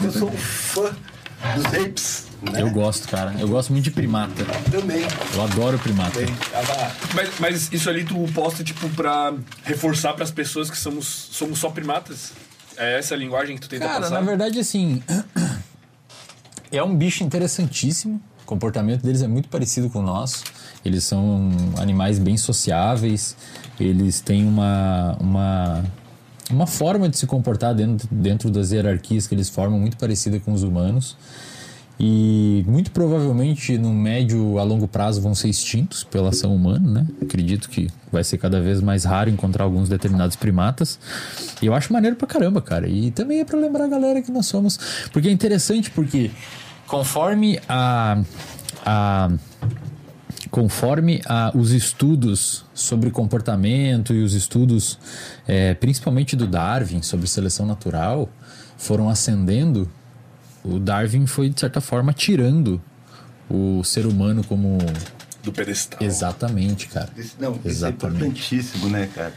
que eu sou um fã dos apes. Né? Eu gosto, cara. Eu gosto muito de primata. Também. Eu adoro primata. Também. Mas, mas isso ali tu posta, tipo, pra reforçar pras pessoas que somos, somos só primatas? É essa a linguagem que tu tenta Cara, passar? na verdade, assim. É um bicho interessantíssimo. O comportamento deles é muito parecido com o nosso. Eles são animais bem sociáveis. Eles têm uma, uma, uma forma de se comportar dentro, dentro das hierarquias que eles formam muito parecida com os humanos. E muito provavelmente no médio a longo prazo vão ser extintos pela ação humana, né? Acredito que vai ser cada vez mais raro encontrar alguns determinados primatas. E eu acho maneiro pra caramba, cara. E também é pra lembrar a galera que nós somos. Porque é interessante porque conforme a. a conforme a, os estudos sobre comportamento e os estudos, eh, principalmente do Darwin, sobre seleção natural, foram ascendendo, o Darwin foi, de certa forma, tirando o ser humano como. Do pedestal. Exatamente, cara. Isso, não, isso é Exatamente. importantíssimo, né, cara?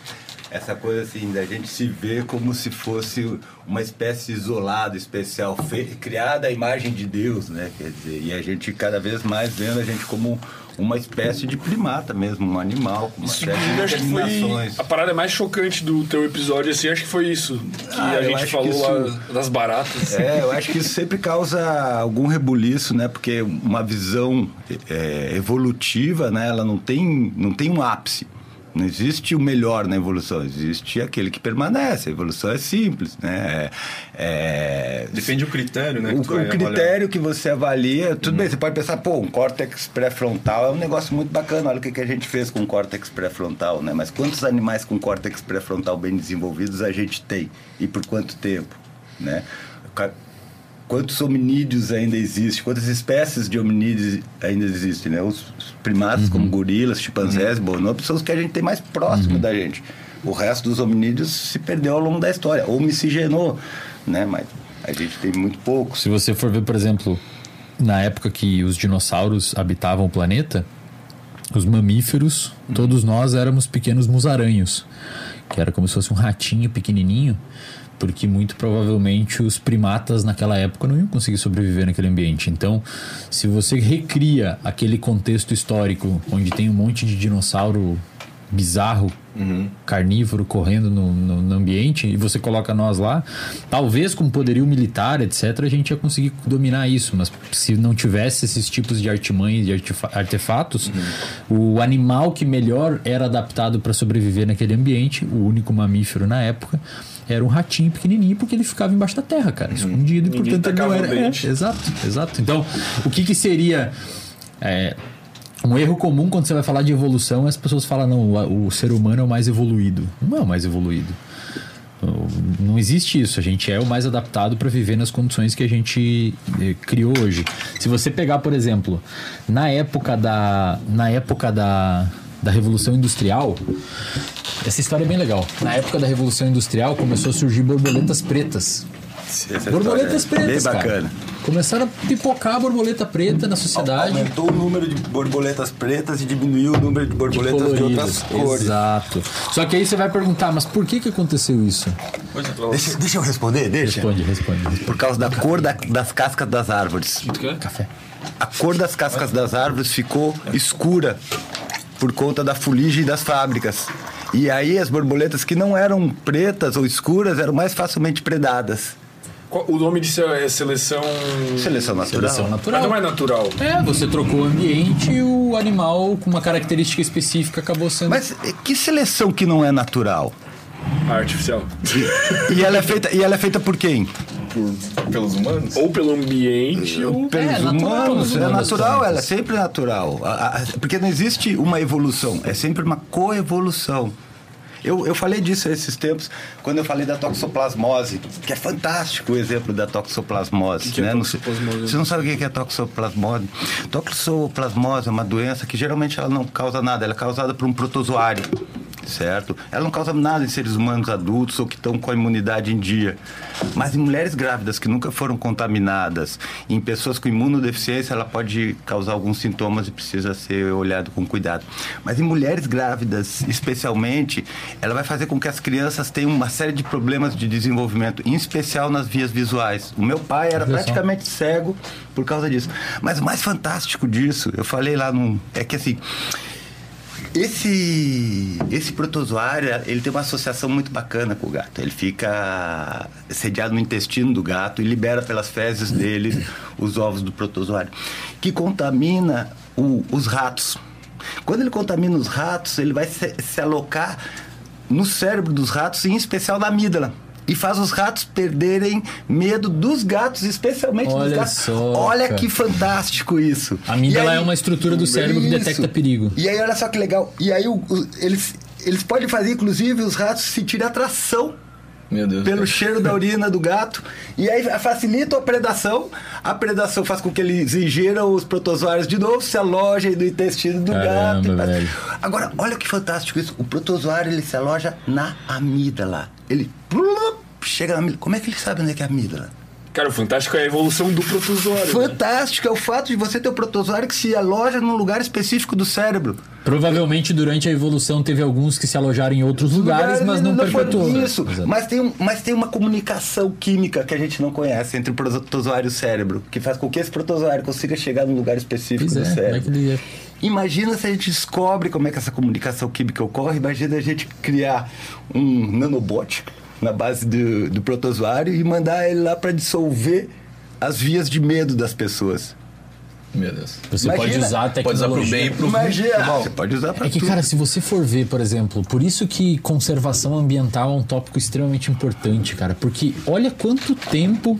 Essa coisa assim, da gente se ver como se fosse uma espécie isolada, especial, criada à imagem de Deus, né? Quer dizer, e a gente cada vez mais vendo a gente como uma espécie de primata mesmo, um animal, com uma Isso, série de acho que foi a parada mais chocante do teu episódio, assim, acho que foi isso. Que Ah, a gente falou que lá isso- das baratas. É, eu acho que isso sempre causa algum rebuliço, né? Porque uma visão é, evolutiva, né? Ela não tem, não tem um ápice. Não existe o melhor na evolução, existe aquele que permanece. A evolução é simples, né? É, Depende do critério, né? o, que o critério que você avalia, tudo bem, você pode pensar, pô, um córtex pré-frontal é um negócio muito bacana, olha o que, que a gente fez com o córtex pré-frontal, né? Mas quantos animais com córtex pré-frontal bem desenvolvidos a gente tem? E por quanto tempo, né? Quantos hominídeos ainda existem? Quantas espécies de hominídeos ainda existem, né? Os primatas, como gorilas, chimpanzés, bonobos, são os que a gente tem mais próximo da gente. O resto dos hominídeos se perdeu ao longo da história, ou miscigenou, né? Mas a gente tem muito poucos. Se você for ver, por exemplo, na época que os dinossauros habitavam o planeta, os mamíferos, todos nós éramos pequenos musaranhos, que era como se fosse um ratinho pequenininho, porque muito provavelmente os primatas naquela época não iam conseguir sobreviver naquele ambiente. Então, se você recria aquele contexto histórico onde tem um monte de dinossauro bizarro, carnívoro correndo no, no- no ambiente e você coloca nós lá, talvez com poderio militar, etc., a gente ia conseguir dominar isso. Mas se não tivesse esses tipos de artimanhas, de artefa- artefatos, o animal que melhor era adaptado para sobreviver naquele ambiente, o único mamífero na época, era um ratinho pequenininho, porque ele ficava embaixo da terra, cara, escondido, e Ninguém portanto ele não era. é, exato, exato. Então, o que, que seria. é, um erro comum quando você vai falar de evolução, as pessoas falam, não, o, o ser humano é o mais evoluído. Não é o mais evoluído. Não existe isso. A gente é o mais adaptado para viver nas condições que a gente eh, criou hoje. Se você pegar, por exemplo, na época da, na época da, da Revolução Industrial, essa história é bem legal. Na época da Revolução Industrial começou a surgir borboletas pretas. Essa borboletas é pretas, Bem cara. bacana. Começaram a pipocar a borboleta preta na sociedade. Aumentou o número de borboletas pretas e diminuiu o número de borboletas de, outras coloridas. cores. Exato. Só que aí você vai perguntar, mas por que que aconteceu isso? Deixa, deixa eu responder, deixa. Responde, responde. responde. Por causa da cor da- das cascas das árvores. Café. A cor das cascas das árvores ficou escura por conta da fuligem das fábricas. E aí as borboletas que não eram pretas ou escuras eram mais facilmente predadas. O nome disso é seleção. Seleção natural. Seleção Mas natural. não é natural. É, você trocou o ambiente e o animal com uma característica específica acabou sendo. Mas que seleção que não é natural? Artificial. E ela é feita, e ela é feita por quem? Por- pelos humanos? Ou pelo ambiente, ou. Pelos É, natural, humanos, no é final das natural, contas. ela é sempre natural. Porque não existe uma evolução, é sempre uma coevolução. Eu, eu falei disso esses tempos, quando eu falei da toxoplasmose, que é fantástico o exemplo da toxoplasmose. Que é né? Não sei- toxoplasmose? Você não sabe o que é toxoplasmose? Toxoplasmose é uma doença que geralmente ela não causa nada, ela é causada por um protozoário. Certo? Ela não causa nada em seres humanos adultos ou que estão com a imunidade em dia. Mas em mulheres grávidas que nunca foram contaminadas, em pessoas com imunodeficiência, ela pode causar alguns sintomas e precisa ser olhado com cuidado. Mas em mulheres grávidas, especialmente, ela vai fazer com que as crianças tenham uma série de problemas de desenvolvimento, em especial nas vias visuais. O meu pai era praticamente cego por causa disso. Mas o mais fantástico disso, eu falei lá no. É que assim. Esse, esse protozoário, ele tem uma associação muito bacana com o gato. Ele fica sediado no intestino do gato e libera pelas fezes dele os ovos do protozoário, que contamina o- os ratos. Quando ele contamina os ratos, ele vai se, se alocar no cérebro dos ratos, em especial na amígdala. E faz os ratos perderem medo dos gatos, especialmente dos Olha gatos. só, Olha cara. que fantástico isso. A amígdala aí- é uma estrutura do cérebro que Isso. detecta perigo. E aí, olha só que legal. E aí, o- o- eles, eles podem fazer, inclusive, os ratos sentirem atração Meu Deus. pelo cara. cheiro da urina do gato. E aí facilita a predação. A predação faz com que eles ingiram os protozoários de novo, se alojem no intestino do Caramba, gato. velho. Agora, olha que fantástico isso. O protozoário ele se aloja na amígdala. Ele plup, chega na amígdala. Como é que ele sabe onde é que é a amígdala? Cara, o fantástico é a evolução do protozoário. né? Fantástico é o fato de você ter o protozoário que se aloja num lugar específico do cérebro. Provavelmente durante a evolução teve alguns que se alojaram em outros lugares, mas não, foi perpetuou. Isso, Exato. mas tem, um- mas tem uma comunicação química que a gente não conhece entre o protozoário e o cérebro, que faz com que esse protozoário consiga chegar num lugar específico Pois do é, como é cérebro. que ele ia- Imagina se a gente descobre como é que essa comunicação química ocorre, imagina a gente criar um nanobot na base do, do protozoário e mandar ele lá para dissolver as vias de medo das pessoas. Meu Deus. Você Imagina, pode usar a Pode usar pro tecnologia. bem e pro Imagina, mal. você pode usar para É que, tudo. cara, se você for ver, por exemplo, por isso que conservação ambiental é um tópico extremamente importante, cara. Porque olha quanto tempo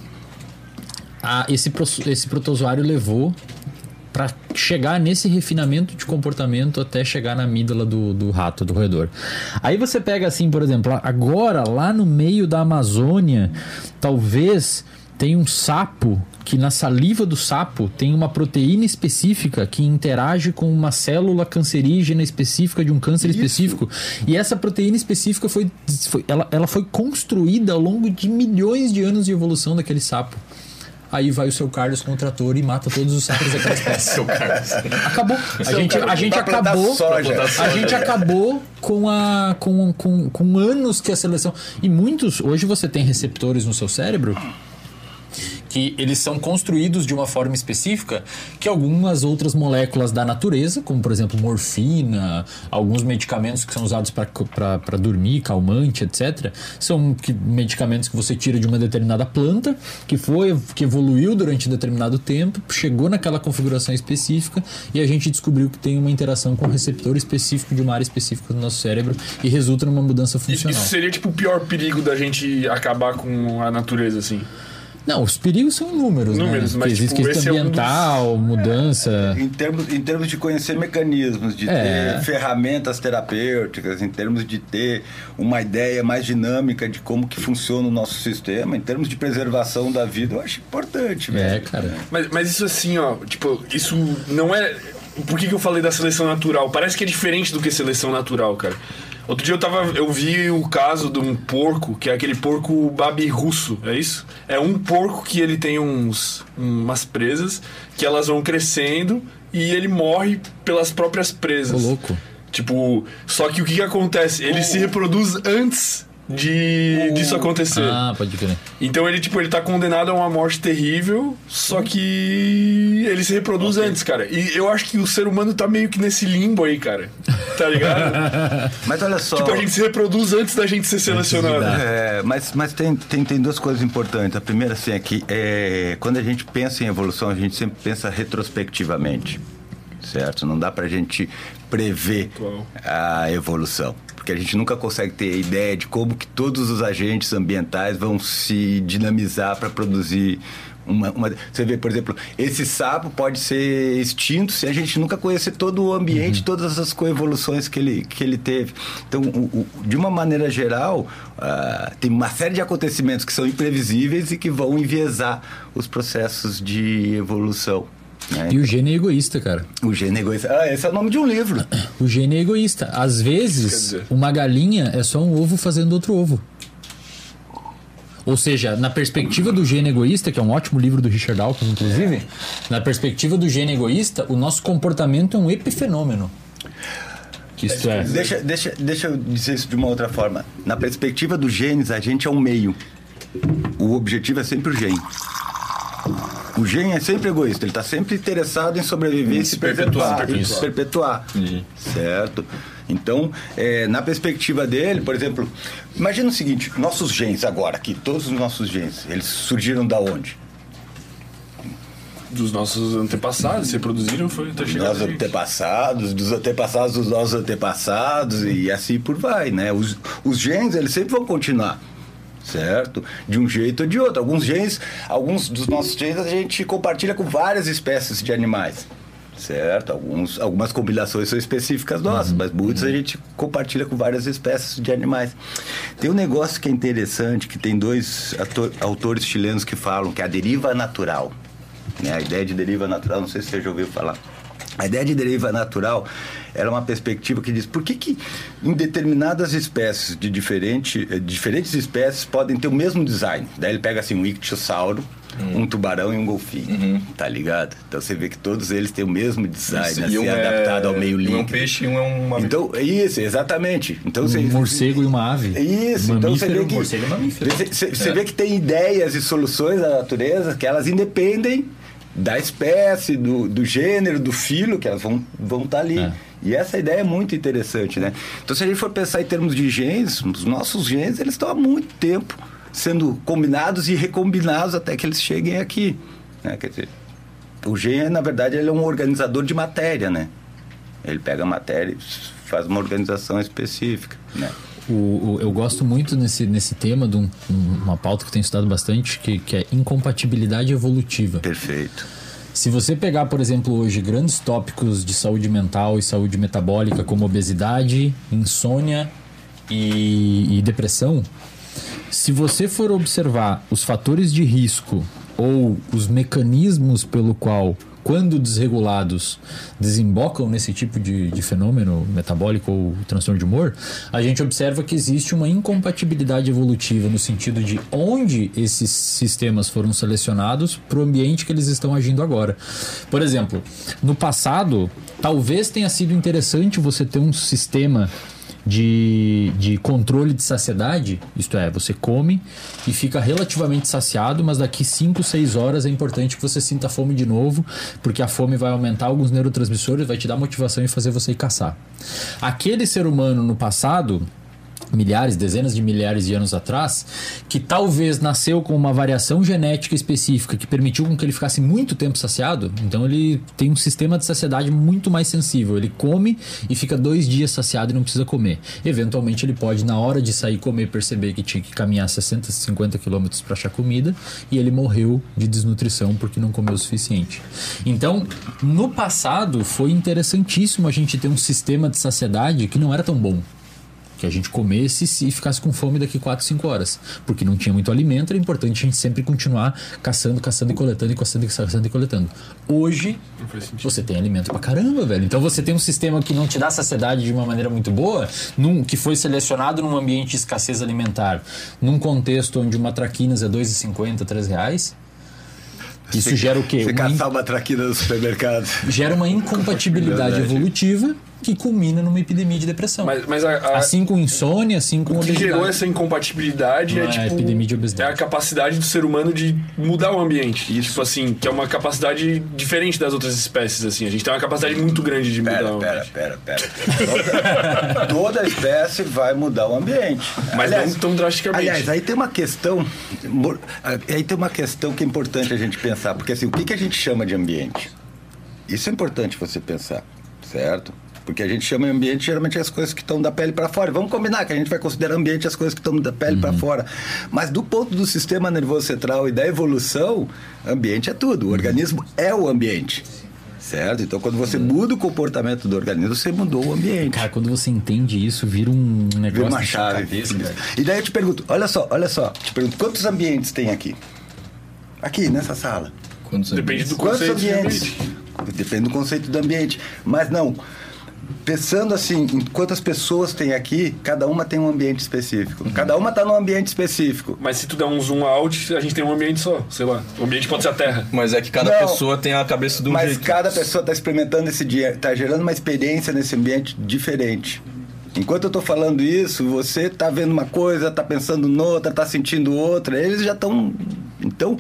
a- esse, esse protozoário levou para chegar nesse refinamento de comportamento até chegar na amígdala do, do rato, do roedor. Aí você pega assim, por exemplo, agora lá no meio da Amazônia, talvez tem um sapo que na saliva do sapo tem uma proteína específica que interage com uma célula cancerígena específica de um câncer específico. E essa proteína específica foi, foi ela, ela foi construída ao longo de milhões de anos de evolução daquele sapo. Aí vai o seu Carlos com o trator e mata todos os sapos daquela espécie. Seu Carlos. Acabou. A gente, a gente acabou. A gente acabou com, a, com, com, com anos que a seleção. E muitos. Hoje você tem receptores no seu cérebro que eles são construídos de uma forma específica que algumas outras moléculas da natureza, como por exemplo morfina, alguns medicamentos que são usados para dormir, calmante, etc., são que- medicamentos que você tira de uma determinada planta, que foi que evoluiu durante determinado tempo, chegou naquela configuração específica e a gente descobriu que tem uma interação com um receptor específico de uma área específica do nosso cérebro e resulta numa mudança funcional. isso seria tipo o pior perigo da gente acabar com a natureza, assim. Não, os perigos são inúmeros, Números, né? mas, existe tipo, questão esse é um dos- ambiental, mudança. Em termos, em termos de conhecer mecanismos, de É. ter ferramentas terapêuticas, em termos de ter uma ideia mais dinâmica de como que funciona o nosso sistema, em termos de preservação da vida, eu acho importante, É, velho. cara. Mas, mas isso assim, ó, tipo, isso não é. Por que, que eu falei da seleção natural? Parece que é diferente do que seleção natural, cara. Outro dia eu tava. Eu vi o caso de um porco, que é aquele porco babi russo, é isso? É um porco que ele tem uns. umas presas, que elas vão crescendo e ele morre pelas próprias presas. Ô, louco. Tipo, só que o que, que acontece? Ele se reproduz antes de disso acontecer. Ah, pode crer. Então ele, tipo, ele tá condenado a uma morte terrível, só que ele se reproduz antes, cara. E eu acho que o ser humano tá meio que nesse limbo aí, cara. Tá ligado? Mas olha só. tipo, a gente se reproduz antes da gente ser selecionado. É, mas mas tem, tem, tem duas coisas importantes. A primeira, assim, é que é, quando a gente pensa em evolução, a gente sempre pensa retrospectivamente, certo? Não dá pra gente prever a evolução. Porque a gente nunca consegue ter ideia de como que todos os agentes ambientais vão se dinamizar para produzir uma, uma- Você vê, por exemplo, esse sapo pode ser extinto se a gente nunca conhecer todo o ambiente, todas as coevoluções que ele, que ele teve. Então, o- o- de uma maneira geral, ah, tem uma série de acontecimentos que são imprevisíveis e que vão enviesar os processos de evolução. Né? E o gene é egoísta, cara. O gene egoísta. Ah, esse é o nome de um livro. O gene é egoísta. Às vezes, uma galinha é só um ovo fazendo outro ovo. Ou seja, na perspectiva do gene egoísta, que é um ótimo livro do Richard Dawkins, inclusive, na perspectiva do gene egoísta, o nosso comportamento é um epifenômeno. Isto é, Deixa, deixa, deixa eu dizer isso de uma outra forma. Na perspectiva dos genes, a gente é um meio. O objetivo é sempre o gene. O gene é sempre egoísta, ele está sempre interessado em sobreviver e se perpetuar, perpetuar. e se perpetuar. Certo? Então, é, na perspectiva dele, por exemplo, imagina o seguinte: nossos genes agora, aqui, todos os nossos genes, eles surgiram da onde? Dos nossos antepassados, se produziram, foi até chegar gente. antepassados, dos antepassados dos nossos antepassados e assim por vai, né? Os, os genes, eles sempre vão continuar, certo? De um jeito ou de outro. Alguns genes, alguns dos nossos genes a gente compartilha com várias espécies de animais, certo? Alguns, algumas combinações são específicas nossas, mas muitos a gente compartilha com várias espécies de animais. Tem um negócio que é interessante, que tem dois ator- autores chilenos que falam, que é a deriva natural. Né? A ideia de deriva natural, não sei se você já ouviu falar. A ideia de deriva natural era uma perspectiva que diz por que, que em determinadas espécies de diferente, eh, diferentes espécies podem ter o mesmo design. Daí ele pega assim um ictiosauro, um tubarão e um golfinho, tá ligado? Então você vê que todos eles têm o mesmo design, E assim, um é- adaptado ao meio um é líquido. um peixe e um é uma Então, isso, exatamente. Então, você, um morcego e uma ave. isso, então você vê que. morcego é mamífero. Você, você- você vê que tem ideias e soluções da natureza que elas independem da espécie, do, do gênero, do filo, que elas vão estar vão tá ali. É. E essa ideia é muito interessante, né? Então, se a gente for pensar em termos de genes, os nossos genes, eles estão há muito tempo sendo combinados e recombinados até que eles cheguem aqui. Né? Quer dizer, o gene, na verdade, ele é um organizador de matéria, né? Ele pega a matéria e faz uma organização específica, né? O, o- eu gosto muito nesse, nesse tema de um- um- uma pauta que eu tenho estudado bastante, que, que é incompatibilidade evolutiva. Perfeito. Se você pegar, por exemplo, hoje grandes tópicos de saúde mental e saúde metabólica, como obesidade, insônia e, e depressão, se você for observar os fatores de risco ou os mecanismos pelo qual, quando desregulados, desembocam nesse tipo de, de fenômeno metabólico ou transtorno de humor, a gente observa que existe uma incompatibilidade evolutiva no sentido de onde esses sistemas foram selecionados para o ambiente que eles estão agindo agora. Por exemplo, no passado, talvez tenha sido interessante você ter um sistema de, de controle de saciedade, isto é, você come e fica relativamente saciado, mas daqui 5, 6 horas é importante que você sinta fome de novo, porque a fome vai aumentar alguns neurotransmissores, vai te dar motivação e fazer você ir caçar. Aquele ser humano no passado milhares, dezenas de milhares de anos atrás, que talvez nasceu com uma variação genética específica que permitiu com que ele ficasse muito tempo saciado. Então ele tem um sistema de saciedade muito mais sensível. Ele come e fica dois dias saciado e não precisa comer. Eventualmente ele pode, na hora de sair comer, perceber que tinha que caminhar 60, 50 quilômetros para achar comida e ele morreu de desnutrição porque não comeu o suficiente. Então, no passado foi interessantíssimo a gente ter um sistema de saciedade que não era tão bom que a gente comesse e ficasse com fome daqui 4, 5 horas. Porque não tinha muito alimento, era importante a gente sempre continuar caçando, caçando e coletando, e caçando, e caçando e coletando. Hoje, você tem alimento pra caramba, velho. Então você tem um sistema que não te dá saciedade de uma maneira muito boa, num, que foi selecionado num ambiente de escassez alimentar, num contexto onde uma traquinas é R$ 2,50, 3 reais. Isso gera o quê? Você Uma in- caçar uma traquina no supermercado. gera uma incompatibilidade Verdade. evolutiva que culmina numa epidemia de depressão. Mas, mas a, a- Assim com insônia, assim com o que obesidade. gerou essa incompatibilidade é é tipo. epidemia de obesidade. É a capacidade do ser humano de mudar o ambiente. Tipo assim, que é uma capacidade diferente das outras espécies, assim. A gente tem uma capacidade muito grande de mudar Pera, o pera, ambiente. pera, pera. Toda, toda espécie vai mudar o ambiente. Mas não tão drasticamente. Aliás, aí tem uma questão. Aí tem uma questão que é importante a gente pensar. Porque assim, o que, que a gente chama de ambiente? Isso é importante você pensar, certo? Porque a gente chama de ambiente geralmente as coisas que estão da pele para fora. Vamos combinar que a gente vai considerar ambiente as coisas que estão da pele para fora. Mas do ponto do sistema nervoso central e da evolução, ambiente é tudo. O organismo é o ambiente. Certo? Então, quando você muda o comportamento do organismo, você mudou o ambiente. Cara, quando você entende isso, vira um negócio Vira uma chave. cabeça. E daí eu te pergunto, olha só, olha só, te pergunto, quantos ambientes tem aqui? Aqui, nessa sala. Quantos Depende ambientes? do Quantos conceito de ambientes? ambiente. depende do conceito do ambiente. Mas não, pensando assim, em quantas pessoas tem aqui, cada uma tem um ambiente específico. Cada uma está num ambiente específico. Mas se tu der um zoom out, a gente tem um ambiente só, sei lá. O ambiente pode ser a Terra. Mas é que cada Não. pessoa tem a cabeça de um Mas jeito. cada pessoa está experimentando esse dia, está gerando uma experiência nesse ambiente diferente. Enquanto eu estou falando isso, você está vendo uma coisa, está pensando noutra, está sentindo outra. Eles já estão. Então,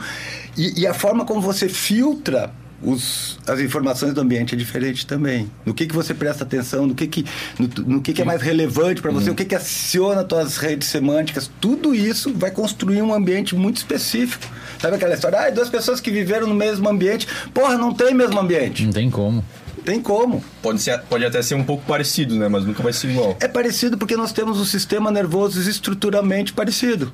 e, e a forma como você filtra os, as informações do ambiente é diferente também. No que, que você presta atenção, no que, que, no, no que, que é mais relevante para você, o que, que aciona suas redes semânticas, tudo isso vai construir um ambiente muito específico. Sabe aquela história? Ah, duas pessoas que viveram no mesmo ambiente. Porra, não tem mesmo ambiente. Não tem como. Tem como. Pode, ser, pode até ser um pouco parecido, né? Mas nunca vai ser igual. É parecido porque nós temos um sistema nervoso estruturalmente parecido.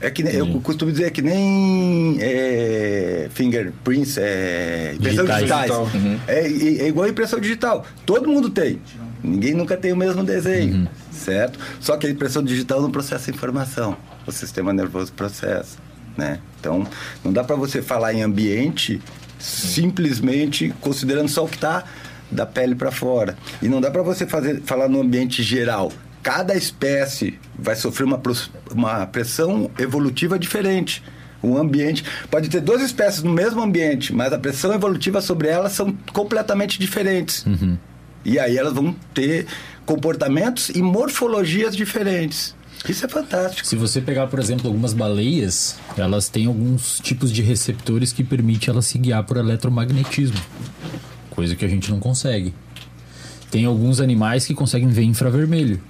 É que nem- eu costumo dizer que nem é, fingerprints, é, impressão Digitais. digitais. Digital. É, é igual a impressão digital. Todo mundo tem. Ninguém nunca tem o mesmo desenho, certo? Só que a impressão digital não processa informação. O sistema nervoso processa, né? Então, não dá para você falar em ambiente simplesmente considerando só o que está da pele para fora. E não dá para você fazer, falar no ambiente geral. Cada espécie vai sofrer uma, uma pressão evolutiva diferente. Um ambiente. Pode ter duas espécies no mesmo ambiente, mas a pressão evolutiva sobre elas são completamente diferentes. E aí elas vão ter comportamentos e morfologias diferentes. Isso é fantástico. Se você pegar, por exemplo, algumas baleias, elas têm alguns tipos de receptores que permitem elas se guiar por eletromagnetismo. Coisa que a gente não consegue. Tem alguns animais que conseguem ver infravermelho.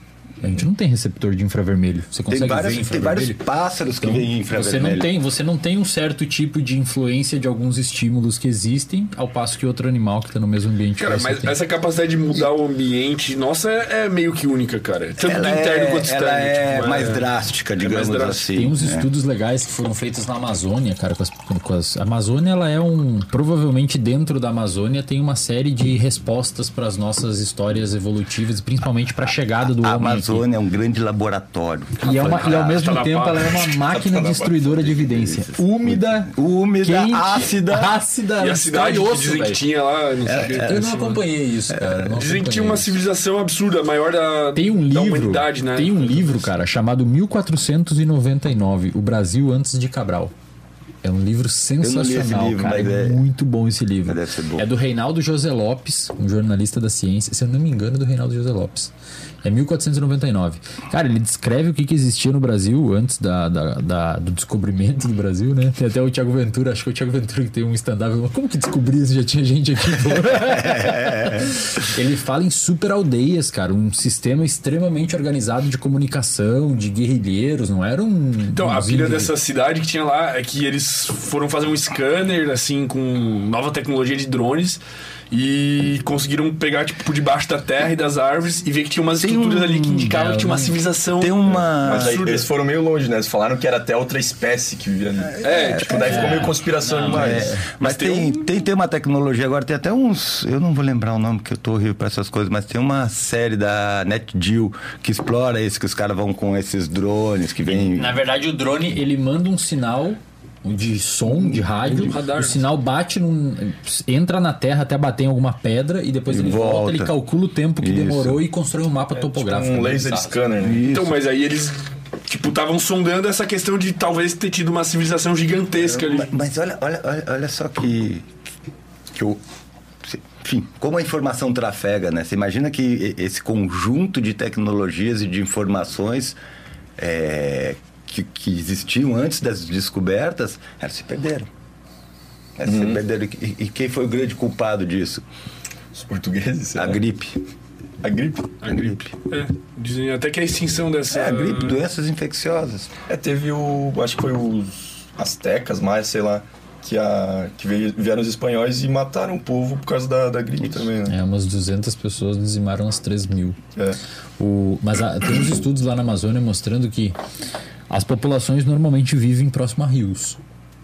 A gente não tem receptor de infravermelho. Você Tem, consegue várias, ver tem vários infravermelho? pássaros que Então, veem você não infravermelho. tem você não tem um certo tipo de influência de alguns estímulos que existem ao passo que outro animal que está no mesmo ambiente Cara, mas tem. essa capacidade de mudar o ambiente, nossa, é, é meio que única, cara. Tanto ela do interno é, quanto externo. ela é tipo, mais drástica, digamos drástica. assim. Tem uns né? estudos legais que foram feitos na Amazônia, cara, com as, com as- a Amazônia ela é um provavelmente dentro da Amazônia tem uma série de respostas para as nossas histórias evolutivas, principalmente para a chegada do A homem aqui. Amazônia é um grande laboratório. E, é uma, e ao mesmo Tá tempo ela é uma máquina destruidora de evidência. Úmida, Úmida, quente, ácida. ácida, E a cidade que osso, dizem que tinha lá, não sei o quê. Eu não acompanhei isso, cara. não Dizem que tinha uma isso. civilização absurda, a maior da, Tem um da livro, humanidade, né? tem um livro, cara, chamado 1499, O Brasil antes de Cabral. É um livro sensacional, livro, cara. É é- muito bom esse livro. mas deve ser bom. É do Reinaldo José Lopes, um jornalista da ciência. Se eu não me engano, é do Reinaldo José Lopes. É 1499. Cara, ele descreve o que, que existia no Brasil antes da, da- da- do descobrimento do Brasil, né? Tem até o Thiago Ventura, acho que é o Thiago Ventura que tem um stand-up. Como que descobriu isso? Já tinha gente aqui. pô?" ele fala em super aldeias, cara. Um sistema extremamente organizado de comunicação, de guerrilheiros. Não era um. Então, a índios- dessa cidade que tinha lá é que eles foram fazer um scanner, assim, com nova tecnologia de drones e conseguiram pegar, tipo, por debaixo da terra e das árvores e ver que tinha umas Tem estruturas um- ali que indicavam é, que tinha uma um- civilização. Tem uma. Mas aí eles foram meio longe, né? Eles falaram que era até outra espécie que vivia ali. É, tipo, daí ficou meio conspiração demais. É, mas Mas tem tem, um- tem, tem uma tecnologia agora, tem até uns. Eu não vou lembrar o nome, porque eu tô horrível pra essas coisas, mas tem uma série da NetGeo que explora isso, que os caras vão com esses drones que vêm. Na verdade, o drone ele manda um sinal de som, de rádio. De radar. O sinal bate num. entra na terra até bater em alguma pedra e depois E ele volta. volta. ele calcula o tempo que Isso. demorou e constrói um mapa topográfico. Um É laser bizarro. scanner, né? Então, mas aí eles, tipo, estavam sondando essa questão de talvez ter tido uma civilização gigantesca ali. Mas, mas olha, olha, olha, olha só que. que eu, enfim, como a informação trafega, né? Você imagina que esse conjunto de tecnologias e de informações é, que, que existiam antes das descobertas, elas se perderam. Elas se perderam. E, e quem foi o grande culpado disso? Os portugueses, sei A lá. gripe. A gripe? A gripe. É, dizem até que a extinção dessa. É, a gripe, doenças infecciosas. É, teve o. Acho que foi os astecas, mais, sei lá. Que, a, que veio- vieram os espanhóis e mataram o povo por causa da, da gripe também, né? É, umas 200 pessoas dizimaram as 3 mil. É. O, mas há- tem uns estudos lá na Amazônia mostrando que as populações normalmente vivem próximo a rios,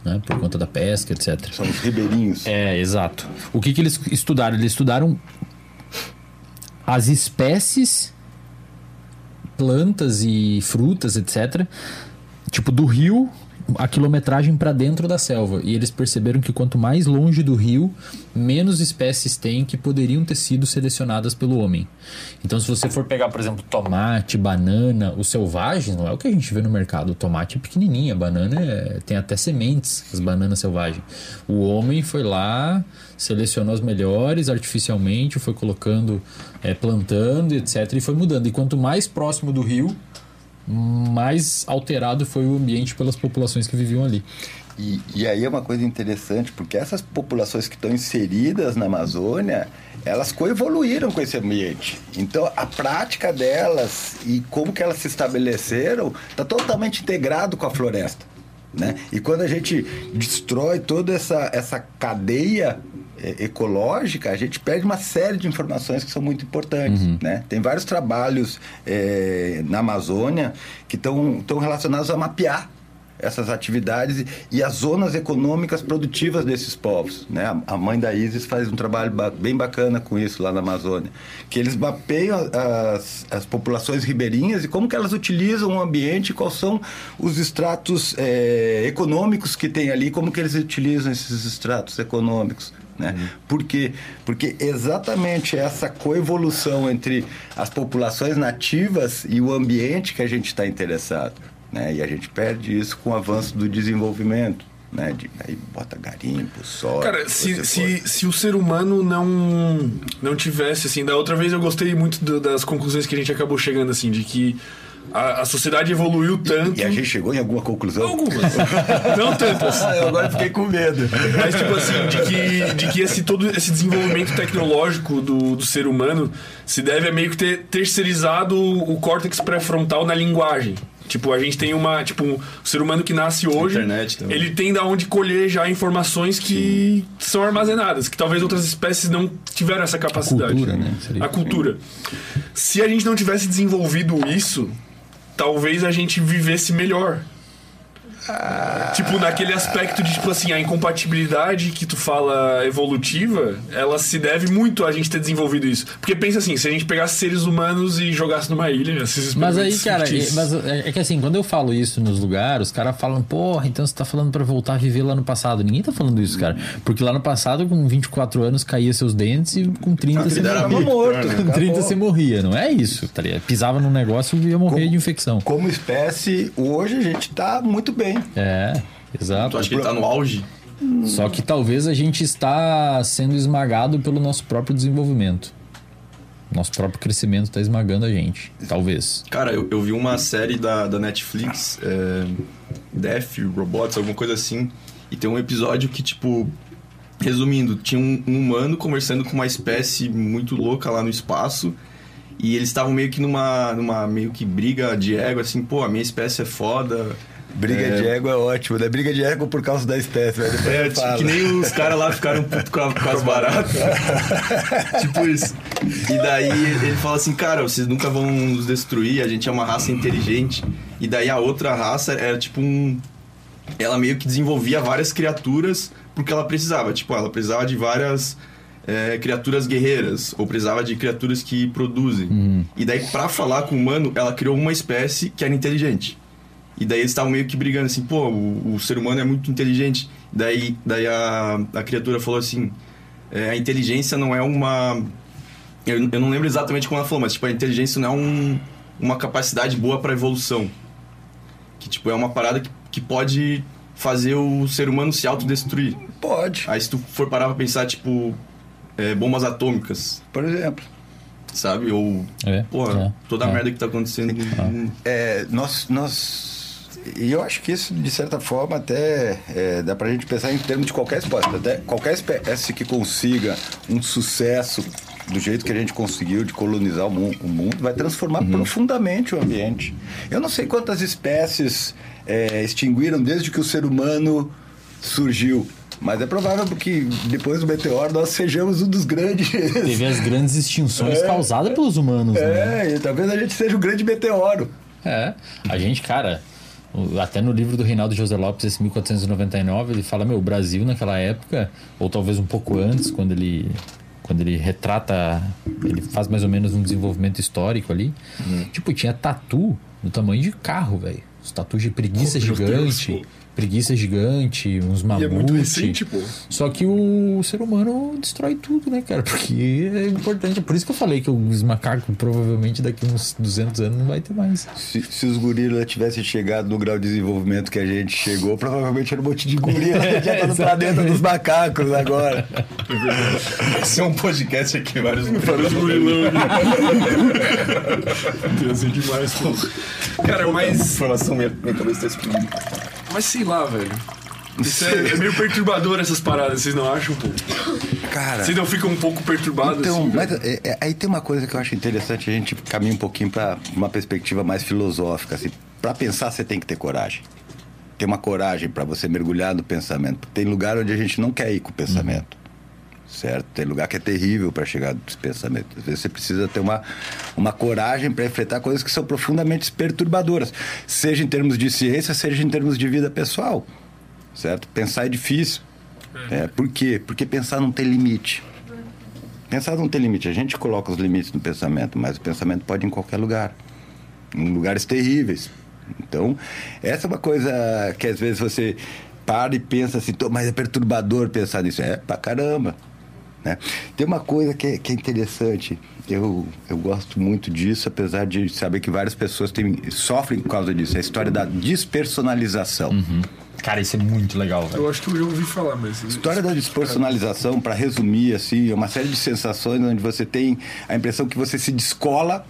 né? Por conta da pesca, etc. São os ribeirinhos. É, exato. O que, que eles estudaram? Eles estudaram as espécies, plantas e frutas, etc. Tipo, do rio a quilometragem para dentro da selva. E eles perceberam que quanto mais longe do rio, menos espécies tem que poderiam ter sido selecionadas pelo homem. Então, se você for pegar, por exemplo, tomate, banana, os selvagens, não é o que a gente vê no mercado. O tomate é pequenininho, a banana é- tem até sementes, as bananas selvagens. O homem foi lá, selecionou as melhores artificialmente, foi colocando, é, plantando, etc. E foi mudando. E quanto mais próximo do rio, mais alterado foi o ambiente pelas populações que viviam ali. E, e aí é uma coisa interessante, porque essas populações que estão inseridas na Amazônia, elas coevoluíram com esse ambiente. Então, a prática delas e como que elas se estabeleceram está totalmente integrado com a floresta. Né? E quando a gente destrói toda essa, essa cadeia ecológica, a gente perde uma série de informações que são muito importantes. Né? Tem vários trabalhos eh, na Amazônia que estão relacionados a mapear essas atividades e, as zonas econômicas produtivas desses povos. Né? A, mãe da Isis faz um trabalho ba- bem bacana com isso lá na Amazônia, que eles mapeiam as, as populações ribeirinhas e como que elas utilizam o ambiente, quais são os estratos eh, econômicos que tem ali, como que eles utilizam esses estratos econômicos. Né? Por quê? Porque exatamente essa coevolução entre as populações nativas e o ambiente que a gente está interessado. Né? E a gente perde isso com o avanço do desenvolvimento. Né? De, aí bota garimpo, soja. Cara, se, se, se o ser humano não não tivesse, assim, da outra vez eu gostei muito do- das conclusões que a gente acabou chegando, assim, de que a, a sociedade evoluiu tanto. E a gente chegou em alguma conclusão? Algumas. não tantas. Ah, eu agora fiquei com medo. Mas, tipo assim, de que, de que esse, todo esse desenvolvimento tecnológico do, do ser humano se deve a meio que ter terceirizado o córtex pré-frontal na linguagem. Tipo, a gente tem uma. Tipo, o ser humano que nasce hoje. Internet também. Ele tem da onde colher já informações que são armazenadas, que talvez outras espécies não tiveram essa capacidade. cultura, né? Seria- A cultura. Se a gente não tivesse desenvolvido isso, talvez a gente vivesse melhor. Tipo, naquele aspecto de, tipo assim, a incompatibilidade que tu fala evolutiva, ela se deve muito a gente ter desenvolvido isso. Porque pensa assim, se a gente pegasse seres humanos e jogasse numa ilha, esses Mas aí, cara, fictícios. mas é é que assim, quando eu falo isso nos lugares, os caras falam, porra, então você tá falando pra voltar a viver lá no passado. Ninguém tá falando isso, cara. Porque lá no passado, com 24 anos, caía seus dentes e com 30 você vida era morria. morto. Com 30 você morria, não é isso, tá ligado? Pisava num negócio e ia morrer Como- de infecção. Como espécie, hoje a gente está muito bem. É, exato. Tu acha que ele tá no auge? Só que talvez a gente está sendo esmagado pelo nosso próprio desenvolvimento. Nosso próprio crescimento está esmagando a gente. Talvez. Cara, eu, eu vi uma série da, da Netflix, é, Death, Robots, alguma coisa assim. E tem um episódio que, tipo, resumindo, tinha um, um humano conversando com uma espécie muito louca lá no espaço. E eles estavam meio que numa, numa meio que briga de ego, assim, pô, a minha espécie é foda. Briga É. de ego é ótimo, né? Briga de ego por causa da espécie, velho. Depois É, tipo, que nem os caras lá ficaram puto com, a- com as baratas. tipo isso. E daí ele fala assim, cara, vocês nunca vão nos destruir, a gente é uma raça inteligente. E daí a outra raça era tipo um. Ela meio que desenvolvia várias criaturas porque ela precisava. Tipo, ela precisava de várias é, criaturas guerreiras, ou precisava de criaturas que produzem. E daí, pra falar com o humano, ela criou uma espécie que era inteligente. E daí eles estavam meio que brigando assim, pô, o, o ser humano é muito inteligente. Daí, daí a, a criatura falou assim, é, a inteligência não é uma... Eu, eu não lembro exatamente como ela falou, mas tipo, a inteligência não é um, uma capacidade boa para evolução. Que tipo, é uma parada que, que pode fazer o ser humano se autodestruir. Pode, Aí se tu for parar pra pensar, tipo, é, bombas atômicas, por exemplo. sabe? Ou, É, porra, é, toda a é. merda que tá acontecendo mundo. É, nós, nós. E eu acho que isso, de certa forma, até é, dá pra gente pensar em termos de qualquer esporte. Até qualquer espécie que consiga um sucesso do jeito que a gente conseguiu de colonizar o mu- o mundo, vai transformar profundamente o ambiente. Eu não sei quantas espécies é, extinguiram desde que o ser humano surgiu. Mas é provável que depois do meteoro nós sejamos um dos grandes. Teve as grandes extinções causadas pelos humanos, né? É, e talvez a gente seja o grande meteoro. É. A gente, cara, até no livro do Reinaldo José Lopes, esse 1499, ele fala, meu, o Brasil naquela época, ou talvez um pouco antes, quando ele quando ele retrata, ele faz mais ou menos um desenvolvimento histórico ali. Tipo, tinha tatu do tamanho de carro, velho. Os tatus de preguiça Oh, gigante. Deus, preguiça gigante, uns E é muito recente, pô. Só que o ser humano destrói tudo, né, cara? Porque é importante. É por isso que eu falei que os macacos provavelmente daqui uns 200 anos não vai ter mais. Se, se os gorilas tivessem chegado no grau de desenvolvimento que a gente chegou, provavelmente era um monte de gorila já tá no planeta dos macacos agora. Esse é um podcast aqui, vários Vários gorilão. Ia ser demais, pô. Cara, mas. Informação, minha, minha cabeça tá explodindo. Mas sei lá, velho. Isso é, é meio perturbador essas paradas, vocês não acham, pô? Cara. Vocês não ficam um pouco perturbados Então, assim? mas é, é, aí tem uma coisa que eu acho interessante, a gente caminha um pouquinho para uma perspectiva mais filosófica. Assim, para pensar, você tem que ter coragem. Ter uma coragem para você mergulhar no pensamento. Tem lugar onde a gente não quer ir com o pensamento. Certo? Tem lugar que é terrível para chegar nesse pensamento. Às vezes você precisa ter uma, uma coragem para enfrentar coisas que são profundamente perturbadoras. Seja em termos de ciência, seja em termos de vida pessoal. Certo? Pensar é difícil. É, por quê? Porque pensar não tem limite. Pensar não tem limite. A gente coloca os limites no pensamento, mas o pensamento pode ir em qualquer lugar. Em lugares terríveis. Então, essa é uma coisa que às vezes você para e pensa assim, "Tô, mas é perturbador pensar nisso. É, pra caramba. Né? Tem uma coisa que é, que é interessante. Eu, eu gosto muito disso, apesar de saber que várias pessoas têm, sofrem por causa disso. É a história da despersonalização. Cara, isso é muito legal, velho. Eu acho que eu já ouvi falar, mas. História da despersonalização, para resumir, assim, é uma série de sensações onde você tem a impressão que você se descola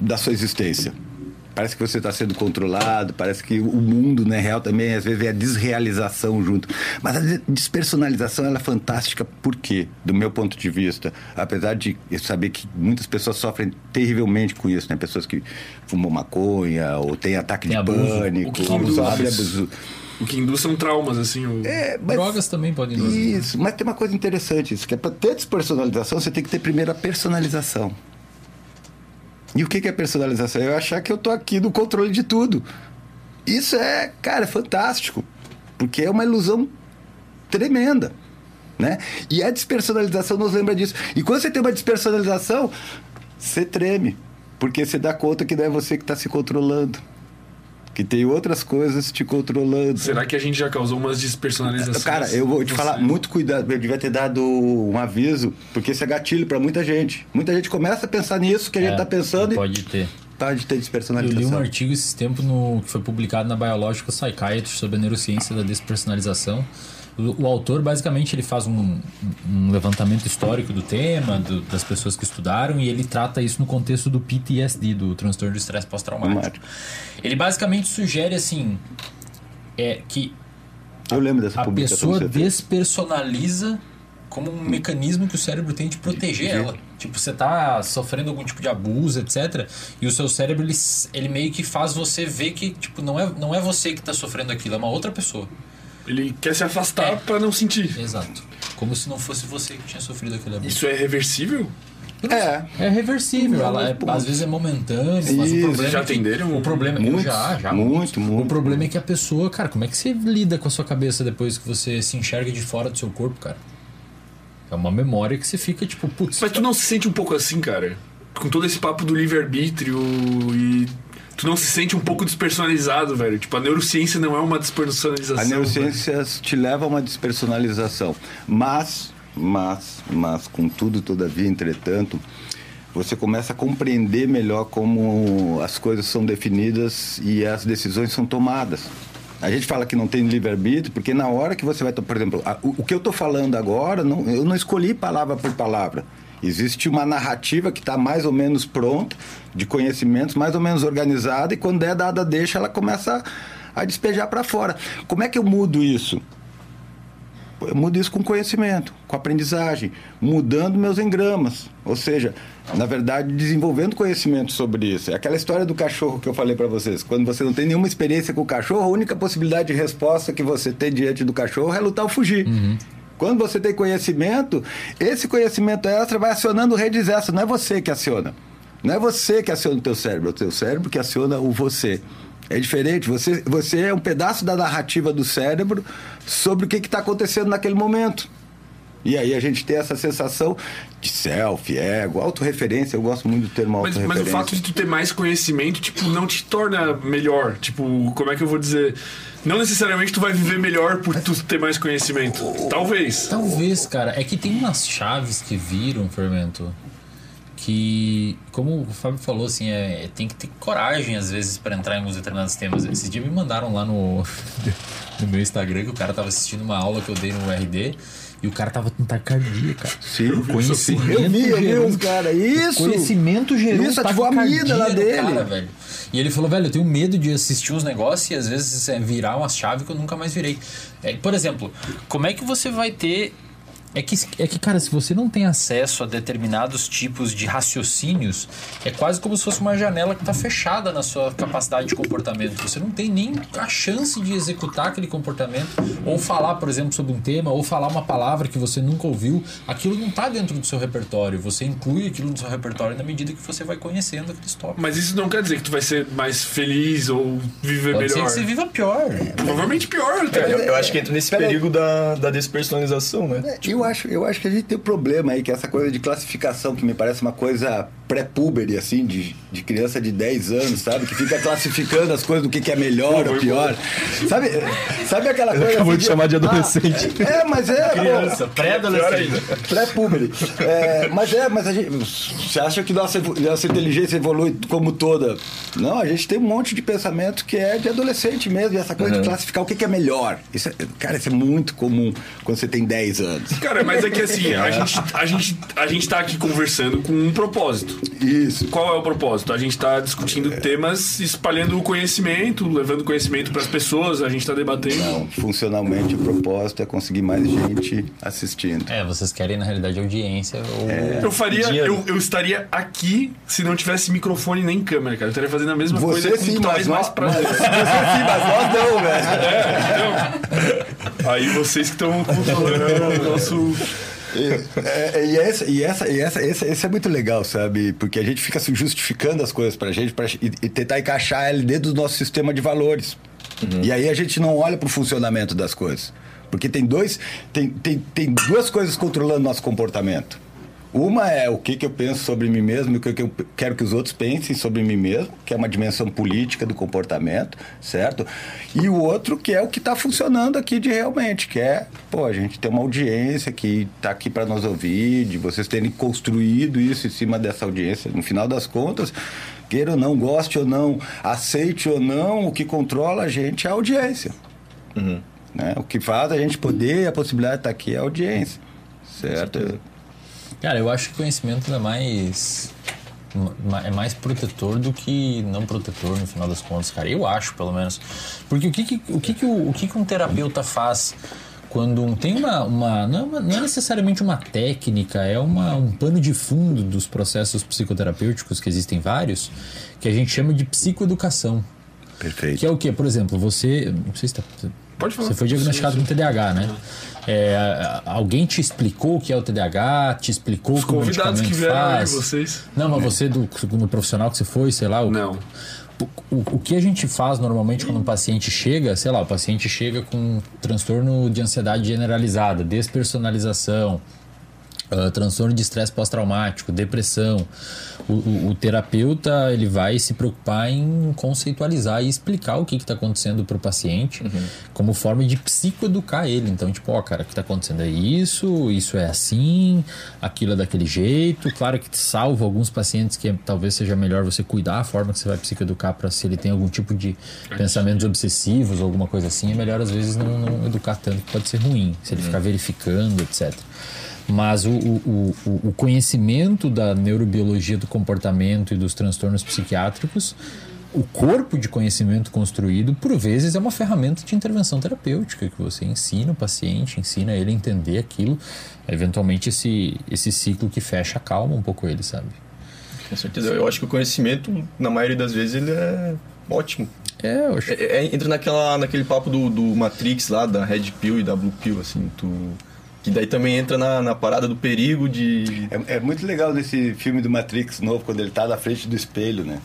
da sua existência. Parece que você está sendo controlado, parece que o mundo não é real também, às vezes é a desrealização junto. Mas a de- despersonalização ela é fantástica, por quê? Do meu ponto de vista. Apesar de eu saber que muitas pessoas sofrem terrivelmente com isso, né? Pessoas que fumam maconha ou têm ataque Tem de abuso. pânico, O que ou induz abuso. O que induz são traumas, assim. O... É, mas- Drogas também podem induzir. Isso, mas tem uma coisa interessante, isso que é para ter despersonalização, você tem que ter primeiro a personalização. E o que é personalização? É eu achar que eu tô aqui no controle de tudo. Isso é, cara, é fantástico, porque é uma ilusão tremenda, né? E a despersonalização nos lembra disso. E quando você tem uma despersonalização, você treme, porque você dá conta que não é você que está se controlando, que tem outras coisas te controlando. Será que a gente já causou umas despersonalizações? Cara, eu vou te falar, muito cuidado. Eu devia ter dado um aviso, porque isso é gatilho pra muita gente. Muita gente começa a pensar nisso que a gente É, tá pensando Pode ter. e pode ter Eu li um despersonalização. artigo esses tempos no, que foi publicado na Biological Psychiatry sobre a neurociência da despersonalização. O, o autor, basicamente, ele faz um, um levantamento histórico do tema, do- das pessoas que estudaram, e ele trata isso no contexto do PTSD, do transtorno de estresse pós-traumático. Traumático. Ele basicamente sugere, assim, é que Eu lembro dessa a pessoa despersonaliza como um mecanismo que o cérebro tem de proteger ela. Tipo, você tá sofrendo algum tipo de abuso, etc. E o seu cérebro, ele, ele meio que faz você ver que, tipo, não é, não é você que tá sofrendo aquilo, é uma outra pessoa. Ele quer se afastar É. pra não sentir. Exato. Como se não fosse você que tinha sofrido aquele abuso. Isso é reversível? É, É reversível, ela é- às vezes é momentâneo, mas o Isso. problema Já é que, atenderam? O problema eu Muitos, já, já. muito, muito. O problema é que a pessoa, cara, como é que você lida com a sua cabeça depois que você se enxerga de fora do seu corpo, cara? É uma memória que você fica tipo, putz, Mas tu não se sente um pouco assim, cara? Com todo esse papo do livre-arbítrio e. Tu não se sente um pouco despersonalizado, velho? Tipo, a neurociência não é uma despersonalização. a neurociência te leva a uma despersonalização. Mas, mas, mas, contudo, todavia, entretanto, você começa a compreender melhor como as coisas são definidas e as decisões são tomadas. A gente fala que não tem livre-arbítrio, porque na hora que você vai... Por exemplo, a- o, o que eu estou falando agora, não- eu não escolhi palavra por palavra. Existe uma narrativa que está mais ou menos pronta, de conhecimentos mais ou menos organizada, e quando é dada deixa, ela começa a, despejar para fora. Como é que eu mudo isso? Eu mudo isso com conhecimento, com aprendizagem, mudando meus engramas. Ou seja, na verdade, desenvolvendo conhecimento sobre isso. É aquela história do cachorro que eu falei para vocês. Quando você não tem nenhuma experiência com o cachorro, a única possibilidade de resposta que você tem diante do cachorro é lutar ou fugir. Quando você tem conhecimento, esse conhecimento extra vai acionando redes extras. Não é você que aciona. Não é você que aciona o teu cérebro, é o teu cérebro que aciona o você. É diferente. Você, você é um pedaço da narrativa do cérebro sobre o que está acontecendo naquele momento. E aí a gente tem essa sensação de self, ego, autorreferência. Eu gosto muito do termo Mas, autorreferência. mas o fato de tu ter mais conhecimento, tipo, não te torna melhor. Tipo, como é que eu vou dizer? Não necessariamente tu vai viver melhor por tu ter mais conhecimento. Talvez. Talvez, cara. É que tem umas chaves que viram, Fermento, que, como o Fábio falou, assim, é, tem que ter coragem às vezes para entrar em uns determinados temas. Esses dias me mandaram lá no, no meu Instagram que o cara tava assistindo uma aula que eu dei no RD e o cara tava com taquicardia, cara. Sim, vi conhecimento Eu vi, eu vi gerou- cara, isso! Conhecimento gerou Isso, ativou a amígdala no dele. Cara, velho. E ele falou, velho, eu tenho medo de assistir uns negócios e às vezes é, virar uma chave que eu nunca mais virei. É, por exemplo, como é que você vai ter. É que, é que, cara, se você não tem acesso a determinados tipos de raciocínios, é quase como se fosse uma janela que está fechada na sua capacidade de comportamento. Você não tem nem a chance de executar aquele comportamento, ou falar, por exemplo, sobre um tema, ou falar uma palavra que você nunca ouviu. Aquilo não está dentro do seu repertório. Você inclui aquilo no seu repertório na medida que você vai conhecendo aqueles tópicos. Mas isso não quer dizer que tu vai ser mais feliz ou viver Pode ser melhor. que você viva pior. Provavelmente pior, até. Eu, eu acho que entra nesse perigo da, da despersonalização, né? Eu acho, eu acho que a gente tem um problema aí, que é essa coisa de classificação, que me parece uma coisa pré-puber, assim, de, de criança de 10 anos, sabe? Que fica classificando as coisas do que, que é melhor ou pior. Sabe, sabe aquela coisa. acabou assim de chamar de adolescente. Ah, é, mas é. pô, pré-adolescente. Pré-puber. É, mas é, mas a gente. Você acha que nossa, nossa inteligência evolui como toda? Não, a gente tem um monte de pensamento que é de adolescente mesmo, e essa coisa de classificar o que, que é melhor. Isso é- cara, isso é muito comum quando você tem 10 anos. Cara, mas é que assim, a gente, a, gente, a gente tá aqui conversando com um propósito. Isso. Qual é o propósito? A gente tá discutindo temas, espalhando o conhecimento, levando conhecimento pras pessoas, a gente tá debatendo. Não, funcionalmente o propósito é conseguir mais gente assistindo. É, vocês querem, na realidade, audiência ou... Eu faria, eu, eu estaria aqui se não tivesse microfone nem câmera, cara. Eu estaria fazendo a mesma Você coisa sim, com mas mais nós, prazer. você sim, mas nós não, velho. Aí vocês que estão controlando o nosso. E, é, e essa, e essa, e essa, esse, esse é muito legal, sabe? Porque a gente fica se justificando as coisas pra gente pra, e, e tentar encaixar ele dentro do nosso sistema de valores. E aí a gente não olha pro funcionamento das coisas. Porque tem dois. Tem, tem, tem duas coisas controlando nosso comportamento. Uma é o que, que eu penso sobre mim mesmo e o que, que eu quero que os outros pensem sobre mim mesmo, que é uma dimensão política do comportamento, certo? E o outro que é o que está funcionando aqui de realmente, que é, pô, a gente tem uma audiência que está aqui para nos ouvir, de vocês terem construído isso em cima dessa audiência. No final das contas, queira ou não, goste ou não, aceite ou não, o que controla a gente é a audiência. Né? O que faz a gente poder, a possibilidade de estar aqui é a audiência, certo? Cara, eu acho que conhecimento é mais. ma- É mais protetor do que não protetor no final das contas, cara. Eu acho, pelo menos. Porque o que, que, o, que, que, o, o que, que um terapeuta faz quando um- tem uma. uma, não, é uma- não é necessariamente uma técnica, é uma, um pano de fundo dos processos psicoterapêuticos, que existem vários, que a gente chama de psicoeducação. Perfeito. Que é o quê? Por exemplo, você. Não sei se tá, Pode falar. Você foi diagnosticado com TDAH, né? É, alguém te explicou o que é o TDAH? Te explicou Os o que o convidados que vieram faz? vocês. Não, mas você, do, no profissional que você foi, sei lá. O, Não. O, o que a gente faz normalmente quando um paciente chega, sei lá, o paciente chega com transtorno de ansiedade generalizada, despersonalização, ah, transtorno de estresse pós-traumático, depressão. O, o- o terapeuta ele vai se preocupar em conceitualizar e explicar o que está acontecendo para o paciente como forma de psicoeducar ele. Então, tipo, ó, cara, o que está acontecendo é isso, isso é assim, aquilo é daquele jeito. Claro que salvo alguns pacientes que talvez seja melhor você cuidar a forma que você vai psicoeducar para se ele tem algum tipo de pensamentos obsessivos ou alguma coisa assim, é melhor às vezes não, não educar tanto, que pode ser ruim, se ele ficar verificando, etc. Mas o, o, o, conhecimento da neurobiologia do comportamento e dos transtornos psiquiátricos, o corpo de conhecimento construído, por vezes, é uma ferramenta de intervenção terapêutica, que você ensina o paciente, ensina ele a entender aquilo. Eventualmente, esse, esse ciclo que fecha calma um pouco ele, sabe? Com certeza. Eu acho que o conhecimento, na maioria das vezes, ele é ótimo. É, eu acho. É, é- entra naquela, naquele papo do, do Matrix lá, da Red Pill e da Blue Pill, assim, tu... Que daí também entra na, na parada do perigo de... É, é muito legal nesse filme do Matrix novo, quando ele tá na frente do espelho, né?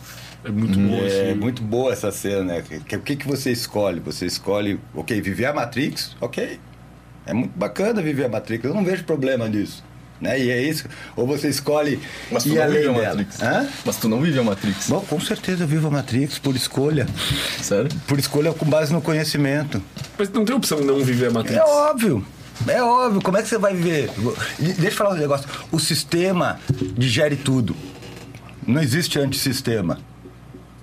É muito bom É assim. muito boa essa cena, né? Que- que- O que, que você escolhe? Você escolhe, ok, viver a Matrix, ok. É muito bacana viver a Matrix, eu não vejo problema nisso. Né? E é isso. Ou você escolhe Mas tu ir não além vive a. Matrix. Hã? Mas tu não vive a Matrix. Bom, com certeza eu vivo a Matrix por escolha. Sério? Por escolha com base no conhecimento. Mas não tem opção não viver a Matrix. É óbvio. É óbvio. Como é que você vai viver? Deixa eu falar um negócio. O sistema digere tudo. Não existe antissistema.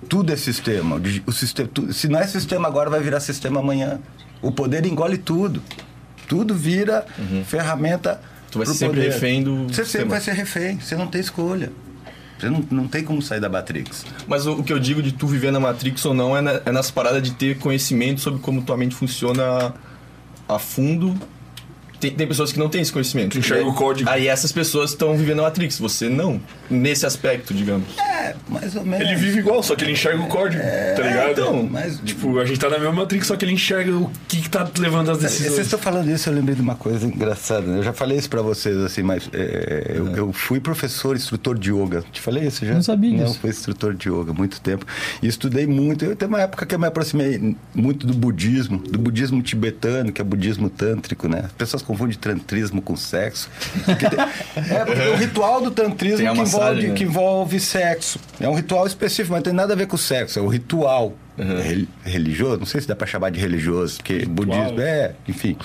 Tudo é sistema. O sistema tu- se não é sistema agora, vai virar sistema amanhã. O poder engole tudo. Tudo vira ferramenta. Uhum. Tu vai ser sempre poder. refém do Você sempre sistema. vai ser refém. Você não tem escolha. Você não, não tem como sair da Matrix. Mas o, o que eu digo de tu viver na Matrix ou não é, na- é nas paradas de ter conhecimento sobre como tua mente funciona a fundo. Tem, tem pessoas que não têm esse conhecimento. Enxerga aí- o código. Aí essas pessoas estão vivendo a Matrix, você não. Nesse aspecto, digamos. É, mais ou menos. Ele vive igual, só que ele enxerga o código, tá ligado? então, mas- Tipo, a gente tá na mesma Matrix, só que ele enxerga o que, que tá levando as Vocês decisões. estão falando isso, eu lembrei de uma coisa engraçada. né? Eu já falei isso pra vocês, assim, mas é, eu, eu fui professor, instrutor de yoga. Te falei isso já? Não sabia Não, disso. fui instrutor de yoga há muito tempo. E estudei muito. Eu tenho uma época que eu me aproximei muito do budismo, do budismo tibetano, que é budismo tântrico, né? As pessoas confundem tantrismo com sexo. Porque tem- é, porque o ritual do tantrismo que envolve, massagem, né? que envolve sexo. É um ritual específico, mas não tem nada a ver com sexo, é o ritual. Rel- religioso, não sei se dá pra chamar de religioso, porque budismo é, enfim.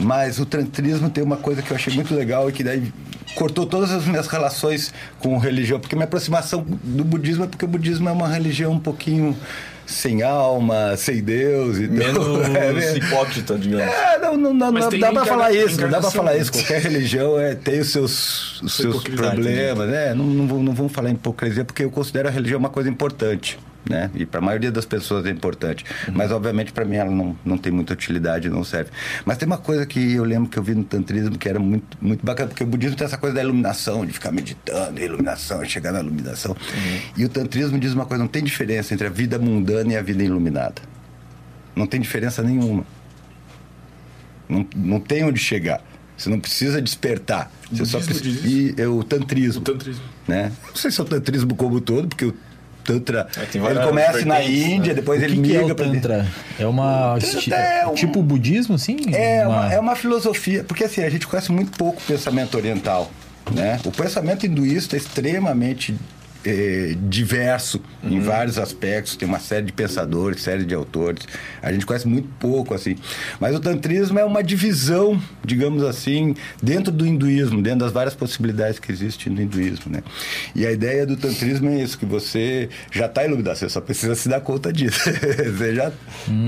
Mas o tantrismo tem uma coisa que eu achei muito legal e que daí cortou todas as minhas relações com religião, porque minha aproximação do budismo é porque o budismo é uma religião um pouquinho sem alma, sem Deus e Menos é, né? hipócrita, digamos. É, não, não, não, não dá pra falar isso, não dá pra falar isso. Qualquer religião é, tem os seus, os seus hipocrisia, problemas, né? Não, não, vou- não vamos falar em hipocrisia, porque eu considero a religião uma coisa importante. Né? E para a maioria das pessoas é importante. Mas, obviamente, para mim ela não, não tem muita utilidade, não serve. Mas tem uma coisa que eu lembro que eu vi no Tantrismo que era muito, muito bacana, porque o budismo tem essa coisa da iluminação, de ficar meditando, iluminação, chegar na iluminação. E o Tantrismo diz uma coisa: não tem diferença entre a vida mundana e a vida iluminada. Não tem diferença nenhuma. Não, não tem onde chegar. Você não precisa despertar. Você só precisa. E é o tantrismo. O tantrismo. Né? Não sei se é o tantrismo como todo, porque o Tantra. É, ele começa na né? Índia, depois O ele que, que é migra o. Tantra? É uma. esti- é um- Tipo budismo, assim? É uma, é uma filosofia, porque assim, a gente conhece muito pouco o pensamento oriental. Né? O pensamento hinduísta é extremamente eh, diverso em vários aspectos, tem uma série de pensadores, série de autores. A gente conhece muito pouco, assim. Mas o tantrismo é uma divisão, digamos assim, dentro do hinduísmo, dentro das várias possibilidades que existem no hinduísmo. Né? E a ideia do tantrismo é isso, que você já está iluminado, você só precisa se dar conta disso. você já,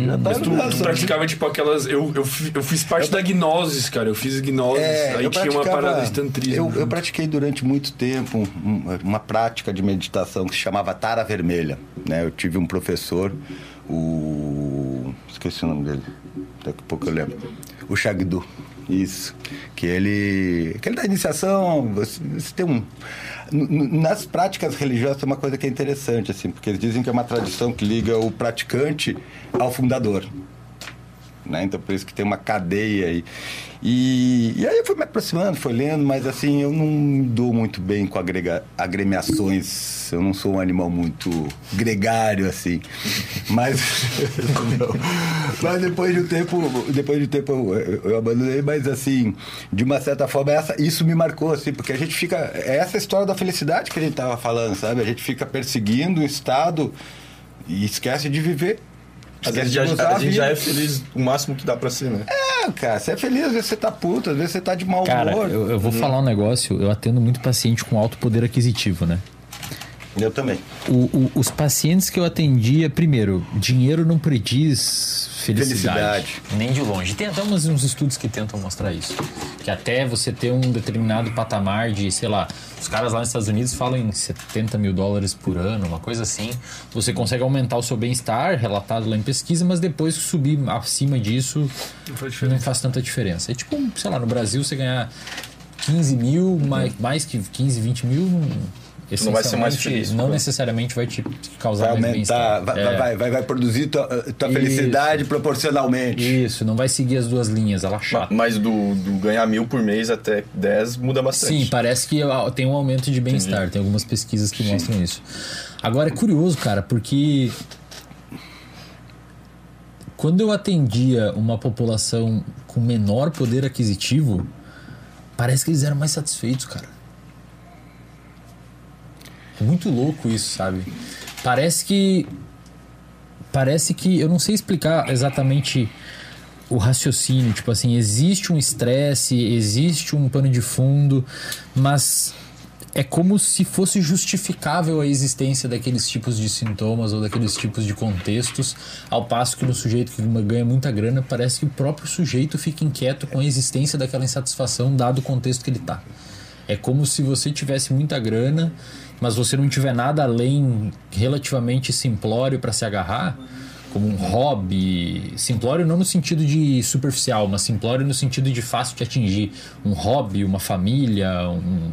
já tá Mas tu, tu praticava, tipo, aquelas... Eu, eu, eu fiz parte da gnosis, cara. Eu fiz gnosis. É, aí eu tinha uma parada de tantrismo. Eu, eu pratiquei durante muito tempo um- uma prática de meditação que se chamava Tara Vermelha. Né? Eu tive um professor, o. Esqueci o nome dele. Daqui a pouco eu lembro. O Shagdu. Isso. Que ele. Aquele da iniciação, você, você tem um. Nas práticas religiosas tem uma coisa que é interessante, assim, porque eles dizem que é uma tradição que liga o praticante ao fundador né? Então por isso que tem uma cadeia aí. E, e aí eu fui me aproximando, fui lendo, mas assim, eu não dou muito bem com agrega, agremiações. Eu não sou um animal muito gregário, assim. Mas, mas depois de um tempo, depois de um tempo eu, eu abandonei, mas assim, de uma certa forma, essa, isso me marcou, assim, porque a gente fica. É essa história da felicidade que a gente tava falando, sabe? A gente fica perseguindo um estado e esquece de viver. Às vezes de já, gozar a gente já vida. é feliz o máximo que dá pra ser, né? É, cara, você é feliz, às vezes você tá puto, às vezes você tá de mau Cara, humor. eu, eu vou falar um negócio. Eu atendo muito paciente com alto poder aquisitivo, né? Eu também. O- o- os pacientes que eu atendia, primeiro, dinheiro não prediz felicidade. Felicidade. Nem de longe. Tem até uns, uns estudos que tentam mostrar isso. Que até você ter um determinado patamar de, sei lá, os caras lá nos Estados Unidos falam em 70 mil dólares por ano, uma coisa assim. Você consegue aumentar o seu bem-estar, relatado lá em pesquisa, mas depois subir acima disso, Não faz não faz tanta diferença. É tipo, sei lá, no Brasil você ganhar 15 mil, mais, mais que 15, 20 mil, não, não vai ser mais feliz, Não necessariamente vai te causar Vai aumentar, vai, É. vai, vai, vai produzir tua, tua Isso. felicidade proporcionalmente. Isso, não vai seguir as duas linhas, ela é chata. Mas do, do ganhar mil por mês até 10 muda bastante. Sim, parece que tem um aumento de bem-estar. Tem algumas pesquisas que mostram isso. Agora é curioso, cara, porque quando eu atendia uma população com menor poder aquisitivo, parece que eles eram mais satisfeitos, cara. Muito louco isso, sabe? Parece que. Parece que. Eu não sei explicar exatamente o raciocínio. Tipo assim, existe um estresse, existe um pano de fundo, mas é como se fosse justificável a existência daqueles tipos de sintomas ou daqueles tipos de contextos, ao passo que no sujeito que ganha muita grana, parece que o próprio sujeito fica inquieto com a existência daquela insatisfação dado o contexto que ele está. É como se você tivesse muita grana, mas você não tiver nada além relativamente simplório para se agarrar, como um hobby, simplório não no sentido de superficial, mas simplório no sentido de fácil de atingir, um hobby, uma família, um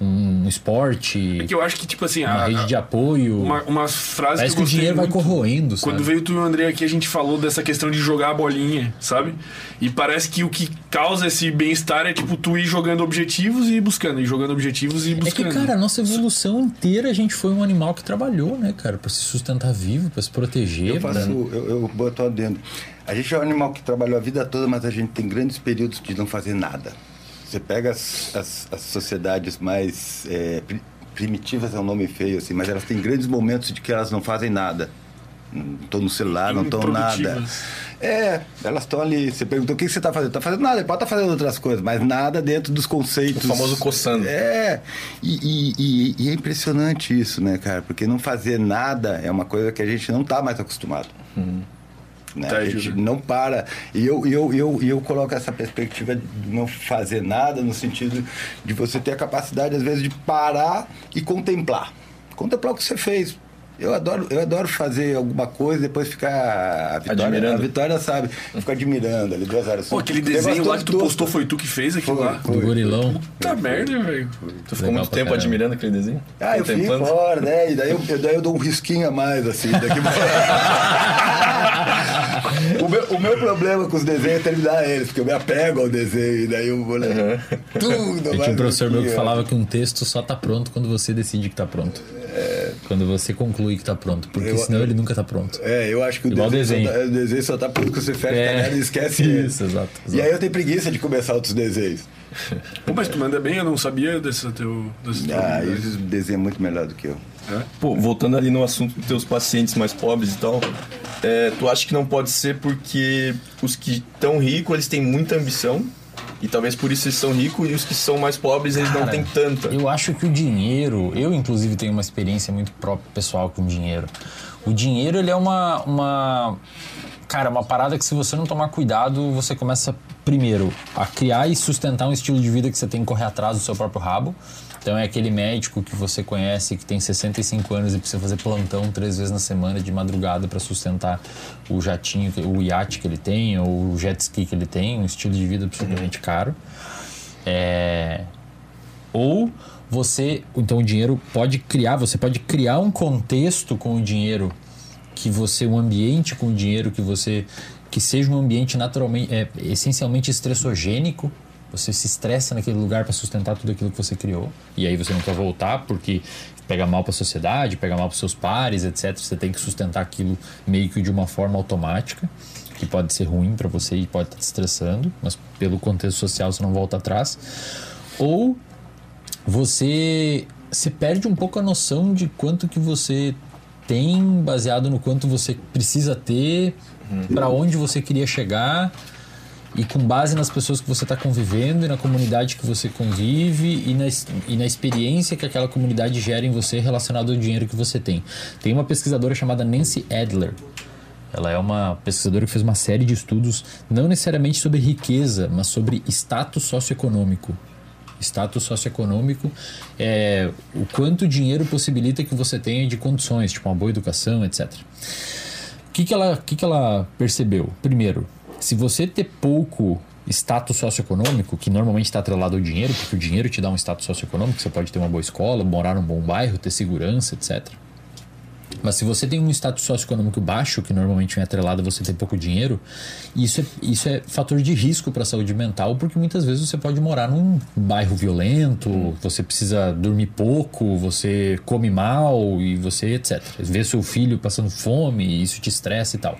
um esporte. É que eu acho que, tipo assim, uma a, rede de apoio. Uma, umas frases Parece que, que o dinheiro muito. vai corroendo, sabe? Quando veio tu e o André aqui, a gente falou dessa questão de jogar a bolinha, sabe? E parece que o que causa esse bem-estar é, tipo, tu ir jogando objetivos e buscando, e jogando objetivos e buscando. É que, cara, a nossa evolução inteira, a gente foi um animal que trabalhou, né, cara? Pra se sustentar vivo, pra se proteger. Eu faço, pra... eu, eu boto adendo. A gente é um animal que trabalhou a vida toda, mas a gente tem grandes períodos de não fazer nada. Você pega as, as, as sociedades mais é, pri- primitivas, é um nome feio assim, mas elas têm grandes momentos de que elas não fazem nada. Não estão no celular, não estão nada. É, elas estão ali. Você perguntou o que você está fazendo? Está fazendo nada, pode estar fazendo outras coisas, mas nada dentro dos conceitos. O famoso coçando. É, e, e- e- e é impressionante isso, né, cara? Porque não fazer nada é uma coisa que a gente não está mais acostumado. Né? Tá, a gente Júlio. não para. E eu, eu, eu, e eu coloco essa perspectiva de não fazer nada no sentido de você ter a capacidade, às vezes, de parar e contemplar. Contemplar o que você fez. Eu adoro, eu adoro fazer alguma coisa e depois ficar. A Vitória, Admirando. a Vitória sabe, ficar admirando ali duas horas. Pô, aquele desenho lá que tu postou foi tu que fez aquilo Foi, lá? foi. Do gorilão. Puta merda, velho. Tu ficou muito tempo caramba. admirando aquele desenho? Ah, eu Contemplando? fora, né? E daí eu, eu- daí eu dou um risquinho a mais, assim. Daqui... o, meu, o meu problema com os desenhos é terminar eles, porque eu me apego ao desenho, e daí eu vou ler tudo. Eu tinha um professor meu que falava que um texto só tá pronto quando você decide que tá pronto. Quando você conclui que tá pronto. Porque Eu- senão ele nunca tá pronto. É, eu acho que o Igual desenho, desenho. Só tá, o desenho só tá pronto quando você fecha É. a canela e esquece. Isso, exato, E exato. aí eu tenho preguiça de começar outros desenhos. Pô, mas tu manda bem, eu não sabia desse teu. Desse teu Ah, eles desenham muito melhor do que eu. Pô, voltando ali no assunto dos teus pacientes mais pobres e tal, é, tu acha que não pode ser porque os que estão ricos, eles têm muita ambição e talvez por isso eles são ricos e os que são mais pobres, eles não Cara, têm tanta. Eu acho que o dinheiro, eu inclusive tenho uma experiência muito própria pessoal com dinheiro. O dinheiro ele é uma, uma cara, uma parada que se você não tomar cuidado, você começa primeiro a criar e sustentar um estilo de vida que você tem que correr atrás do seu próprio rabo. Então é aquele médico que você conhece que tem 65 anos e precisa fazer plantão três vezes na semana de madrugada para sustentar o jatinho, o iate que ele tem ou o jet ski que ele tem, um estilo de vida absolutamente caro. É, ou você, então o dinheiro pode criar, você pode criar um contexto com o dinheiro que você, um ambiente com o dinheiro que você, que seja um ambiente naturalmente, é, essencialmente estressogênico. Você se estressa naquele lugar para sustentar tudo aquilo que você criou. E aí você não quer voltar porque pega mal para a sociedade, pega mal para seus pares, etc. Você tem que sustentar aquilo meio que de uma forma automática, que pode ser ruim para você e pode estar te estressando, mas pelo contexto social você não volta atrás. Ou você você perde um pouco a noção de quanto que você tem baseado no quanto você precisa ter para onde você queria chegar e com base nas pessoas que você está convivendo e na comunidade que você convive e na, e na experiência que aquela comunidade gera em você relacionado ao dinheiro que você tem. Tem uma pesquisadora chamada Nancy Adler. Ela é uma pesquisadora que fez uma série de estudos, não necessariamente sobre riqueza, mas sobre status socioeconômico. Status socioeconômico é o quanto dinheiro possibilita que você tenha de condições, tipo uma boa educação, etc. O que, que, ela, que, que ela percebeu? Primeiro, se você ter pouco status socioeconômico, que normalmente está atrelado ao dinheiro, porque o dinheiro te dá um status socioeconômico, você pode ter uma boa escola, morar num bom bairro, ter segurança, etc. Mas se você tem um status socioeconômico baixo, que normalmente vem atrelado a você ter pouco dinheiro, isso é, isso é fator de risco para a saúde mental, porque muitas vezes você pode morar num bairro violento, você precisa dormir pouco, você come mal e você etc. Vê seu filho passando fome isso te estressa e tal.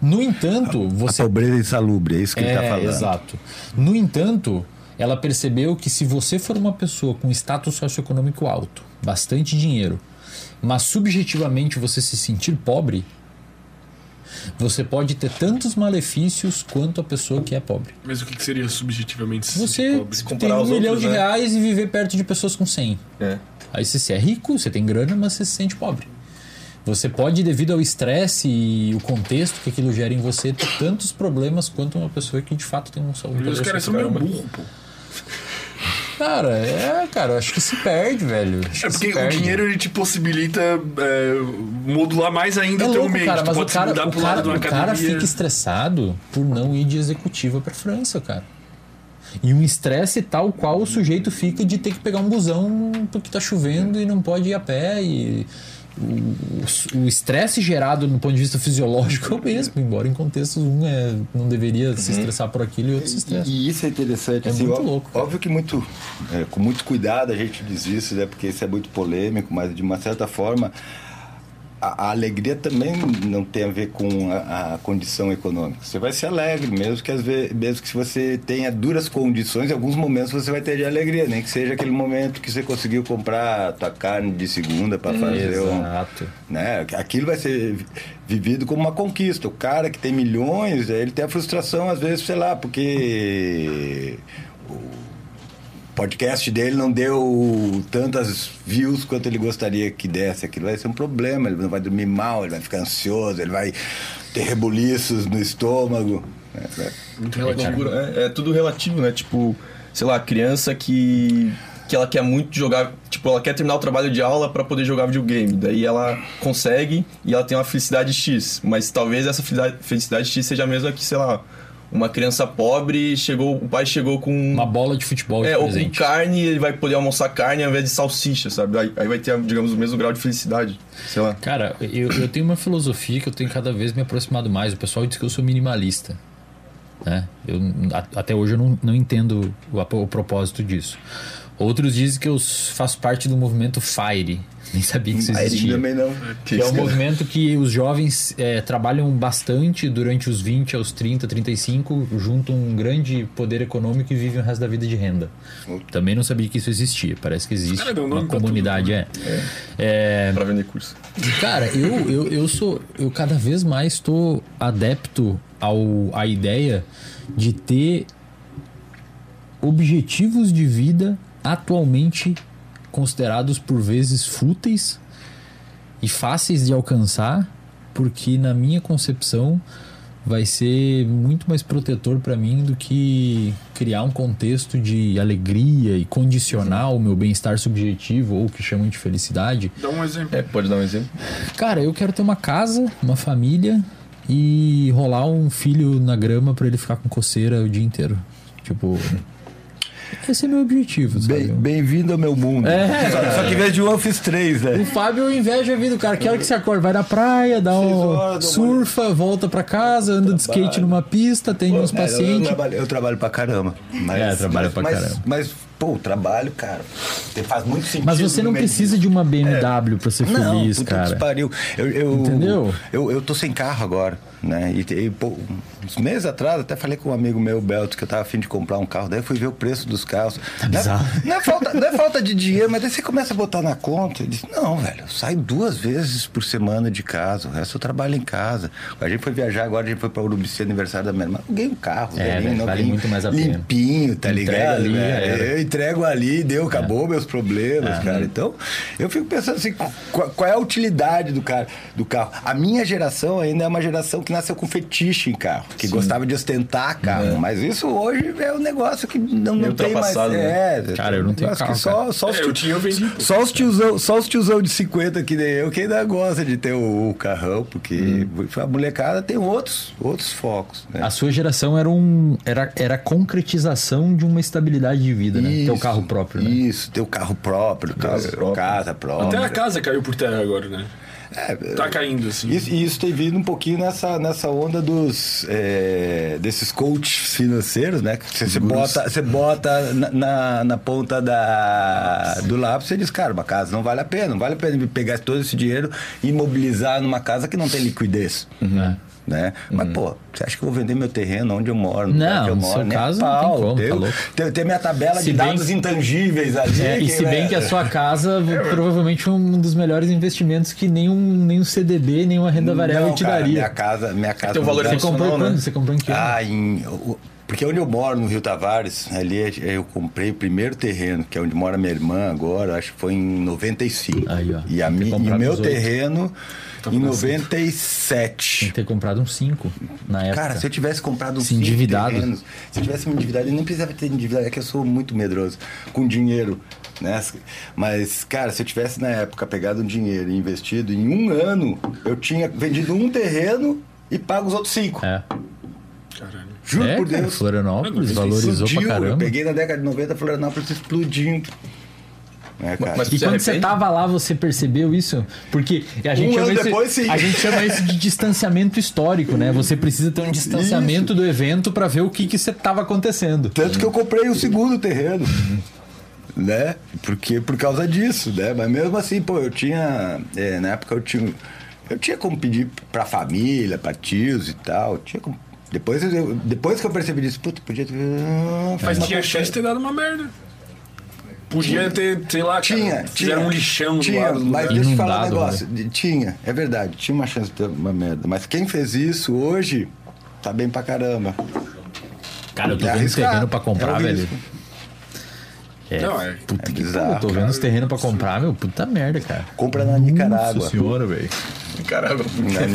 No entanto, você A pobreza insalubre, é isso que ele tá é, falando. exato. No entanto, ela percebeu que se você for uma pessoa com status socioeconômico alto, bastante dinheiro, mas subjetivamente você se sentir pobre, você pode ter tantos malefícios quanto a pessoa que é pobre. Mas o que, seria subjetivamente se Você sentir pobre? tem comparar um aos milhão outros, de né? reais e viver perto de pessoas com 100. É. Aí se você é rico, você tem grana, mas você se sente pobre. Você pode, devido ao estresse e o contexto que aquilo gera em você, ter tantos problemas quanto uma pessoa que de fato tem um saúde. Os caras são meio burro, pô. Cara, é, cara, acho que se perde, velho. Acho É porque o perde. dinheiro ele te possibilita é, modular mais ainda é o teu louco, ambiente. cara, tu mas o pode se cara, mudar o pro lado cara, de uma o cara academia. fica estressado por não ir de executiva pra França, cara. E um estresse tal qual o sujeito fica de ter que pegar um busão porque tá chovendo e não pode ir a pé. E o- estresse gerado no ponto de vista fisiológico é o mesmo, embora em contextos um é, não deveria se estressar por aquilo e outro se estressa. E isso é interessante. É assim, muito ó- louco, cara. Óbvio que muito, é, com muito cuidado a gente diz isso, né? Porque isso é muito polêmico, mas de uma certa forma a, a alegria também não tem a ver com a, a condição econômica. Você vai ser alegre, mesmo que às vezes, mesmo que se você tenha duras condições, em alguns momentos você vai ter de alegria, nem que seja aquele momento que você conseguiu comprar a tua carne de segunda para fazer um, Exato. né? Aquilo vai ser vi- vivido como uma conquista. O cara que tem milhões, ele tem a frustração, às vezes, sei lá, porque podcast dele não deu tantas views quanto ele gostaria que desse. Aquilo vai ser um problema, ele não vai dormir mal, ele vai ficar ansioso, ele vai ter rebuliços no estômago. né? Muito É, relativo. é, é tudo relativo, né? Tipo, sei lá, criança que que ela quer muito jogar, tipo, ela quer terminar o trabalho de aula pra poder jogar videogame. Daí ela consegue e ela tem uma felicidade X, mas talvez essa felicidade, felicidade X seja a mesma que, sei lá, uma criança pobre chegou, o pai chegou com Uma bola de futebol de é, ou com presente. carne, ele vai poder almoçar carne ao invés de salsicha, sabe? Aí, aí vai ter, digamos, o mesmo grau de felicidade. Sei lá. Cara, eu, eu tenho uma filosofia que eu tenho cada vez me aproximado mais. O pessoal diz que eu sou minimalista. Né? Eu, a- até hoje eu não, não entendo o, o propósito disso. Outros dizem que eu faço parte do movimento FIRE. Nem sabia que isso existia. também não. Que é um movimento que os jovens é, trabalham bastante durante os 20 aos 30, 35, juntam um grande poder econômico e vivem o resto da vida de renda. Também não sabia que isso existia. Parece que existe caras dão uma nome pra comunidade. é. É, Pra vender curso. Cara, eu, eu, eu sou. Eu cada vez mais estou adepto ao, à ideia de ter objetivos de vida atualmente considerados por vezes fúteis e fáceis de alcançar, porque na minha concepção vai ser muito mais protetor para mim do que criar um contexto de alegria e condicionar o meu bem-estar subjetivo ou o que chamam de felicidade Dá um exemplo. É, pode dar um exemplo? Cara, eu quero ter uma casa, uma família e rolar um filho na grama pra ele ficar com coceira o dia inteiro. Tipo, esse é meu objetivo, sabe? Bem- Bem-vindo ao meu mundo. É. Só, só que em vez de um eu fiz três, O né? Fábio inveja a vida do cara. Que hora que você acorda? Vai na praia, dá um. surfa, volta pra casa, anda de skate Trabalho. numa pista, atende uns É, eu, eu pacientes. trabalho, eu trabalho pra caramba. Mas, É, trabalha mas, pra mas- caramba. Mas, pô, o trabalho, cara, tem- faz muito sentido. Mas você não precisa de uma BMW pra ser Não, feliz, puta cara. que pariu. Eu, eu, Entendeu? Eu, eu tô sem carro agora, né? E, e, pô, uns meses atrás, até falei com um amigo meu, Belto, que eu tava afim de comprar um carro. Daí eu fui ver o preço dos carros. Não é, não, é falta, não é falta de dinheiro, mas daí você começa a botar na conta. Ele disse, não, velho, eu saio duas vezes por semana de casa. O resto eu trabalho em casa. A gente foi viajar agora, a gente foi pra Urubici, aniversário da minha irmã. Aluguei um carro, É, velhinho, velho, vale muito mais a pena. limpinho, tá Entrega ligado? ali, era. Eu entrego ali, deu, acabou meus problemas, É. cara. Então, eu fico pensando assim, qual, qual é a utilidade do, cara, do carro? A minha geração ainda é uma geração que nasceu com fetiche em carro, que gostava de ostentar carro. Mas isso hoje é um negócio que não, não tem mais. né? É, Cara, eu não tenho carro, que Só, só, os É, tio- eu tinha, eu vendi, só os tiozão, só os tiozão de 50 que nem eu, que ainda gosta de ter o, o carrão, porque a molecada tem outros, outros focos. Né? A sua geração era um era, era a concretização de uma estabilidade de vida, né? Ter o carro próprio, né? Isso, ter o carro próprio, Casa própria. casa própria. Até a casa caiu por terra agora, né? É, Tá caindo, assim. Isso, e isso tem vindo um pouquinho nessa, nessa onda dos é, desses coaches financeiros, né? Você, você bota, você bota na, na, na ponta da, do lápis e diz, cara, uma casa não vale a pena, não vale a pena pegar todo esse dinheiro e imobilizar numa casa que não tem liquidez. Né? Né? Mas, pô, você acha que eu vou vender meu terreno onde eu moro? Não, eu no moro? seu a caso, não tem pau. como, tá Tem- tem, minha tabela Se de dados que- intangíveis ali. É, e se bem né? que a sua casa provavelmente um dos melhores investimentos que nenhum, nenhum CDB, nenhuma renda variável Não, te cara, daria. Minha casa, minha casa valor Você comprou não, né? Você comprou em que? Ah, em. Porque onde eu moro, no Rio Tavares, ali é- eu comprei o primeiro terreno, que é onde mora minha irmã agora, acho que foi em 95. Aí, ó. E, a mi, e o meu oito. Terreno em Tem 97. que ter comprado um 5 na época. Cara, se eu tivesse comprado Se cinco endividado. terrenos, se eu tivesse me endividado, eu nem precisava ter endividado, é que eu sou muito medroso com dinheiro, né? Mas, cara, se eu tivesse na época pegado um dinheiro e investido, em um ano eu tinha vendido um terreno e pago os outros cinco. É. Caralho. Juro é, por cara, Deus. Florianópolis valorizou Explodiu. pra Eu caramba. peguei na década de 90 Florianópolis explodindo. É, cara. Mas E quando você tava lá, você percebeu isso? Porque a gente, Um chama ano isso, depois, sim. a gente chama isso de distanciamento histórico, né? Você precisa ter um distanciamento do evento pra ver o que que você tava acontecendo. Tanto que eu comprei o segundo terreno. Né? Porque por causa disso, né? Mas mesmo assim, pô, eu tinha. é, na época eu tinha. Eu tinha como pedir pra família, pra tios e tal. Tinha como- depois, eu, depois que eu percebi disso, puta, podia ter. ah, Mas uma tinha chance de ter dado uma merda. Podia ter, sei lá, cara, Tinha, fizeram tinha. um lixão do tinha, lado do Mas deixa eu te falar um Inundado, negócio. De- Tinha, é verdade, tinha uma chance de ter uma merda. Mas quem fez isso hoje tá bem pra caramba. Cara, eu tô É vendo pra é comprar, o velho. risco. É, Não, é- puta é que bizarro, pariu, Eu tô vendo os terrenos pra comprar, meu, puta merda, cara. Compra na Nicarágua. Nossa senhora, velho. Na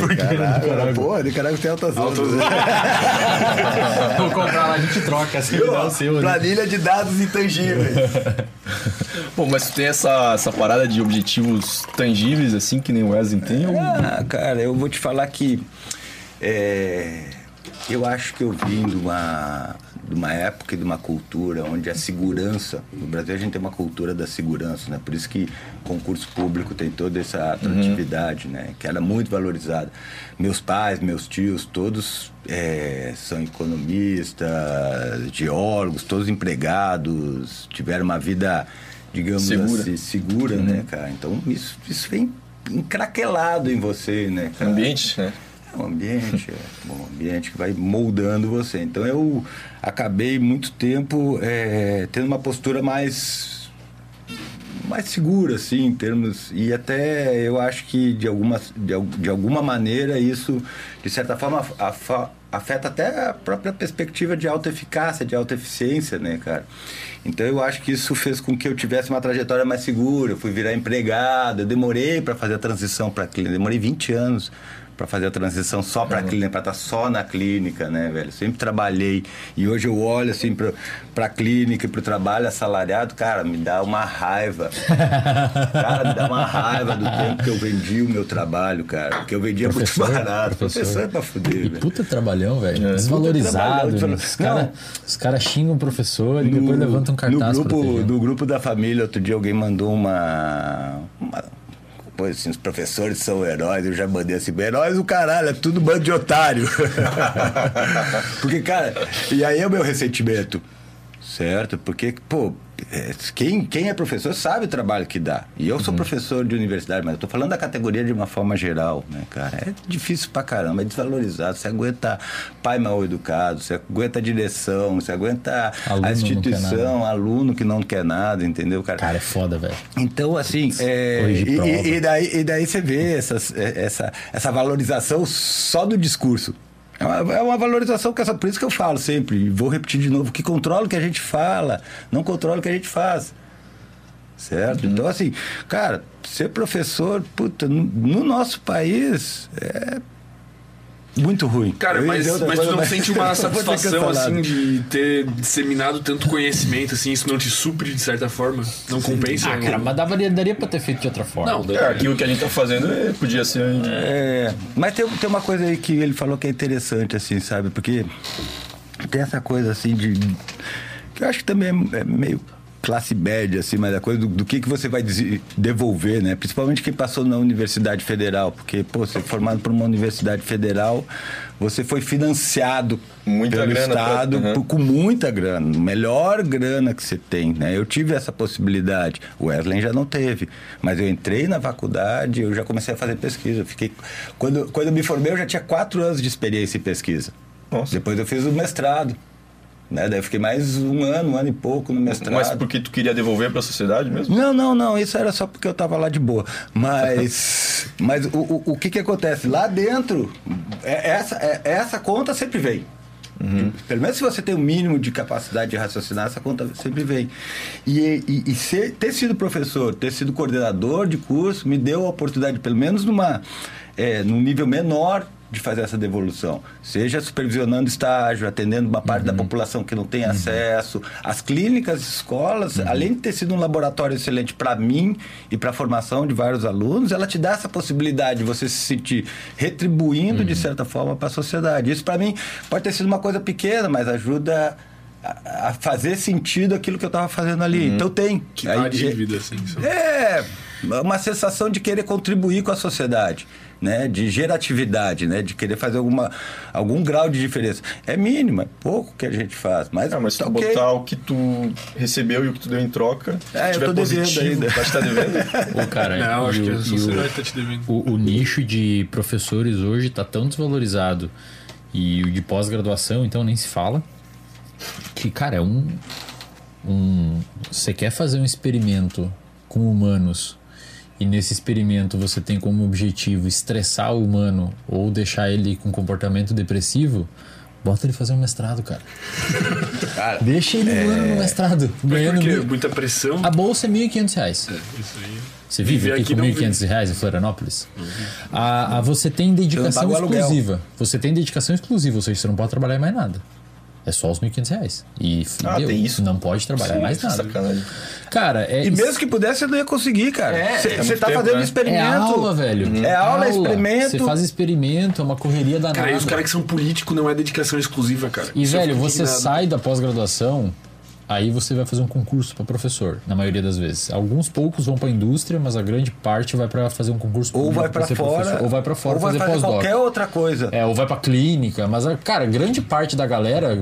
Nicarágua. Pô, Nicarágua tem altas ondas. Vou comprar lá, a gente troca, assim, me dá o seu. né? Planilha de dados intangíveis. Bom, mas tu tem essa, essa parada de objetivos tangíveis, assim, que nem o Wesley tem? ou- Ah, cara, eu vou te falar que é, eu acho que eu vim de uma, de uma época e de uma cultura onde a segurança, no Brasil a gente tem uma cultura da segurança, né? Por isso que concurso público tem toda essa atratividade, né? Que era muito valorizada. Meus pais, meus tios, todos é, são economistas, geólogos, todos empregados, tiveram uma vida, digamos Segura. assim, segura, né, cara? Então isso, isso vem encraquelado em você, né, cara? Ambiente, né? É um ambiente, é um ambiente que vai moldando você. Então eu acabei muito tempo é, tendo uma postura mais mais segura, assim, em termos. E até eu acho que de alguma, de, de alguma maneira isso, de certa forma, afa- afeta até a própria perspectiva de alta eficácia, de alta eficiência, né, cara? Então eu acho que isso fez com que eu tivesse uma trajetória mais segura. Eu fui virar empregado, eu demorei para fazer a transição para clínica, demorei 20 anos para fazer a transição só para clínica, para estar só na clínica, né, velho? Sempre trabalhei e hoje eu olho assim para clínica e para o trabalho assalariado, cara, me dá uma raiva. cara, me dá uma raiva do tempo que eu vendi o meu trabalho, cara, que eu vendia Professor, muito barato. professor. Professor é para fuder, velho. puta trabalhão, velho. Puta Desvalorizado. trabalhão, Os caras cara xingam o professor e depois levantam um cartaz no grupo, no grupo da família, outro dia alguém mandou uma. uma Pois assim, os professores são heróis, eu já mandei assim, heróis o caralho, é tudo bando de otário. Porque, cara, e aí é o meu ressentimento. Certo? Porque, pô, quem, quem é professor sabe o trabalho que dá. E eu sou Uhum. professor de universidade, mas eu tô falando da categoria de uma forma geral, né, cara? É difícil pra caramba, é desvalorizado. Você aguenta pai mal educado, você aguenta a direção, você aguenta Aluno a instituição, aluno que não quer nada, entendeu, cara? Cara, é foda, velho. Então, assim, é, e, e- e daí, e daí você vê essas- é, essa, essa valorização só do discurso. É uma, valorização que essa, por isso que eu falo sempre, e vou repetir de novo, que controla o que a gente fala, não controla o que a gente faz. Certo? Uhum. Então, assim, cara, ser professor, puta, no, no nosso país é muito ruim. Cara, Eu ia mas, tu não sente uma satisfação, assim, de ter disseminado tanto conhecimento, assim, isso não te supre de certa forma? Não compensa? Ah, cara, mas daria, daria pra ter feito de outra forma. Não, É, aquilo que a gente tá fazendo é, podia ser. É, mas tem, tem uma coisa aí que ele falou que é interessante, assim, sabe? Porque tem essa coisa assim de. que eu acho que também é, é meio classe média, assim, mas a coisa do, do que, que você vai devolver, né? Principalmente quem passou na Universidade Federal, porque, pô, você é formado por uma Universidade Federal, você foi financiado Muita pelo grana, Estado uhum. por- com muita grana, melhor grana que você tem, né? Eu tive essa possibilidade, o Wesley já não teve, mas eu entrei na faculdade, eu já comecei a fazer pesquisa, fiquei quando quando eu me formei eu já tinha quatro anos de experiência em pesquisa. Nossa. Depois eu fiz o mestrado, né? Daí eu fiquei mais um ano, um ano e pouco no mestrado. Mas porque tu queria devolver pra sociedade mesmo? Não, não, não. Isso era só porque eu tava lá de boa. Mas, mas o, o, o que que acontece? Lá dentro, é- essa, é- essa conta sempre vem. Pelo menos se você tem o mínimo de capacidade de raciocinar, essa conta sempre vem. E, e, e ser- ter sido professor, ter sido coordenador de curso, me deu a oportunidade, pelo menos numa, é, num nível menor, de fazer essa devolução. Seja supervisionando estágio, atendendo uma parte da população que não tem acesso. As clínicas, escolas, além de ter sido um laboratório excelente para mim e para a formação de vários alunos, ela te dá essa possibilidade de você se sentir retribuindo de certa forma para a sociedade. Isso para mim pode ter sido uma coisa pequena, mas ajuda a, fazer sentido aquilo que eu estava fazendo ali. Então tem. Que dá a dívida, assim. só. É, uma sensação de querer contribuir com a sociedade, né? De geratividade, né? De querer fazer alguma, algum grau de diferença. É mínimo, é pouco que a gente faz, mas, Ah, mas se tá tu ok. botar o que tu recebeu e o que tu deu em troca, É, eu tiver tô devendo positivo, ainda. vai estar devendo? Pô, cara, Não, acho e que o- a o- sociedade tá te devendo. o, o nicho de professores hoje está tão desvalorizado e o de pós-graduação, então, nem se fala. Que, cara, é um. um você quer fazer um experimento com humanos e nesse experimento você tem como objetivo estressar o humano ou deixar ele com comportamento depressivo, bota ele fazer um mestrado, cara. Cara, Deixa ele ano no mestrado, ganhando mil... muita pressão. A bolsa é 1.500 reais. Isso aí. Você vive aqui, aqui com não 1.500 reais em Florianópolis? A, a você tem dedicação exclusiva. Você tem dedicação exclusiva, ou seja, você não pode trabalhar mais nada. É só os 1.500 reais. E Ah, tem isso? não pode trabalhar em mais nada. Sacanagem. Cara, é. E mesmo que pudesse, você não ia conseguir, cara. É, Você é muito tá tempo, fazendo né? experimento. É aula, velho. É aula, é experimento. Você faz experimento, é uma correria danada. Cara, e os caras que são políticos não é dedicação exclusiva, cara. E, Isso velho, você sai da pós-graduação, aí você vai fazer um concurso para professor, na maioria das vezes. Alguns poucos vão para indústria, mas a grande parte vai para fazer um concurso Ou vai ser fora. professor, ou vai para fora ou vai fazer fazer pós-doc. qualquer outra coisa. É, ou vai pra clínica, mas, a- cara, grande parte da galera,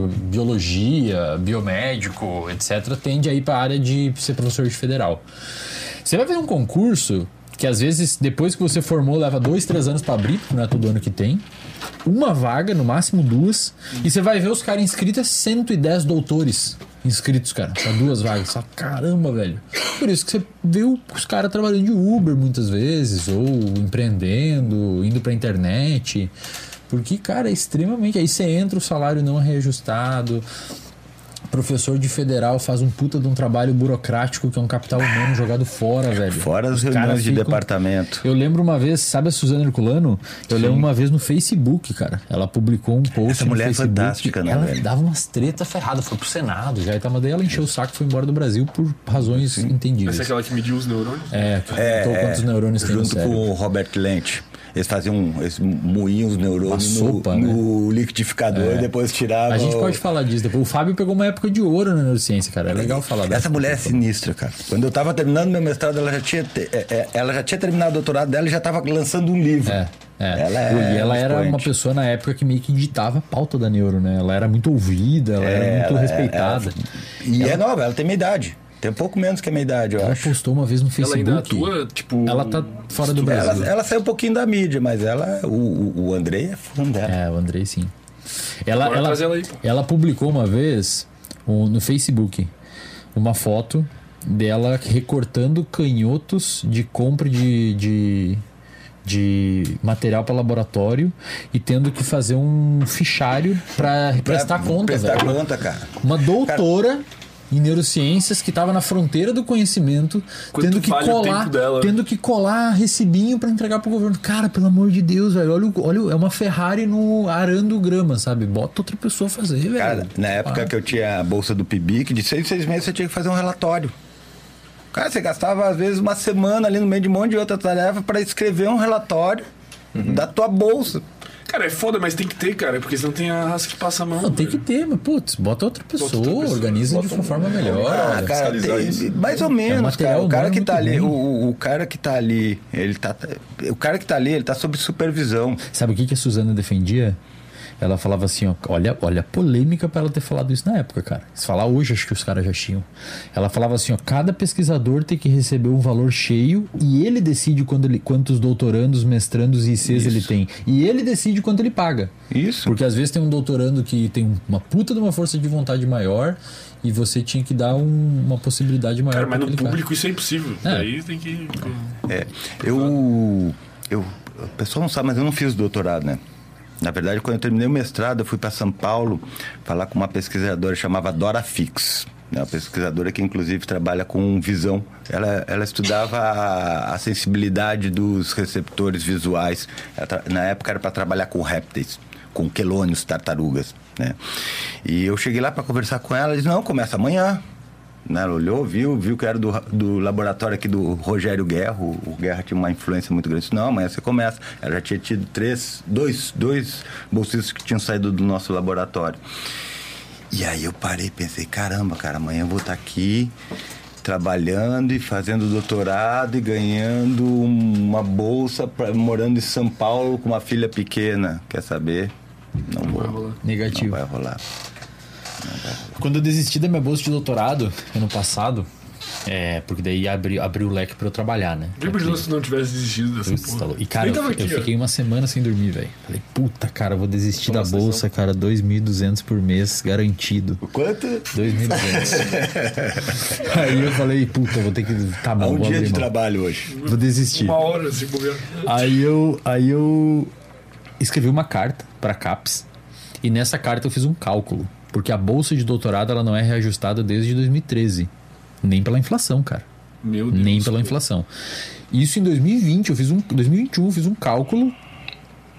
biologia, biomédico, etc., tende a ir pra área de ser professor de federal. Você vai ver um concurso que às vezes, depois que você formou, leva dois, três anos pra abrir, porque não é todo ano que tem. Uma vaga, no máximo duas, e você vai ver os caras inscritos, é 110 doutores inscritos, cara, pra duas vagas. Só, caramba, velho. Por isso que você o- os caras trabalhando de Uber muitas vezes, ou empreendendo, indo pra internet. Porque, cara, é extremamente. Aí você entra, o salário não é reajustado. Professor de federal faz um puta de um trabalho burocrático que é um capital humano jogado fora, velho. Fora as Os caras reuniões de ficam- departamento. Eu lembro uma vez, sabe a Suzana Herculano? Eu lembro uma vez no Facebook, cara. Ela publicou um post Essa no mulher é Facebook. fantástica, né, Ela velho? dava umas tretas ferradas, foi pro Senado já. Então, mas daí ela encheu o saco e foi embora do Brasil por razões entendíveis. Essa é aquela que mediu os neurônios? É, que contou quantos neurônios tem no junto com o Robert Lent. Eles faziam, eles moíam os neurônios no, sopa, né? no liquidificador e depois tiravam. A gente pode falar disso depois. O Fábio pegou uma época de ouro na neurociência, cara. É legal falar Essa mulher é sinistra, cara. Quando eu tava terminando meu mestrado, ela já tinha, é, é, ela já tinha terminado o doutorado dela e já tava lançando um livro. É, é. Ela é e ela era expoente. uma pessoa na época que meio que ditava a pauta da neuro, né? Ela era muito ouvida, ela era É, muito ela é- respeitada. E é nova, ela tem minha idade. Tem um pouco menos que a minha idade, eu Ela acho. postou uma vez no Ela Facebook. ainda atua, tipo. Ela tá fora do Brasil. Ela, ela saiu um pouquinho da mídia, mas ela, o, o, Andrei é fã dela. É, o Andrei sim. Ela, ela, trazer ela ela publicou uma vez um, no Facebook uma foto dela recortando canhotos de compra de, de, de material para laboratório e tendo que fazer um fichário para prestar conta, Prestar velho. conta, cara. Uma doutora em neurociências que estava na fronteira do conhecimento, Quanto tendo que vale colar, dela? tendo que colar recibinho para entregar pro governo. Cara, pelo amor de Deus, velho, olha, olha, é uma Ferrari no arando grama, sabe? Bota outra pessoa a fazer, velho. Cara, na época Ah. que eu tinha a bolsa do PIBIC, de seis seis meses você tinha que fazer um relatório. Cara, você gastava às vezes uma semana ali no meio de um monte de outra tarefa para escrever um relatório Uhum. da tua bolsa. Cara, é foda, mas tem que ter, cara, porque senão tem a raça que passa a mão. Não, tem que ter, mas putz, bota outra pessoa, outra pessoa, organiza de bota uma um- forma melhor. Ah, cara, tem- mais ou menos, material cara. O cara que tá ali, o, o cara que tá ali, ele tá. O cara que tá ali, ele tá sob supervisão. Sabe o que, que a Suzana defendia? Ela falava assim, ó, olha, olha a polêmica pra ela ter falado isso na época, cara. Se falar hoje, acho que os caras já tinham. Ela falava assim, ó, cada pesquisador tem que receber um valor cheio e ele decide quando ele, quantos doutorandos, mestrandos e ICs ele tem. E ele decide quanto ele paga. Isso. Porque às vezes tem um doutorando que tem uma puta de uma força de vontade maior e você tinha que dar um- uma possibilidade maior Cara, mas no aquele cara. público isso é impossível. É. Daí tem que. É, eu, eu. O pessoal não sabe, mas eu não fiz doutorado, né? Na verdade, quando eu terminei o mestrado, eu fui para São Paulo falar com uma pesquisadora chamava Dora Fix. Né? Uma pesquisadora que, inclusive, trabalha com visão. Ela, ela estudava a, a sensibilidade dos receptores visuais. Na época era para trabalhar com répteis, com quelônios, tartarugas. Né? E eu cheguei lá para conversar com ela. Ela disse: Não, começa amanhã. Né, Ela olhou, viu, viu que era do, do laboratório aqui do Rogério Guerra. O, o Guerra tinha uma influência muito grande. Disse, Não, amanhã você começa. Ela já tinha tido três, dois, dois bolsistas que tinham saído do nosso laboratório. E aí eu parei e pensei, caramba, cara, amanhã eu vou estar aqui trabalhando e fazendo doutorado e ganhando uma bolsa pra, morando em São Paulo com uma filha pequena. Quer saber? Não, vou. vai rolar. Negativo. Não vai rolar. Quando eu desisti da minha bolsa de doutorado, ano passado, é, porque daí abriu, abriu o leque pra eu trabalhar, né? Lembra de nós se não tivesse desistido dessa Putz, porra? louco. E cara, eu, eu aqui, ó. fiquei uma semana sem dormir, velho. Falei, puta, cara, eu vou desistir Toma da sessão. bolsa, cara, 2.200 por mês, garantido. O quanto? 2.200. Aí eu falei, puta, vou ter que. Tá Há bom, um vou dia abrir de mão. trabalho hoje. Vou desistir. Uma hora, se bobear. Aí eu, aí eu escrevi uma carta para CAPES e nessa carta eu fiz um cálculo, porque a bolsa de doutorado ela não é reajustada desde 2013, nem pela inflação, cara, Meu Deus. nem pela inflação. Isso em 2020, eu fiz um 2021, eu fiz um cálculo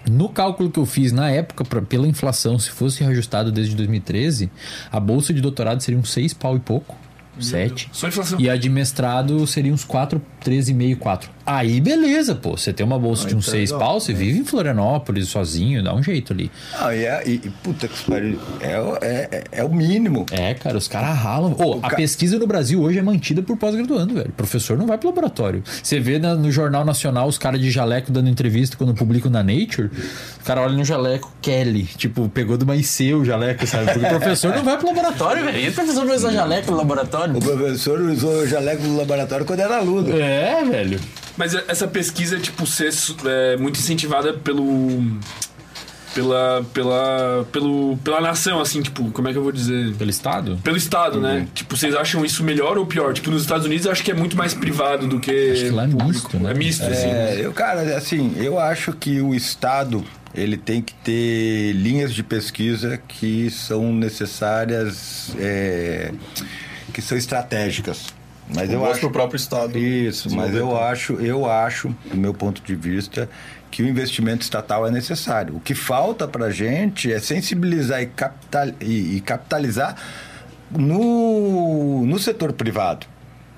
no cálculo que eu fiz na época pra, pela inflação, se fosse reajustado desde 2013, a bolsa de doutorado seria uns 6 pau e pouco, 7. Só inflação. E a de mestrado seria uns 4, 13,5, 4. Aí beleza, pô. Você tem uma bolsa de uns tá 6 legal. pau, você vive em Florianópolis sozinho, dá um jeito ali. Não, e, é, e, puta que pariu. É, o- é, é, é o mínimo. É, cara, os caras ralam. Ô, a ca- pesquisa no Brasil hoje é mantida por pós-graduando, velho. O professor não vai pro laboratório. Você vê na- no Jornal Nacional os caras de jaleco dando entrevista quando publicam na Nature. O cara olha no jaleco Kelly. Tipo, pegou de uma IC o jaleco, sabe? Porque o professor não vai pro laboratório, velho. E o professor não usa jaleco no laboratório? O professor usou jaleco do laboratório quando era aluno. É, velho. Mas essa pesquisa, tipo, ser é, muito incentivada pelo. Pela, pela, pelo, pela nação, assim, tipo, como é que eu vou dizer? Pelo Estado? Pelo Estado, Uhum. né? Tipo, vocês acham isso melhor ou pior? Tipo, nos Estados Unidos eu acho que é muito mais privado do que. Acho que lá é misto, né? É misto, assim. É, eu, cara, assim, eu acho que o Estado ele tem que ter linhas de pesquisa que são necessárias, é, que são estratégicas. Mas eu acho pro próprio Estado. Isso, mas eu acho, eu acho, do meu ponto de vista, que o investimento estatal é necessário. O que falta para a gente é sensibilizar e, capital, e, e capitalizar no, no setor privado.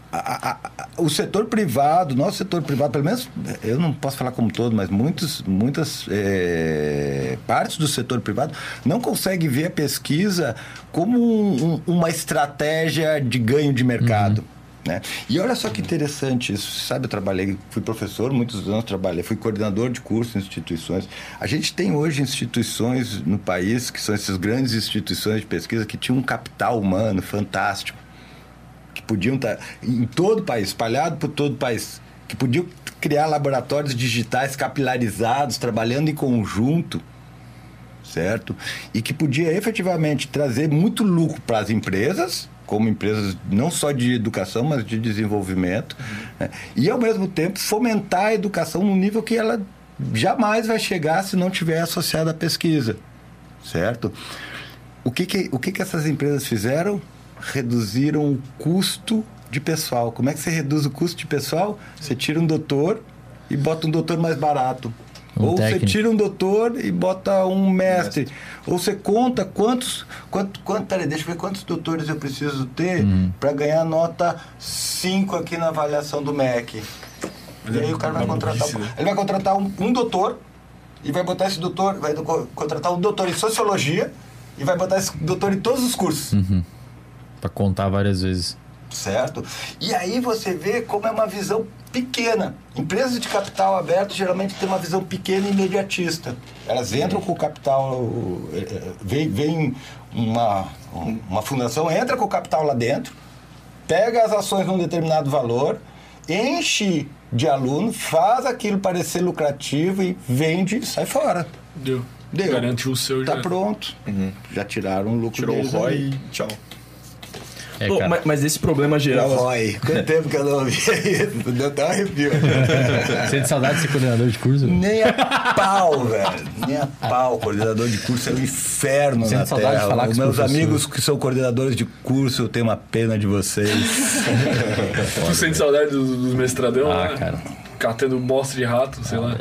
A- a- a- o setor privado, nosso setor privado, pelo menos, eu não posso falar como todo, mas muitos, muitas eh, partes do setor privado não conseguem ver a pesquisa como um- um- uma estratégia de ganho de mercado. Né? E olha só que interessante isso. Sabe, eu trabalhei, fui professor, muitos anos trabalhei, fui coordenador de curso em instituições. A gente tem hoje instituições no país, que são essas grandes instituições de pesquisa, que tinham um capital humano fantástico que podiam estar em todo o país, espalhado por todo o país, que podiam criar laboratórios digitais capilarizados, trabalhando em conjunto, certo? E que podia efetivamente trazer muito lucro para as empresas, como empresas não só de educação, mas de desenvolvimento, né? e ao mesmo tempo fomentar a educação no nível que ela jamais vai chegar se não tiver associada à pesquisa, certo? O que que, o que que essas empresas fizeram? Reduziram o custo de pessoal. Como é que você reduz o custo de pessoal? Você tira um doutor e bota um doutor mais barato. Um Ou técnico. você tira um doutor e bota um mestre. Ou você conta quantos. Quanto, quanto, peraí, deixa eu ver quantos doutores eu preciso ter Uhum. para ganhar nota 5 aqui na avaliação do MEC. E aí o cara vai contratar. né? Ele vai contratar um, um doutor e vai botar esse doutor, vai do- contratar um doutor em sociologia e vai botar esse doutor em todos os cursos. Pra contar várias vezes. Certo? E aí você vê como é uma visão pequena. Empresas de capital aberto geralmente têm uma visão pequena e imediatista. Elas entram com o capital, eh, eh, vem, vem uma, uma fundação, entra com o capital lá dentro, pega as ações num determinado valor, enche de aluno, faz aquilo parecer lucrativo e vende e sai fora. Deu. Deu. Garantiu o seu Tá já. pronto. Já tiraram o lucro Tirou o ROI e tchau. É, Pô, mas, mas esse problema geral. Roy, quanto tempo que eu não ouvia isso? Deu até um arrepio. Sente saudade de ser coordenador de curso? Nem a pau, velho. Nem a pau. Coordenador de curso é um inferno Sinto na saudade de terra. falar com meus amigos que são coordenadores de curso, eu tenho uma pena de vocês. Tu sente saudade dos, dos mestradão, Ah, né? cara. Catando bosta de rato, sei lá.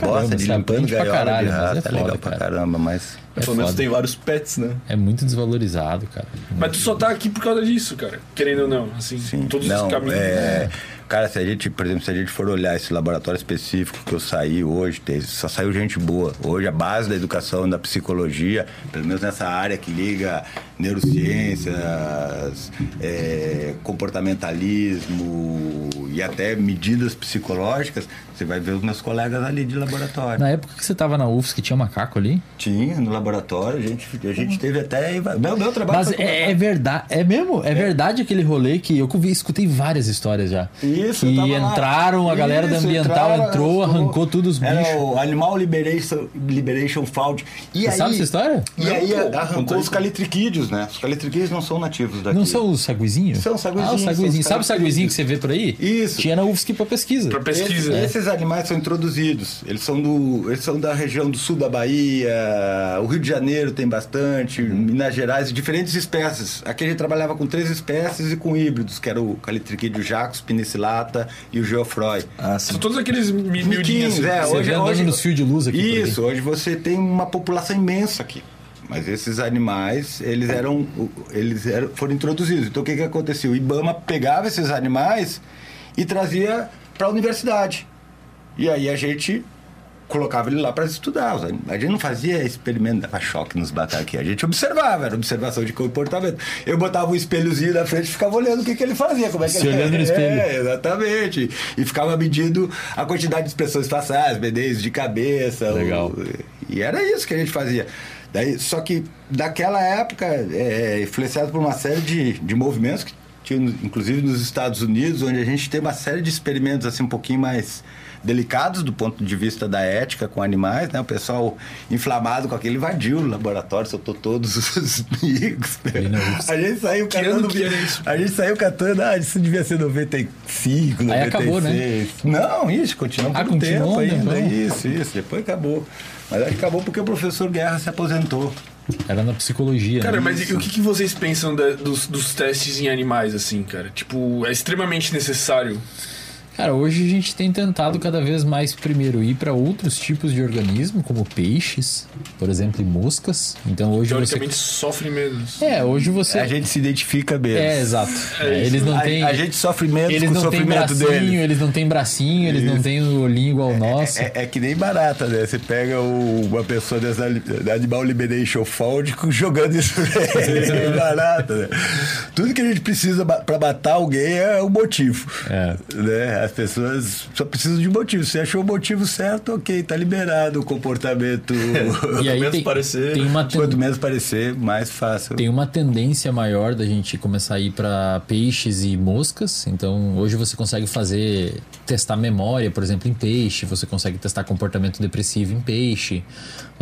Gosta de você limpando aprende pra gaiola caralho, de rato. é É, legal pra cara. caramba, mas... É Pelo menos tem vários pets, né? É muito desvalorizado, cara. Mas tu só tá aqui por causa disso, cara. Querendo ou não, assim, Sim. todos Não, os caminhos. é... Cara, se a gente, por exemplo, se a gente for olhar esse laboratório específico que eu saí hoje, tem- só saiu gente boa. Hoje a base da educação, da psicologia, pelo menos nessa área que liga neurociências, é, comportamentalismo e até medidas psicológicas, você vai ver os meus colegas ali de laboratório. Na época que você tava na UFS, que tinha macaco ali. Tinha no laboratório, a gente, a gente teve até. Meu, meu trabalho Mas é, é verdade, é mesmo? É, verdade aquele rolê que eu escutei várias histórias já. Isso, que tava lá. entraram, a galera da Isso, ambiental entraram, entrou, arrancou todos os Era bichos. o Animal Liberation, Liberation Fund. E Você aí, sabe essa história? E aí arrancou os calitriquídeos, né? Os calitriquídeos não são nativos daqui. Não são os saguizinhos? São os saguizinhos, Ah, os são saguizinhos. os Sabe o saguizinho que você vê por aí? Isso. Tinha na UFSC pra pesquisa. Pra pesquisa. Esses, esses animais são introduzidos. Eles são, do, eles são da região do sul da Bahia, o Rio de Janeiro tem bastante, Minas Gerais, diferentes espécies. Aqui a gente trabalhava com três espécies e com híbridos, que era o calitriquídeo jacos, pinicilata e o geofroy. Ah. São todos aqueles mi- miudinhos. Miquinhos, é. assim. Você Hoje, vê hoje, nos fios de luz aqui. Isso, hoje você tem uma população imensa aqui. Mas esses animais, eles eram, eles eram, foram introduzidos. Então o que que acontecia? O IBAMA pegava esses animais e trazia para a universidade. E aí a gente colocava ele lá para estudar. A gente não fazia experimento, dava choque nos bataqui. A gente observava, era observação de comportamento. Eu botava um espelhozinho na frente e ficava olhando o que, que ele fazia, como é que Se ele olhando no espelho. É, exatamente. E ficava medindo a quantidade de expressões faciais, bedeios de cabeça. Legal. o- E era isso que a gente fazia. Daí, só que daquela época, é, influenciado por uma série de, de movimentos que tinham, inclusive nos Estados Unidos, onde a gente tem uma série de experimentos assim um pouquinho mais delicados do ponto de vista da ética com animais, né? O pessoal inflamado com aquele invadiu o laboratório, soltou todos os UFSC. A gente saiu catando. A gente saiu catando, ah, isso devia ser 95, 96. Aí acabou, né? Não, isso, continuou Ah, por um continuou tempo ainda. tempão. Isso, isso, depois acabou. Mas acabou porque o professor Guerra se aposentou. Era na psicologia. Cara, né? mas e o que, que vocês pensam da- dos, dos testes em animais, assim, cara? Tipo, é extremamente necessário. Cara, hoje a gente tem tentado cada vez mais primeiro ir para outros tipos de organismo, como peixes, por exemplo, e moscas. Então hoje você Teoricamente sofre menos. É, hoje você A gente se identifica mesmo. É, exato. É, isso. eles não a, têm a gente sofre menos eles com o não têm sofrimento bracinho, dele. eles não têm bracinho, eles não têm o olhinho igual o nosso. É, é que nem barata, né? Você pega o- uma pessoa dessa Animal Liberation Fund jogando isso. É barata, né? Tudo que a gente precisa pra matar alguém é o motivo. É. Né? As pessoas só precisam de motivo. Se achou o motivo certo, ok, tá liberado o comportamento. E aí menos tem, parecer- tem uma ten- Quanto menos parecer, mais fácil. tem uma tendência maior da gente começar a ir para peixes e moscas. Então, hoje você consegue fazer testar memória, por exemplo, em peixe, você consegue testar comportamento depressivo em peixe,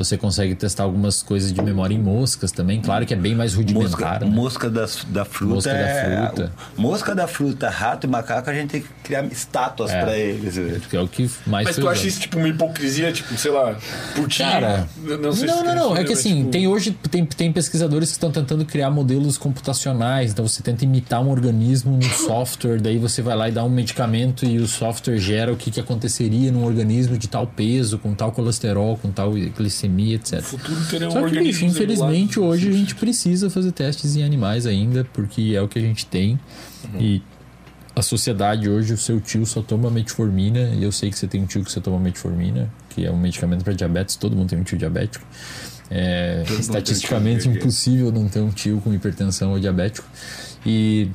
você consegue testar algumas coisas de memória em moscas também. Claro que é bem mais rudimentar. Mosca, né? mosca da, da fruta. Mosca da é- fruta. Mosca da fruta, rato e macaco, a gente tem que criar estátuas É. pra eles. Que é o que mais Mas tu acha isso, tipo, uma hipocrisia, tipo, sei lá, por ti? Cara, não, sei se não, não, não. É que assim, tipo, tem hoje tem, tem pesquisadores que estão tentando criar modelos computacionais. Então você tenta imitar um organismo no software, daí você vai lá e dá um medicamento e o software gera o que, que aconteceria num organismo de tal peso, com tal colesterol, com tal glicemia, etc. No futuro Só que, bicho, organismos infelizmente, hoje a gente precisa fazer testes em animais ainda, porque é o que a gente tem. E a sociedade hoje, o seu tio só toma metformina, e eu sei que você tem um tio que você toma metformina, que é um medicamento para diabetes, todo mundo tem um tio diabético. É um estatisticamente impossível não ter um tio com hipertensão ou diabético. E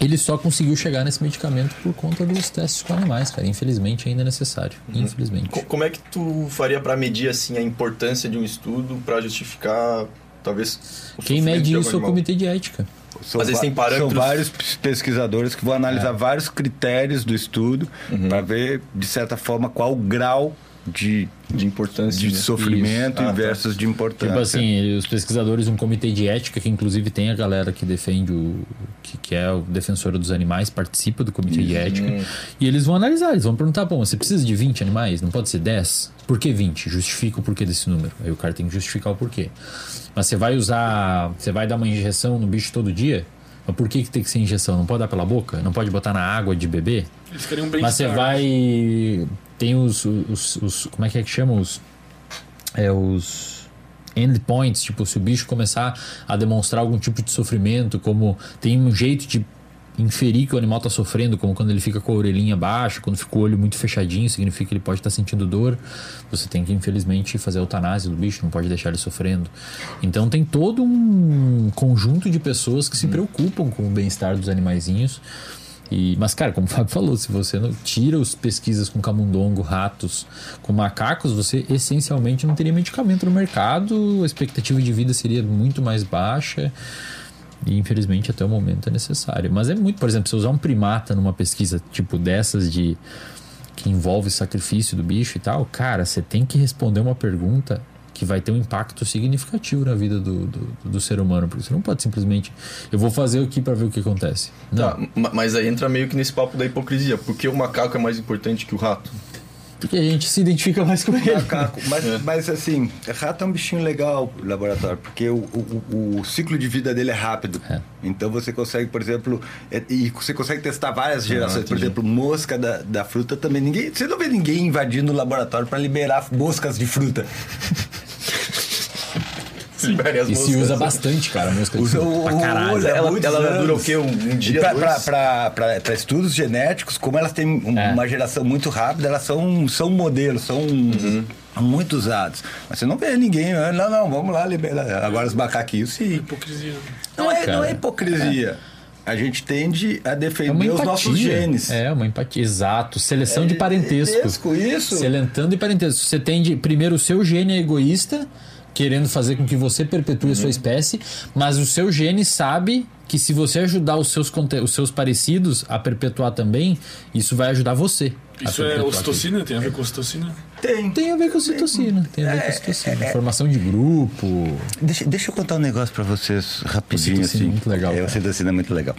ele só conseguiu chegar nesse medicamento por conta dos testes com animais, cara. Infelizmente ainda é necessário. Infelizmente. Co- Como é que tu faria pra medir assim a importância de um estudo pra justificar talvez o Quem mede isso é o comitê de ética. São, Mas va- parâmetros- são vários pesquisadores que vão analisar vários critérios do estudo para ver, de certa forma, qual o grau de, de importância de né? sofrimento Isso. Ah, tá. versus de importância. Tipo assim, os pesquisadores, um comitê de ética, que inclusive tem a galera que defende o. que, que é o defensor dos animais, participa do comitê de ética. E eles vão analisar, eles vão perguntar: bom, você precisa de 20 animais? Não pode ser 10? Por que 20? Justifica o porquê desse número. Aí o cara tem que justificar o porquê. Mas você vai usar. Você vai dar uma injeção no bicho todo dia? Mas por que, que tem que ser injeção? Não pode dar pela boca? Não pode botar na água de bebê? Eles queriam um Mas você vai. Tem os, os, os- Como é que é que chama? Os. É os. Endpoints, tipo, se o bicho começar a demonstrar algum tipo de sofrimento, como tem um jeito de inferir que o animal está sofrendo, como quando ele fica com a orelhinha baixa, quando fica o olho muito fechadinho, significa que ele pode estar sentindo dor. Você tem que, infelizmente, fazer a eutanásia do bicho, não pode deixar ele sofrendo. Então tem todo um conjunto de pessoas que se preocupam com o bem-estar dos animaizinhos. E, mas, cara, como o Fábio falou, se você não tira as pesquisas com camundongo, ratos, com macacos, você essencialmente não teria medicamento no mercado, a expectativa de vida seria muito mais baixa. E infelizmente até o momento é necessário. Mas é muito, por exemplo, se usar um primata numa pesquisa tipo dessas de que envolve sacrifício do bicho e tal, cara, você tem que responder uma pergunta que vai ter um impacto significativo na vida do, do, do ser humano, porque você não pode simplesmente eu vou fazer aqui para ver o que acontece. Não, Tá, ma- mas aí entra meio que nesse papo da hipocrisia. Por que o macaco é mais importante que o rato? porque a gente se identifica mais com ele. Macaco. Mas, mas assim, rato é um bichinho legal laboratório, porque o, o, o ciclo de vida dele é rápido. É. Então você consegue, por exemplo, é- e você consegue testar várias gerações. por exemplo, mosca da, da fruta também. Ninguém, você não vê ninguém invadindo o laboratório para liberar moscas de fruta. E se usa bastante, cara, a música de Usa pra caralho. Ela, muitos ela dura o quê? Um, um dia, Pra- dois? pra- pra- pra- pra estudos genéticos, como elas têm um- É. uma geração muito rápida, elas são, são modelos, são muito usados. Mas você não vê ninguém, ah, não, não, vamos lá liberar. Agora os macaquinhos, sim. Hipocrisia. Não é, não cara. é hipocrisia. A gente tende a É defender os empatia. nossos genes. É, uma empatia. Exato. Seleção de parentesco. parentesco, isso. Selentando e parentesco. Você tem de, primeiro o seu gene é egoísta, querendo fazer com que você perpetue a Uhum. sua espécie, mas o seu gene sabe que se você ajudar os seus, os seus parecidos a perpetuar também, isso vai ajudar você. Isso é ocitocina? Tem a ver com ocitocina? Tem. Tem a ver com citocina. Tem a ver com citocina. Formação de grupo. Deixa, deixa eu contar um negócio pra vocês rapidinho. Ocitocina assim. é muito legal, É, cara. o citocina é muito legal.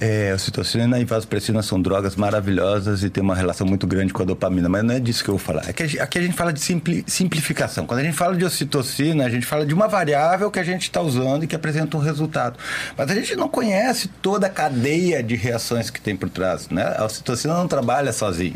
É, a ocitocina e vasopressina são drogas maravilhosas e tem uma relação muito grande com a dopamina, mas não é disso que eu vou falar. É que a gente- aqui a gente fala de simpli- simplificação. Quando a gente fala de ocitocina, a gente fala de uma variável que a gente está usando e que apresenta um resultado. Mas a gente não conhece toda a cadeia de reações que tem por trás. Né? A ocitocina não trabalha sozinha.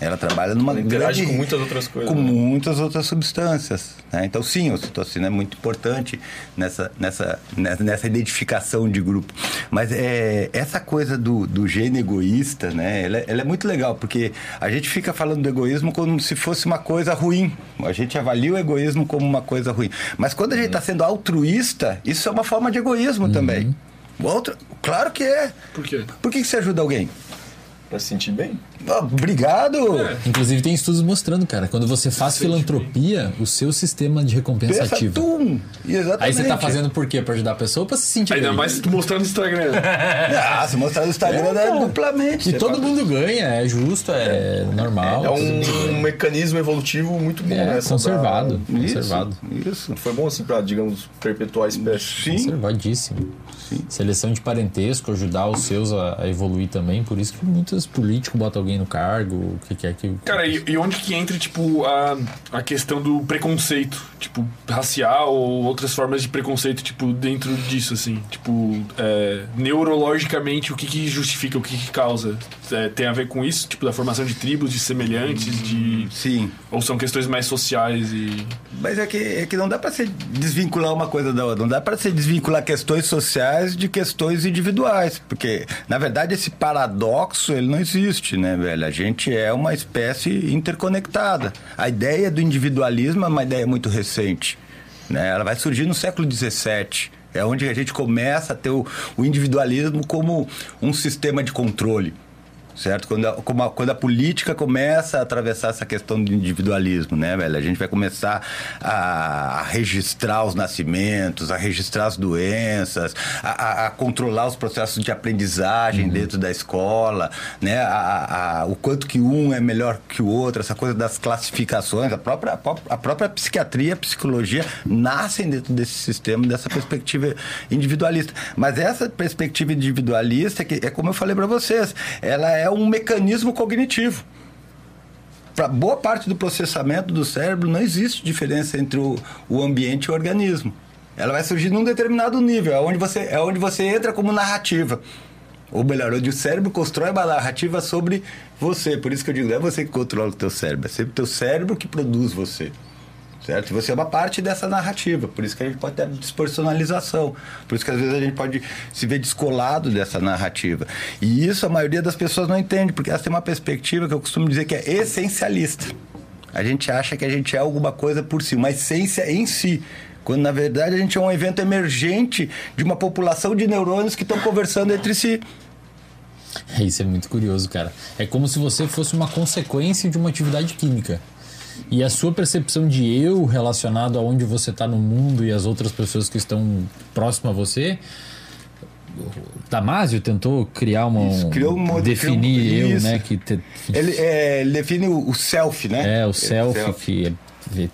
Ela trabalha numa Ela interage grande- com muitas outras coisas, Com né? muitas outras substâncias. né? Então, sim, a ocitocina é muito importante nessa, nessa, nessa, identificação de grupo. Mas é, essa coisa do, do gene egoísta, né? Ela, é- ela é muito legal, porque a gente fica falando do egoísmo como se fosse uma coisa ruim. A gente avalia o egoísmo como uma coisa ruim. Mas quando a gente está sendo altruísta, isso é uma forma de egoísmo também. O outro, claro que é. Por quê? Por que que você ajuda alguém? Pra se sentir bem. Ah, obrigado! Inclusive tem estudos mostrando, cara, quando você faz filantropia, o seu sistema de recompensa Pensa, ativa. tum! Exatamente. Aí você tá fazendo por quê? Pra ajudar a pessoa ou pra se sentir Ainda bem? mais se tu mostrar no Instagram. Ah, se mostrar no Instagram é, cara. duplamente. E Você todo fala- mundo ganha, é justo, é, normal. É tudo bem. um, um mecanismo evolutivo muito bom, É, né? Conservado, pra- conservado. Isso. Foi bom assim pra, digamos, perpetuar a espécie. Sim. Conservadíssimo. Seleção de parentesco, ajudar os seus a, a evoluir também. Por isso que muitos políticos botam alguém alguém no cargo? O que, que é que. Cara, e, e onde que entra, tipo, a, a questão do preconceito? Tipo, racial ou outras formas de preconceito, tipo, dentro disso, assim? Tipo, é, neurologicamente, o que que justifica, o que que causa? É, tem a ver com isso? Tipo, da formação de tribos, de semelhantes, de... Sim. Ou são questões mais sociais e... Mas é que, é que não dá para se desvincular uma coisa da outra. Não dá para se desvincular questões sociais de questões individuais. Porque, na verdade, esse paradoxo, ele não existe, né, velho? A gente é uma espécie interconectada. A ideia do individualismo é uma ideia muito recente. Né? Ela vai surgir no século XVII. É onde a gente começa a ter o, o individualismo como um sistema de controle certo? Quando a, a, quando a política começa a atravessar essa questão do individualismo, né, velho? A gente vai começar a, a registrar os nascimentos, a registrar as doenças, a, a controlar os processos de aprendizagem dentro da escola, né? A, o quanto que um é melhor que o outro, essa coisa das classificações, a própria, a própria psiquiatria, a psicologia nascem dentro desse sistema, dessa perspectiva individualista. Mas essa perspectiva individualista, que é como eu falei para vocês, ela é é um mecanismo cognitivo. Para boa parte do processamento do cérebro, não existe diferença entre o, o ambiente e o organismo. Ela vai surgir num determinado nível, é onde você, é onde você entra como narrativa. Ou melhor, onde o cérebro constrói uma narrativa sobre você. Por isso que eu digo, não é você que controla o teu cérebro, é sempre o teu cérebro que produz você certo? E você é uma parte dessa narrativa, por isso que a gente pode ter despersonalização, por isso que às vezes a gente pode se ver descolado dessa narrativa. E isso a maioria das pessoas não entende, porque elas têm uma perspectiva que eu costumo dizer que é essencialista. A gente acha que a gente é alguma coisa por si, uma essência em si. Quando na verdade a gente é um evento emergente de uma população de neurônios que estão conversando entre si. Isso é muito curioso, cara. É como se você fosse uma consequência de uma atividade química. E a sua percepção de eu relacionado a onde você está no mundo e as outras pessoas que estão próximas a você. Damasio tentou criar uma. Isso, criou um definir criou, eu, isso. né? Que te, ele, é, define o, self, né? É, o self, self. que é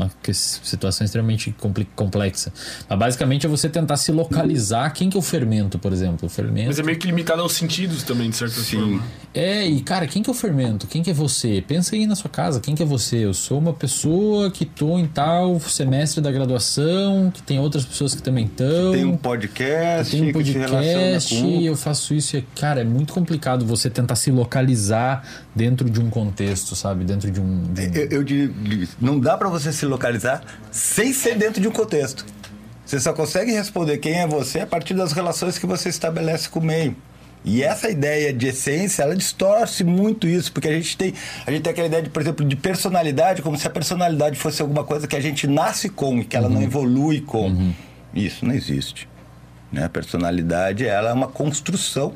uma situação extremamente complexa. Mas basicamente é você tentar se localizar quem que é o fermento, por exemplo. O fermento... Mas é meio que limitado aos sentidos também, de certa Sim. forma. É, e cara, quem que é o fermento? Quem que é você? Pensa aí na sua casa, quem que é você? Eu sou uma pessoa que tô em tal semestre da graduação, que tem outras pessoas que também estão. Tem um podcast, tem um podcast, com... eu faço isso e, cara, é muito complicado você tentar se localizar dentro de um contexto, sabe? Dentro de um... De um... Eu, eu não dá para você se localizar sem ser dentro de um contexto. Você só consegue responder quem é você a partir das relações que você estabelece com o meio. E essa ideia de essência, ela distorce muito isso, porque a gente tem, a gente tem aquela ideia, de, por exemplo, de personalidade, como se a personalidade fosse alguma coisa que a gente nasce com e que ela uhum. não evolui com. Uhum. Isso não existe. Né? A personalidade, ela é uma construção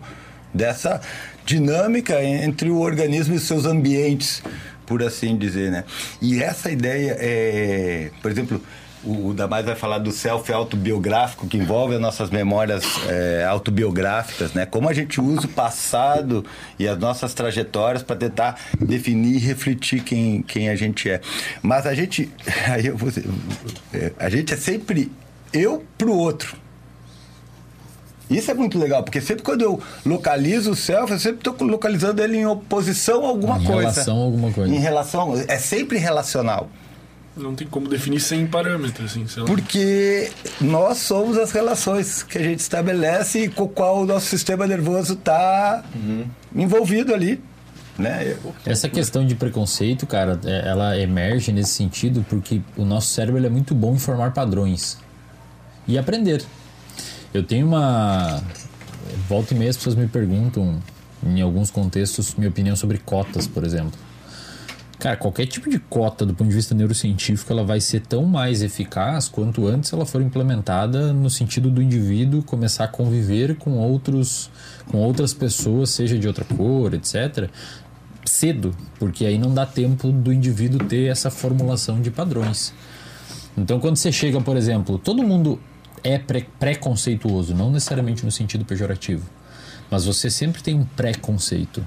dessa dinâmica entre o organismo e seus ambientes por assim dizer, né? E essa ideia é, por exemplo, o, o Damais vai falar do self autobiográfico que envolve as nossas memórias é, autobiográficas, né? Como a gente usa o passado e as nossas trajetórias para tentar definir e refletir quem, quem a gente é. Mas a gente, aí eu vou, é, a gente é sempre eu pro outro. Isso é muito legal, porque sempre quando eu localizo o self, eu sempre estou localizando ele em oposição a alguma em coisa. Em relação a alguma coisa. Em relação. É sempre relacional. Não tem como definir sem parâmetros, assim, sei lá. Porque nós somos as relações que a gente estabelece e com o qual o nosso sistema nervoso está uhum. envolvido ali. Né? Essa questão de preconceito, cara, é, ela emerge nesse sentido porque o nosso cérebro é muito bom em formar padrões e aprender. Eu tenho uma. Volta e meia as pessoas me perguntam, em alguns contextos, minha opinião sobre cotas, por exemplo. Cara, qualquer tipo de cota do ponto de vista neurocientífico, ela vai ser tão mais eficaz quanto antes ela for implementada no sentido do indivíduo começar a conviver com outros, com outras pessoas, seja de outra cor, etc, cedo, porque aí não dá tempo do indivíduo ter essa formulação de padrões. Então, quando você chega, por exemplo, todo mundo é pre preconceituoso, não necessariamente no sentido pejorativo, mas você sempre tem um preconceito.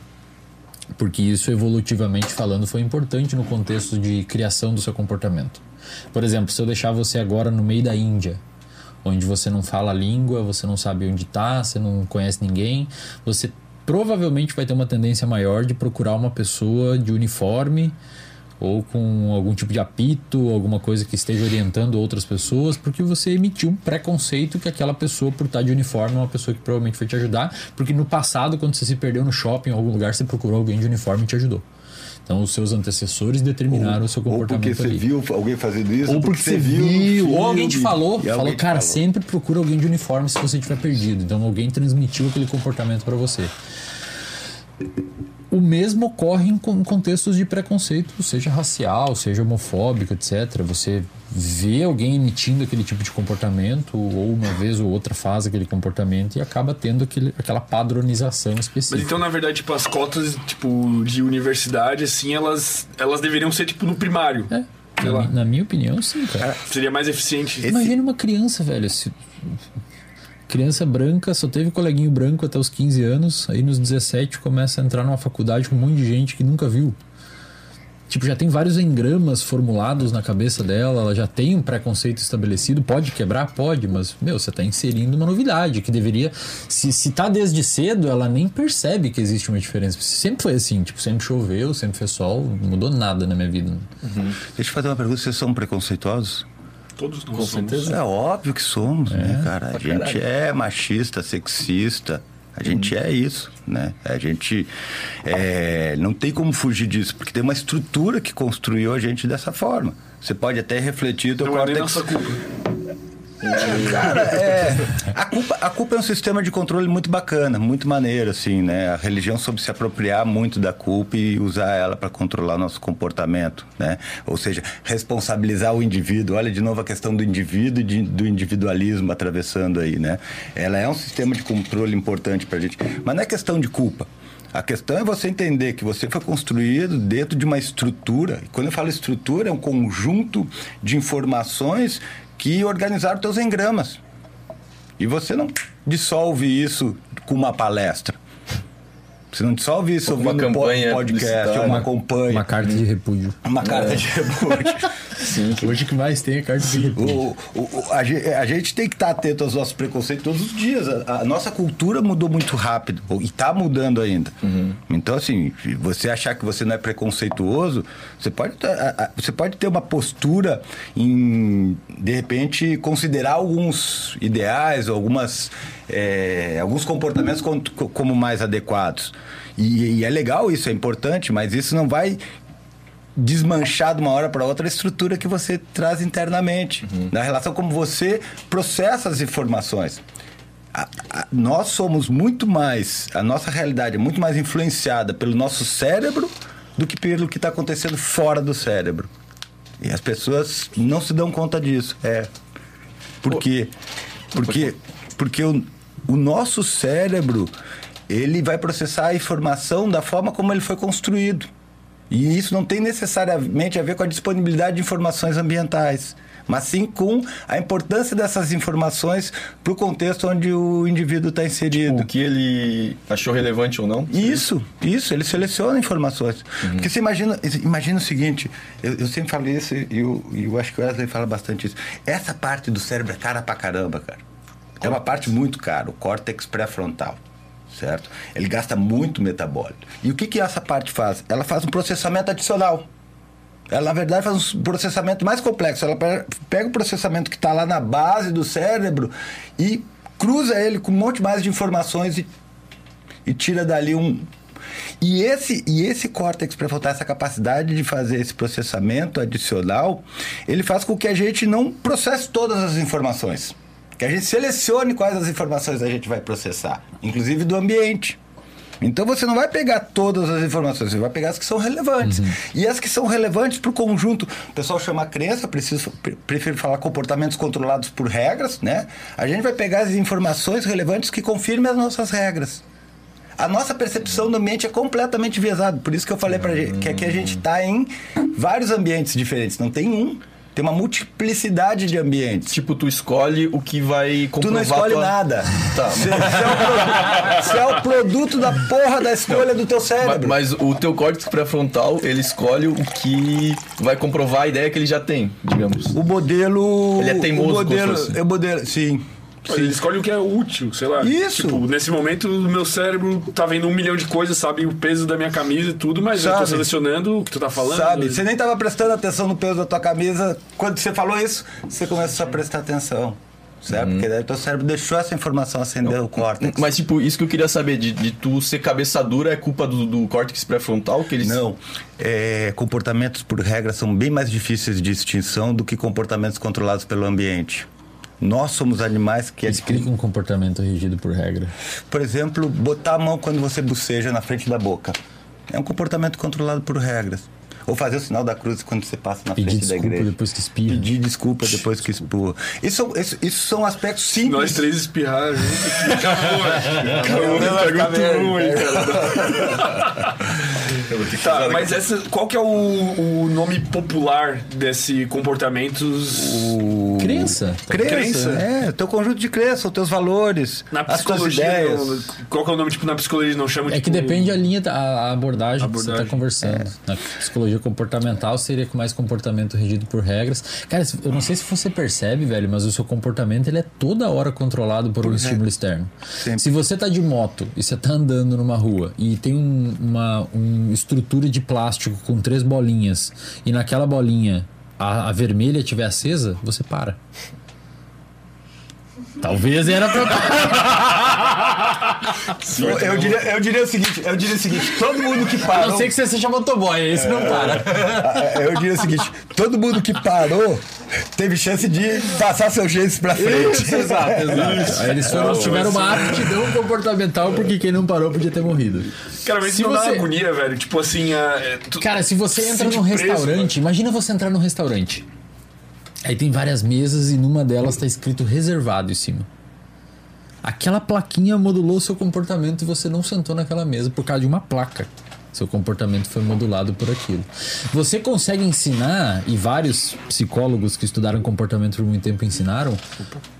Porque isso, evolutivamente falando, foi importante no contexto de criação do seu comportamento. Por exemplo, se eu deixar você agora no meio da Índia, onde você não fala a língua, você não sabe onde está, você não conhece ninguém, você provavelmente vai ter uma tendência maior de procurar uma pessoa de uniforme ou com algum tipo de apito, alguma coisa que esteja orientando outras pessoas, porque você emitiu um preconceito que aquela pessoa, por estar de uniforme, é uma pessoa que provavelmente vai te ajudar, porque no passado, quando você se perdeu no shopping, em algum lugar, você procurou alguém de uniforme e te ajudou. Então, os seus antecessores determinaram o seu Ou comportamento porque você ali. viu alguém fazendo isso, Ou porque você viu, ou alguém te falou, alguém falou, te cara, falou. sempre procura alguém de uniforme se você estiver perdido. Então alguém transmitiu aquele comportamento para você. O mesmo ocorre em con- contextos de preconceito, seja racial, seja homofóbico, etc. Você vê alguém emitindo aquele tipo de comportamento, ou uma vez ou outra faz aquele comportamento e acaba tendo aquele, aquela padronização Mas específica. então, na verdade, tipo, as cotas, tipo, de universidade, assim, elas, elas deveriam ser, tipo, no primário. É, na, na minha opinião, sim, cara. Seria mais eficiente. Imagina uma criança, velho. se- Criança branca, só teve coleguinho branco até os 15 anos, aí nos 17 começa a entrar numa faculdade com um monte de gente que nunca viu. Tipo, já tem vários engramas formulados na cabeça dela, ela já tem um preconceito estabelecido. Pode quebrar? Pode, mas, meu, você tá inserindo uma novidade que deveria. Se, se tá desde cedo, ela nem percebe que existe uma diferença. Sempre foi assim, tipo, sempre choveu, sempre fez sol, não mudou nada na minha vida. Deixa eu fazer uma pergunta, vocês são preconceituosos? Todos nós Com somos. certeza. É óbvio que somos, né, cara? A gente é machista, sexista. A gente é isso, né? A gente é, não tem como fugir disso, porque tem uma estrutura que construiu a gente dessa forma. Você pode até refletir o teu Não é nem córtex. nossa culpa. Cara, é, a, culpa, a culpa é um sistema de controle muito bacana, muito maneiro, assim, né? A religião soube se apropriar muito da culpa e usar ela para controlar nosso comportamento, né? Ou seja, responsabilizar o indivíduo. Olha de novo a questão do indivíduo e do individualismo atravessando aí, né? Ela é um sistema de controle importante pra gente, mas não é questão de culpa. A questão é você entender que você foi construído dentro de uma estrutura. E quando eu falo estrutura, é um conjunto de informações que organizaram teus engramas. E você não dissolve isso com uma palestra. Você não dissolve isso Ou com uma ouvindo um podcast, ou uma campanha, Uma carta de repúdio. uma carta de repúdio. Hoje o que mais tem é carta de repúdio. O- o- o- a, a gente tem que estar atento aos nossos preconceitos todos os dias. A, a nossa cultura mudou muito rápido e está mudando ainda. Então, assim, você achar que você não é preconceituoso, você pode, você pode ter uma postura em, de repente, considerar alguns ideais, algumas, é, alguns comportamentos como, como mais adequados. E, e é legal isso, é importante, mas isso não vai desmanchar de uma hora para outra a estrutura que você traz internamente, na relação como você processa as informações. A- a- nós somos muito mais, a nossa realidade é muito mais influenciada pelo nosso cérebro do que pelo que está acontecendo fora do cérebro. E as pessoas não se dão conta disso. É. Por quê? Porque, porque o, o nosso cérebro ele vai processar a informação da forma como ele foi construído. E isso não tem necessariamente a ver com a disponibilidade de informações ambientais, mas sim com a importância dessas informações para o contexto onde o indivíduo está inserido. O que ele achou relevante ou não? Isso, isso, ele seleciona informações. Porque você imagina, imagina o seguinte, eu, eu sempre falo isso e eu, eu acho que o Wesley fala bastante isso. Essa parte do cérebro é cara pra caramba, cara. É uma parte muito cara, o córtex pré-frontal. Certo? Ele gasta muito metabólito. E o que, que essa parte faz? Ela faz um processamento adicional. Ela, na verdade, faz um processamento mais complexo. Ela pe- pega o processamento que está lá na base do cérebro e cruza ele com um monte mais de informações e e tira dali um. E esse, e esse córtex pré-frontal, essa capacidade de fazer esse processamento adicional, ele faz com que a gente não processe todas as informações. Que a gente selecione quais as informações a gente vai processar, inclusive do ambiente. Então você não vai pegar todas as informações, você vai pegar as que são relevantes. E as que são relevantes para o conjunto. O pessoal chama crença, preciso, pre- prefiro falar comportamentos controlados por regras, né? A gente vai pegar as informações relevantes que confirmem as nossas regras. A nossa percepção do ambiente é completamente viesada. Por isso que eu falei para gente que aqui a gente está em vários ambientes diferentes. Não tem um. Tem uma multiplicidade de ambientes. Tipo, tu escolhe o que vai Tu comprovar não escolhe tua- nada. Tá. Você, é o produto, você é o produto da porra da escolha do teu cérebro. Mas o teu córtex pré-frontal, ele escolhe o que vai comprovar a ideia que ele já tem, digamos. O modelo. Ele é teimoso, O modelo, é modelo, sim. Mas ele escolhe o que é útil, sei lá. Isso. Tipo, nesse momento, o meu cérebro tá vendo um milhão de coisas, sabe o peso da minha camisa e tudo, mas eu tô Sabe. selecionando o que tu tá falando. Sabe? Você nem tava prestando atenção no peso da tua camisa. Quando você falou isso, você começou a prestar atenção. Certo? Porque daí teu cérebro deixou essa informação acender o córtex. Mas, tipo, isso que eu queria saber, de, de tu ser cabeça dura é culpa do, do córtex pré-frontal? Que eles... Não. É, comportamentos, por regra, são bem mais difíceis de extinção do que comportamentos controlados pelo ambiente. Nós somos animais que... Explica um comportamento regido por regra. Por exemplo, botar a mão quando você boceja na frente da boca. É um comportamento controlado por regras. Ou fazer o sinal da cruz quando você passa na Pedir frente da desculpa igreja. depois que espirra. Pedir desculpa depois que espurra. Isso, isso, isso são aspectos simples. Nós três espirrar junto aqui. Acabou, acabou. Não, Pegou tá ruim, cara. Tá, mas essa, qual que é o, o nome popular desse comportamentos? O... Crença. Crença. Crença? É, teu conjunto de crenças, os teus valores, Na as tuas psicologia, ideias. não- qual que é o nome? Tipo, na psicologia não chama É tipo, que depende a linha, a abordagem, que Abordagem. você está conversando. Na psicologia comportamental seria com mais comportamento regido por regras. Cara, eu não sei se você percebe, velho, mas o seu comportamento ele é toda hora controlado por um estímulo externo. Sempre. Se você tá de moto e você tá andando numa rua e tem um- uma um estrutura de plástico com três bolinhas e naquela bolinha a, a vermelha estiver acesa, você para. Talvez era pra Eu, eu diria, eu diria o seguinte, eu diria o seguinte, todo mundo que A parou. não ser que você seja motoboy, esse não para. Ah, Eu diria o seguinte, todo mundo que parou teve chance de passar seus jeitos pra frente. Isso, exato, exato. Aí eles foram, tiveram uma aptidão comportamental porque quem não parou podia ter morrido. Cara, mas Se isso não dá você- agonia, velho. Tipo assim, a, é, tu- Cara, se você entra num preso, restaurante, imagina você entrar num restaurante. Aí tem várias mesas e numa delas tá escrito reservado em cima. Aquela plaquinha modulou seu comportamento e você não sentou naquela mesa por causa de uma placa. Seu comportamento foi modulado por aquilo. Você consegue ensinar, e vários psicólogos que estudaram comportamento por muito tempo ensinaram,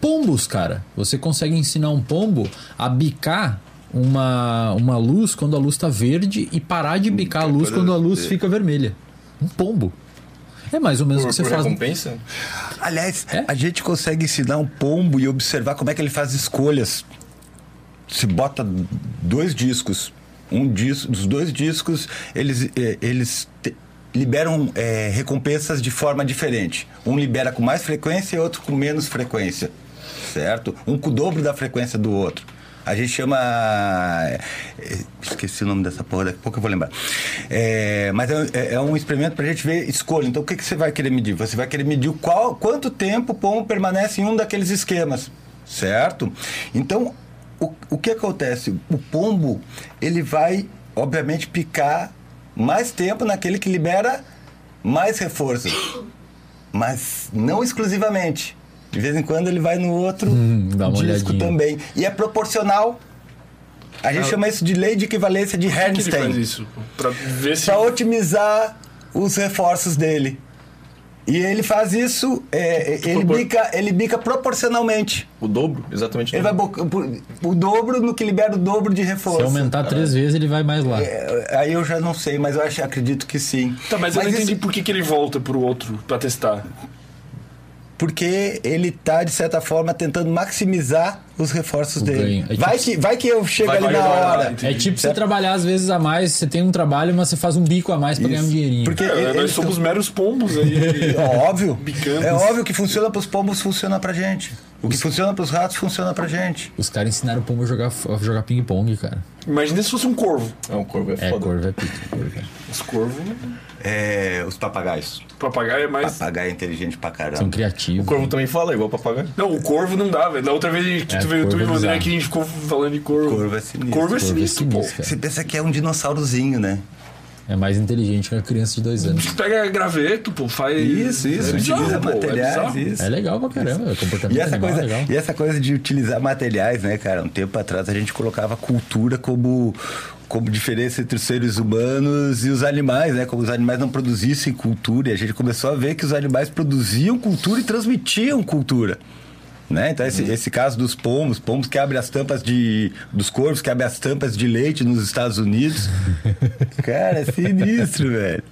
pombos, cara. Você consegue ensinar um pombo a bicar uma, uma luz quando a luz tá verde e parar de bicar a luz quando a luz fica vermelha. Um pombo. É mais ou menos o Por, que você por faz. recompensa? Aliás, É? a gente consegue ensinar um pombo e observar como é que ele faz escolhas. Se bota dois discos, um disco, dos dois discos, eles, eh, eles te- liberam eh, recompensas de forma diferente. Um libera com mais frequência e outro com menos frequência, certo? Um com o dobro da frequência do outro. A gente chama. eh, Esqueci o nome dessa porra, daqui a pouco eu vou lembrar. É, mas é, é- um experimento pra gente ver escolha. Então o que, que você vai querer medir? Você vai querer medir qual, quanto tempo o pombo permanece em um daqueles esquemas, certo? Então, o, o que acontece? O pombo, ele vai, obviamente, picar mais tempo naquele que libera mais reforço. Mas não exclusivamente. De vez em quando ele vai no outro Hum, dá uma disco olhadinha. também. E é proporcional. A gente chama isso de lei de equivalência de que Herrnstein. isso? Pra ver se. Para otimizar os reforços dele. E ele faz isso, é, ele, Propor- bica, ele bica proporcionalmente. O dobro? Exatamente. o Ele vai dobro. por- o dobro no que libera o dobro de reforço. Se aumentar três vezes, ele vai mais lá. É, aí eu já não sei, mas eu acho, acredito que sim. Tá, mas, eu não isso- entendi por que, que ele volta pro outro pra testar. Porque ele tá, de certa forma, tentando maximizar os reforços O dele. É vai, tipo- que, vai que eu chego Vai- ali vai- na hora. É tipo você trabalhar às vezes a mais, você tem um trabalho, mas você faz um bico a mais pra ganhar um dinheirinho. Porque É, ele- nós eles somos tão- meros pombos aí. É óbvio. É óbvio que funciona pros pombos, funciona pra gente. O que funciona pros ratos, funciona pra gente. Os caras ensinaram o pombo a jogar, a jogar ping-pong, cara. Imagina se fosse um corvo. É, um corvo é É, foda. corvo é pico. Os corvos. É, os papagaios. Papagaio é mais. Papagaio é inteligente pra São caramba. criativos. O corvo também fala, igual papagaio. Não, o corvo não dá, velho. Da outra vez que É, tu veio tu corvo e é aqui, a gente ficou falando de corvo. Corvo é sinistro. Corvo é Corvo é sinistro, pô. sinistro. Você pensa que é um dinossaurozinho, né? É mais inteligente que a criança de dois anos. Pega graveto, pô, faz. Isso, isso. É bizarro, utiliza pô, é materiais, bizarro. isso. É legal pra caramba, o comportamento E essa, animal coisa, é legal. e essa coisa de utilizar materiais, né, cara? Um tempo atrás a gente colocava cultura como, como diferença entre os seres humanos e os animais, né? Como os animais não produzissem cultura. E a gente começou a ver que os animais produziam cultura e transmitiam cultura. Né? Então, esse, esse caso dos pombos, pombos que abrem as tampas de. dos corvos que abrem as tampas de leite nos Estados Unidos. cara, é sinistro, velho.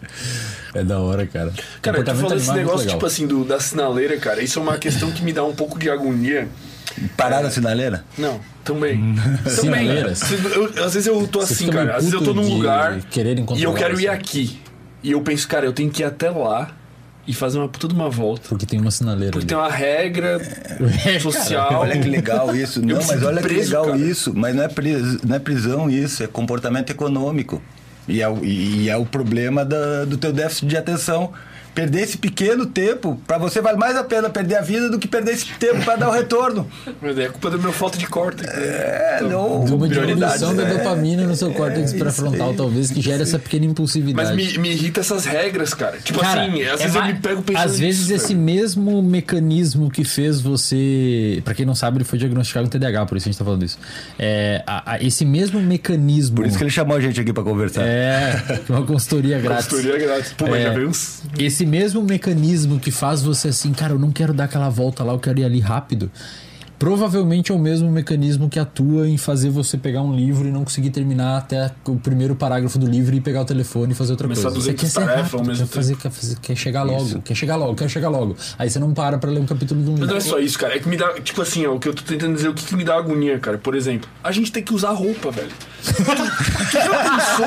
É da hora, cara. Cara, tu falou esse negócio, legal. tipo assim, do, da sinaleira, cara. Isso é uma questão que me dá um pouco de agonia. Parar na sinaleira? Não, também. também. Sinaleiras. Eu- eu- às vezes eu tô Você assim, meio cara. Às vezes eu tô puto num de lugar quererem e eu quero ir aqui. E eu penso, cara, eu tenho que ir até lá e fazer uma puta de uma volta. Porque tem uma sinaleira Porque tem uma regra social. Olha que legal isso. Não, me mas sinto olha que preso, legal cara. isso. Mas não é, pris- não é prisão isso, é comportamento econômico. E é, o- e é o problema da- do teu déficit de atenção. Perder esse pequeno tempo, pra você vale mais a pena perder a vida do que perder esse tempo pra dar o retorno. É culpa da minha falta de córtex. É, não. De uma diminuição da é. dopamina no seu córtex isso pré-frontal, talvez, que gere essa pequena impulsividade. Mas me, me irrita essas regras, cara. Tipo Cara, assim, às é vezes eu ma- me pego pensando Às vezes nisso, esse velho. mesmo mecanismo que fez você. Pra quem não sabe, ele foi diagnosticado com TDAH, por isso a gente tá falando isso. É, a- a- esse mesmo mecanismo. Por isso que ele chamou a gente aqui pra conversar. É, uma consultoria grátis. Consultoria grátis. Pô, mas É. já veio uns... Esse mesmo mecanismo que faz você assim, cara, eu não quero dar aquela volta lá, eu quero ir ali rápido. Provavelmente é o mesmo mecanismo que atua em fazer você pegar um livro e não conseguir terminar até o primeiro parágrafo do livro e pegar o telefone e fazer outra Começar coisa. Você 200 quer ser rápido, mesmo quer, fazer, quer, fazer- quer chegar logo, quer chegar logo, quer chegar logo. Aí você não para pra ler um capítulo de um Mas livro. não é só isso, cara. É que me dá, tipo assim, ó, o que eu tô tentando dizer, o que, que me dá agonia, cara. Por exemplo, a gente tem que usar roupa, velho. Tu já pensou?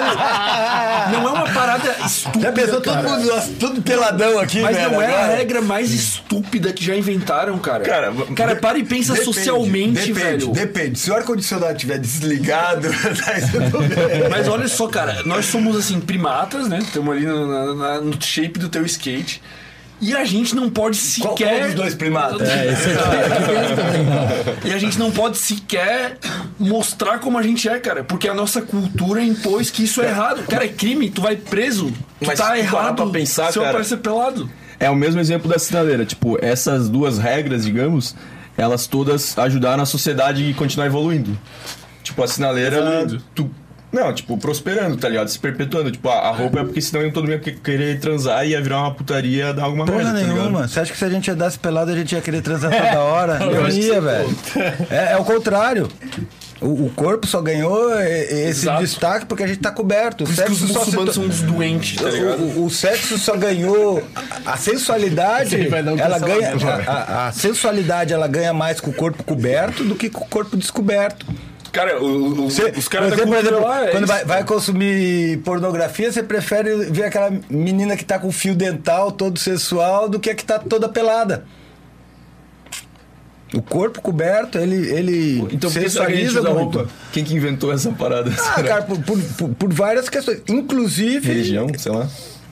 Não é uma parada estúpida. Já pensou todo mundo, tudo peladão aqui, Mas velho, não é a regra mais estúpida que já inventaram, cara. Cara, cara para e pensa Depende, socialmente, depende, velho. Depende. Se o ar-condicionado estiver desligado. Mas olha só, cara, nós somos assim, primatas, né? Estamos ali no, na- na- no shape do teu skate. E a gente não pode Qual, sequer. qual dos dois primatas? É, esse aqui, não. E a gente não pode sequer mostrar como a gente é, cara. Porque a nossa cultura impôs que isso é errado. Cara, é crime, tu vai preso. Tu Mas tá tu errado pra pensar, se eu cara- aparecer pelado. É o mesmo exemplo da sinaleira. Tipo, essas duas regras, digamos, elas todas ajudaram a sociedade a continuar evoluindo. Tipo, a sinaleira. Tu, não, tipo, prosperando, tá ligado? Se perpetuando. Tipo, a, a roupa é porque senão todo mundo ia que- querer transar e ia virar uma putaria dar alguma Porra merda, tá ligado? nenhuma. Você acha que se a gente andasse pelado, a gente ia querer transar toda hora? Acho que ia, sim, velho. É, é o contrário. O, o corpo só ganhou esse Exato. destaque porque a gente tá coberto. O Por que os sexo só se são uns doentes, tá ligado? o, o- o sexo só ganhou a, sensualidade. Um ela ganha a, a- a sensualidade ela ganha mais com o corpo coberto do que com o corpo descoberto. Cara, o- o- Você, os caras da você, por cultura exemplo, lá é quando vai, vai consumir pornografia, você prefere ver aquela menina que tá com fio dental todo sensual do que a que tá toda pelada. O corpo coberto, ele, ele Então sensualiza muito. roupa? Quem que inventou essa parada? Ah, cara, por, por, por- por várias questões. Inclusive. Religião, sei lá.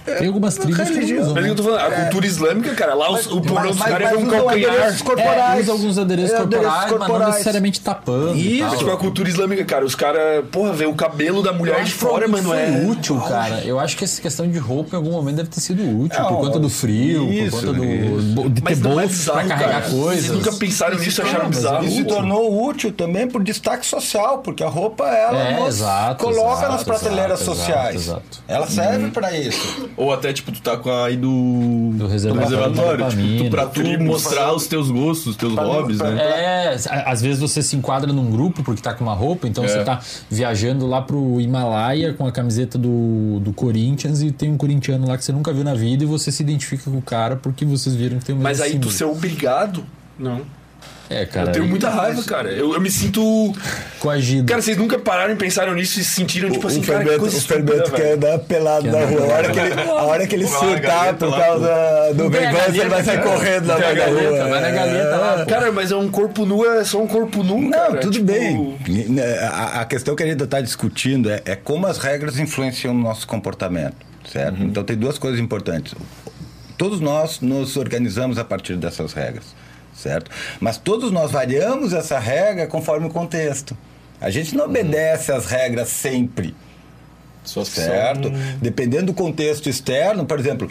Tem algumas tribos que não usam. Mas é né? que eu tô falando, a cultura islâmica, cara, lá os, o pornô dos caras é um calcanhar. adereços corporais. É, usa alguns adereços É, corporais, mas não necessariamente tapando. Isso, tal. Tipo, a cultura islâmica, cara, os caras, porra, vê o cabelo da mulher de fora, mano, foi é... útil, cara. Eu acho que essa questão de roupa em algum momento deve ter sido útil. Não, por conta do frio, isso, por conta do, isso. de ter Mas não é bizarro, pra carregar cara. coisas. Vocês nunca pensaram nisso e acharam mas bizarro? E se tornou útil também por destaque social, porque a roupa ela É, nos coloca nas prateleiras sociais. Ela serve pra isso. Ou até, tipo, tu tá com a aí do. Do reservatório de tipo, dopamina. tu, pra tu mostrar os teus gostos, os teus hobbies, né? É, às vezes você se enquadra num grupo porque tá com uma roupa, então É. você tá viajando lá pro Himalaia com a camiseta do, do Corinthians e tem um corintiano lá que você nunca viu na vida e você se identifica com o cara porque vocês viram que tem o mesmo Mas aí tu símbolo. ser obrigado? Não. É, cara. Eu tenho muita raiva, cara. Eu, eu me sinto... Coagido. Cara, vocês nunca pararam e pensaram nisso e se sentiram, tipo assim, o cara, que Fermento, coisa o Fermento quer andar pelado na rua. A hora que ele, a hora que ele lá na surtar por lá, causa do Não tem a vingança, ele vai sair correndo na Tem a meio da galeta, rua. vai na galeta lá. Cara, mas é um corpo nu, é só um corpo nu, Não, cara. tudo Tipo, bem. A, questão que a gente está discutindo é, é como as regras influenciam no nosso comportamento, certo? Então tem duas coisas importantes. Todos nós nos organizamos a partir dessas regras, certo? Mas todos nós variamos essa regra conforme o contexto. A gente não obedece às regras sempre. Só Certo? Dependendo do contexto externo, por exemplo,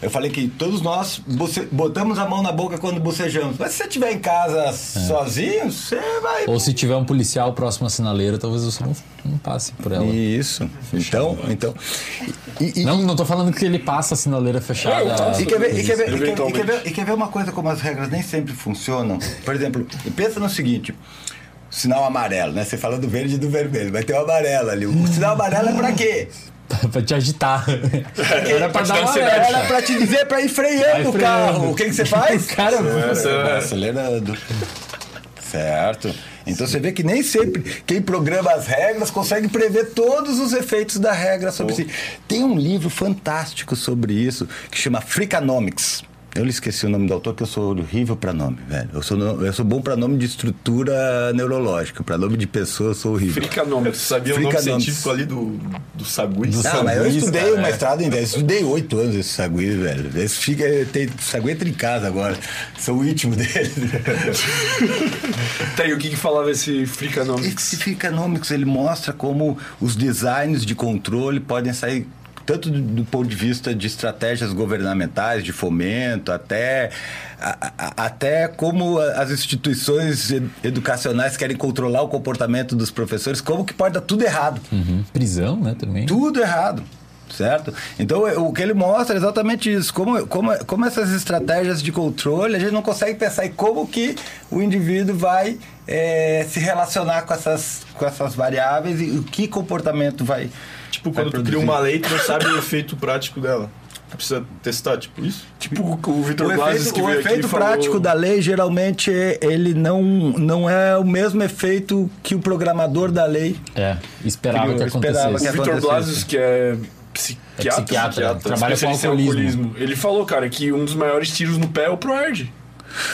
eu falei que todos nós boce- botamos a mão na boca quando bocejamos. Mas se você estiver em casa sozinho, você vai. Ou se tiver um policial próximo à sinaleira, talvez você não, não passe por ela. Isso. Então, então. E, e- Não, não tô falando que ele passa a sinaleira fechada. É, faço. e quer, ver, e, quer ver, e, quer, e, ver, e quer ver uma coisa como as regras nem sempre funcionam? Por exemplo, pensa no seguinte: sinal amarelo, né? Você fala do verde e do vermelho, vai ter o amarelo ali. O sinal amarelo é pra quê? pra te agitar. Era pra te dar uma alerta. Era pra te dizer pra ir freando o carro. O que, que você faz? Cara, Vai acelerando. Certo. Então você vê que nem sempre quem programa as regras consegue prever todos os efeitos da regra sobre si. Tem um livro fantástico sobre isso que chama Freakonomics. Eu lhe esqueci o nome do autor, que eu sou horrível para nome, velho. Eu sou, eu sou bom para nome de estrutura neurológica. Para nome de pessoa, eu sou horrível. Você Fricanômetros. sabia o nome Fricanomics. científico ali do, do sagui? Do Ah, mas eu estudei cara, o é. mestrado em 10, estudei oito anos esse sagui, velho. Esse fica, tem sagui entra em casa agora. Sou o íntimo dele. Tá aí, o que que falava esse Fricanômetros? Esse Freakonomics, ele mostra como os designs de controle podem sair tanto do, do ponto de vista de estratégias governamentais, de fomento, até, a- a- até como as instituições ed- educacionais querem controlar o comportamento dos professores, como que pode dar tudo errado. Uhum. Prisão, né, também. Tudo errado. Certo? Então, é- o que ele mostra é exatamente isso. Como, como, como essas estratégias de controle, a gente não consegue pensar em como que o indivíduo vai eh, se relacionar com essas, com essas variáveis e o que comportamento vai. Tipo, quando tu cria uma lei, tu não sabe o efeito prático dela. Tu precisa testar, tipo isso. Tipo o Vitor efeito, que o veio aqui efeito falou... prático da lei, geralmente, é- ele não, não é o mesmo efeito que o programador da lei É, esperava Criou, que esperava acontecesse. O Vitor isso. que é psiquiatra, É psiquiatra, trabalha com em alcoolismo. Ele falou, cara, que um dos maiores tiros no pé é o Proerd.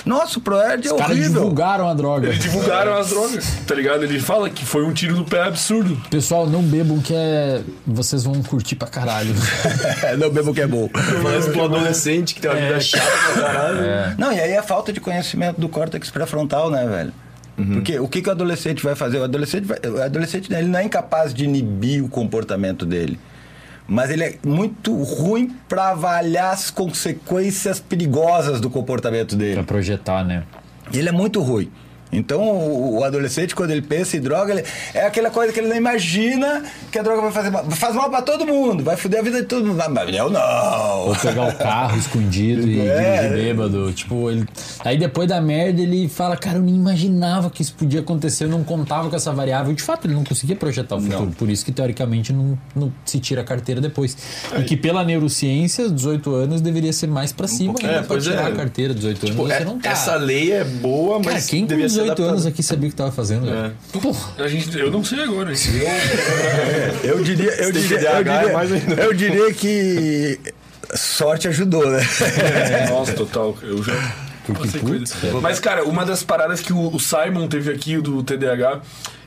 Nossa, o Proerd é Os caras horrível. divulgaram a droga. Eles divulgaram as drogas, tá ligado? Ele fala que foi um tiro no pé absurdo. Pessoal, não bebam que é... vocês vão curtir pra caralho. não bebo que é bom. Parece pro adolescente que tem uma vida chata pra caralho. Não, e aí é falta de conhecimento do córtex pré-frontal, né, velho? Porque o que, que o adolescente vai fazer? O adolescente, vai- o adolescente né, ele não é incapaz de inibir o comportamento dele. Mas ele é muito ruim para avaliar as consequências perigosas do comportamento dele. pra projetar, né? Ele é muito ruim. Então, o, o adolescente, quando ele pensa em droga, ele- é aquela coisa que ele não imagina que a droga vai fazer mal. Faz mal pra todo mundo, vai foder a vida de todo mundo. Mas eu não. Ou pegar o carro escondido e É. dirigir bêbado. Tipo, ele. Aí depois da merda ele fala, cara, eu nem imaginava que isso podia acontecer, eu não contava com essa variável. E de fato, ele não conseguia projetar o futuro. Por isso que, teoricamente, não, não se tira a carteira depois. E que pela neurociência, 18 anos deveria ser mais pra cima pouquinho. ainda É, pra tirar é. a carteira. 18 Tipo, anos é- você não tá. essa lei é boa, mas Cara, quem ser 18 adaptada. anos aqui sabia o que tava fazendo? velho? Porra. A gente, eu não sei agora. hein? Eu diria, eu diria, eu é diria, eu diria que sorte ajudou, né? Nossa, total. Eu já. Mas, cara, uma das paradas que o, Simon teve aqui, do TDAH,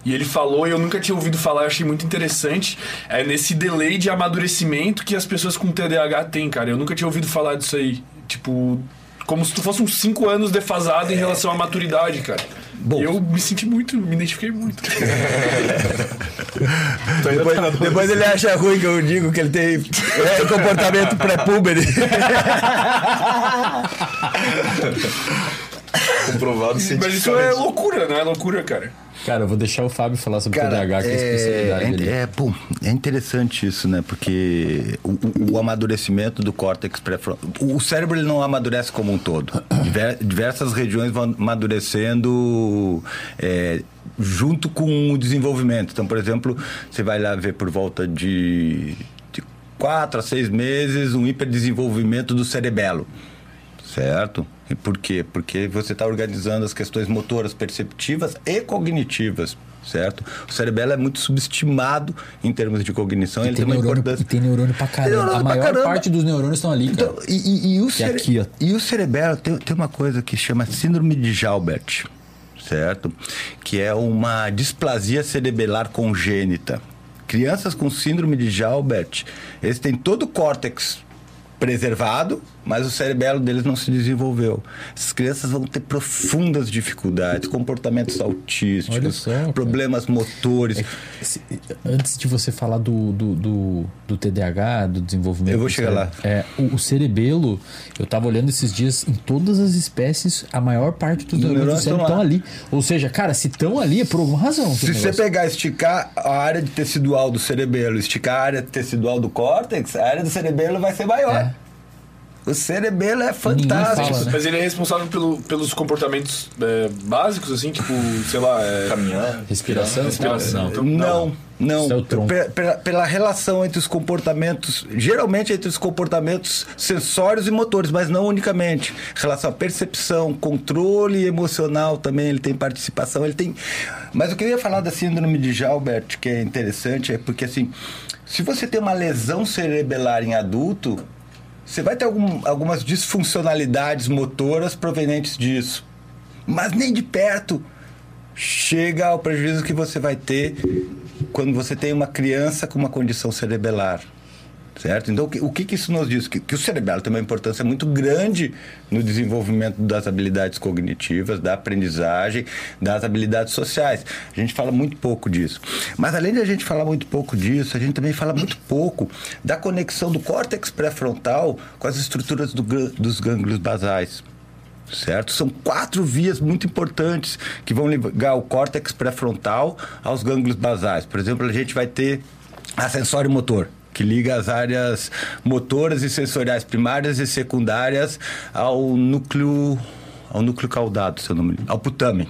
e ele falou, e eu nunca tinha ouvido falar, eu achei muito interessante, é nesse delay de amadurecimento que as pessoas com TDAH têm, cara. Eu nunca tinha ouvido falar disso aí. Tipo, como se tu fosse uns 5 anos defasado em relação à maturidade, cara. Bom. Eu me senti muito, me identifiquei muito. Depois, depois ele acha ruim que eu digo que ele tem é, comportamento pré-púbere. Comprovado Mas isso é loucura, não é loucura, cara? Cara, eu vou deixar o Fábio falar sobre Cara, TDAH, que é a especialidade é, é, pô, é interessante isso, né? Porque o, o- o amadurecimento do córtex pré-frontal. O cérebro ele não amadurece como um todo. Diver- diversas regiões vão amadurecendo é, junto com o desenvolvimento. Então, por exemplo, você vai lá ver por volta de, de quatro a seis meses um hiperdesenvolvimento do cerebelo. Certo? E por quê? Porque você está organizando as questões motoras, perceptivas e cognitivas, certo? O cerebelo é muito subestimado em termos de cognição. E ele tem, tem uma neurônio, importância. tem neurônio pra caramba. neurônio a maior caramba. parte dos neurônios estão ali. Então, e, e- e o é cere- aqui, e o cerebelo tem, tem uma coisa que chama síndrome de Jalbert, certo? Que é uma displasia cerebelar congênita. Crianças com síndrome de Jalbert, eles têm todo o córtex preservado, mas o cerebelo deles não se desenvolveu. Essas crianças vão ter profundas dificuldades, comportamentos autísticos, só, problemas motores. Se- Antes de você falar do, do, do, do TDAH, do desenvolvimento. Eu vou chegar lá. É, o, o cerebelo, eu tava olhando esses dias, em todas as espécies, a maior parte dos neurônios do neurônios cérebro estão lá. ali. Ou seja, cara, se estão ali é por alguma razão. Se você pegar, esticar a área de tecidual do cerebelo, esticar a área tecidual do córtex, a área do cerebelo vai ser maior. É. O cerebelo é fala, fantástico. né? Mas ele é responsável pelo- pelos comportamentos é, básicos, assim, tipo, sei lá. É, Caminhar. Respiração? Respiração. Não. Não, não. Isso é Pela, pela relação entre os comportamentos, geralmente entre os comportamentos sensórios e motores, mas não unicamente. Relação à percepção, controle emocional também, ele tem participação, ele tem. Mas o que eu ia falar da síndrome de Jalbert, que é interessante, é porque assim, se você tem uma lesão cerebelar em adulto, você vai ter algum- algumas disfuncionalidades motoras provenientes disso. Mas nem de perto chega ao prejuízo que você vai ter quando você tem uma criança com uma condição cerebelar. Certo? Então, o que, o que isso nos diz? Que, que o cerebelo tem uma importância muito grande no desenvolvimento das habilidades cognitivas, da aprendizagem, das habilidades sociais. A gente fala muito pouco disso. Mas, além de a gente falar muito pouco disso, a gente também fala muito pouco da conexão do córtex pré-frontal com as estruturas do dos gânglios basais certo? São quatro vias muito importantes que vão ligar o córtex pré-frontal aos gânglios basais. Por exemplo, a gente vai ter a sensório motor, que liga as áreas motoras e sensoriais primárias e secundárias ao núcleo ao núcleo caudado, se eu não me lembro, ao putamen.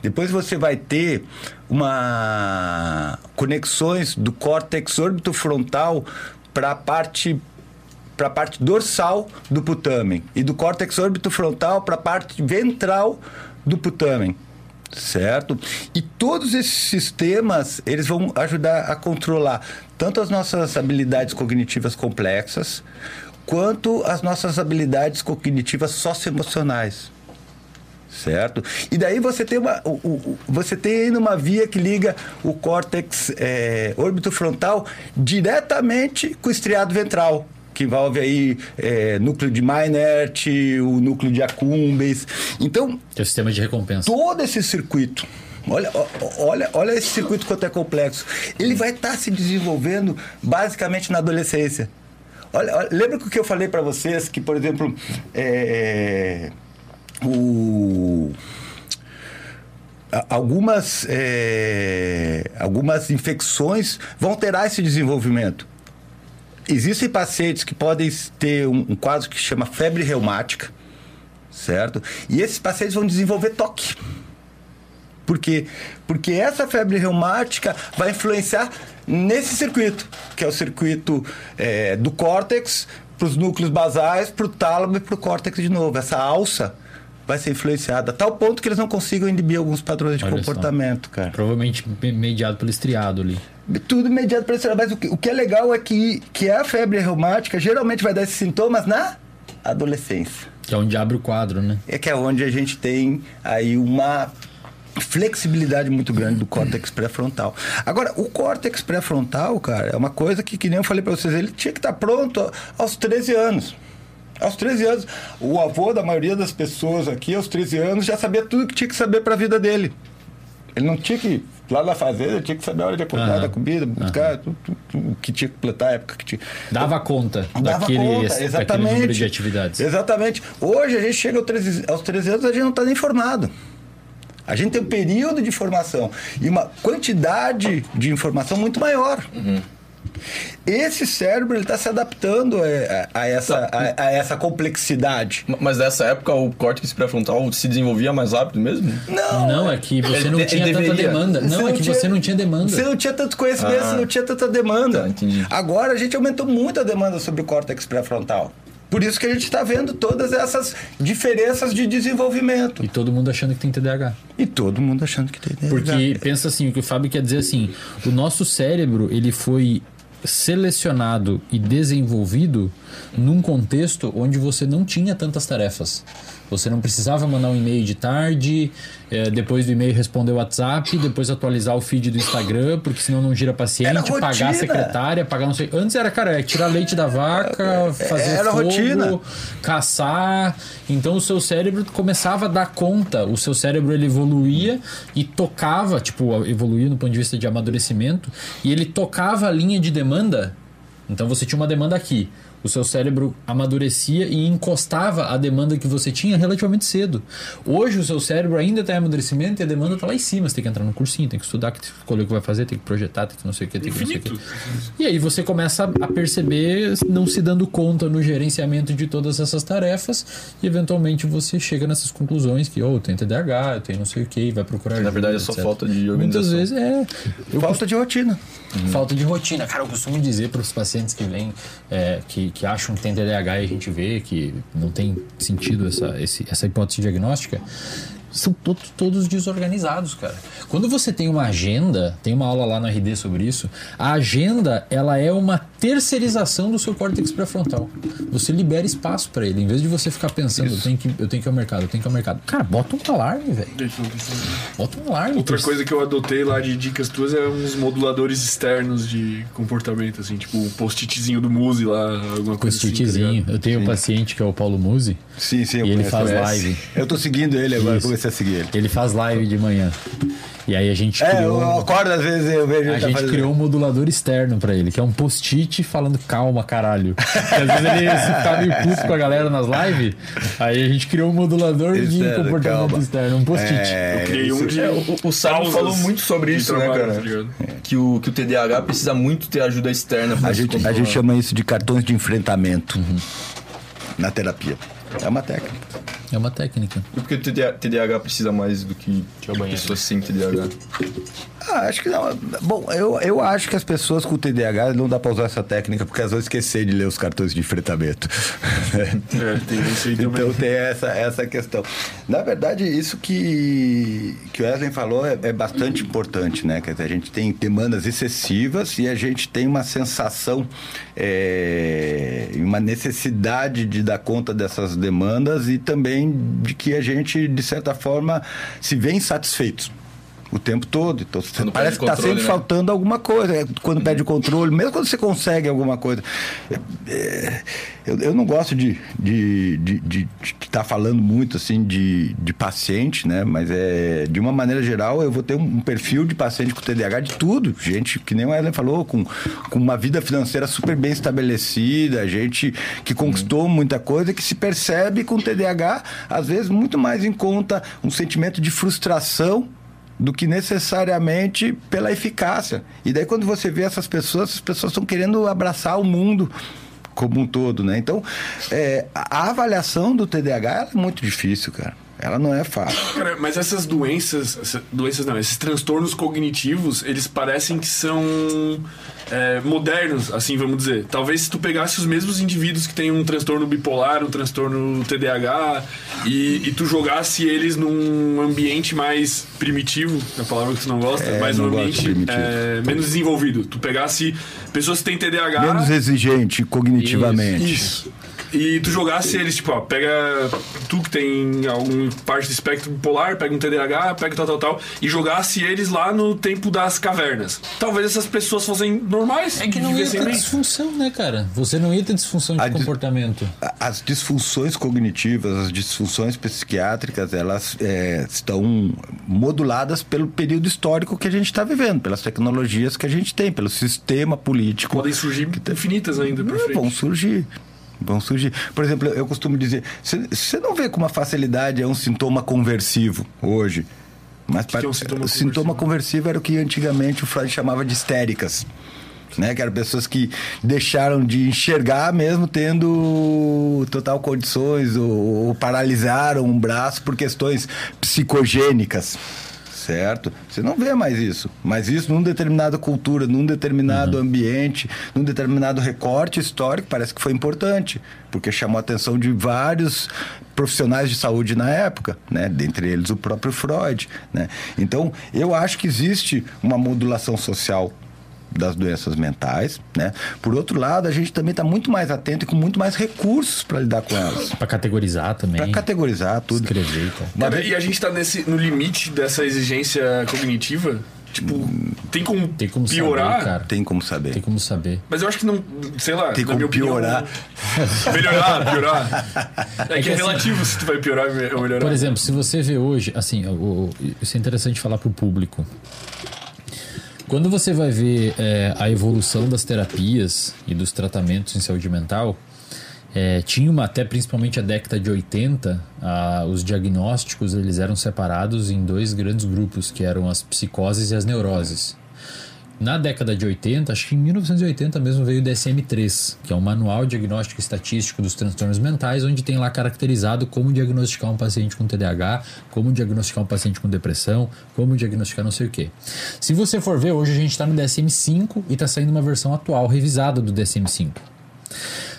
Depois você vai ter uma conexões do córtex orbitofrontal para a parte para a parte dorsal do putamen e do córtex orbitofrontal para a parte ventral do putamen. Certo? E todos esses sistemas, eles vão ajudar a controlar tanto as nossas habilidades cognitivas complexas, quanto as nossas habilidades cognitivas socioemocionais certo? E daí você tem uma, o, o- você tem ainda uma via que liga o córtex é, orbitofrontal diretamente com o estriado ventral, que envolve aí é, núcleo de Meinert, o núcleo de Accumbens. Então, Que é o sistema de recompensa. todo esse circuito. Olha, olha, olha esse circuito quanto é complexo. Ele vai estar se desenvolvendo basicamente na adolescência. Olha, olha, lembra que o eu falei para vocês que, por exemplo, é, o a- algumas é, algumas infecções vão alterar esse desenvolvimento. Existem pacientes que podem ter um, um quadro que chama febre reumática, certo? E esses pacientes vão desenvolver toque. Por quê? Porque essa febre reumática vai influenciar nesse circuito, que é o circuito é, do córtex para os núcleos basais, para o tálamo e para o córtex de novo. Essa alça vai ser influenciada a tal ponto que eles não consigam inibir alguns padrões de Olha só. comportamento, cara. Provavelmente me- mediado pelo estriado ali. Tudo imediato para esse Mas o que, o que é legal é que, que a febre reumática geralmente vai dar esses sintomas na adolescência. Que é onde abre o quadro, né? É que é onde a gente tem aí uma flexibilidade muito grande do córtex pré-frontal. Agora, o córtex pré-frontal, cara, é uma coisa que, que nem eu falei para vocês, ele tinha que estar pronto aos 13 anos. Aos 13 anos, o avô da maioria das pessoas aqui, aos 13 anos, já sabia tudo que tinha que saber para a vida dele. Ele não tinha que, lá na fazenda, tinha que saber a hora de acordar, Aham. da comida, buscar, o que tinha que plantar, a época que tinha. Dava conta Dava daquele, conta, daquele exatamente. número de atividades. Exatamente. Hoje a gente chega aos 13, aos 13 anos, a gente não está nem formado. A gente tem um período de formação e uma quantidade de informação muito maior. Esse cérebro está se adaptando a, a- a essa, a, a essa complexidade. Mas nessa época o córtex pré-frontal se desenvolvia mais rápido mesmo? Não, Não, é que você não tinha ele tanta deveria. demanda. Você Não, não é que tinha- você não tinha demanda. Você não tinha tanto conhecimento, Ah. você não tinha tanta demanda. Tá, entendi. Agora a gente aumentou muito a demanda sobre o córtex pré-frontal. Por isso que a gente está vendo todas essas diferenças de desenvolvimento. E todo mundo achando que tem TDAH. E todo mundo achando que tem Porque pensa assim, o que o Fábio quer dizer assim, o nosso cérebro, ele foi selecionado e desenvolvido num contexto onde você não tinha tantas tarefas. Você não precisava mandar um e-mail de tarde, eh, depois do e-mail responder o WhatsApp, depois atualizar o feed do Instagram, porque senão não gira paciente, pagar a secretária, pagar não sei. Antes era, cara, é tirar leite da vaca, fazer Era fogo, rotina. caçar. Então o seu cérebro começava a dar conta, o seu cérebro ele evoluía e tocava, tipo, evoluía no ponto de vista de amadurecimento, e ele tocava a linha de demanda. Então você tinha uma demanda aqui. O seu cérebro amadurecia e encostava a demanda que você tinha relativamente cedo. Hoje o seu cérebro ainda está em amadurecimento e a demanda está lá em cima. Você tem que entrar no cursinho, tem que estudar, tem que escolher o que vai fazer, tem que projetar, tem que não sei o que, tem que não sei o que. E aí você começa a perceber, não se dando conta no gerenciamento de todas essas tarefas, e eventualmente você chega nessas conclusões que, oh, eu tenho TDAH, eu tenho não sei o que, e vai procurar Na verdade, é ajuda, só etc. falta de Muitas organização. vezes é. Eu Falta de rotina. Falta de rotina. Cara, eu costumo dizer para os pacientes que vêm, é, que, que acham que tem TDAH e a gente vê que não tem sentido essa, esse- essa hipótese diagnóstica, são to- todos desorganizados, cara. Quando você tem uma agenda, tem uma aula lá no RD sobre isso, a agenda, ela é uma terceirização do seu córtex pré-frontal. Você libera espaço para ele, em vez de você ficar pensando, eu tenho, que, eu tenho que ir ao mercado, eu tenho que ir ao mercado. Cara, bota um alarme, velho. Bota um alarme. Outra coisa que eu adotei lá de dicas tuas é uns moduladores externos de comportamento, assim, tipo o post-itzinho do Muse lá, alguma coisa assim. tá Post-itzinho. eu tenho um paciente que é o Paulo Musi. Sim, sim. eu E ele faz live. Eu tô seguindo ele agora. Comecei a seguir ele. Ele faz live de manhã. E aí a gente É, criou. eu acordo às vezes eu vejo A tá gente fazendo- criou um modulador externo pra ele, que é um post-it falando calma, caralho. Porque às vezes ele se fica meio puto com a galera nas lives. Aí a gente criou um modulador de Externo, comportamento calma. externo, um post-it. É, Eu criei um de. É, o, o falou muito sobre de isso, né, cara? tá ligado? Que o, que o TDAH precisa muito ter ajuda externa pra A gente, a gente chama isso de cartões de enfrentamento na terapia. É uma técnica. É uma técnica. E por que o TDA TDAH precisa mais do que pessoas sem TDAH? Ah, acho que não. Bom, eu, eu acho que as pessoas com TDAH não dá pra usar essa técnica porque elas vão esquecer de ler os cartões de enfrentamento. É, tem isso aí também. Então tem essa, essa questão. Na verdade, isso que, que o Wesley falou é, é bastante importante, né? Quer dizer, a gente tem demandas excessivas e a gente tem uma sensação é, e uma necessidade de dar conta dessas demandas e também de que a gente, de certa forma, se vê insatisfeito. O tempo todo. Então, Quando parece que está sempre né? faltando alguma coisa. É, Quando perde o controle, mesmo quando você consegue alguma coisa. É, é, eu, eu não gosto de estar de, de, de, de tá falando muito assim de, de paciente, né? Mas é, de uma maneira geral, eu vou ter um, perfil de paciente com TDAH de tudo. Gente, que nem o Ellen falou, com, com uma vida financeira super bem estabelecida, gente que conquistou muita coisa, que se percebe com TDAH, às vezes, muito mais em conta um sentimento de frustração do que necessariamente pela eficácia. E daí quando você vê essas pessoas, as pessoas estão querendo abraçar o mundo como um todo, né? Então, é, a avaliação do TDAH é muito difícil, cara. Ela não é fácil. Cara, mas essas doenças, doenças não, esses transtornos cognitivos, eles parecem que são é, modernos, assim vamos dizer. Talvez se tu pegasse os mesmos indivíduos que têm um transtorno bipolar, um transtorno TDAH, e, e tu jogasse eles num ambiente mais primitivo, é a palavra que tu não gosta, É, mas um ambiente é, menos desenvolvido. Tu pegasse pessoas que têm TDAH. Menos exigente cognitivamente. Isso. E tu jogasse eles, tipo, ó, pega tu que tem alguma parte do espectro bipolar, pega um TDAH, pega tal, tal, tal, e jogasse eles lá no tempo das cavernas. Talvez essas pessoas fossem normais. É que não ia ter disfunção, né, cara? Você não ia ter disfunção de A dis- comportamento. A- As disfunções cognitivas, as disfunções psiquiátricas, elas é, estão moduladas pelo período histórico que a gente está vivendo, pelas tecnologias que a gente tem, pelo sistema político. Podem surgir infinitas ainda pra É, frente. vão surgir. Vão surgir. Por exemplo, eu costumo dizer: você- não vê com uma facilidade é um sintoma conversivo hoje. Mas que é um sintoma o sintoma conversivo era o que antigamente o Freud chamava de histéricas. Né? Que eram pessoas que deixaram de enxergar mesmo tendo total condições ou, ou paralisaram um braço por questões psicogênicas. Certo? Você não vê mais isso. Mas isso num determinada cultura, num determinado ambiente, num determinado recorte histórico, parece que foi importante. Porque chamou a atenção de vários profissionais de saúde na época, né? Dentre eles o próprio Freud, né? Então, eu acho que existe uma modulação social das doenças mentais, né? Por outro lado, a gente também está muito mais atento e com muito mais recursos para lidar com elas. Pra categorizar também. Para categorizar tudo. Escrever e tal. Uma Cara, vez- e a gente tá nesse, no limite dessa exigência cognitiva? Tipo, tem como, Tem como piorar? saber, cara. Tem como saber. Tem como saber. Mas eu acho que não. Sei lá. Tem na como minha opinião, piorar. melhorar, piorar. É, que que é assim- relativo se tu vai piorar ou melhorar. Por exemplo, se você vê hoje, assim, isso é interessante falar pro público. Quando você vai ver é, a evolução das terapias e dos tratamentos em saúde mental, é, tinha uma, até principalmente a década de 80, ah, os diagnósticos eles eram separados em dois grandes grupos, que eram as psicoses e as neuroses. Na década de 80, acho que em 1980 mesmo veio o DSM-3, que é um manual diagnóstico estatístico dos transtornos mentais, onde tem lá caracterizado como diagnosticar um paciente com TDAH, como diagnosticar um paciente com depressão, como diagnosticar não sei o quê. Se você for ver, hoje a gente está no DSM-5 e está saindo uma versão atual, revisada do DSM-5.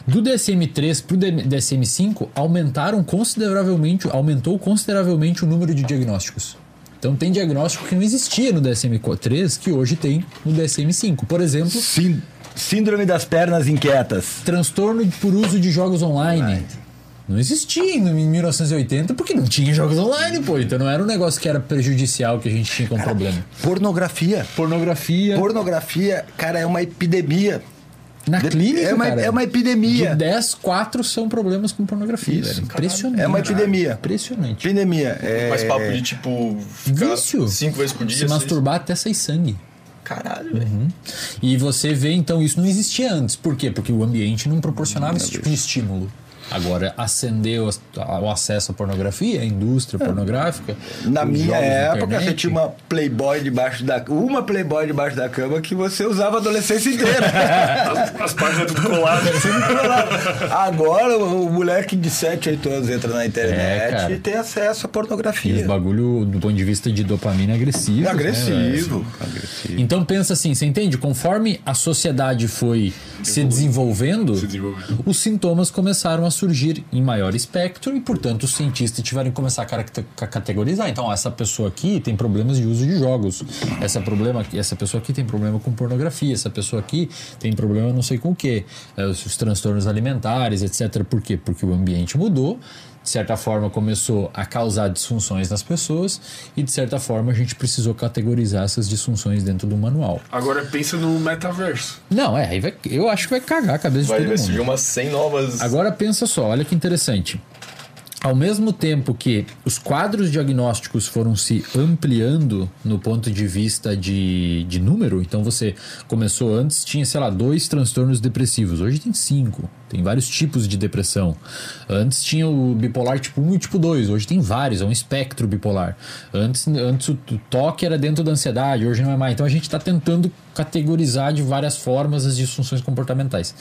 Do DSM-3 para o DSM-5 aumentaram consideravelmente, aumentou consideravelmente o número de diagnósticos. Então tem diagnóstico que não existia no DSM-3 que hoje tem no DSM-5. Por exemplo, Sim- Síndrome das pernas inquietas. transtorno por uso de jogos online. Não existia em 1980 porque não tinha jogos online, pô. Então não era um negócio que era prejudicial que a gente tinha como problema. Pornografia. Pornografia. Pornografia, cara, é uma epidemia. Na De- clínica, é uma, cara, é uma epidemia. De 10, 4 são problemas com pornografia. Isso, velho. caralho. Impressionante. É uma epidemia. Impressionante. Epidemia. É... Faz papo de tipo. Vício. cinco vezes por dia. Se masturbar até sair sangue. Caralho, velho. Uhum. E você vê, então, isso não existia antes. Por quê? Porque o ambiente não proporcionava esse tipo de estímulo. Agora, acendeu o acesso à pornografia, à indústria pornográfica. Na minha época, internet. você tinha uma Playboy debaixo da uma Playboy debaixo da cama que você usava a adolescência inteira. As, as páginas tudo coladas. Agora o moleque de 7, 8 anos entra na É, internet cara. e tem acesso à E os pornografia. bagulho, do ponto de vista de dopamina, agressivo. Agressivo. agressivo. Então pensa assim, você entende? Conforme a sociedade foi se desenvolvendo, Se desenvolvendo. os sintomas começaram a surgir em maior espectro e, portanto, os cientistas tiveram que começar a categorizar. Então, essa pessoa aqui tem problemas de uso de jogos. Essa, problema, essa pessoa aqui tem problema com pornografia. Essa pessoa aqui tem problema não sei com o. É, Os, os transtornos alimentares, etc. Por quê? Porque o ambiente mudou. De certa forma, começou a causar disfunções nas pessoas e, de certa forma, a gente precisou categorizar essas disfunções dentro do manual. Agora pensa no metaverso. Não, é, aí vai, eu acho que vai cagar a cabeça Vai, de vai todo surgir mundo. umas 100 novas. Agora pensa só, olha que interessante. Ao mesmo tempo que os quadros diagnósticos foram se ampliando no ponto de vista de, de número, então você começou antes, tinha, sei lá, dois transtornos depressivos, hoje tem cinco. Tem vários tipos de depressão. Antes tinha o bipolar tipo 1 e tipo 2, hoje tem vários, é um espectro bipolar. Antes, antes o toque era dentro da ansiedade, hoje não é mais. Então a gente está tentando categorizar de várias formas as disfunções comportamentais.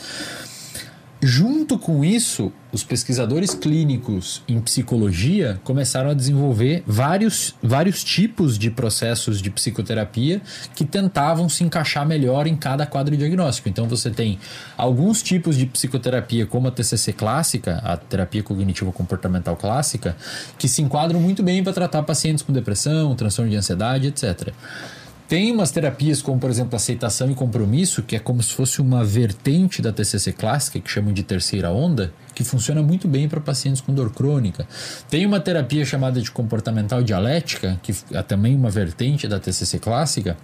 Junto com isso, os pesquisadores clínicos em psicologia começaram a desenvolver vários, vários tipos de processos de psicoterapia que tentavam se encaixar melhor em cada quadro diagnóstico. Então você tem alguns tipos de psicoterapia, como a TCC clássica, a terapia cognitivo comportamental clássica, que se enquadram muito bem para tratar pacientes com depressão, transtorno de ansiedade, etc. Tem umas terapias como, por exemplo, aceitação e compromisso, que é como se fosse uma vertente da TCC clássica, que chamam de terceira onda, que funciona muito bem para pacientes com dor crônica. Tem uma terapia chamada de comportamental dialética, que é também uma vertente da TCC clássica,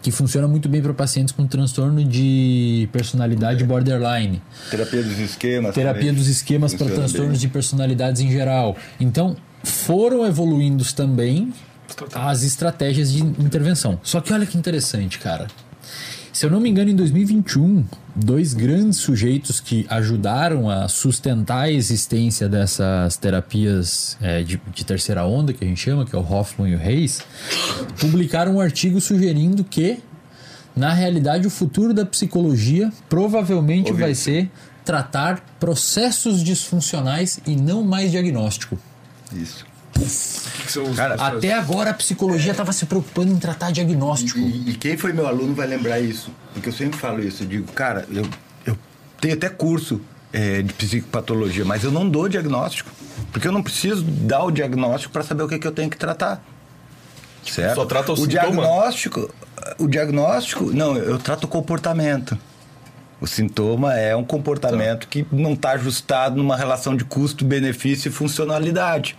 que funciona muito bem para pacientes com transtorno de personalidade borderline. Terapia dos esquemas. Terapia também. dos esquemas para transtornos bem. de personalidades em geral. Então, foram evoluindo também as estratégias de intervenção. Só que olha que interessante, cara. Se eu não me engano, em 2021, dois grandes sujeitos que ajudaram a sustentar a existência dessas terapias é, de, de terceira onda, que a gente chama, que é o Hoffman e o Reis, publicaram um artigo sugerindo que, na realidade, o futuro da psicologia provavelmente Ouvi vai ser tratar processos disfuncionais e não mais diagnóstico. Isso. Cara? Até agora a psicologia estava se preocupando em tratar diagnóstico. E, e quem foi meu aluno vai lembrar isso. Porque eu sempre falo isso. Eu digo, cara, eu, eu tenho até curso é, de psicopatologia, mas eu não dou diagnóstico. Porque eu não preciso dar o diagnóstico para saber o que, que eu tenho que tratar. Certo? só trata o o sintoma? diagnóstico. O diagnóstico, não, eu trato o comportamento. O sintoma é um comportamento que não está ajustado numa relação de custo-benefício e funcionalidade.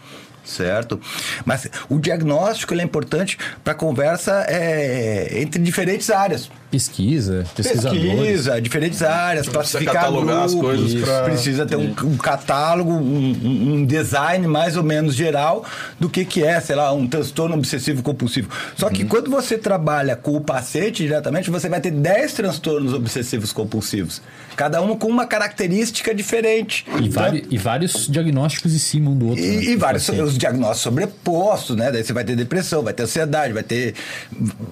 Certo? Mas o diagnóstico ele é importante para conversa é, entre diferentes áreas. pesquisa, pesquisadores. Pesquisa, diferentes áreas, classificar catalogar as grupos, coisas pra- precisa ter um, um catálogo, um, um- design mais ou menos geral do que que é, sei lá, um transtorno obsessivo compulsivo. Só Uhum. que quando você trabalha com o paciente diretamente, você vai ter 10 transtornos obsessivos compulsivos, cada um com uma característica diferente. E, Então, vari- e vários diagnósticos em cima um do outro. né, e, e do vários os diagnósticos sobrepostos, né? Daí você vai ter depressão, vai ter ansiedade, vai ter,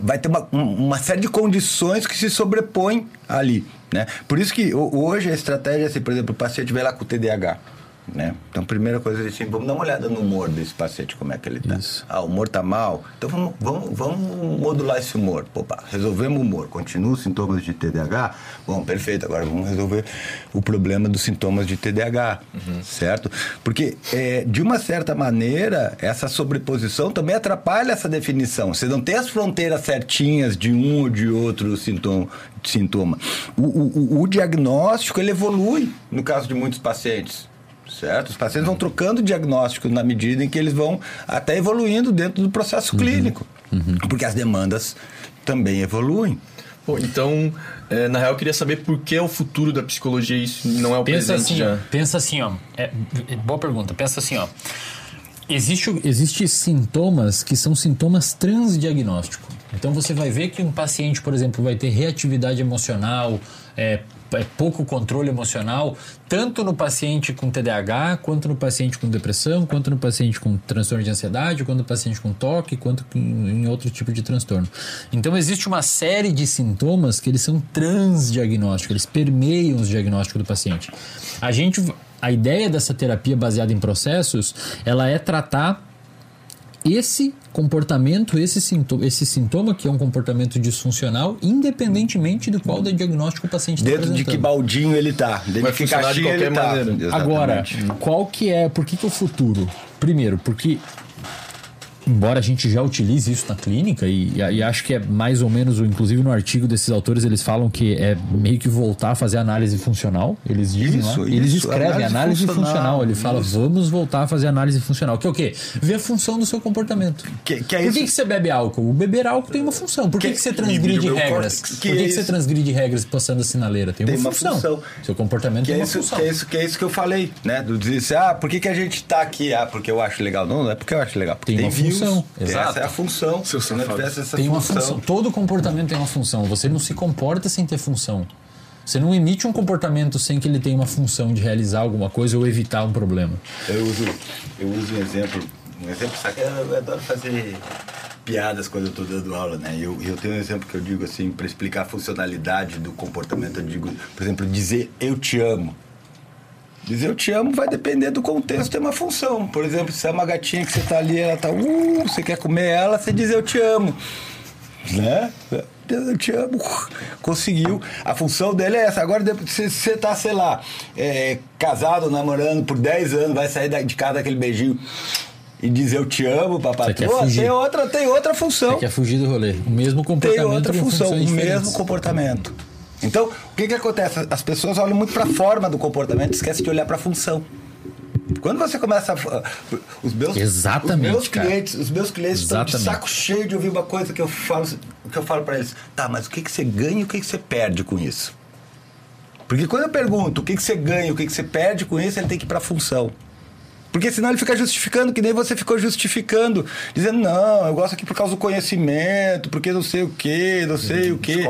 vai ter uma, um- uma série de condições que se sobrepõem ali, né? Por isso que ho- hoje a estratégia é assim, por exemplo, o paciente vai lá com TDAH. Né? Então, primeira coisa assim, vamos dar uma olhada no humor desse paciente, como é que ele tá. Isso. Ah, o humor tá mal. Então vamos, vamos, vamos modular esse humor. Opa, resolvemos o humor. Continua os sintomas de TDAH? Bom, perfeito. Agora vamos resolver o problema dos sintomas de TDAH. Certo? Porque, é, de uma certa maneira, essa sobreposição também atrapalha essa definição. Você não tem as fronteiras certinhas de um ou de outro sintoma. sintoma. O, o- o- o diagnóstico ele evolui no caso de muitos pacientes. Certo? Os pacientes vão trocando diagnóstico na medida em que eles vão até evoluindo dentro do processo clínico. Porque as demandas também evoluem. Pô, então, é, na real, eu queria saber por que é o futuro da psicologia isso não é o Pensa presente assim, já. pensa assim, ó. É, é, boa pergunta. Pensa assim, ó. Existe, existe sintomas que são sintomas transdiagnóstico. Então você vai ver que um paciente, por exemplo, vai ter reatividade emocional, é, é pouco controle emocional, tanto no paciente com TDAH, quanto no paciente com depressão, quanto no paciente com transtorno de ansiedade, quanto no paciente com toque, quanto em outro tipo de transtorno. Então existe uma série de sintomas que eles são transdiagnósticos, eles permeiam os diagnósticos do paciente. A gente a ideia dessa terapia baseada em processos, ela é tratar esse comportamento, esse sintoma, esse sintoma que é um comportamento disfuncional, independentemente do qual diagnóstico o paciente está Dentro de que baldinho ele tá. Dentro Vai de que funcionar de caixinha ele qualquer tá. maneira. Exatamente. Agora, qual que é, por que que é o futuro? Primeiro, porque embora a gente já utilize isso na clínica e, e acho que é mais ou menos, inclusive no artigo desses autores eles falam que é meio que voltar a fazer análise funcional. Eles dizem Isso, eles isso, escrevem análise análise, funcional. funcional, Ele fala, vamos voltar a fazer análise funcional. Que é o quê? Ver a função do seu comportamento. Que- que é Por isso- que, que você bebe álcool? O beber álcool tem uma função. Por que, Que- que você transgride regras? córtex. Por Que que, é que você isso? transgride regras passando a sinaleira? Tem, Tem uma, uma função. função. Seu comportamento Que tem é, uma isso, função. que, é isso, que é isso que eu falei, né? Do dizer assim, ah, por que, que a gente tá aqui? Ah, porque eu acho legal. Não, não é porque eu acho legal. Porque Tem uma views, função. Exato. Essa é a função. Seu Se não tivesse essa Tem uma função. função. Todo comportamento tem uma função. Você não se comporta sem ter função. Você não emite um comportamento sem que ele tenha uma função de realizar alguma coisa ou evitar um problema. Eu uso, eu uso um exemplo, um exemplo, sabe? Eu, eu adoro fazer piadas quando eu estou dando aula, né? E Eu, eu tenho um exemplo que eu digo assim, para explicar a funcionalidade do comportamento, eu digo, por exemplo, dizer eu te amo. Dizer eu te amo vai depender do contexto, tem uma função. Por exemplo, se é uma gatinha que você tá ali, ela tá, uh, você quer comer ela, você diz eu te amo. Né? Eu te amo. Conseguiu. A função dele é essa. Agora, se você tá, sei lá, é, casado, namorando por 10 anos, vai sair de casa daquele beijinho e dizer eu te amo, fugir. tem outra, tem outra função. Você quer fugir do rolê. O mesmo Tem comportamento outra com função, o mesmo comportamento. Então, o que que acontece? As pessoas olham muito para a forma do comportamento e esquecem de olhar para a função. Quando você começa a, os meus Exatamente, os meus cara. clientes, os meus clientes estão de Exatamente. saco cheio de ouvir uma coisa que eu falo, que eu falo para eles. Tá, mas o que que você ganha e o que que você perde com isso? Porque quando eu pergunto o que que você ganha e o que que você perde com isso, ele tem que ir para a função. Porque senão ele fica justificando, que nem você ficou justificando, dizendo, não, eu gosto aqui por causa do conhecimento, porque não sei o quê, não sei o quê.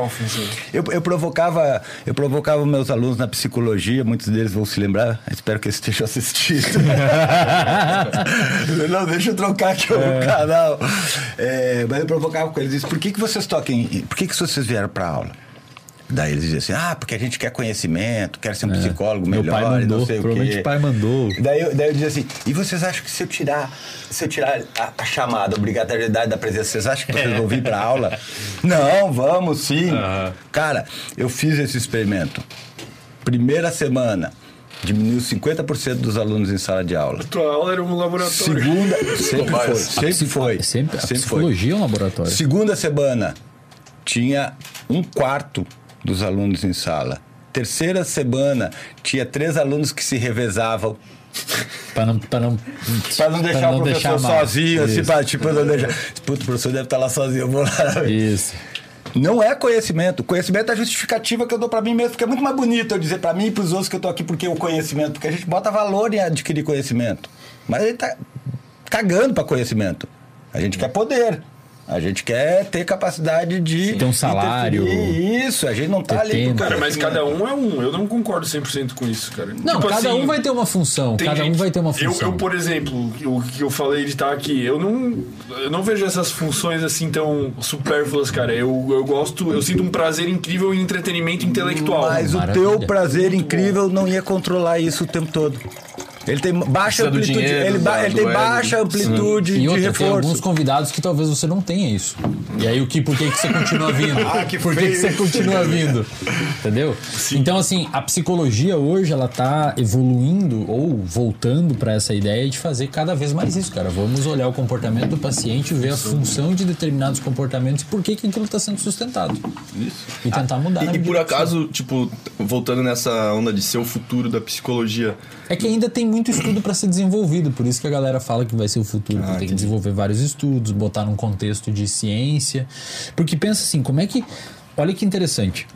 Eu, eu provocava, eu provocava meus alunos na psicologia, muitos deles vão se lembrar, espero que eles estejam assistindo. não, deixa eu trocar aqui o canal. É, mas eu provocava com eles por que, que vocês toquem, por que, que vocês vieram para aula? Daí eles diziam assim, ah, porque a gente quer conhecimento, quer ser um psicólogo É. Meu melhor, pai e mandou, não sei o provavelmente quê. o pai mandou. Daí eu, daí eu dizia assim, e vocês acham que se eu tirar, se eu tirar a, a chamada, a obrigatoriedade da presença, vocês acham que vocês vão vir pra aula? Não, vamos sim. Cara, eu fiz esse experimento. Primeira semana, diminuiu 50% dos alunos em sala de aula. Tua aula era um laboratório. Segunda, sempre foi, A sempre foi. Sempre, a sempre foi. psicologia é um laboratório. Segunda semana, tinha um quarto dos alunos em sala. Terceira semana, tinha três alunos que se revezavam Pra não, pra não, Pra não deixar o professor mal. sozinho, assim, pra, tipo, não deixar. Puta, o professor deve estar lá sozinho, eu vou lá. Isso. Não é conhecimento. Conhecimento é a justificativa que eu dou pra mim mesmo, porque é muito mais bonito eu dizer pra mim e pros outros que eu tô aqui porque o conhecimento, porque a gente bota valor em adquirir conhecimento. Mas gente tá cagando pra conhecimento. A gente quer poder. A gente quer ter capacidade de. Ter um salário. interferir. Isso, a gente não tá ali. tempo. Cara, mas cada um é um. Eu não concordo 100% com isso, cara. Não, Tipo cada assim, um vai ter uma função. Cada um gente- vai ter uma Eu, função. eu, por exemplo, o que eu falei de estar aqui, eu não, eu não vejo essas funções assim tão supérfluas, cara. Eu, eu gosto, eu sinto um prazer incrível em entretenimento intelectual. Mas o Maravilha. teu prazer incrível não ia controlar isso o tempo todo. Ele tem baixa Precisa amplitude, dinheiro, ele, ba- da- ele tem baixa amplitude E de outra, tem alguns reforço. convidados que talvez você não tenha isso. E aí, o que, por que, que você continua vindo? Ah, que por que, que você continua vindo? Entendeu? Então, assim, a psicologia hoje, ela tá evoluindo ou voltando para essa ideia de fazer cada vez mais isso, cara. Vamos olhar o comportamento do paciente, ver a função de determinados comportamentos e por que, que aquilo está sendo sustentado. Isso. E tentar mudar. na E, e por acaso, tipo, voltando nessa onda de ser o futuro da psicologia, É que ainda tem muito estudo para ser desenvolvido, por isso que a galera fala que vai ser o futuro. Ah, tem que desenvolver vários estudos, botar num contexto de ciência. Porque pensa assim, como é que. Olha que interessante.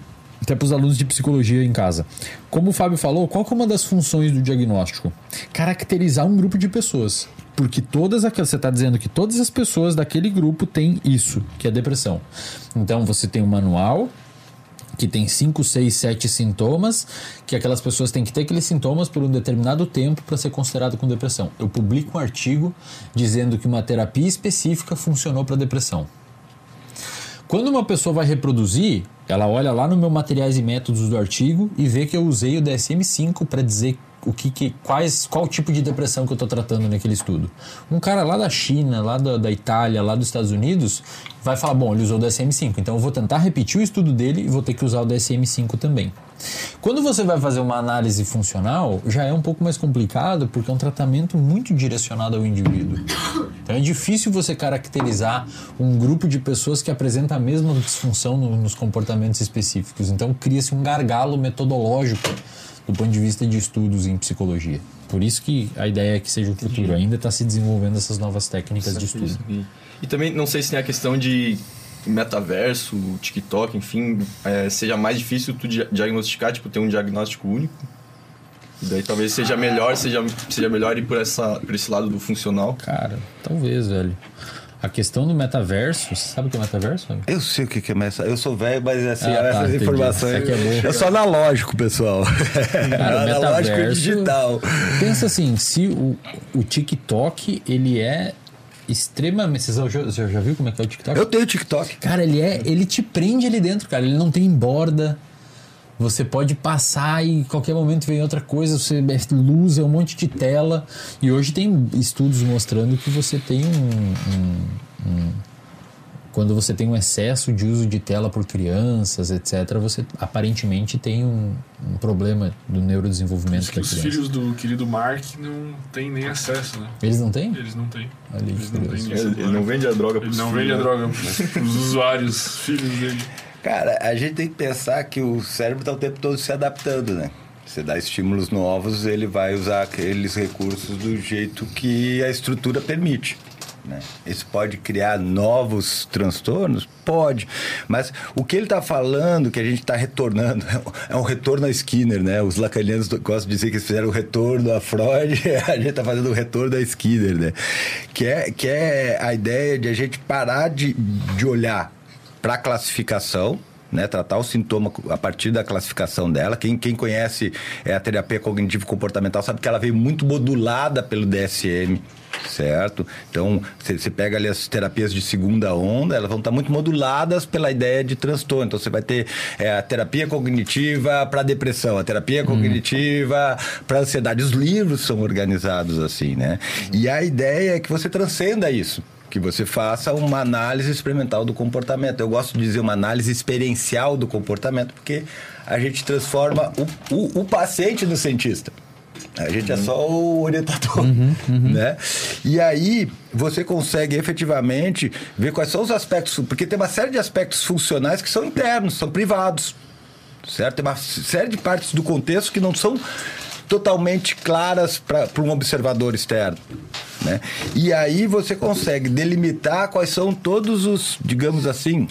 Até para os alunos de psicologia em casa. Como o Fábio falou, qual é uma das funções do diagnóstico? Caracterizar um grupo de pessoas. Porque todas aquelas. Você está dizendo que todas as pessoas daquele grupo têm isso, que é depressão. Então você tem um manual que tem 5, 6, 7 sintomas, que aquelas pessoas têm que ter aqueles sintomas por um determinado tempo para ser considerado com depressão. Eu publico um artigo dizendo que uma terapia específica funcionou para depressão. Quando uma pessoa vai reproduzir, ela olha lá no meu materiais e métodos do artigo e vê que eu usei o DSM-5 para dizer o que, que quais qual tipo de depressão que eu estou tratando naquele estudo. Um cara lá da China, lá da, da Itália, lá dos Estados Unidos, vai falar, bom, ele usou o DSM-5, então eu vou tentar repetir o estudo dele e vou ter que usar o DSM-5 também. Quando você vai fazer uma análise funcional, já é um pouco mais complicado porque é um tratamento muito direcionado ao indivíduo. Então é difícil você caracterizar um grupo de pessoas que apresenta a mesma disfunção no- nos comportamentos específicos. Então cria-se um gargalo metodológico do ponto de vista de estudos em psicologia. Por isso que a ideia é que seja o futuro. Ainda está se desenvolvendo essas novas técnicas de estudo. E, também não sei se tem a questão de metaverso, TikTok, enfim, é, seja mais difícil tu dia- diagnosticar, tipo, ter um diagnóstico único. E daí talvez seja melhor, seja, seja melhor ir por, essa, por esse lado do funcional. Cara, talvez, velho. A questão do metaverso, você sabe o que é metaverso? Eu sei o que é messa. Eu sou velho, mas assim, Ah, tá, essas entendi. informações. Isso aqui é eu sou analógico, pessoal. Cara, analógico e metaverso- digital. Pensa assim, se o, o TikTok, ele é extremamente... Você já, você já viu como é que é o TikTok? Eu tenho TikTok. Cara, ele é, ele te prende ali dentro, cara. Ele não tem borda. Você pode passar e em qualquer momento vem outra coisa, você é luz, é um monte de tela. E hoje tem estudos mostrando que você tem um, um- um- quando você tem um excesso de uso de tela por crianças, etc., você aparentemente tem um, um problema do neurodesenvolvimento da Os criança. filhos do querido Mark não têm nem acesso, né? Eles não têm? Eles não têm. Aí, Eles não têm Ele, nem ele não vende a droga Ele pros não filhos, vende a né? droga pros usuários, filhos dele. Cara, a gente tem que pensar que o cérebro está o tempo todo se adaptando, né? Você dá estímulos novos, ele vai usar aqueles recursos do jeito que a estrutura permite. Né? Isso pode criar novos transtornos? Pode. Mas o que ele está falando, que a gente está retornando, é um retorno a Skinner, né? Os lacanianos gostam de dizer que eles fizeram o retorno a Freud, a gente está fazendo o retorno a Skinner, né? Que é, que é a ideia de a gente parar de, de olhar para classificação, né, tratar o sintoma a partir da classificação dela. Quem, quem conhece é, a terapia cognitivo-comportamental sabe que ela veio muito modulada pelo DSM, certo? Então, você pega ali as terapias de segunda onda, elas vão estar muito moduladas pela ideia de transtorno. Então, você vai ter é, a terapia cognitiva para depressão, a terapia cognitiva para ansiedade. Os livros são organizados assim, né? E a ideia é que você transcenda isso que você faça uma análise experimental do comportamento. Eu gosto de dizer uma análise experiencial do comportamento, porque a gente transforma o, o, o paciente no cientista. A gente é só o orientador, né? E aí você consegue efetivamente ver quais são os aspectos, porque tem uma série de aspectos funcionais que são internos, são privados, certo? Tem uma série de partes do contexto que não são totalmente claras para um observador externo. Né? E aí você consegue delimitar quais são todos os, digamos assim,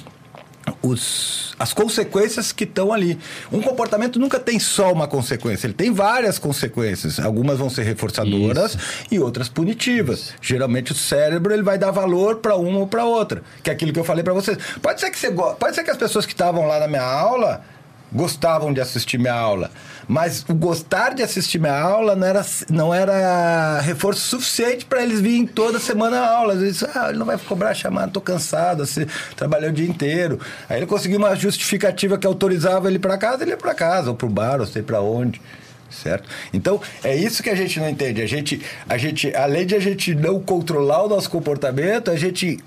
os, as consequências que estão ali. Um comportamento nunca tem só uma consequência, ele tem várias consequências. Algumas vão ser reforçadoras e outras punitivas. Geralmente o cérebro ele vai dar valor para uma ou para outra, que é aquilo que eu falei para vocês. Pode ser que você pode ser que as pessoas que estavam lá na minha aula gostavam de assistir minha aula, mas o gostar de assistir minha aula não era, não era reforço suficiente para eles virem toda semana à aula. Às vezes, ah, ele não vai cobrar chamada, tô cansado, assim, trabalhei o dia inteiro. Aí ele conseguiu uma justificativa que autorizava ele para casa, ele ia para casa, ou para o bar, ou sei para onde. Certo? Então, é isso que a gente não entende. A gente, a gente, além de a gente não controlar o nosso comportamento, a gente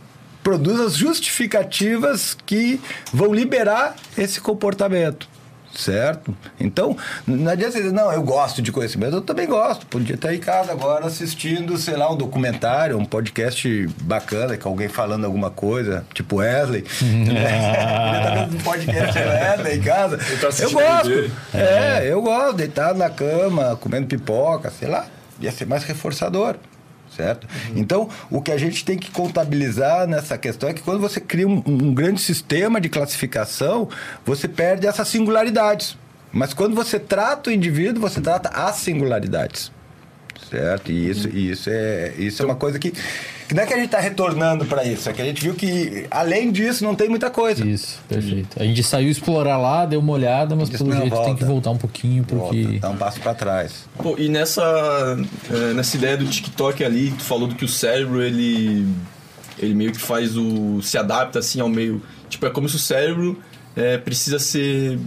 produz as justificativas que vão liberar esse comportamento. Certo? Então, não adianta você dizer, não, eu gosto de conhecimento, eu também gosto. Podia estar em casa agora assistindo, sei lá, um documentário, um podcast bacana, com alguém falando alguma coisa, tipo Wesley. Podia estar vendo um podcast Wesley em casa. Eu gosto. TV. É, eu gosto, deitado na cama, comendo pipoca, sei lá. Ia ser mais reforçador certo? Então, o que a gente tem que contabilizar nessa questão é que quando você cria um, um grande sistema de classificação, você perde essas singularidades. Mas quando você trata o indivíduo, você trata as singularidades. Certo? E isso, e isso, é, isso é uma coisa que, que não é que a gente está retornando para isso, é que a gente viu que, além disso, não tem muita coisa. Isso, perfeito. A gente saiu explorar lá, deu uma olhada, mas pelo não, jeito tem volta. que voltar um pouquinho, porque. Volta, dá um passo para trás. Pô, e nessa, é, nessa ideia do TikTok ali, tu falou do que o cérebro, ele, ele meio que faz o... se adapta, assim, ao meio... Tipo, é como se o cérebro é, precisa ser...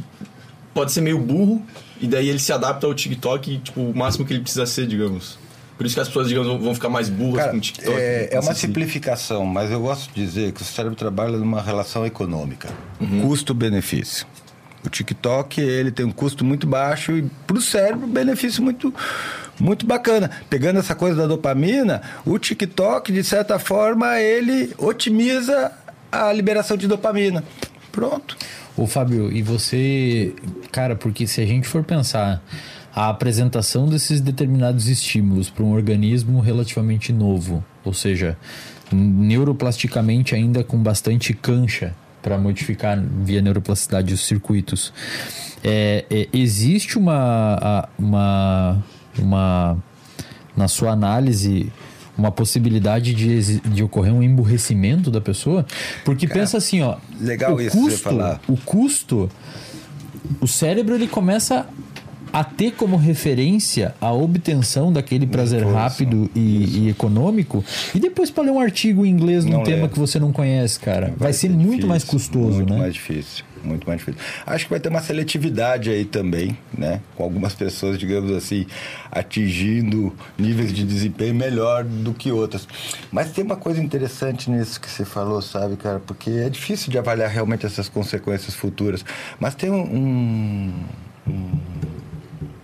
pode ser meio burro, e daí ele se adapta ao TikTok, tipo, o máximo que ele precisa ser, digamos. Por isso que as pessoas, digamos, vão ficar mais burras Cara, com o TikTok. é, é uma Assim. simplificação, mas eu gosto de dizer que o cérebro trabalha numa relação econômica. Uhum. Custo-benefício. O TikTok, ele tem um custo muito baixo e para o cérebro, benefício muito, muito bacana. Pegando essa coisa da dopamina, o TikTok, de certa forma, ele otimiza a liberação de dopamina. Pronto. Ô Fábio, e você, cara, porque se a gente for pensar a apresentação desses determinados estímulos para um organismo relativamente novo, ou seja, neuroplasticamente ainda com bastante cancha para modificar via neuroplasticidade os circuitos, é, é, existe uma, uma, uma na sua análise uma possibilidade de, de ocorrer um emburrecimento da pessoa? Porque pensa assim, ó. legal o isso custo, falar. O custo, o cérebro ele começa a ter como referência a obtenção daquele prazer rápido e, e econômico e depois para ler um artigo em inglês num Não tema que você não conhece, cara. Vai, ser, muito difícil, mais custoso, muito né? mais difícil, muito mais difícil. Acho que vai ter uma seletividade aí também, né? Com algumas pessoas, digamos assim, atingindo níveis de desempenho melhor do que outras. Mas tem uma coisa interessante nisso que você falou, sabe, cara? Porque é difícil de avaliar realmente essas consequências futuras. Mas tem um- um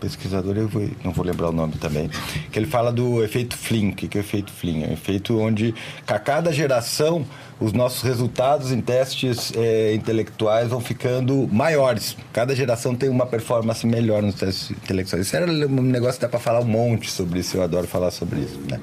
pesquisador, eu vou- não vou lembrar o nome também, que ele fala do efeito Flynn. O que é o efeito Flynn? É um efeito onde, a cada geração, os nossos resultados em testes eh, intelectuais vão ficando maiores. Cada geração tem uma performance melhor nos testes intelectuais. Isso era um negócio que dá para falar um monte sobre isso, eu adoro falar sobre isso. Né?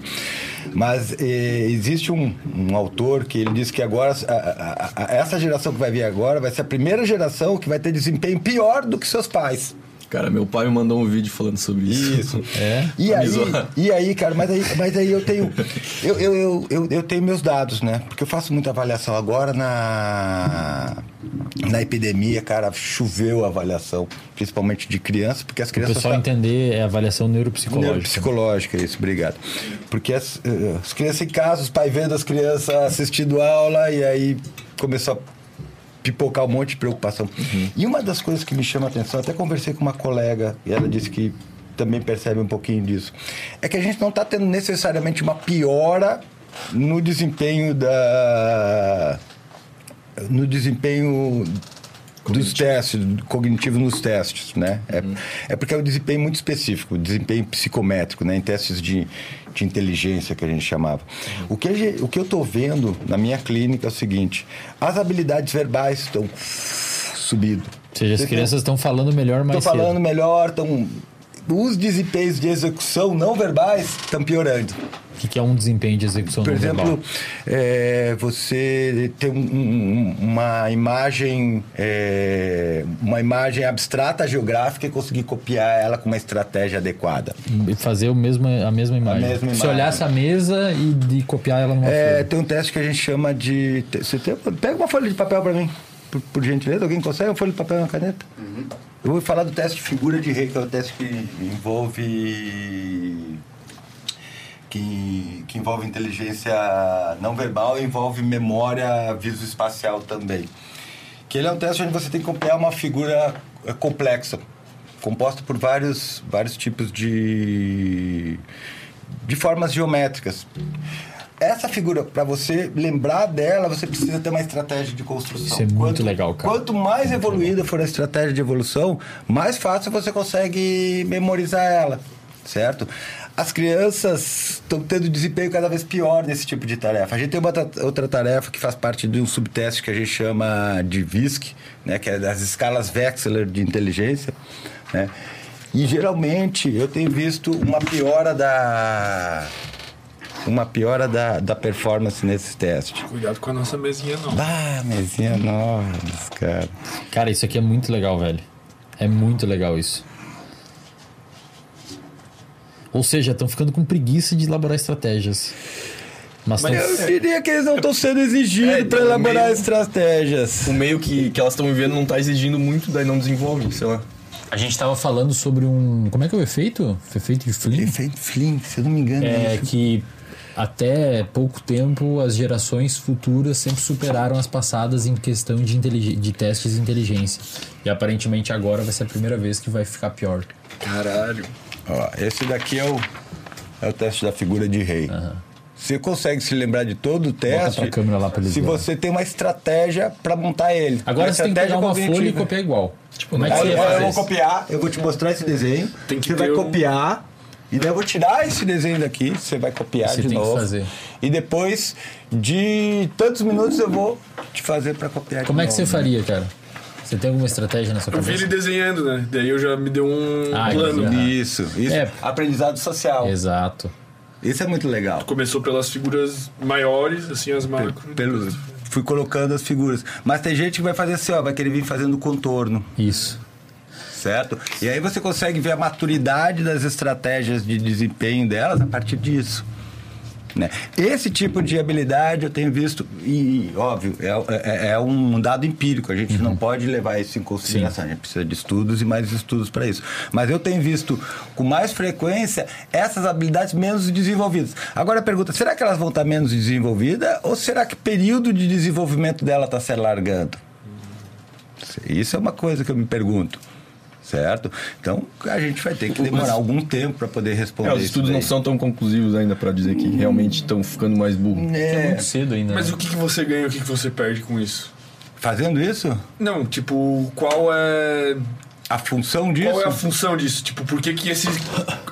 Mas eh, existe um, um autor que ele diz que agora, a- a- a- essa geração que vai vir agora vai ser a primeira geração que vai ter desempenho pior do que seus pais. Cara, meu pai me mandou um vídeo falando sobre isso. Isso. É? E aí, e aí, cara, mas aí, mas aí eu tenho. Eu, eu, eu, eu, eu tenho meus dados, né? Porque eu faço muita avaliação agora na. Na epidemia, cara, choveu a avaliação, principalmente de crianças, porque as O crianças. pessoal tá- entender é avaliação neuropsicológica. Neuropsicológica, isso, obrigado. Porque as, eh, as crianças em casa, os pais vendo as crianças assistindo aula e aí começou a pipocar um monte de preocupação. E uma das coisas que me chama a atenção, até conversei com uma colega e ela disse que também percebe um pouquinho disso, é que a gente não está tendo necessariamente uma piora no desempenho da no desempenho dos testes, cognitivo nos testes, né? É, é porque é um desempenho muito específico, desempenho psicométrico, né? Em testes de, de inteligência que a gente chamava. O, que o que eu estou vendo na minha clínica é o seguinte: as habilidades verbais estão subindo. Ou seja, as crianças estão falando melhor mais Estão falando melhor, estão. Os desempenhos de execução não verbais estão piorando. Que, que é um desempenho de execução Por exemplo, verbal? é, você tem um- um- uma imagem, é, uma imagem abstrata geográfica e conseguir copiar ela com uma estratégia adequada. E Fazer o mesmo, a mesma imagem. mesma Se imagem. olhasse a mesa e de copiar ela numa É, folha. tem um teste que a gente chama de. Você tem, pega uma folha de papel para mim, por, por gentileza. Alguém consegue uma folha de papel e uma caneta? Eu vou falar do teste de figura de rei, que é o teste que envolve. Que, que envolve inteligência não verbal e envolve memória visoespacial também. Que ele é um teste onde você tem que copiar uma figura eh, complexa, composta por vários, vários tipos de, de formas geométricas. Essa figura, para você lembrar dela, você precisa ter uma estratégia de construção. Isso é muito legal, cara. Quanto mais evoluída for a estratégia de evolução, mais fácil você consegue memorizar ela, certo? As crianças estão tendo desempenho cada vez pior nesse tipo de tarefa. A gente tem uma outra tarefa que faz parte de um subteste que a gente chama de VISC, né, que é das escalas Wechsler de inteligência, né? E geralmente eu tenho visto uma piora da uma piora da, da performance nesse teste. Cuidado com a nossa mesinha, não. Ah, mesinha nova, cara. Cara, isso aqui é muito legal, velho. É muito legal isso. Ou seja, estão ficando com preguiça de elaborar estratégias. Mas, Mas tão- eu diria que eles não estão sendo exigidos É, para elaborar meio- estratégias. O meio que, que elas estão vivendo não tá exigindo muito, daí não desenvolve, sei lá. a gente tava falando sobre um. Como é que é o efeito? Efeito de Flynn? Efeito Flynn, se eu não me engano. É isso. que até pouco tempo as gerações futuras sempre superaram as passadas em questão de, intelig- de testes de inteligência. E aparentemente agora vai ser a primeira vez que vai ficar pior. Caralho. Ó, esse daqui é o, é o teste da figura de rei. Você consegue se lembrar de todo o teste pra câmera lá pra eles se verem. você tem uma estratégia para montar ele. Agora você tem que pegar estratégia uma folha e copiar igual. Como é que Aí, você ia eu fazer vou isso? copiar, eu vou te mostrar esse desenho. Tem que você vai um- copiar. E daí eu vou tirar esse desenho daqui, você vai copiar Você de tem que novo. fazer. E depois de tantos minutos eu vou te fazer para copiar Como de é que você novo. faria, cara? Você tem alguma estratégia na sua Eu vi cabeça? ele desenhando, né? Daí eu já me deu um Ah, plano. Isso, isso. É. Aprendizado social. Exato. Isso é muito legal. Começou pelas figuras maiores, assim, as macro. Pelo, fui colocando as figuras. Mas tem gente que vai fazer assim, ó, vai querer vir fazendo contorno, Isso. certo? E aí você consegue ver a maturidade das estratégias de desempenho delas a partir disso. Né? Esse tipo de habilidade eu tenho visto, e óbvio, é, é- é um dado empírico, a gente não pode levar isso em consideração, a gente precisa de estudos e mais estudos para isso. Mas eu tenho visto com mais frequência essas habilidades menos desenvolvidas. Agora a pergunta, será que elas vão estar menos desenvolvidas ou será que o período de desenvolvimento dela está se alargando? Isso é uma coisa que eu me pergunto. Certo? Então a gente vai ter que demorar algum tempo para poder responder. É, os isso estudos não são tão conclusivos ainda pra dizer que realmente estão ficando mais burros. É É, muito cedo ainda. Mas né? o que, que você ganha e o que, que você perde com isso? fazendo isso, Não, tipo, qual é. a função disso. Qual é a função disso? Tipo, por que, que esse,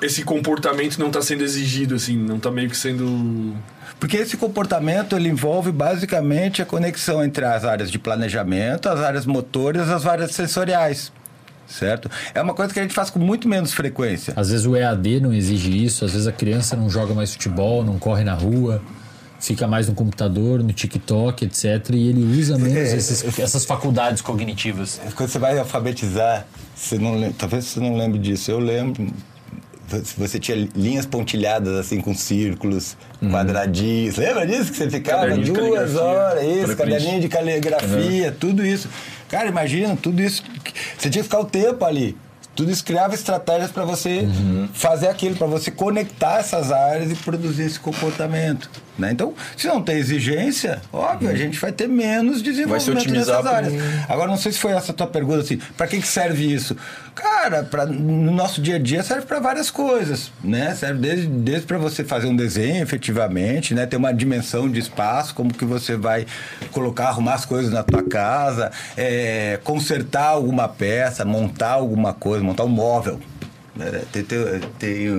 esse comportamento não tá sendo exigido, assim? Não tá meio que sendo. Porque esse comportamento ele envolve basicamente a conexão entre as áreas de planejamento, as áreas motoras, as áreas sensoriais. Certo? É uma coisa que a gente faz com muito menos frequência. Às vezes o EAD não exige isso, às vezes a criança não joga mais futebol, não corre na rua, fica mais no computador, no TikTok, etc. E ele usa menos É, esses- essas faculdades cognitivas. Quando você vai alfabetizar, você não talvez você não lembre disso. Eu lembro. Você tinha linhas pontilhadas assim com círculos, quadradinhos. Lembra disso que você ficava duas horas, isso, caderninho de caligrafia, tudo isso. Cara, imagina, tudo isso. Você tinha que ficar o tempo ali. Tudo isso criava estratégias para você fazer aquilo, para você conectar essas áreas e produzir esse comportamento. Né? Então, se não tem exigência, óbvio, a gente vai ter menos desenvolvimento nessas áreas. pro- Agora, não sei se foi essa a tua pergunta, assim, para que, que serve isso? Cara, pra, no nosso dia a dia serve para várias coisas, né? Serve desde, desde para você fazer um desenho, efetivamente, né? Ter uma dimensão de espaço, como que você vai colocar, arrumar as coisas na tua casa, é, consertar alguma peça, montar alguma coisa, montar um móvel. É, Tem, tem, tem,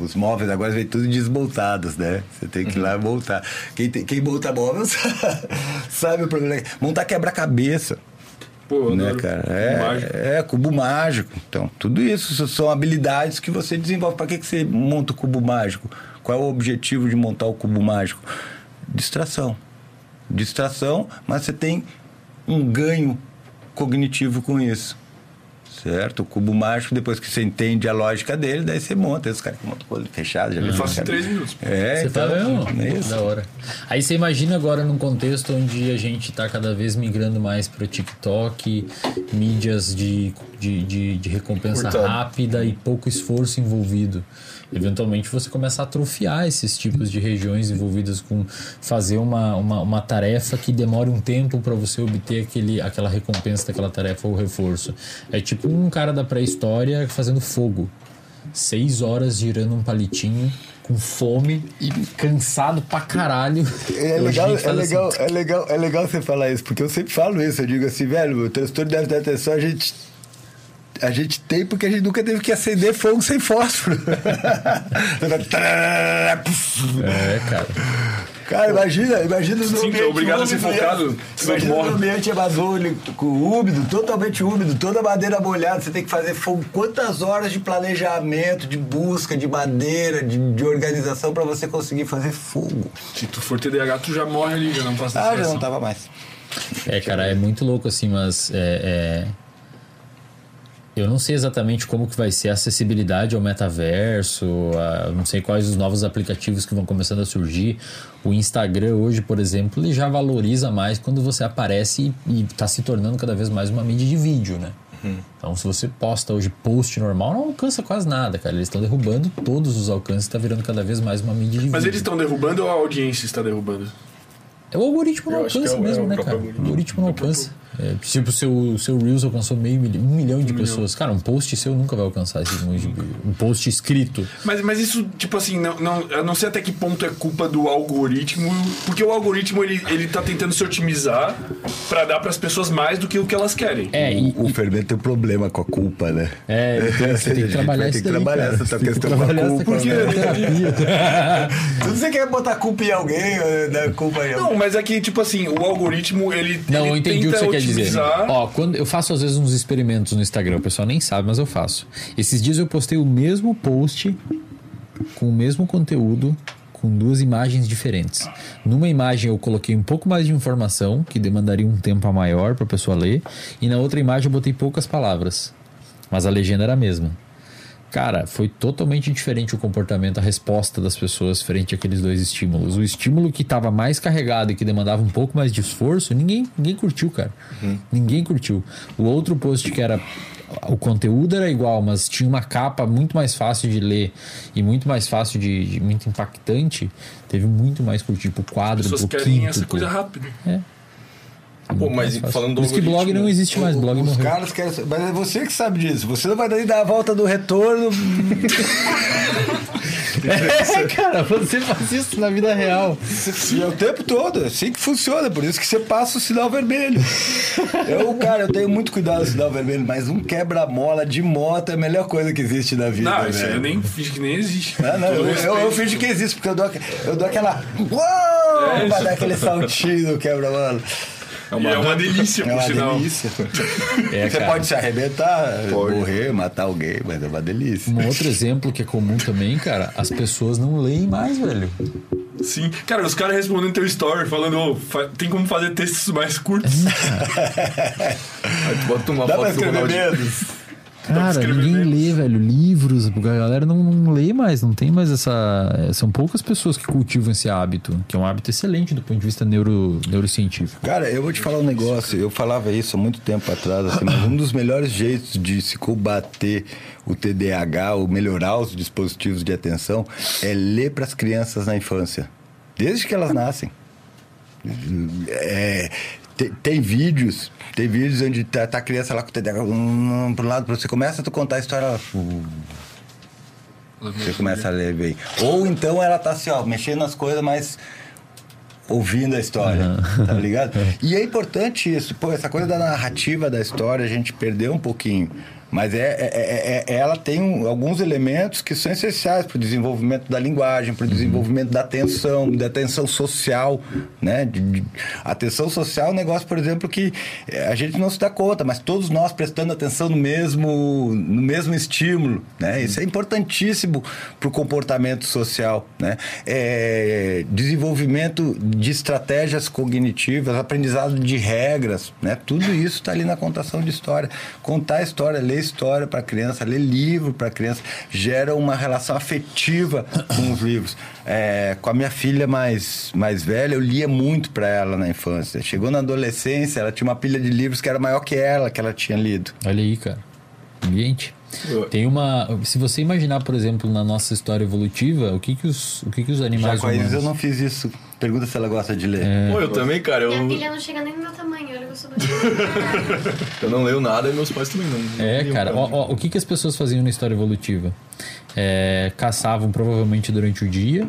os móveis agora vem tudo desmontados, né? Você tem que ir lá montar. Quem, tem- quem monta móvel sabe o problema. Montar quebra-cabeça Pô, né, cara? mágico. É, é, cubo mágico. Então, tudo isso são habilidades que você desenvolve. Para que, que você monta o cubo mágico? Qual é o objetivo de montar o cubo mágico? Distração. Distração, mas você tem um ganho cognitivo com isso. Certo? O cubo mágico, depois que você entende a lógica dele, daí você monta. Esse cara que monta o fechado, já Eu viu? faço em três minutos. É, Você então, tá vendo? é isso. Da hora. Aí você imagina agora num contexto onde a gente tá cada vez migrando mais para TikTok, mídias de, de, de, de recompensa rápida e pouco esforço envolvido. Eventualmente você começa a atrofiar esses tipos de regiões envolvidas com fazer uma, uma, uma tarefa que demore um tempo para você obter aquele, aquela recompensa daquela tarefa ou reforço. É tipo um cara da pré-história fazendo fogo. Seis horas girando um palitinho, com fome e cansado pra caralho. É legal, é, faz assim. legal, é, legal, é legal você falar isso, porque eu sempre falo isso. Eu digo assim, velho, o transtorno de atenção a gente, a gente tem porque a gente nunca teve que acender fogo sem fósforo. É, cara. Cara, imagina, imagina no Sim, ambiente obrigado a ser úmido, focado, né? Imagina no ambiente amazônico, úmido, totalmente úmido, toda a madeira molhada, você tem que fazer fogo. Quantas horas de planejamento, de busca, de madeira, de, de organização para você conseguir fazer fogo? Se tu for TDAH, tu já morre ali, já não passa Ah, já não tava mais. É, cara, é muito louco assim, mas é, é, eu não sei exatamente como que vai ser a acessibilidade ao metaverso, a- não sei quais os novos aplicativos que vão começando a surgir. O Instagram hoje, por exemplo, ele já valoriza mais quando você aparece e está se tornando cada vez mais uma mídia de vídeo, né? Então, se você posta hoje post normal, não alcança quase nada, cara. Eles estão derrubando todos os alcances, está virando cada vez mais uma mídia de Mas vídeo. eles estão derrubando ou a audiência está derrubando? É o algoritmo não alcança é o- mesmo, é o né, cara? O algoritmo. algoritmo não alcança. É, tipo, o seu, seu Reels alcançou meio milhão, um milhão de pessoas. Cara, um post seu nunca vai alcançar esse número de Um post escrito. Mas, mas isso, tipo assim, não, não, eu não sei até que ponto é culpa do algoritmo, porque o algoritmo ele, ele tá tentando se otimizar pra dar pras pessoas mais do que o que elas querem. É, e, O Fermento tem um problema com a culpa, né? é, então, você tem que trabalhar isso que daí, trabalhar cara. essa Você tem que questão com a trabalhar essa culpa, questão né? da terapia. Tudo você quer botar culpa em alguém, dar culpa em alguém. Não, mas é que, tipo assim, o algoritmo, ele. Não, ele eu entendi o que você quer dizer. Ó, quando eu faço às vezes uns experimentos no Instagram, o pessoal nem sabe, mas eu faço. Esses dias eu postei o mesmo post com o mesmo conteúdo com duas imagens diferentes. Numa imagem eu coloquei um pouco mais de informação, que demandaria um tempo a maior para a pessoa ler, e na outra imagem eu botei poucas palavras, mas a legenda era a mesma. Cara, foi totalmente diferente o comportamento, a resposta das pessoas frente àqueles dois estímulos. O estímulo que estava mais carregado e que demandava um pouco mais de esforço, ninguém, ninguém curtiu, cara. Ninguém curtiu. O outro post que era. O conteúdo era igual, mas tinha uma capa muito mais fácil de ler e muito mais fácil de. de- muito impactante. Teve muito mais curtido. Tipo, quadro, As pessoas pro querem quinto. essa coisa rápida. Pô, mas falando do Por isso que blog não existe mais, blog Os morreu. caras querem. Mas é você que sabe disso. Você não vai nem dar a volta do retorno. É, cara, você faz isso na vida real. E é o tempo todo. É assim que funciona. Por isso que você passa o sinal vermelho. Eu, cara, eu tenho muito cuidado com o sinal vermelho, mas um quebra-mola de moto é a melhor coisa que existe na vida. Não, isso aí velho. eu nem finge que nem existe. Ah, não, eu, eu, eu que existe, porque eu dou, eu dou aquela. Uou! É pra dar aquele saltinho no quebra-mola. E é uma delícia, É por uma sinal. delícia. É, Você cara. pode se arrebentar, morrer, matar alguém, mas é uma delícia. Um outro exemplo que é comum também, cara, as pessoas não leem mais, velho. Sim. Cara, os caras respondendo teu story, falando, ô, fa- tem como fazer textos mais curtos? Aí tu bota uma Dá pra foto do escrever menos? Cara, escrever ninguém menos. lê, velho, livros. A galera não, não lê mais, não tem mais essa. é, São poucas pessoas que cultivam esse hábito, que é um hábito excelente do ponto de vista neuro, neurocientífico. Cara, eu vou te falar um negócio. Eu falava isso há muito tempo atrás, assim, mas um dos melhores jeitos de se combater o TDAH ou melhorar os dispositivos de atenção é ler para as crianças na infância, desde que elas nascem. É, tem, tem vídeos, tem vídeos onde tá, tá a criança lá com o TDAH hum, pro lado, você começa a tu contar a história, ela, uh, você começa a ler bem. Ou então ela tá assim, ó, mexendo nas coisas, mas ouvindo a história, tá ligado? E é importante isso, pô, essa coisa da narrativa da história a gente perdeu um pouquinho. Mas é, é- é- é- ela tem um- alguns elementos que são essenciais para o desenvolvimento da linguagem, para o desenvolvimento da atenção, da atenção social, né? De- de- atenção social é um negócio, por exemplo, que eh, a gente não se dá conta, mas todos nós prestando atenção no mesmo, no mesmo estímulo, né? Isso é importantíssimo para o comportamento social, né? É, desenvolvimento de estratégias cognitivas, aprendizado de regras, né? Tudo isso está ali na contação de história. Contar a história, ler história para a criança, ler livro para a criança, gera uma relação afetiva com os livros. É, com a minha filha mais, mais velha, eu lia muito para ela na infância. Chegou na adolescência, ela tinha uma pilha de livros que era maior que ela, que ela tinha lido. Olha aí, cara. Ambiente. Tem uma. Se você imaginar, por exemplo, na nossa história evolutiva, o que que os, o que que os Já animais com a Isis humanos... eu não fiz isso. Pergunta se ela gosta de ler. Pô, eu também, cara. Eu, Minha filha não chega nem no meu tamanho, olha que eu sou do eu não leio nada e meus pais também não. É, cara, ó, ó, o que, que as pessoas faziam na história evolutiva? É, caçavam provavelmente durante o dia,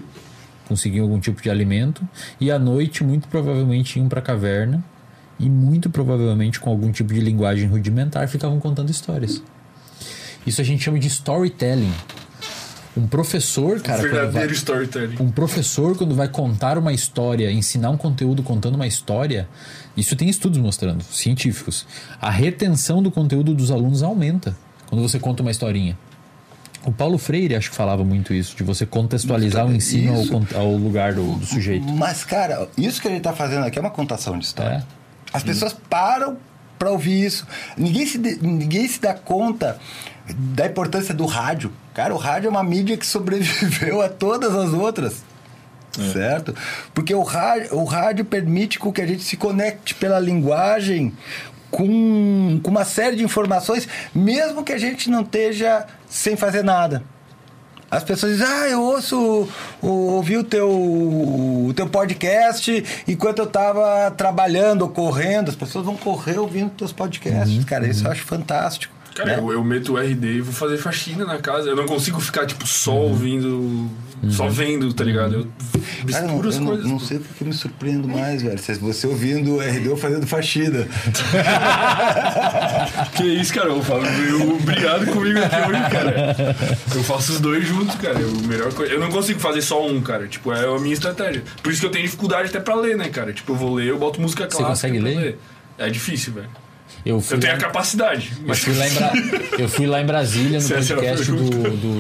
conseguiam algum tipo de alimento, e à noite, muito provavelmente, iam pra caverna e muito provavelmente com algum tipo de linguagem rudimentar ficavam contando histórias. Isso a gente chama de storytelling. Um professor, cara, quando vai- Verdadeiro storytelling. um professor, quando vai contar uma história, ensinar um conteúdo contando uma história, isso tem estudos mostrando, científicos. A retenção do conteúdo dos alunos aumenta quando você conta uma historinha. O Paulo Freire, acho que falava muito isso, de você contextualizar o ensino ao, ao lugar do, do sujeito. Mas, cara, isso que a gente tá fazendo aqui é uma contação de história. É. As pessoas param para ouvir isso. Ninguém se, ninguém se dá conta da importância do rádio. Cara, o rádio é uma mídia que sobreviveu a todas as outras. Certo? Porque o rádio, o rádio permite com que a gente se conecte pela linguagem com, com uma série de informações, mesmo que a gente não esteja sem fazer nada. As pessoas dizem, ah, eu ouço, ouvi o teu, o teu podcast enquanto eu estava trabalhando ou correndo. As pessoas vão correr ouvindo teus podcasts. Cara, isso eu acho fantástico. Cara, né? eu, eu meto o RD e vou fazer faxina na casa. Eu não consigo ficar, tipo, só ouvindo. Só vendo, tá ligado? Eu Cara, eu não, misturo as eu não, coisas. não sei porque eu me surpreendo mais, velho. Se você ouvindo o RD ou fazendo faxina. Que isso, cara? Eu falo, eu, obrigado comigo aqui hoje, cara. Eu faço os dois juntos, cara. Eu, melhor coisa. Eu não consigo fazer só um, cara. Tipo, é a minha estratégia. Por isso que eu tenho dificuldade até pra ler, né, cara? Tipo, eu vou ler, eu boto música clássica. consegue pra ler? É difícil, velho. Eu Eu tenho lá, a capacidade. eu Mas fui lá em Bra- eu fui lá em Brasília no é podcast do,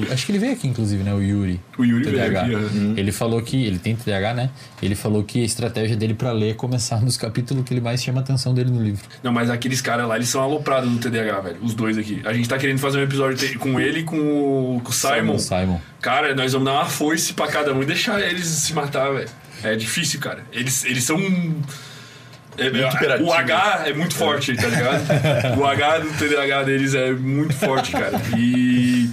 do- Acho que ele veio aqui, inclusive, né? O Yuri. O Yuri veio TDAH. aqui, aham. Ele falou que. Ele tem TDAH, né? Ele falou que a estratégia dele pra ler é começar nos capítulos que ele mais chama a atenção dele no livro. Não, mas aqueles caras lá, eles são aloprados no TDAH, velho. Os dois aqui. A gente tá querendo fazer um episódio com ele e com o, com o Simon. Simon. Cara, nós vamos dar uma foice pra cada um e deixar eles se matar, velho. É difícil, cara. Eles, eles são. É, Muito é, o H é muito forte, tá ligado? o H do TDAH deles é muito forte, cara. E.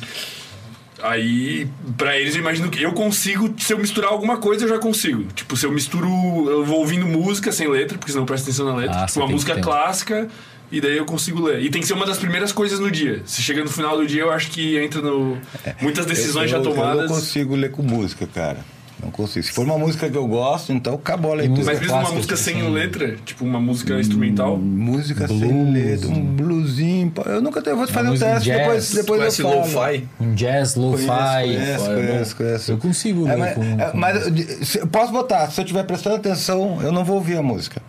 Aí, pra eles, eu imagino que eu consigo, se eu misturar alguma coisa, eu já consigo. Tipo, se eu misturo, eu vou ouvindo música sem letra, porque senão eu presto atenção na letra. Ah, tipo, uma música clássica, e daí eu consigo ler. E tem que ser uma das primeiras coisas no dia. Se chega no final do dia, eu acho que entra no. Muitas decisões eu, já eu- tomadas. Eu não consigo ler com música, cara. Não consigo. Se for uma música que eu gosto, então acabou a leitura. Mas mesmo uma música tipo sem assim. letra, tipo uma música instrumental. Música sem Blues. letra, um bluesinho. Eu nunca tenho, vou te fazer um música teste, jazz. depois, depois Conhece eu falo. lo-fi? Um jazz, lo-fi. Conheço, Lo-fi é conheço, conheço. Eu consigo É, ler mas, com, é, com- mas eu posso botar, se eu estiver prestando atenção, eu não vou ouvir a música.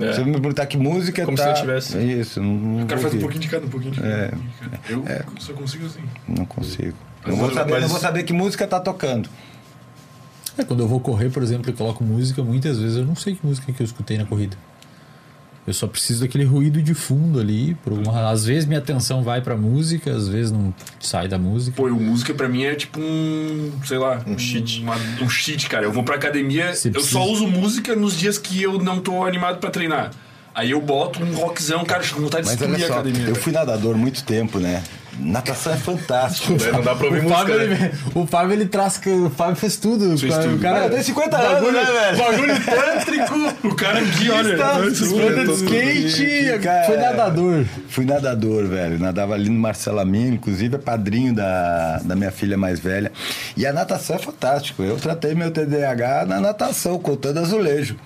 É. Se eu me perguntar que música Como tá... se eu tivesse. Isso, não, não O cara faz um pouquinho de cada, um pouquinho de cada. É. Eu só consigo assim. Não consigo. Mas Não vou, mas- saber, mas- não vou saber que música tá tocando. É, quando eu vou correr, por exemplo, e coloco música, muitas vezes eu não sei que música que eu escutei na corrida. Eu só preciso daquele ruído de fundo ali. Por uma... Às vezes minha atenção vai pra música, às vezes não sai da música. Pô, e o música pra mim é tipo um, sei lá, Um cheat. uma- um cheat, cara. Eu vou pra academia, Você eu precisa- só uso música nos dias que eu não tô animado pra treinar. Aí eu boto um rockzão, cara, chega com vontade de Mas olha a só, academia. eu velho. fui nadador muito tempo, né? Natação é fantástico. Daí Não dá pra ouvir O música, Fábio, né? ele, o Fábio, ele traz. O Fábio fez tudo. Fez O tudo. cara Ah, eu tenho 50 anos, né, velho? Bagulho tântrico. O cara aqui, olha. Anda de skate. Cara, Foi nadador. Fui nadador, velho. Nadava ali no Marcelaminho, inclusive é padrinho da, da minha filha mais velha. E a natação é fantástico. Eu tratei meu TDAH na natação, contando azulejo.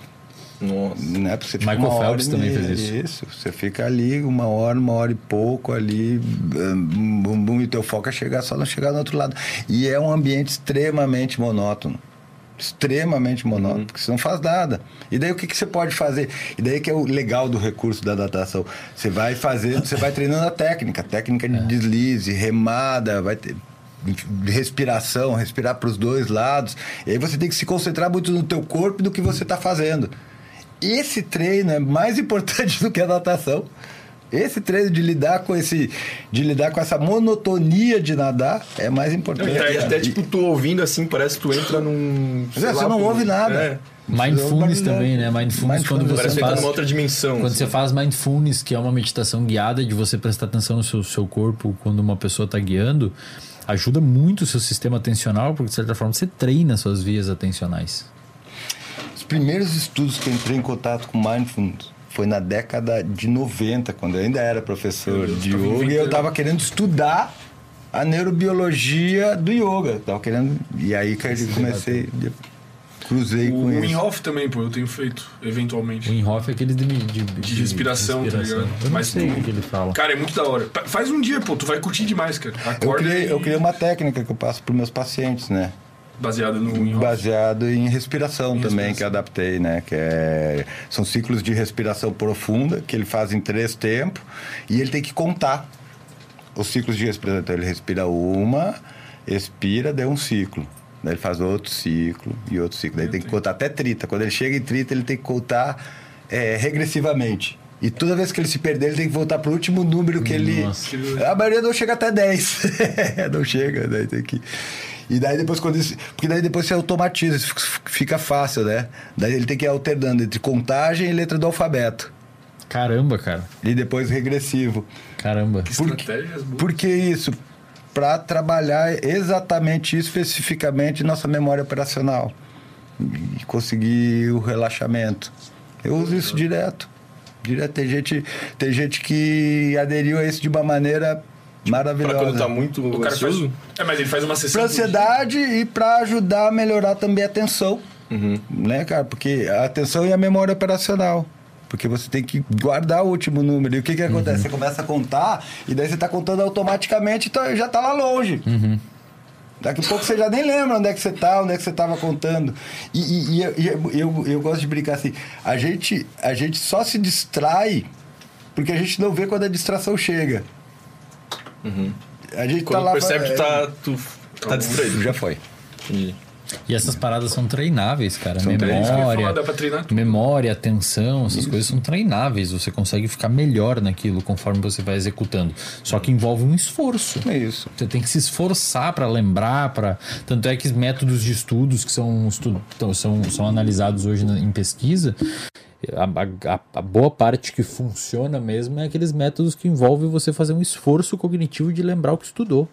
Nossa. Né? Porque você fica Michael Phelps também fez isso. Isso, você fica ali uma hora, uma hora e pouco ali, bum, bum, bum, e teu foco é chegar, só não chegar do outro lado. E é um ambiente extremamente monótono. Extremamente monótono, porque você não faz nada. E daí o que, que você pode fazer? E daí que é o legal do recurso da natação. Você vai fazendo, você vai treinando a técnica, técnica de deslize, remada, vai ter respiração, respirar para os dois lados. E aí você tem que se concentrar muito no teu corpo e no que você está fazendo. Esse treino é mais importante do que a natação. Esse treino de lidar com esse, de lidar com essa monotonia de nadar é mais importante. E até, tipo, tu ouvindo assim, parece que tu entra num. sei É, você lá, não ouve nada. É. Mindfulness também, né? Mindfulness, quando você Parece que tu entra faz... numa outra dimensão. Quando assim. você faz mindfulness, que é uma meditação guiada de você prestar atenção no seu, seu corpo quando uma pessoa está guiando, ajuda muito o seu sistema atencional, porque de certa forma você treina suas vias atencionais. Os primeiros estudos que eu entrei em contato com mindfulness foi na década de 90, quando eu ainda era professor Deus, de yoga e eu estava querendo estudar a neurobiologia do yoga. Tava querendo e aí que eu comecei, cruzei O com isso. Hof também, pô, eu tenho feito, eventualmente. O Inhoff é aquele de, de, De respiração, tá ligado? Eu não Mas sei tu- o que ele fala. Cara, é muito da hora. Faz um dia, pô, tu vai curtir demais, cara. Eu Acorda criei, e- eu criei uma técnica que eu passo para meus pacientes, né? Baseada no Wim Hof. Baseado em respiração Em também, respiração. que eu adaptei, né? Que é, são ciclos de respiração profunda, que ele faz em três tempos, e ele tem que contar os ciclos de respiração. Então ele respira uma, expira, deu um ciclo. Daí ele faz outro ciclo e outro ciclo. Daí tem que contar até 30. Quando ele chega em 30, ele tem que contar é, regressivamente. E toda vez que ele se perder, ele tem que voltar para o último número que Nossa. ele. A maioria não chega até 10. não chega, daí tem que. E daí depois quando isso, porque daí depois você automatiza, isso fica fácil, né? Daí ele tem que ir alternando entre contagem e letra do alfabeto. Caramba, cara. E depois regressivo. Caramba. Por, Estratégias boas. por que isso? Para trabalhar exatamente isso, especificamente nossa memória operacional. E conseguir o relaxamento. Eu uso isso direto. Direto. Tem gente, tem gente que aderiu a isso de uma maneira Pra maravilhosa. quando tá muito O cara faz... É, mas ele faz uma sessão... Dia. ansiedade e para ajudar a melhorar também a atenção. Uhum. Né, cara? Porque a atenção e a memória operacional. Porque você tem que guardar o último número. E o que, que acontece? Você começa a contar e daí você está contando automaticamente então já está lá longe. Daqui a pouco você já nem lembra onde é que você está, onde é que você estava contando. E, e- eu, e eu, eu, eu gosto de brincar assim: a gente, a gente só se distrai porque a gente não vê quando a distração chega. A gente tá Quando lá. percebe, tu é, tá, tu tá distraído. Já foi. Entendi. E essas paradas são treináveis, cara. São. Isso que memória, falar, dá pra treinar tudo. memória, atenção, essas coisas são treináveis. Você consegue ficar melhor naquilo conforme você vai executando. Só que envolve um esforço. É isso. Você tem que se esforçar para lembrar, para tanto é que os métodos de estudos que são, estu... então, são, são analisados hoje na- em pesquisa, a, a- a boa parte que funciona mesmo é aqueles métodos que envolvem você fazer um esforço cognitivo de lembrar o que estudou.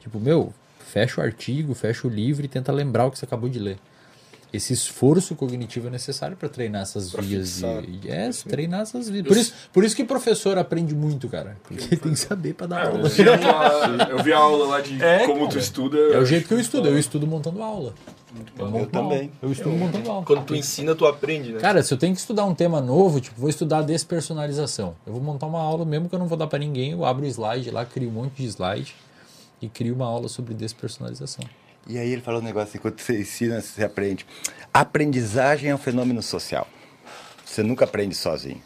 Tipo, meu, fecha o artigo, fecha o livro e tenta lembrar o que você acabou de ler. Esse esforço cognitivo é necessário para treinar essas vias. fixar. De, é, treinar essas vias. Por isso, por isso que professor aprende muito, cara. Porque tem que saber para dar É, aula. eu, vi a, eu vi a aula lá de É, como tu cara. estuda. É o jeito que eu estudo. Eu estudo montando aula. Eu, monto uma também. aula. Eu estudo montando aula. Quando tu ensina, tu aprende, né? Cara, se eu tenho que estudar um tema novo, tipo, vou estudar despersonalização. Eu vou montar uma aula mesmo que eu não vou dar pra ninguém. Eu abro o slide lá, crio um monte de slide e crio uma aula sobre despersonalização. E aí ele falou um negócio assim, quando você ensina, você aprende. Aprendizagem é um fenômeno social. Você nunca aprende sozinho.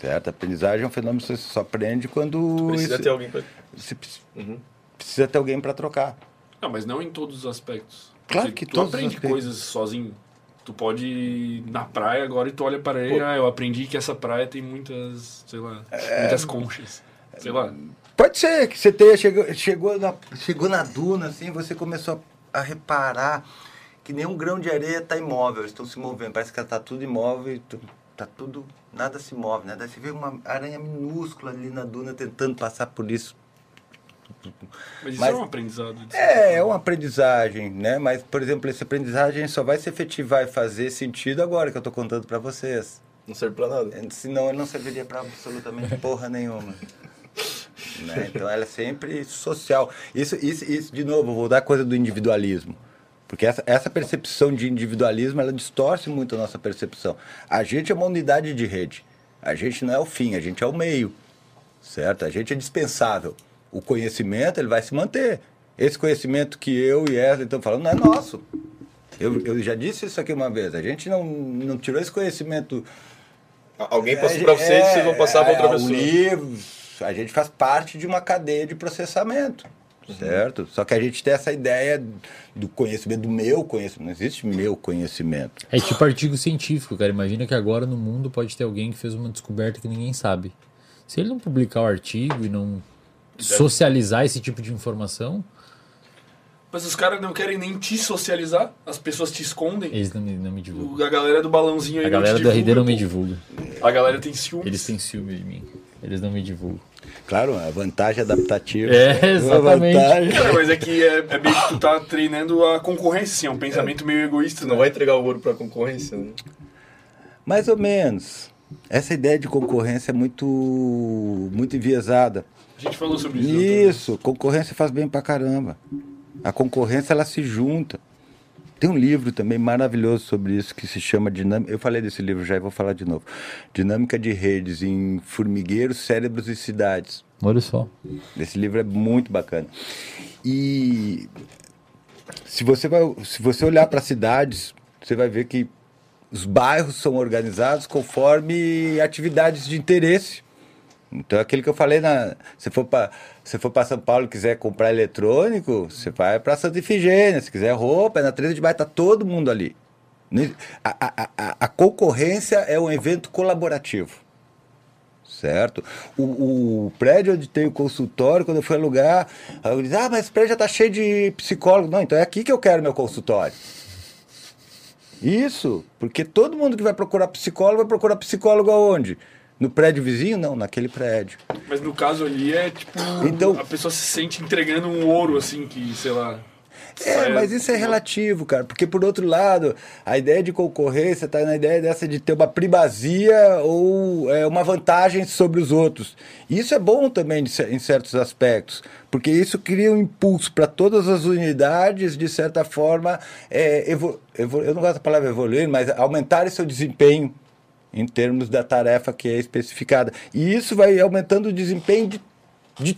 Certo? Aprendizagem é um fenômeno social. Você só aprende quando... Precisa isso- ter alguém pra. Você pre- Uhum. precisa ter alguém para trocar. Não, mas não em todos os aspectos. Claro que tu todos os aprende coisas sozinho. Tu pode ir na praia agora e tu olha para ele, ah, eu aprendi que essa praia tem muitas, sei lá, É. muitas conchas. Sei lá. Pode ser que você tenha, chegou, chegou, na, chegou na duna, assim, você começou a, a reparar que nenhum grão de areia está imóvel, eles estão se movendo. Parece que está tudo imóvel, e tu- tá tudo, nada se move, né? Daí você vê uma aranha minúscula ali na duna tentando passar por isso. Mas isso Mas- é um aprendizado. É, é uma aprendizagem, né? Mas, por exemplo, essa aprendizagem só vai se efetivar e fazer sentido agora que eu estou contando para vocês. Não serve pra nada. Senão ele não serviria para absolutamente porra nenhuma. Né? Então ela é sempre social. Isso, isso, isso, de novo, vou dar coisa do individualismo. Porque essa, essa percepção de individualismo, ela distorce muito a nossa percepção. A gente é uma unidade de rede. A gente não é o fim, a gente é o meio. Certo? A gente é dispensável. O conhecimento, ele vai se manter. Esse conhecimento que eu e ela estamos falando não é nosso. Eu, eu já disse isso aqui uma vez. A gente não, não tirou esse conhecimento Alguém é, passou pra vocês e vocês vão passar pra outra é, pessoa. Livros, a gente faz parte de uma cadeia de processamento, certo? Só que a gente tem essa ideia do conhecimento, do meu conhecimento. Não existe meu conhecimento. É tipo artigo científico, cara. Imagina que agora no mundo pode ter alguém que fez uma descoberta que ninguém sabe. Se ele não publicar o artigo e não socializar esse tipo de informação, Mas os caras não querem nem te socializar, as pessoas te escondem. eles não me, não me divulgam. O- A galera do balãozinho aí A não galera te do RD não me divulga, divulga. A galera tem ciúme. Eles têm ciúme de mim. Eles não me divulgam. Claro, a vantagem adaptativa. É, exatamente. A vantagem- Cara, mas é que é, é meio que tu tá treinando a concorrência, assim, é um pensamento meio egoísta, Você né? não vai entregar o ouro pra concorrência, né? Mais ou menos. Essa ideia de concorrência é muito, muito enviesada. A gente falou sobre isso. Isso, concorrência faz bem pra caramba. A concorrência ela se junta. Tem um livro também maravilhoso sobre isso que se chama Dinâmica. Eu falei desse livro já e vou falar de novo. Dinâmica de redes em formigueiros, cérebros e cidades. Olha só. Esse livro é muito bacana. E se você, vai, se você olhar para cidades, você vai ver que os bairros são organizados conforme atividades de interesse. Então, é aquilo que eu falei, na, se for se for para São Paulo e quiser comprar eletrônico, você vai para Santa Ifigênia. Se quiser roupa, é na 13 de maio, está todo mundo ali. A, a, a, a concorrência é um evento colaborativo certo? O, o prédio onde tem o consultório, quando eu fui alugar, eu disse, ah, mas esse prédio já está cheio de psicólogo. Não, então é aqui que eu quero meu consultório. Isso, porque todo mundo que vai procurar psicólogo vai procurar psicólogo aonde? No prédio vizinho? Não, naquele prédio. Mas no caso ali é tipo. Então- a pessoa se sente entregando um ouro, assim, que, sei lá. É, mas isso é relativo, cara, porque por outro lado, a ideia de concorrência está na ideia dessa de ter uma primazia ou é, uma vantagem sobre os outros. E isso é bom também de em certos aspectos, porque isso cria um impulso para todas as unidades, de certa forma, é, eu não gosto da palavra evoluir, mas aumentar seu desempenho em termos da tarefa que é especificada. E isso vai aumentando o desempenho de, de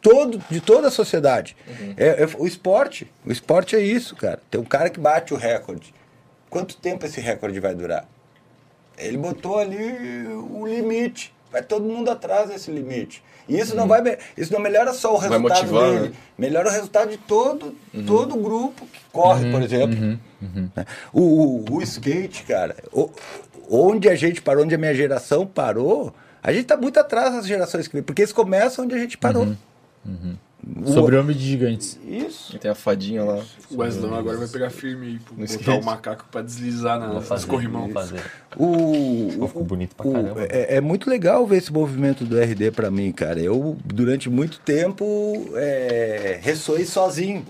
todo, de toda a sociedade. É, é o esporte. O esporte é isso, cara. Tem um cara que bate o recorde. Quanto tempo esse recorde vai durar? Ele botou ali o limite. Vai todo mundo atrás desse limite. E isso não vai isso não melhora só o Vai resultado motivar, dele, né? melhora o resultado de todo todo o grupo que corre, por exemplo. Né? O, o, o skate, cara, o- onde a gente parou, onde a minha geração parou, a gente está muito atrás das gerações que vêm, porque eles começam onde a gente parou. O- Sobre homem de gigantes. Isso. E tem a fadinha lá. O Wesley agora vai pegar firme aí, pô, botar skate. o macaco pra deslizar na, nas corrimão. vou fazer. O, Ficou bonito pra o- caramba. é, é muito legal ver esse movimento do RD para mim, cara. Eu, durante muito tempo, é, ressoei sozinho.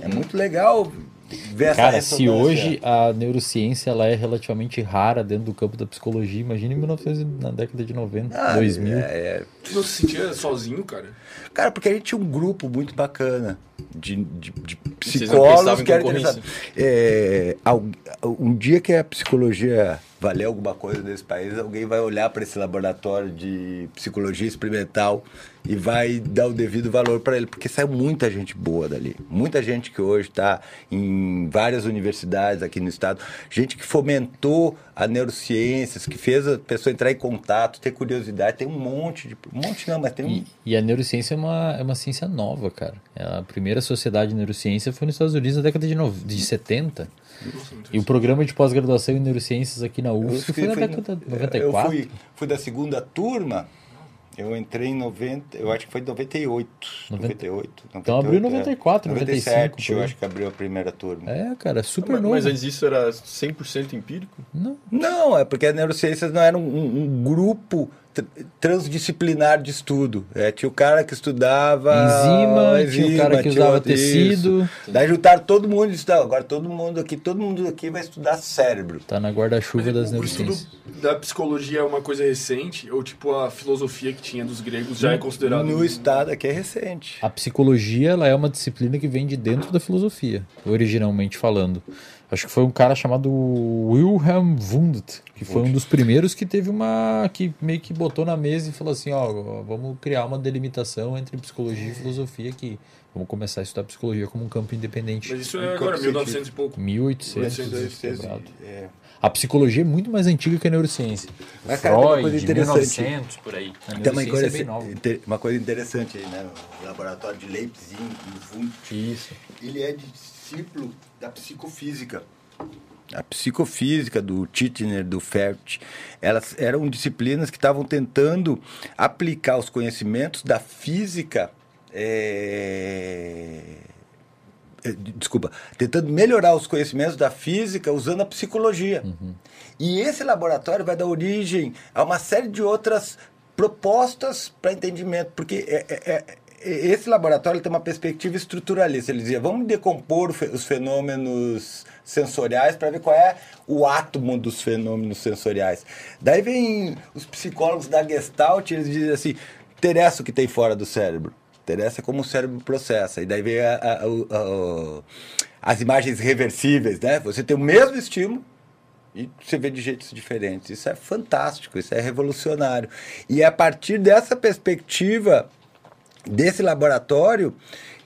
É muito legal ver Cara, se hoje a neurociência ela é relativamente rara dentro do campo da psicologia, imagina em 1900, na década de 90, Ah, 2000. é, é. Tu não se sentia sozinho, cara? Cara, porque a gente tinha um grupo muito bacana de, de, de psicólogos que. É, um dia que a psicologia valer alguma coisa nesse país, alguém vai olhar para esse laboratório de psicologia experimental e vai dar o devido valor para ele, porque saiu muita gente boa dali. Muita gente que hoje está em várias universidades aqui no estado, gente que fomentou a neurociências, que fez a pessoa entrar em contato, ter curiosidade. Tem um monte de. Um monte não, mas tem um. E, e a neurociência é uma, é uma ciência nova, cara. É A primeira sociedade de neurociência foi nos Estados Unidos na década de, nove- de 70. E o programa de pós-graduação em neurociências aqui na Eu UFSC foi na década de Eu 94. fui, fui da segunda turma, eu entrei em 90, eu acho que foi em 98. 98, Então abriu em 98, 94, é. 97, 97, eu acho que abriu a primeira turma. É, cara, super Mas, novo. mas antes disso era 100% empírico? Não. Não, é porque as neurociências não eram um, um grupo transdisciplinar de estudo. É, tinha o cara que estudava Enzima, tinha o cara que usava tecido. isso. Daí juntaram todo mundo e estudaram. Agora todo mundo aqui, todo mundo aqui vai estudar cérebro. Tá na guarda-chuva das o estudo neurociências. da psicologia é uma coisa recente? Ou tipo a filosofia que tinha dos gregos já é considerado? No estado aqui é recente. A psicologia ela é uma disciplina que vem de dentro da filosofia, originalmente falando. Acho que foi um cara chamado Wilhelm Wundt, que foi um dos primeiros que teve uma. que meio que botou na mesa e falou assim: ó, vamos criar uma delimitação entre psicologia e filosofia que vamos começar a estudar psicologia como um campo independente. Mas isso é agora, campo 1900 e pouco. 1800 1800, quebrado. é. A psicologia é muito mais antiga que a neurociência. Mas, cara, tem uma Freud, coisa interessante. 1900, por aí. A Tem uma coisa, é bem nova. inter- uma coisa interessante aí, né? O laboratório de Leipzig, Wundt, Isso. ele é discípulo da psicofísica. A psicofísica do Titchener, do Fert, elas eram disciplinas que estavam tentando aplicar os conhecimentos da física. é, Desculpa, tentando melhorar os conhecimentos da física usando a psicologia. E esse laboratório vai dar origem a uma série de outras propostas para entendimento, porque é- é- é- esse laboratório tem uma perspectiva estruturalista. Ele dizia, vamos decompor os fenômenos sensoriais para ver qual é o átomo dos fenômenos sensoriais. Daí vem os psicólogos da Gestalt, eles dizem assim, interessa o que tem fora do cérebro. Interessa como o cérebro processa. E daí vem a- a- a- as imagens reversíveis, né? Você tem o mesmo estímulo, e você vê de jeitos diferentes. Isso é fantástico, isso é revolucionário. E é a partir dessa perspectiva, desse laboratório,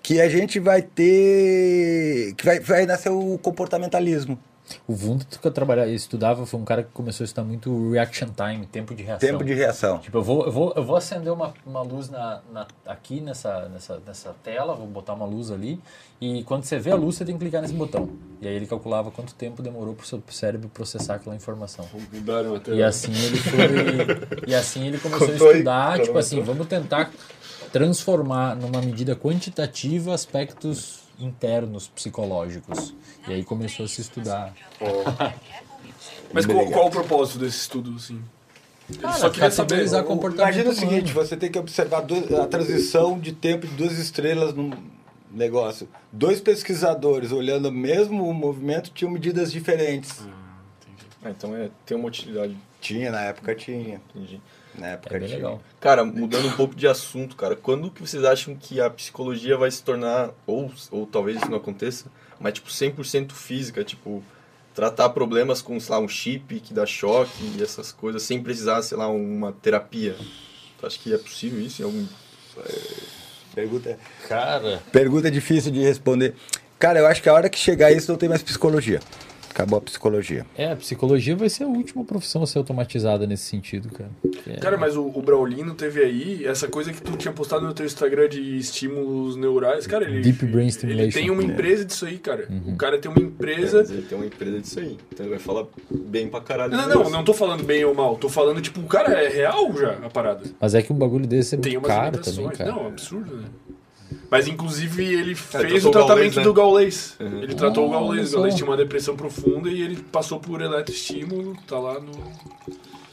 que a gente vai ter. que vai, vai nascer o comportamentalismo. O Wundt que eu trabalhava, estudava foi um cara que começou a estudar muito reaction time, tempo de reação. Tempo de reação. Tipo, eu vou, eu vou, eu vou acender uma, uma luz na, na- aqui nessa, nessa, nessa tela, vou botar uma luz ali, e quando você vê a luz, você tem que clicar nesse botão. E aí ele calculava quanto tempo demorou para o seu cérebro processar aquela informação. Mudaram até. E assim ele foi. e assim ele começou Contou a aí, estudar, tipo cronometrou. assim, vamos tentar transformar numa medida quantitativa aspectos internos psicológicos. E aí começou a se estudar. Mas qual, qual o propósito desse estudo, assim? Cara, só queria saber. Imagina o humano. seguinte: você tem que observar a transição de tempo de duas estrelas num negócio. Dois pesquisadores olhando o mesmo movimento tinham medidas diferentes. Ah, então é, tem uma utilidade. Tinha, na época tinha. Entendi. Na época É bem tinha. legal. Cara, mudando um pouco de assunto, cara, quando que vocês acham que a psicologia vai se tornar, ou, ou talvez isso não aconteça, mas tipo 100% física, tipo, tratar problemas com, sei lá, um chip que dá choque e essas coisas, sem precisar, sei lá, uma terapia? Tu acha que é possível isso em algum... Pergunta, Cara, pergunta difícil de responder. Cara, eu acho que a hora que chegar isso não tem mais psicologia. Acabou a psicologia. é, a psicologia vai ser a última profissão a ser automatizada nesse sentido, cara. É. Cara, mas o, o Braulino teve aí essa coisa que tu tinha postado no teu Instagram de estímulos neurais. Cara, ele. Deep brain Ele stimulation. tem uma empresa disso aí, cara. Uhum. O cara tem uma É, empresa. mas ele tem uma empresa disso aí, então ele vai falar bem pra caralho. Não, não, não tô falando bem ou mal. Tô falando, tipo, cara, é real já a parada. Mas é que um bagulho desse é Tem muito umas caro limitações. também, cara. Não, é absurdo, né? Mas, inclusive, ele Cara, fez o o tratamento né? do gaulês. Uhum. Ele tratou o gaulês. O gaulês tinha uma depressão profunda e ele passou por eletroestímulo. Tá lá no...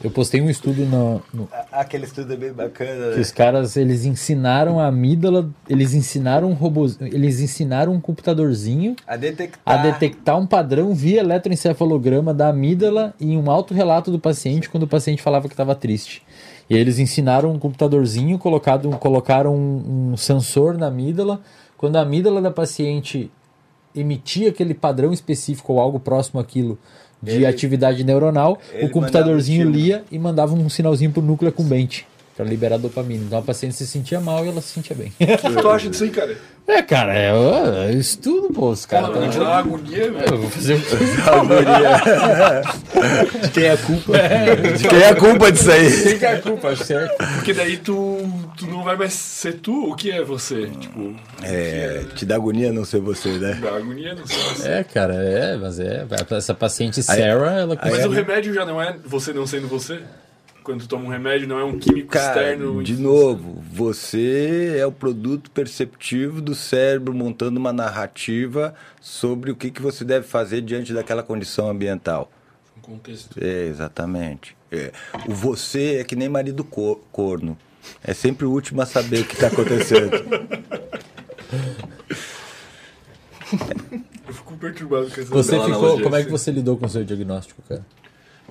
Eu postei um estudo no, no- Aquele estudo é bem bacana, que né? os caras eles ensinaram a amígdala, eles ensinaram um robô, eles ensinaram um computadorzinho A detectar. a detectar um padrão via eletroencefalograma da amígdala em um autorrelato do paciente quando o paciente falava que estava triste. E aí eles ensinaram um computadorzinho, colocado, colocaram um, um sensor na amígdala. Quando a amígdala da paciente emitia aquele padrão específico ou algo próximo àquilo de Ele- atuidade neuronal, o computadorzinho um lia e mandava um sinalzinho pro núcleo acumbente para liberar dopamina. Então a paciente se sentia mal e ela se sentia bem. O que tu acha disso aí, cara? É, cara, é, é estudo, pô. Os caras dar uma agonia, velho. Eu vou fazer um De quem é a culpa? De quem é a culpa disso aí? Quem que é a culpa, acho certo. Porque daí tu, tu não vai mais ser tu. O que é você? Tipo, É, te dá agonia não ser você, né? dá agonia, não sei. se- É, cara, é, mas é. Essa paciente Sarah, ela Mas Aí o é- remédio já não é você não sendo você? Quando toma um remédio, não é um químico Cara, externo. de novo, você é o produto perceptivo do cérebro montando uma narrativa sobre o que, que você deve fazer diante daquela condição ambiental. Contexto. É, exatamente. É, o você é que nem marido co- corno. É sempre o último a saber o que está acontecendo. Eu fico perturbado com essa Você ficou. analogia, Como é que sim. você lidou com o seu diagnóstico, cara?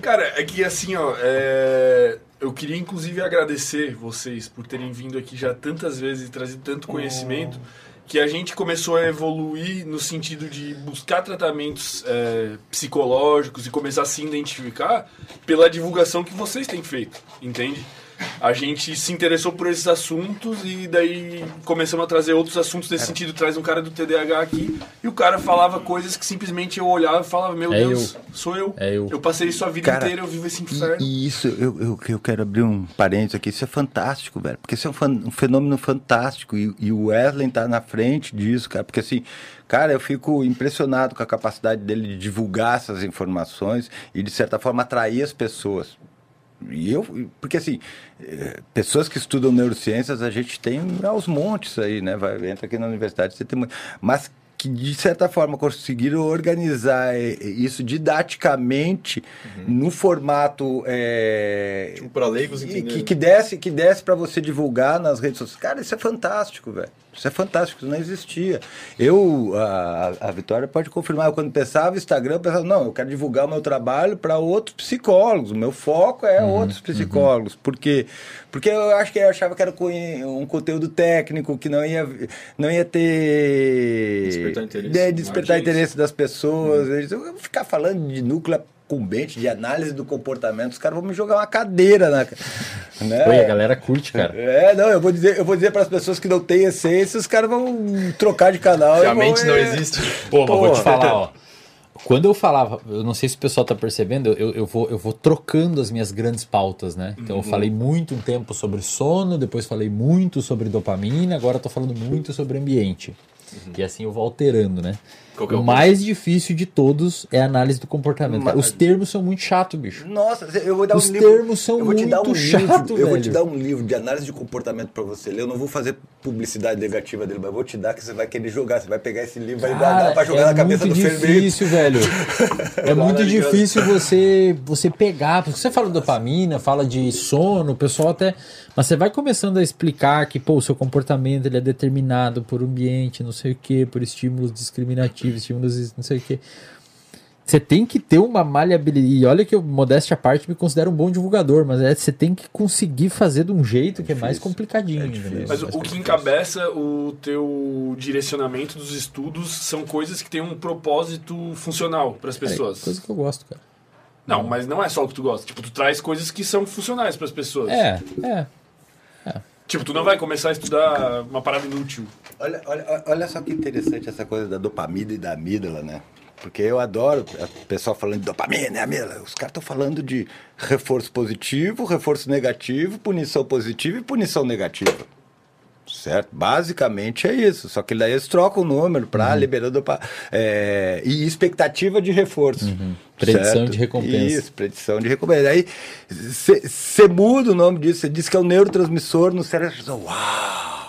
Cara, é que assim, ó, é, eu queria inclusive agradecer vocês por terem vindo aqui já tantas vezes e trazido tanto conhecimento que a gente começou a evoluir no sentido de buscar tratamentos é, psicológicos e começar a se identificar pela divulgação que vocês têm feito, entende? A gente se interessou por esses assuntos e daí começamos a trazer outros assuntos nesse sentido. Traz um cara do TDAH aqui e o cara falava coisas que simplesmente eu olhava e falava: Meu É Deus, sou eu. É eu. Eu passei isso a vida Cara, inteira, eu vivo esse inferno. E, e isso, eu, eu, eu quero abrir um parênteses aqui, isso é fantástico, velho. Porque isso é um, um fenômeno fantástico. E, e o Wesley tá na frente disso, cara. Porque assim, cara, eu fico impressionado com a capacidade dele de divulgar essas informações e, de certa forma, atrair as pessoas. E eu, porque assim, eh, pessoas que estudam neurociências, a gente tem aos montes aí, né? Vai, entra aqui na universidade, você tem muito. Mas que de certa forma conseguiram organizar eh, isso didaticamente no formato eh, Tipo, pra leigos e entenderem. que, que desse que desse para você divulgar nas redes sociais. Cara, isso é fantástico, velho. Isso é fantástico, isso não existia. Eu, a, a Vitória pode confirmar, eu quando pensava em Instagram, eu pensava, não, eu quero divulgar o meu trabalho para outros psicólogos. O meu foco é outros psicólogos. Por quê? Porque eu acho que eu achava que era um conteúdo técnico, que não ia, não ia ter. Despertar interesse. É, despertar Audiência. interesse das pessoas. Eles- Eu vou ficar falando de núcleo incumbente, de análise do comportamento, os caras vão me jogar uma cadeira na. Né? E a galera curte, cara. É, não, eu vou dizer, eu vou dizer para as pessoas que não têm essência, os caras vão trocar de canal. Se e a vão, mente não é, existe. Pô, mas vou te falar, ó. Quando eu falava, eu não sei se o pessoal tá percebendo, eu, eu, vou, eu vou trocando as minhas grandes pautas, né? Então eu falei muito um tempo sobre sono, depois falei muito sobre dopamina, agora eu tô falando muito sobre ambiente. E assim eu vou alterando, né? Qual que é o mais difícil de todos é a análise do comportamento. Mas- Os termos são muito chato, bicho. Nossa, eu vou dar Os um livro. termos são eu vou te dar um muito livro, chato, Eu vou velho. te dar um livro de análise de comportamento para você ler. Eu não vou fazer publicidade negativa dele, mas eu vou te dar que você vai querer jogar. Você vai pegar esse livro, vai guardar para jogar é na cabeça muito do Fernando. difícil, velho. É muito difícil você você pegar, porque você fala de dopamina, fala de sono, o pessoal até, mas você vai começando a explicar que pô, o seu comportamento ele é determinado por ambiente, não sei o que, por estímulos discriminativos, estímulos não sei o que. Você tem que ter uma maleabilidade. E olha que eu, modéstia à parte, me considero um bom divulgador, mas é, você tem que conseguir fazer de um jeito que é mais complicadinho. entendeu? Mas o, Mais o que encabeça o teu direcionamento dos estudos são coisas que têm um propósito funcional para as É, pessoas. coisa que eu gosto, cara. Não, mas não é só o que tu gosta. Tipo, tu traz coisas que são funcionais para as pessoas. É, é. Tipo, tu não vai começar a estudar uma parada inútil. Olha, olha, olha só que interessante essa coisa da dopamina e da amígdala, né? Porque eu adoro o pessoal falando de dopamina e amígdala. Os caras estão falando de reforço positivo, reforço negativo, punição positiva e punição negativa. Certo? Basicamente é isso. Só que daí eles trocam o número para liberar dopa, é, e expectativa de reforço. Predição certo? de recompensa. Isso, predição de recompensa. Aí você muda o nome disso, você diz que é o neurotransmissor no cérebro. Uau!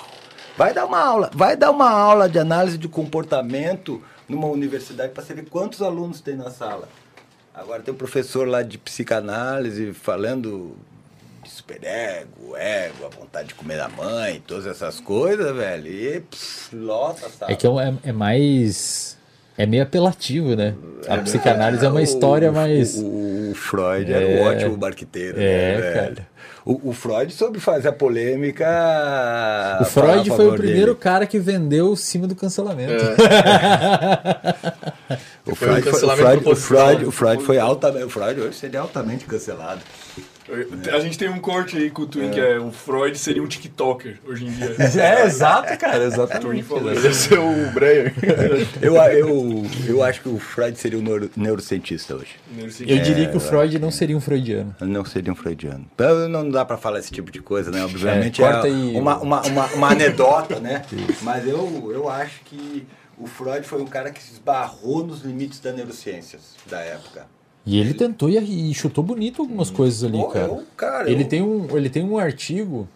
Vai dar uma aula, vai dar uma aula de análise de comportamento numa universidade para ver quantos alunos tem na sala. Agora tem um professor lá de psicanálise falando de superego, ego, a vontade de comer a mãe, todas essas coisas, velho. E pff, lota a sala. É que é, é- é mais. É meio apelativo, né? A psicanálise é uma história O- mais. O, o Freud era um ótimo marqueteiro, É, né, velho? cara. O, o Freud soube fazer a polêmica. O Freud foi o primeiro dele. cara que vendeu o cima do cancelamento. O Foi um Freud, foi, o, cancelamento Freud, o, Freud, o Freud foi altamente. O Freud hoje seria altamente cancelado. A gente tem um corte aí com o Twin, que é o Freud seria um TikToker hoje em dia. É, exato, cara, exatamente. isso. ser o Breyer. Eu, eu, eu acho que o Freud seria um neuro, neurocientista hoje. Eu diria que o Freud não seria um freudiano. Ele Não seria um freudiano. Então, Não dá pra falar esse tipo de coisa, né? Obviamente É, é, aí. uma, uma, uma, uma anedota, né? Mas eu, eu acho que o Freud foi um cara que se esbarrou nos limites das neurociências da época. E ele tentou e, e chutou bonito algumas coisas ali, cara. eu- cara, ele, eu- tem um, ele tem um artigo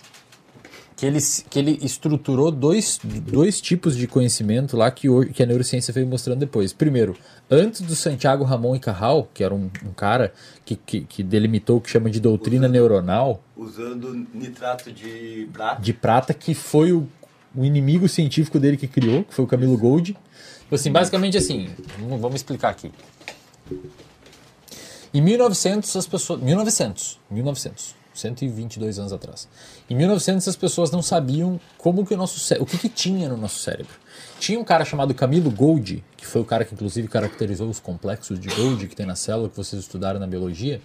que ele, que ele estruturou dois, dois tipos de conhecimento lá que, que a neurociência veio mostrando depois. Primeiro, antes do Santiago Ramon e Cajal, que era um, um cara que, que, que delimitou o que chama de doutrina neuronal, Usando nitrato de prata. de prata, que foi o, o inimigo científico dele que criou, que foi o Camilo Gold. Tipo assim, basicamente assim, vamos explicar aqui. Em 1900 as pessoas, 1900, 1900, 122 anos atrás. Em 1900 as pessoas não sabiam como que o nosso cé- o que, que tinha no nosso cérebro. Tinha um cara chamado Camilo Gold, que foi o cara que inclusive caracterizou os complexos de Gold que tem na célula que vocês estudaram na biologia.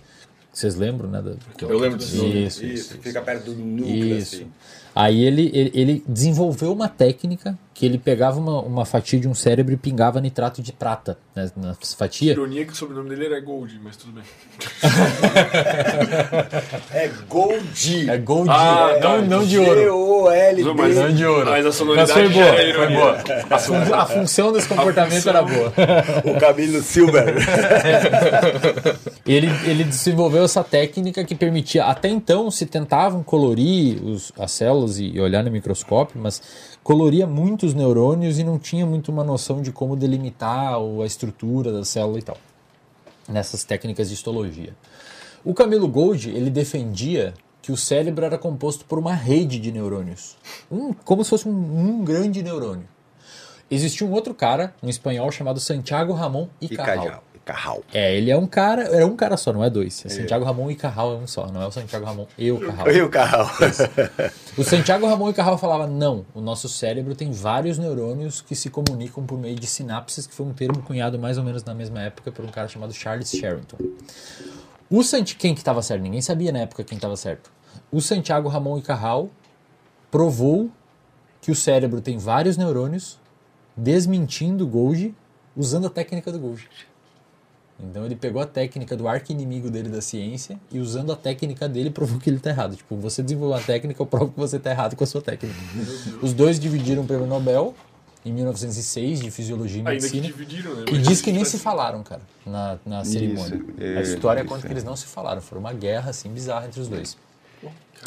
Vocês lembram, né? da- que Eu lembro disso. Isso, isso. Isso, fica perto do núcleo, Isso. assim. Aí ele, ele, ele desenvolveu uma técnica que ele pegava uma, uma fatia de um cérebro e pingava nitrato de prata né, na fatia. Ironia que o sobrenome dele era Gold, mas tudo bem. É Gold. É gold, Ah, não, tá. não de ouro. G-O-L-D. Mas, Não de ouro. mas a Mas sonoridade foi boa, era foi boa. A, fun- a função desse comportamento era boa. O Camilo Silver. Ele, ele desenvolveu essa técnica que permitia, até então se tentavam colorir os, as células e, e olhar no microscópio, mas coloria muito os neurônios e não tinha muito uma noção de como delimitar a estrutura da célula e tal. Nessas técnicas de histologia. O Camilo Gold, ele defendia que o cérebro era composto por uma rede de neurônios. Um, como se fosse um, um grande neurônio. Existia um outro cara, um espanhol chamado Santiago Ramon Icajal. Cajal. Carral. É, ele é um cara, é um cara só, não é dois. É Santiago Ramon e Carral é um só, não é o Santiago Ramon e o Carral. E o Carral. O Santiago Ramon e Carral falava, não, o nosso cérebro tem vários neurônios que se comunicam por meio de sinapses, que foi um termo cunhado mais ou menos na mesma época por um cara chamado Charles Sherrington. O Santi, quem que estava certo? Ninguém sabia na época quem estava certo. O Santiago Ramon e Carral provou que o cérebro tem vários neurônios, desmentindo o Golgi, usando a técnica do Golgi. Então ele pegou a técnica do arqui-inimigo dele da ciência e usando a técnica dele provou que ele tá errado. Tipo, você desenvolveu uma técnica, eu provo que você tá errado com a sua técnica. Os dois dividiram o prêmio Nobel em 1906 de Fisiologia e Ainda que Medicina. dividiram, né? E diz que nem se falaram, cara, na, na cerimônia. é, a história isso conta é. que eles não se falaram. Foi uma guerra, assim, bizarra entre os dois.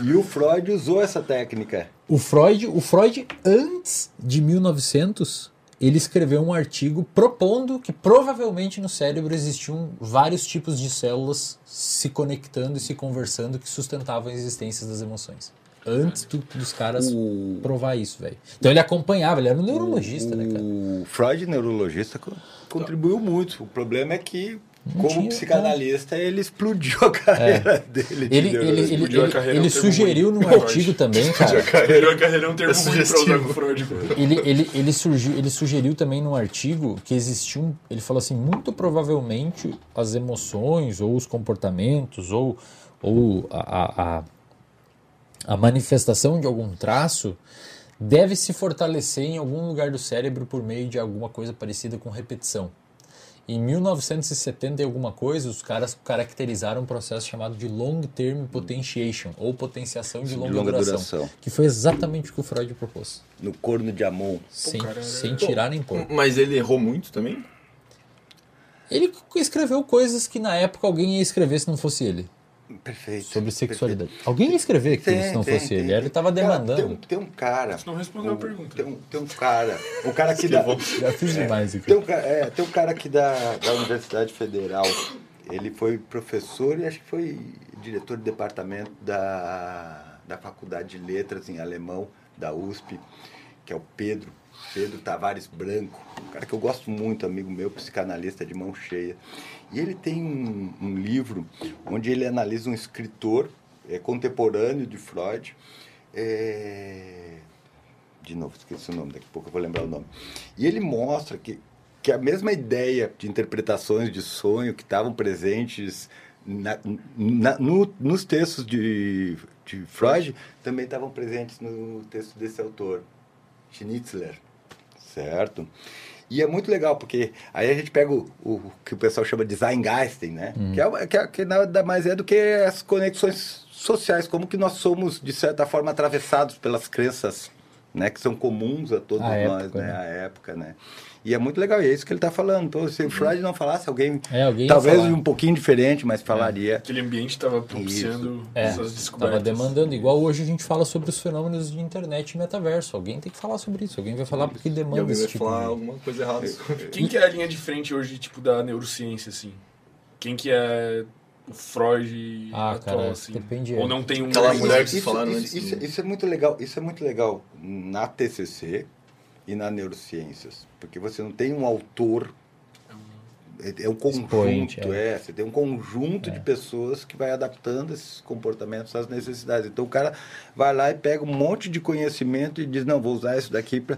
E o Freud usou essa técnica. O Freud, o Freud, antes de 1900, ele escreveu um artigo propondo que provavelmente no cérebro existiam vários tipos de células se conectando e se conversando que sustentavam a existência das emoções. Antes do- dos caras O- provar isso, velho. Então ele acompanhava, ele era um neurologista, né, cara? O Freud, neurologista, co- contribuiu muito. O problema é que, como tinha- psicanalista, ele explodiu a carreira dele. de Ele, ele, ele, Explodiu a ele, ele é um termo sugeriu ruim. num Freud. artigo também, cara. Carreira, carreira é um termo ruim pra usar sugestivo. com Freud. ele, ele, ele, surgiu, ele sugeriu também num artigo que existia um. Ele falou assim: muito provavelmente as emoções, ou os comportamentos, ou, ou a, a, a, a manifestação de algum traço deve se fortalecer em algum lugar do cérebro por meio de alguma coisa parecida com repetição. Em 1970 e alguma coisa, os caras caracterizaram um processo chamado de long term potentiation, ou potenciação de longa, longa duração, duração. que foi exatamente o que o Freud propôs. No corno de Amon. Sem, cara, sem tirar nem pôr. Mas ele errou muito também? Ele escreveu coisas que na época alguém ia escrever se não fosse ele. Perfeito. Sobre sexualidade. Alguém ia escrever Tem, se não tem, fosse tem, ele. tem. Ele estava Cara, demandando. Tem, um- tem um cara. Você não respondeu a o- pergunta. Tem um, tem um cara. Um cara que dá. Já fiz demais aqui. Tem um, é, tem um cara aqui da, da Universidade Federal. Ele foi professor e acho que foi diretor de departamento da, da Faculdade de Letras em Alemão, da USP, que é o Pedro. Pedro Tavares Branco, um cara que eu gosto muito, amigo meu, psicanalista de mão cheia. E ele tem um, um livro onde ele analisa um escritor é, contemporâneo de Freud. é, de novo, esqueci o nome, daqui a pouco eu vou lembrar o nome. E ele mostra que, que a mesma ideia de interpretações de sonho que estavam presentes na- na- no- nos textos de, de Freud também estavam presentes no texto desse autor, Schnitzler, certo? E é muito legal, porque aí a gente pega o, o que o pessoal chama de Zeitgeisting, né? Que, é, que, é, que nada mais é do que as conexões sociais, como que nós somos, de certa forma, atravessados pelas crenças né? Que são comuns a todos À nós, época, né? né? A época, né? E é muito legal, e é isso que ele está falando. Então, se o Freud não falasse, alguém, É, alguém talvez um pouquinho diferente, mas falaria. Aquele ambiente estava propiciando É, essas estava descobertas. demandando. Igual hoje a gente fala sobre os fenômenos de internet e metaverso. Alguém tem que falar sobre isso. Alguém vai falar porque E demanda alguém esse vai tipo falar de... alguma coisa errada. Quem que é a linha de frente hoje, tipo, da neurociência, assim? Quem que é o Freud Ah, atual, cara, assim? depende- Ou não tem um... Aquela Isso- mulher que isso, falaram isso, antes isso, do- isso é muito legal. Isso é muito legal na TCC e na neurociências, porque você não tem um autor. É, é um conjunto, Expoente, é. Você tem um conjunto de pessoas que vai adaptando esses comportamentos às necessidades. Então o cara vai lá e pega um monte de conhecimento e diz, não, vou usar isso daqui para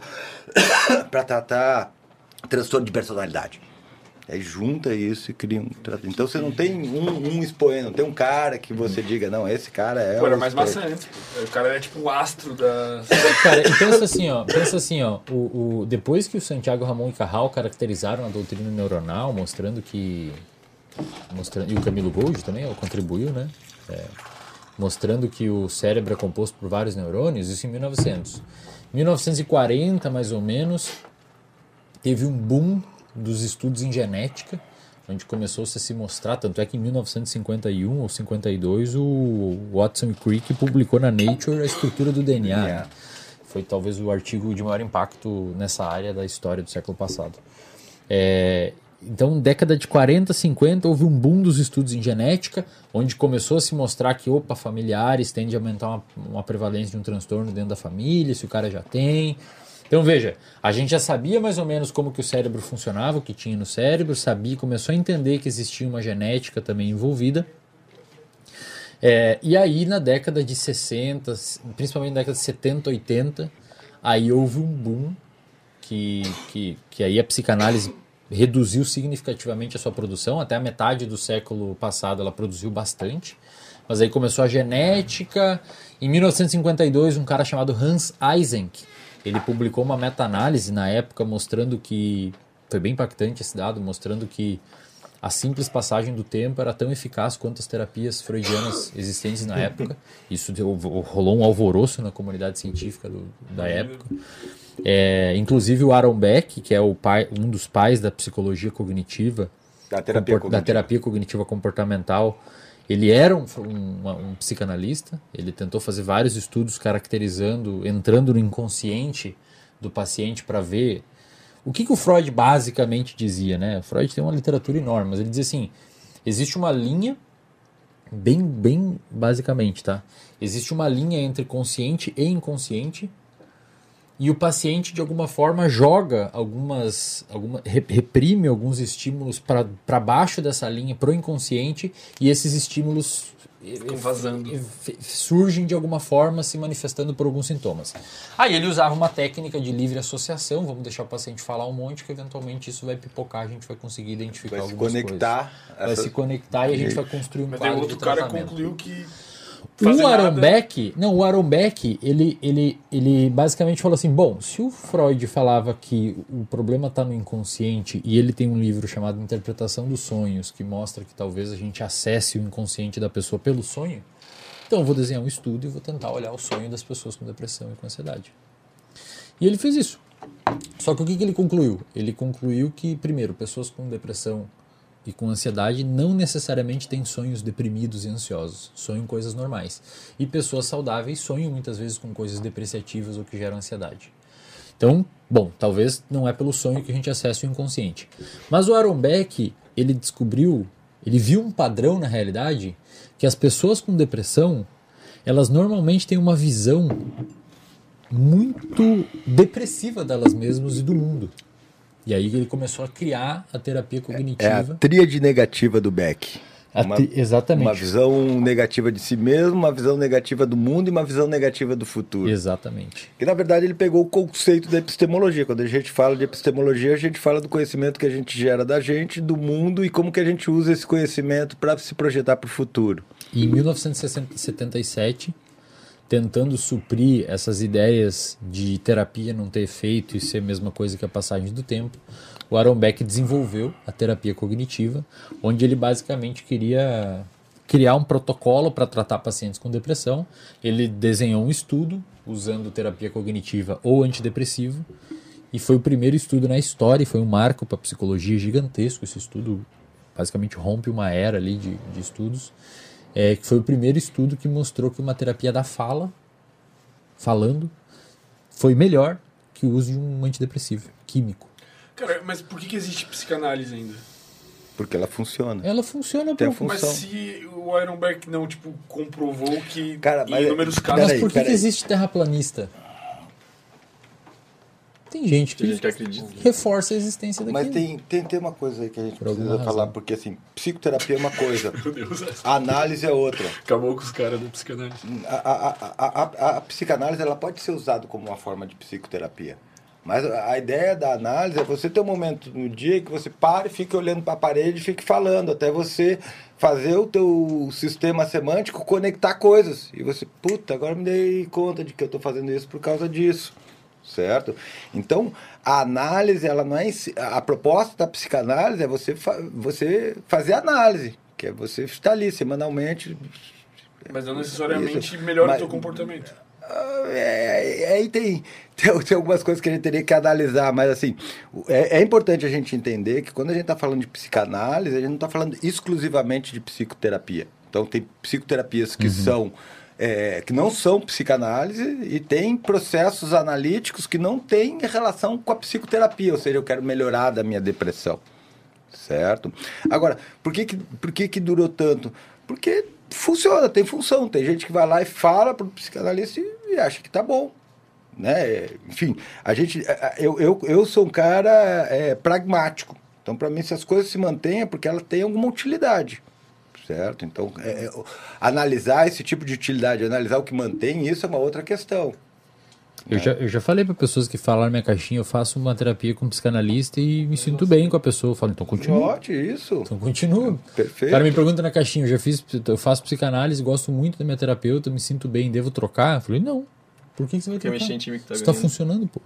tratar transtorno de personalidade. Aí junta isso e cria um tratamento. Então você não tem um, um expoente, não tem um cara que você diga, não, esse cara é. Pô, era o mais antes. pô. O cara é tipo o astro da... Cara, e pensa assim, ó, pensa assim, ó, o, o- depois que o Santiago Ramon e Carral caracterizaram a doutrina neuronal, mostrando que mostrando e o Camilo Gold também ó, contribuiu, né? É, mostrando que o cérebro é composto por vários neurônios, isso em 1900. 1940, mais ou menos, teve um boom dos estudos em genética, onde começou-se a se mostrar, tanto é que em 1951 ou 52 o Watson e Crick publicou na Nature a estrutura do DNA. DNA. Foi talvez o artigo de maior impacto nessa área da história do século passado. É, então, década de 40, 50, houve um boom dos estudos em genética, onde começou a se mostrar que, opa, familiares tende a aumentar uma, uma prevalência de um transtorno dentro da família, se o cara já tem. Então, veja, a gente já sabia mais ou menos como que o cérebro funcionava, o que tinha no cérebro, sabia, começou a entender que existia uma genética também envolvida. É, e aí, na década de 60, principalmente na década de 70, 80, aí houve um boom que, que, que aí a psicanálise reduziu significativamente a sua produção. Até a metade do século passado ela produziu bastante. Mas aí começou a genética. Em 1952, um cara chamado Hans Eysenck, ele publicou uma meta-análise na época mostrando que foi bem impactante esse dado, mostrando que a simples passagem do tempo era tão eficaz quanto as terapias freudianas existentes na época. Isso deu- rolou um alvoroço na comunidade científica do- da época. É, inclusive o Aaron Beck, que é pai, um dos pais da psicologia cognitiva, Da terapia compor- da cognitiva. terapia cognitiva comportamental, ele era um, um- um psicanalista, ele tentou fazer vários estudos caracterizando, entrando no inconsciente do paciente para ver o que, que o Freud basicamente dizia, né? O Freud tem uma literatura enorme, mas ele dizia assim, existe uma linha, bem, bem basicamente, tá? Existe uma linha entre consciente e inconsciente e o paciente de alguma forma joga algumas, alguma, re- reprime alguns estímulos para baixo dessa linha pro inconsciente e esses estímulos eh, Ficam vazando. eh, surgem de alguma forma se manifestando por alguns sintomas. Aí ele usava uma técnica de livre associação, vamos deixar o paciente falar um monte que eventualmente isso vai pipocar, a gente vai conseguir identificar Vai se algumas conectar. coisas. Vai essa- se conectar e a gente vai construir um Mas quadro o outro de cara tratamento. concluiu que... O Aaron Beck, não, o Aaron Beck, ele, ele, ele basicamente falou assim: bom, se o Freud falava que o problema está no inconsciente e ele tem um livro chamado Interpretação dos Sonhos, que mostra que talvez a gente acesse o inconsciente da pessoa pelo sonho, então eu vou desenhar um estudo e vou tentar olhar o sonho das pessoas com depressão e com ansiedade. E ele fez isso. Só que o que, que ele concluiu? Ele concluiu que, primeiro, pessoas com depressão e com ansiedade não necessariamente têm sonhos deprimidos e ansiosos, sonham coisas normais. E pessoas saudáveis sonham muitas vezes com coisas depreciativas ou que geram ansiedade. Então, bom, talvez não é pelo sonho que a gente acessa o inconsciente. Mas o Aaron Beck, ele descobriu, ele viu um padrão na realidade que as pessoas com depressão, elas normalmente têm uma visão muito depressiva delas mesmas e do mundo. E aí ele começou a criar a terapia É a cognitiva. tríade negativa do Beck. Uma, exatamente. uma visão negativa de si mesmo, uma visão negativa do mundo e uma visão negativa do futuro. Exatamente. Que na verdade ele pegou o conceito da epistemologia. Quando a gente fala de epistemologia, a gente fala do conhecimento que a gente gera da gente, do mundo e como que a gente usa esse conhecimento para se projetar para o futuro. Em 1977, tentando suprir essas ideias de terapia não ter efeito e ser a mesma coisa que a passagem do tempo, o Aaron Beck desenvolveu a terapia cognitiva, onde ele basicamente queria criar um protocolo para tratar pacientes com depressão. Ele desenhou um estudo usando terapia cognitiva ou antidepressivo e foi o primeiro estudo na história, e foi um marco para a psicologia gigantesco. Esse estudo basicamente rompe uma era ali de, de estudos. É, que foi o primeiro estudo que mostrou que uma terapia da fala, falando, foi melhor que o uso de um antidepressivo químico. Cara, mas por que, que existe psicanálise ainda? Porque ela funciona. Ela funciona Tem por... Mas função. se o Ironberg não, tipo, comprovou que Cara, mas- em inúmeros peraí, casos... Mas por que, que existe terraplanista? Tem gente que, Tem gente que acredita. reforça a existência daquilo. Mas tem, tem, tem uma coisa aí que a gente Por precisa falar, porque assim, psicoterapia é uma coisa, Meu Deus, a análise é outra. acabou com os caras da psicanálise. A, a, a, a, a psicanálise ela pode ser usada como uma forma de psicoterapia. Mas a a ideia da análise é você ter um momento no dia que você pare, fique olhando para a parede e fique falando, até você fazer o teu sistema semântico conectar coisas. E você, puta, agora me dei conta de que eu estou fazendo isso por causa disso. Certo? Então, a análise, ela não é. A proposta da psicanálise é você, fa você fazer análise, que é você estar ali semanalmente Mas não necessariamente Isso. melhora Mas- o teu comportamento. ah, É, é, aí tem, tem, tem algumas coisas que a gente teria que analisar, mas assim, é, é importante a gente entender que quando a gente está falando de psicanálise, a gente não está falando exclusivamente de psicoterapia. Então tem psicoterapias que são é, que não são psicanálise e tem processos analíticos que não têm relação com a psicoterapia, ou seja, eu quero melhorar da minha depressão. Certo? Agora, por que, que, por que, que durou tanto? Porque funciona, tem função. Tem gente que vai lá e fala para o psicanalista e, e acha que tá bom. Né? Enfim, a gente, eu, eu, eu sou um cara é, pragmático. Então, para mim, se as coisas se mantêm é porque ela tem alguma utilidade. Certo? Então, é, é, analisar esse tipo de utilidade, analisar o que mantém, isso é uma outra questão. Eu já, eu já falei para pessoas que falaram na minha caixinha, eu faço uma terapia com um psicanalista e me sinto bem com a pessoa. Eu falo, então continua. Note isso. Então continua. Perfeito. O cara me pergunta na caixinha, eu já fiz, eu faço psicanálise, gosto muito da minha terapeuta, me sinto bem, devo trocar? Eu falei, não. Por que, que você vai trocar? mexer em time que tá Isso tá funcionando, pô.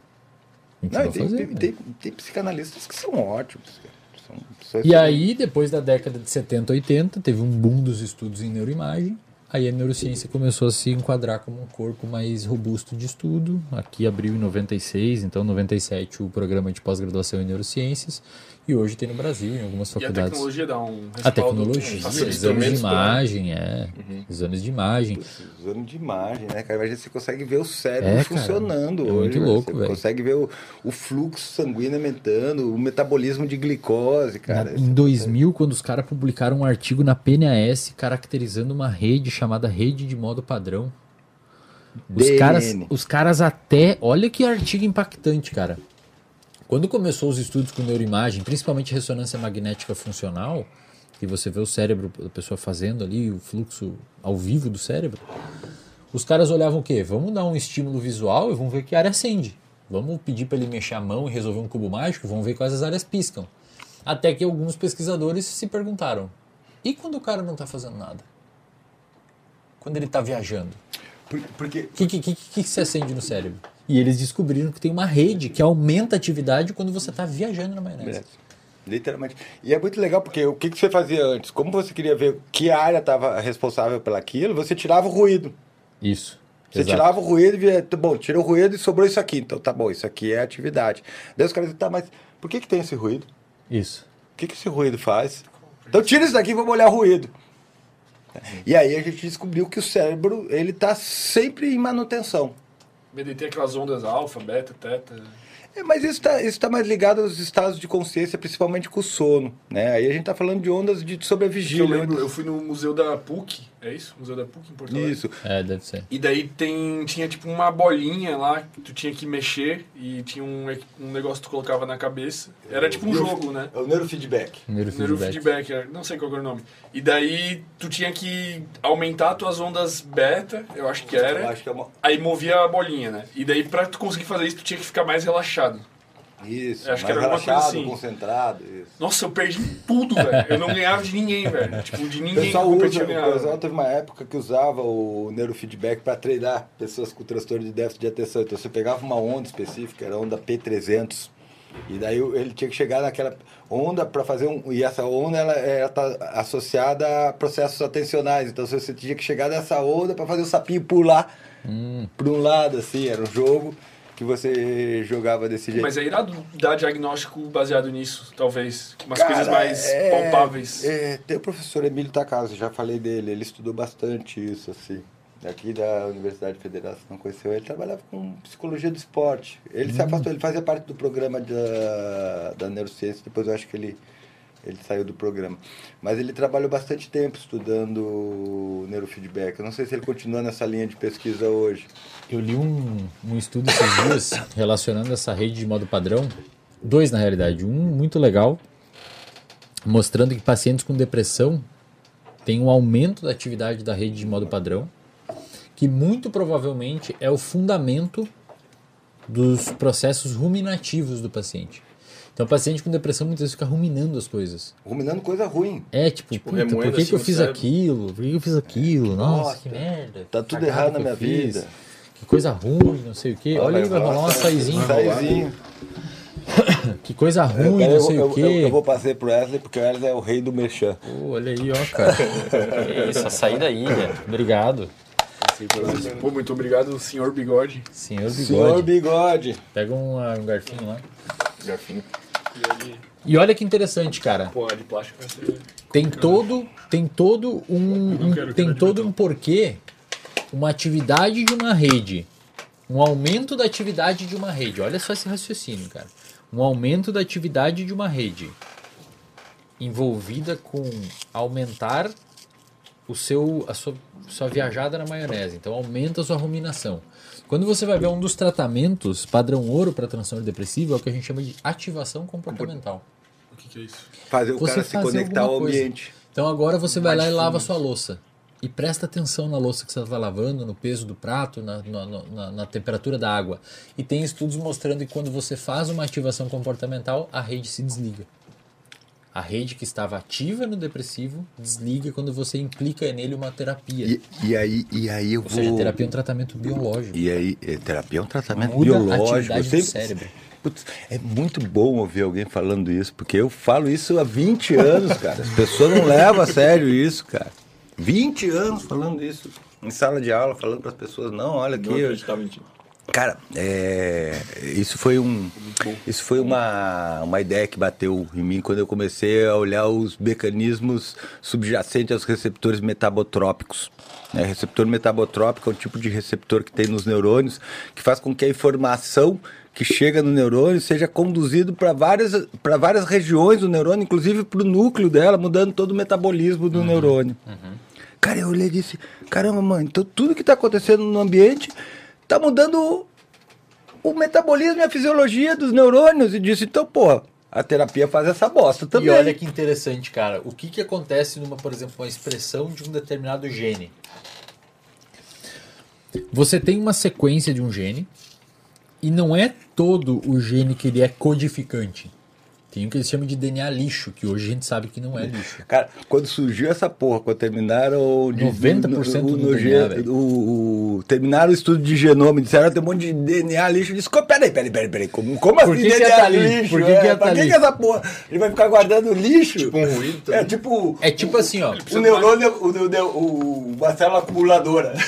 Não, tem, fazendo, tem, né? tem, tem psicanalistas que são ótimos. São, são E aí, depois da década de 70, 80, teve um boom dos estudos em neuroimagem. Aí a neurociência começou a se enquadrar como um corpo mais robusto de estudo. Aqui abriu em 96, então 97 o programa de pós-graduação em neurociências. E hoje tem no Brasil, em algumas E a faculdades. tecnologia dá um A respaldo. tecnologia, facilita. exames de pra- imagem, é. Uhum. Exames de imagem. Usando de imagem, né, cara? Imagina você consegue ver o cérebro É, cara. funcionando É hoje. muito velho. louco, Você velho. consegue ver o, o fluxo sanguíneo aumentando, o metabolismo de glicose, cara. Na- em 2000, quando os caras publicaram um artigo na PNAS caracterizando uma rede chamada rede de modo padrão. Os caras, os caras até. Olha que artigo impactante, cara. Quando começou os estudos com neuroimagem, principalmente ressonância magnética funcional, que você vê o cérebro da pessoa fazendo ali, o fluxo ao vivo do cérebro, os caras olhavam o quê? Vamos dar um estímulo visual e vamos ver que área acende. Vamos pedir para ele mexer a mão e resolver um cubo mágico, vamos ver quais as áreas piscam. Até que alguns pesquisadores se perguntaram: e quando o cara não está fazendo nada? Quando ele está viajando? Por- Porque O que, que, que, que se acende no cérebro? E eles descobriram que tem uma rede que aumenta a atividade quando você está viajando na maionese. É, Literalmente. E é muito legal porque o que, que você fazia antes? Como você queria ver que área estava responsável pelaquilo, você tirava o ruído. Isso. Você Exato. tirava o ruído e via, tá bom, tirou o ruído e sobrou isso aqui. Então tá bom, isso aqui é atividade. Daí os caras dizem, tá, mas por que, que tem esse ruído? Isso. O que, que esse ruído faz? Então tira isso daqui e vamos olhar o ruído. E aí a gente descobriu que o cérebro, ele tá sempre em manutenção. É aquelas ondas alfa, beta, teta. É, mas isso está isso tá mais ligado aos estados de consciência, principalmente com o sono. Né? Aí a gente está falando de ondas de sobre a Eu lembro, ondas- eu fui no museu da PUC, é isso? Museu da PUC em Porto Alegre. Isso. É, deve ser. E daí tem, tinha tipo uma bolinha lá que tu tinha que mexer e tinha um, um negócio que tu colocava na cabeça. Era tipo um jogo, né? É o neurofeedback. Neurofeedback. Neurofeedback, era- não sei qual era o nome. E daí tu tinha que aumentar tuas ondas beta, eu acho que Eu era. acho que é uma... Aí movia a bolinha, né? E daí pra tu conseguir fazer isso, tu tinha que ficar mais relaxado. Isso, acho que era alguma coisa relaxado, assim. concentrado. Isso. Nossa, eu perdi tudo, velho. Eu não ganhava de ninguém, velho. Tipo, de O ninguém pessoal, usa, o pessoal teve uma época que usava o neurofeedback para treinar pessoas com transtorno de déficit de atenção. Então você pegava uma onda específica, era a onda P300. E daí ele tinha que chegar naquela onda para fazer um. E essa onda ela, ela tá associada a processos atencionais. Então você tinha que chegar nessa onda para fazer o sapinho pular para um lado, assim. Era um jogo que você jogava desse jeito. Mas é irado dar diagnóstico baseado nisso, talvez. Umas Cara, coisas mais é- palpáveis. É, tem o professor Emílio Takasu, já falei dele, ele estudou bastante isso, assim. Aqui da Universidade Federal, se não conheceu, ele trabalhava com psicologia do esporte. Ele se afastou, ele fazia parte do programa da, da neurociência, depois eu acho que ele, ele saiu do programa. Mas ele trabalhou bastante tempo estudando neurofeedback. Eu não sei se ele continua nessa linha de pesquisa hoje. Eu li um, um estudo esses dias relacionando essa rede de modo padrão. Dois, na realidade. Um muito legal, mostrando que pacientes com depressão têm um aumento da atividade da rede de modo padrão, que muito provavelmente é o fundamento dos processos ruminativos do paciente. Então, o paciente com depressão muitas vezes fica ruminando as coisas. Ruminando coisa ruim. É, tipo, puta, por que, assim que eu fiz aquilo? Por que eu fiz aquilo? Nossa, Nossa, que merda. Tá tudo errado na minha fiz. vida. Que coisa ruim, não sei o quê. Olha aí, vai rolar um açaizinho. Saizinho. Que coisa ruim, eu, não sei eu, o quê. eu, eu vou passar pro Wesley, porque o Wesley é o rei do merchan. Pô, olha aí, ó, cara. Que isso, açaí da ilha. Obrigado. Pô, muito obrigado, senhor Bigode. Senhor Senhor Bigode. Bigode. Pega um, ah, um garfinho lá. Garfinho. E olha que interessante, cara. pô, a de plástico vai ser... Tem todo, tem todo um, um- quero tem todo um porquê, uma atividade de uma rede, um aumento da atividade de uma rede. Olha só esse raciocínio, cara. Um aumento da atividade de uma rede envolvida com aumentar o seu a sua, sua viajada na maionese. Então aumenta a sua ruminação. Quando você vai ver um dos tratamentos padrão ouro para transtorno depressivo é o que a gente chama de ativação comportamental. O que, que é isso? Fazer o Você cara se conectar ao coisa. ambiente. Então agora você vai lá e lava a sua louça. E presta atenção na louça que você vai lavando, no peso do prato, na, na, na- na temperatura da água. E tem estudos mostrando que quando você faz uma ativação comportamental, a rede se desliga. A rede que estava ativa no depressivo desliga quando você implica nele uma terapia. E, e aí, e aí eu Ou vou... seja, terapia é um tratamento biológico. E aí, eh, terapia é um tratamento Muda a biológico. atividade Eu do sempre- cérebro. Putz, é muito bom ouvir alguém falando isso, porque eu falo isso há 20 anos, cara. As pessoas não levam a sério isso, cara. 20 anos falando isso. Em sala de aula, falando para as pessoas, não, olha aqui. Não eu-. Cara, é, isso foi um, isso foi uma, uma ideia que bateu em mim quando eu comecei a olhar os mecanismos subjacentes aos receptores metabotrópicos. né? Receptor metabotrópico é um tipo de receptor que tem nos neurônios que faz com que a informação que chega no neurônio seja conduzido para várias, para várias regiões do neurônio, inclusive para o núcleo dela, mudando todo o metabolismo do neurônio. Cara, eu olhei e disse: caramba, mãe, então tudo que está acontecendo no ambiente está mudando o, metabolismo e a fisiologia dos neurônios. E disse: então, pô, a terapia faz essa bosta também. E olha que interessante, cara. O que, que acontece numa, por exemplo, uma expressão de um determinado gene? Você tem uma sequência de um gene e não é todo o gene que ele é codificante. Tem o que eles chamam de DNA lixo, que hoje a gente sabe que não é lixo. Cara, quando surgiu essa porra, quando terminaram de, 90% no- do no DNA, ge- velho. o, o- terminaram o estudo de genoma, disseram "Ah, tem um monte de DNA lixo. Eu disse, "Co- peraí, peraí, peraí, peraí, como, como assim que que DNA é tá lixo? Por que que é tá que, que essa porra? Ele vai ficar guardando lixo? Tipo um ruído É tipo É tipo assim, ó. o neurônio, o, o, o, uma célula acumuladora.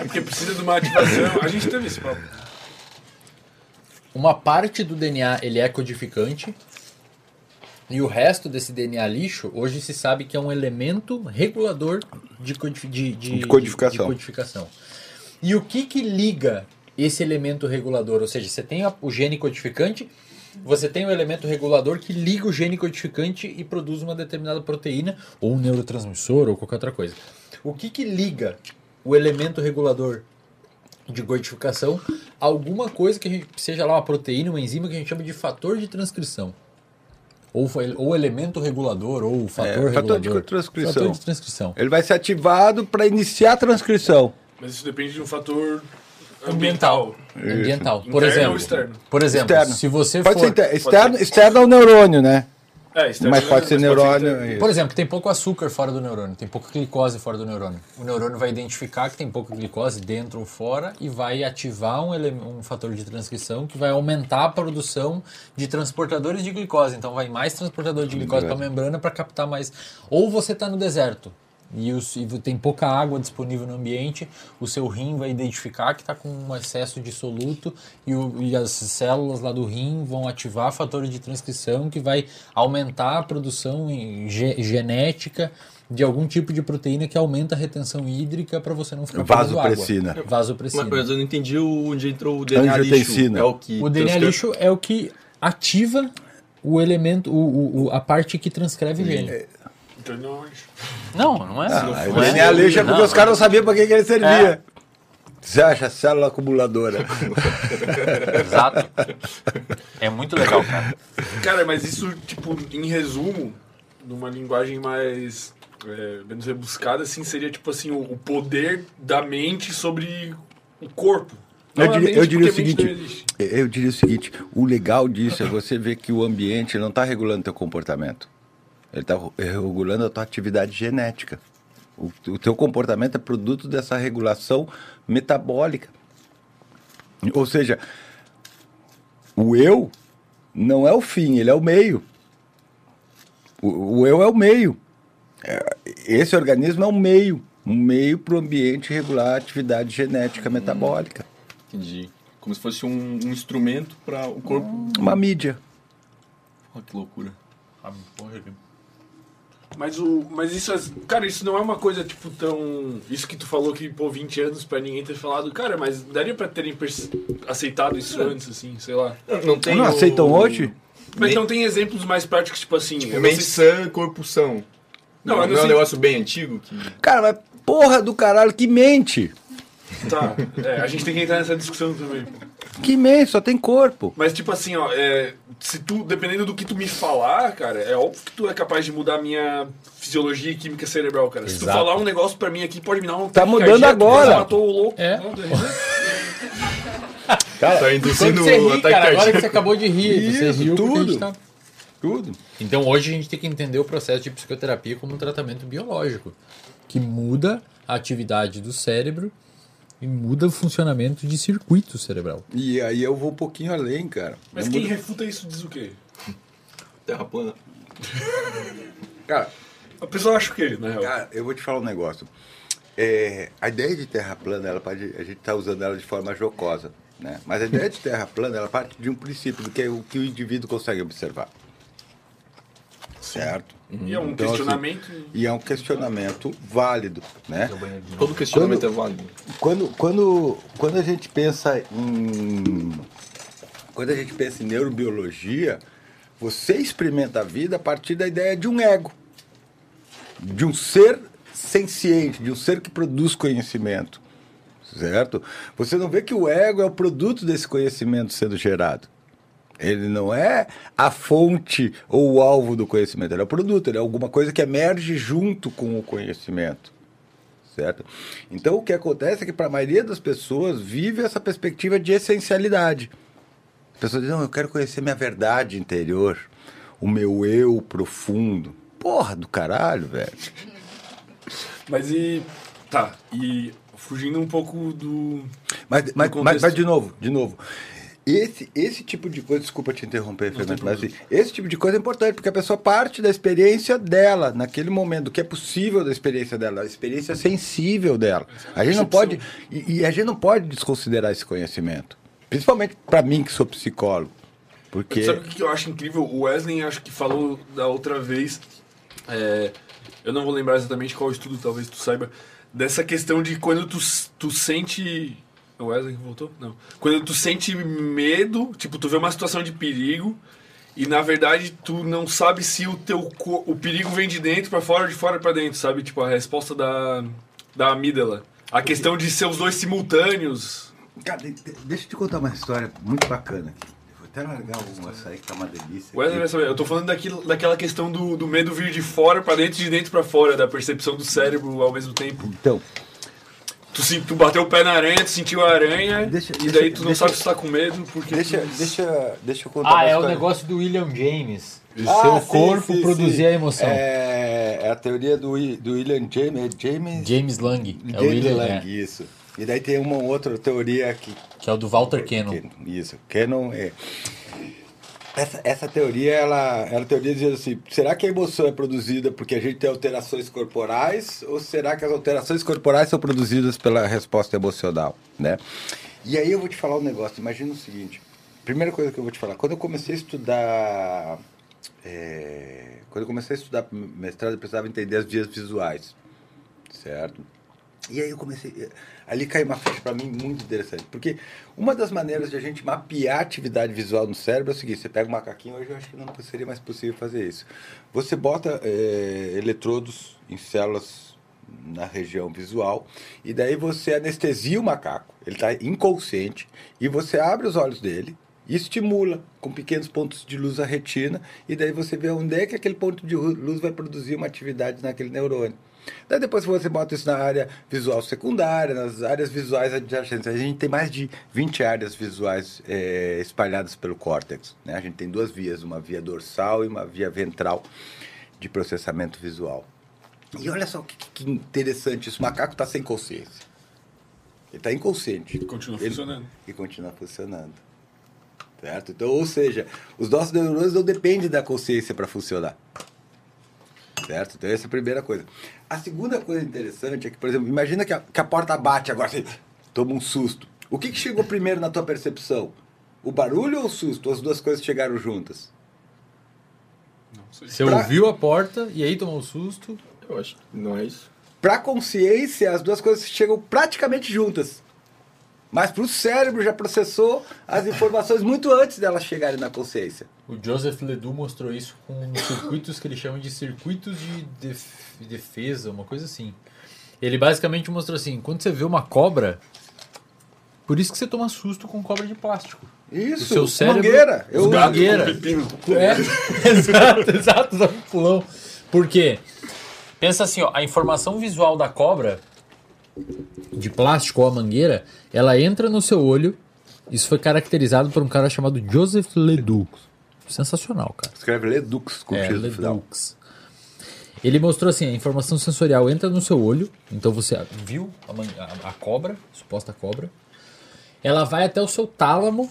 Porque precisa de uma ativação. A gente teve esse papo. Uma parte do DNA ele é codificante e o resto desse DNA lixo hoje se sabe que é um elemento regulador de, de- de- De codificação. codificação. E o que que liga esse elemento regulador? Ou seja, você tem o gene codificante, você tem o elemento regulador que liga o gene codificante e produz uma determinada proteína ou um neurotransmissor ou qualquer outra coisa. O que que liga o elemento regulador de codificação alguma coisa que a gente seja lá uma proteína, uma enzima que a gente chama de fator de transcrição. Ou, ou elemento regulador, ou fator É, fator de regulador. transcrição. Fator de transcrição. Ele vai ser ativado para iniciar a transcrição. Mas isso depende de um fator ambiental. Ambiental. Por Interno exemplo, ou externo? por exemplo, Externo. se você Pode for ser externo, externo ao neurônio, né? É, Mas pode ser mas neurônio. Por exemplo, tem pouco açúcar fora do neurônio, tem pouca glicose fora do neurônio. O neurônio vai identificar que tem pouca glicose dentro ou fora e vai ativar um, ele- um fator de transcrição que vai aumentar a produção de transportadores de glicose. Então vai mais transportador de glicose para a membrana para captar mais. Ou você está no deserto e, os- e tem pouca água disponível no ambiente, o seu rim vai identificar que está com um excesso de soluto e, o- e as células lá do rim vão ativar fatores de transcrição que vai aumentar a produção em ge- genética de algum tipo de proteína que aumenta a retenção hídrica para você não ficar Vasopressina. água. Vasopressina. Mas, mas eu não entendi o- onde entrou o DNA lixo. É o que O DNA lixo é o que ativa o elemento, o, o- o- a parte que transcreve gene. Não, não é. Ah, não o é. DNA lixo é porque Não, os caras não sabiam para que, que ele servia. Você acha célula acumuladora? Exato. É muito legal, cara. Cara, mas isso, tipo, em resumo, numa linguagem mais é, menos rebuscada, assim, seria tipo assim, o, o poder da mente sobre o corpo. Não Eu a diria, eu diria o a seguinte, não eu diria o seguinte, o legal disso é você ver que o ambiente não está regulando teu comportamento. Ele está regulando a tua atividade genética. O, o teu comportamento é produto dessa regulação metabólica. Ou seja, o eu não é o fim, ele é o meio. O, o eu é o meio. É, Esse organismo é um meio, um meio para o ambiente regular a atividade genética metabólica. Entendi. Como se fosse um, um instrumento para o corpo. Uma mídia. Olha que loucura. Mas, o, mas isso, é- cara, isso não é uma coisa, tipo, tão... Isso que tu falou que, pô, 20 anos pra ninguém ter falado. Cara, mas daria pra terem aceitado isso antes, assim, sei lá. Não, não tem Não o- aceitam hoje? Mas não tem exemplos mais práticos, tipo assim... não Mente sei- sã, corpo são. Não, Não, não não é um negócio bem antigo que... Cara, mas porra do caralho, que mente! Tá, é, a gente tem que entrar nessa discussão também. Que mente, só tem corpo. Mas, tipo assim, ó, é, se tu, dependendo do que tu me falar, cara, é óbvio que tu é capaz de mudar a minha fisiologia e química cerebral, cara. Se tu Exato. falar um negócio pra mim aqui, pode me dar um Tá mudando agora. matou o louco. É. Cara, Tá induzindo você o ri, ataque cara, agora que você acabou de rir, você Isso, riu porque a tudo. tá... tudo. Então hoje a gente tem que entender o processo de psicoterapia como um tratamento biológico, que muda a atividade do cérebro e muda o funcionamento de circuito cerebral. E aí eu vou um pouquinho além, cara. Mas Eu quem mudo- refuta isso diz o quê? Terra plana. Cara, A pessoa acha o quê, na real? cara, eu vou te falar um negócio. É, a ideia de terra plana, ela pode, a gente está usando ela de forma jocosa, né? Mas a ideia de terra plana, ela parte de um princípio do que é o que o indivíduo consegue observar. Certo? E é um Então, assim, questionamento. E é um questionamento válido, né? Todo questionamento Quando- é válido. Quando, quando, quando a gente pensa em. Quando a gente pensa em neurobiologia, você experimenta a vida a partir da ideia de um ego. De um ser senciente, de um ser que produz conhecimento. Certo? Você não vê que o ego é o produto desse conhecimento sendo gerado. Ele não é a fonte ou o alvo do conhecimento, ele é o produto, ele é alguma coisa que emerge junto com o conhecimento certo? Então o que acontece é que para a maioria das pessoas vive essa perspectiva de essencialidade. A pessoa diz, não, eu quero conhecer minha verdade interior, o meu eu profundo. Porra do caralho, velho. Mas e. Tá, e fugindo um pouco do. Mas, mas, mas, mas, de novo, de novo. Esse, esse tipo de coisa, desculpa te interromper, Fernando, mas assim, esse tipo de coisa é importante, porque a pessoa parte da experiência dela, naquele momento, do que é possível da experiência dela, a experiência sensível dela. A gente não pode, e, e a gente não pode desconsiderar esse conhecimento. Principalmente para mim, que sou psicólogo. Porque. Sabe o que eu acho incrível? O Wesley acho que falou da outra vez. é, eu não vou lembrar exatamente qual estudo, talvez tu saiba. Dessa questão de quando tu, tu sente. O Wesley que voltou? Não. Quando tu sente medo, tipo, tu vê uma situação de perigo. E na verdade tu não sabe se o teu o perigo vem de dentro pra fora ou de fora pra dentro, sabe? Tipo a resposta da da amígdala. A questão de ser os dois simultâneos. Cara, de- de- deixa eu te contar uma história muito bacana aqui. Vou até largar um açaí que tá uma delícia. Wesley vai saber. Eu tô falando daquilo, daquela questão do, do medo vir de fora pra dentro, de dentro pra fora, da percepção do cérebro ao mesmo tempo. Então, Tu, tu bateu o pé na aranha, tu sentiu a aranha, Deixa- e deixa- daí tu não deixa- sabe se tá com medo, porque... Deixa, tu- deixa, deixa eu contar Ah, é o negócio do William James. O Ah, seu sim, corpo sim, produzir sim. a emoção. É, é a teoria do, do William James. É James, James Lang. É o James William Lang, é, isso. E daí tem uma outra teoria que que é o do Walter Cannon. Cannon, Isso, Cannon é. Essa, essa teoria, ela, ela teoria diz assim, será que a emoção é produzida porque a gente tem alterações corporais ou será que as alterações corporais são produzidas pela resposta emocional, né? E aí eu vou te falar um negócio, imagina o seguinte, primeira coisa que eu vou te falar, quando eu comecei a estudar, é, quando eu comecei a estudar mestrado, eu precisava entender as vias visuais, certo? E aí eu comecei. Ali caiu uma ficha para mim muito interessante. Porque uma das maneiras de a gente mapear a atividade visual no cérebro é o seguinte: você pega um macaquinho, hoje eu acho que não seria mais possível fazer isso. Você bota eh, eletrodos em células na região visual e daí você anestesia o macaco, ele está inconsciente, e você abre os olhos dele e estimula com pequenos pontos de luz a retina, e daí você vê onde é que aquele ponto de luz vai produzir uma atividade naquele neurônio. Daí depois você bota isso na área visual secundária, nas áreas visuais adjacentes. A gente tem mais de 20 áreas visuais eh, espalhadas pelo córtex. Né? A gente tem duas vias, uma via dorsal e uma via ventral de processamento visual. E olha só que, que interessante, isso o macaco está sem consciência. Ele está inconsciente. Continua Ele- funcionando. E continua funcionando. Certo? Então, ou seja, os nossos neurônios não dependem da consciência para funcionar. Certo? Então, essa é a primeira coisa. A segunda coisa interessante é que, por exemplo, imagina que a, que a porta bate agora, assim, toma um susto. O que, que chegou primeiro na tua percepção? O barulho ou o susto? As duas coisas chegaram juntas? Você Pra- ouviu a porta e aí tomou um susto. Eu acho que não é isso. Para a consciência, as duas coisas chegam praticamente juntas. Mas para o cérebro já processou as informações muito antes delas chegarem na consciência. O Joseph Ledoux mostrou isso com circuitos que ele chama de circuitos de def- defesa, uma coisa assim. Ele basicamente mostrou assim, quando você vê uma cobra, por isso que você toma susto com cobra de plástico. Isso, O seu cérebro- mangueira. Eu, Mangueira. É, exato, exato, dá um pulão. Por quê? Pensa assim, ó, a informação visual da cobra, de plástico ou a mangueira, ela entra no seu olho. Isso foi caracterizado por um cara chamado Joseph Ledoux. Sensacional, cara. Escreve Ledux com É. Ledoux. Ele mostrou assim, a informação sensorial entra no seu olho, então você viu a, a- a cobra, suposta cobra. Ela vai até o seu tálamo,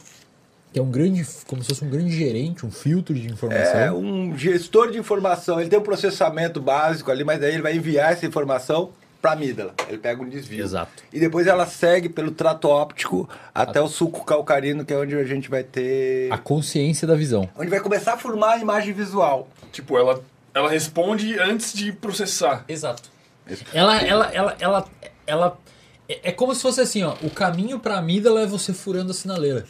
que é um grande, como se fosse um grande gerente, um filtro de informação. É um gestor de informação. Ele tem um processamento básico ali, mas daí ele vai enviar essa informação para a amígdala. Ele pega um desvio. Exato. E depois ela segue pelo trato óptico até o suco calcarino, que é onde a gente vai ter. A consciência da visão. Onde vai começar a formar a imagem visual. Tipo, ela, ela responde antes de processar. Exato. Ela, ela, ela, ela, ela, é é como se fosse assim, ó, o caminho pra amígdala é você furando a sinaleira.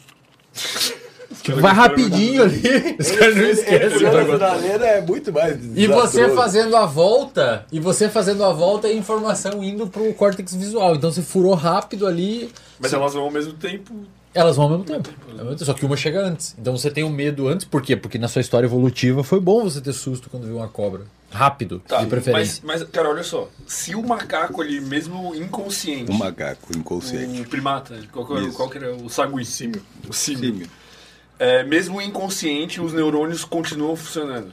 Vai rapidinho ali, os caras não esquecem. Esse sinaleira é muito mais. E você fazendo a volta, e você fazendo a volta é informação indo pro córtex visual. Então você furou rápido ali, Mas elas vão ao mesmo tempo. elas vão ao mesmo tempo. Tempo, Só que uma chega antes. Então você tem o medo antes, por quê? Porque na sua história evolutiva foi bom você ter susto quando viu uma cobra. Rápido, de preferência. Tá, Mas, mas, cara, olha só. Se o macaco ali, mesmo inconsciente. Um macaco inconsciente. O primata, qual que, era, Isso. qual que era o sagui? Símio. O símio. Símio. É, mesmo inconsciente, os neurônios continuam funcionando.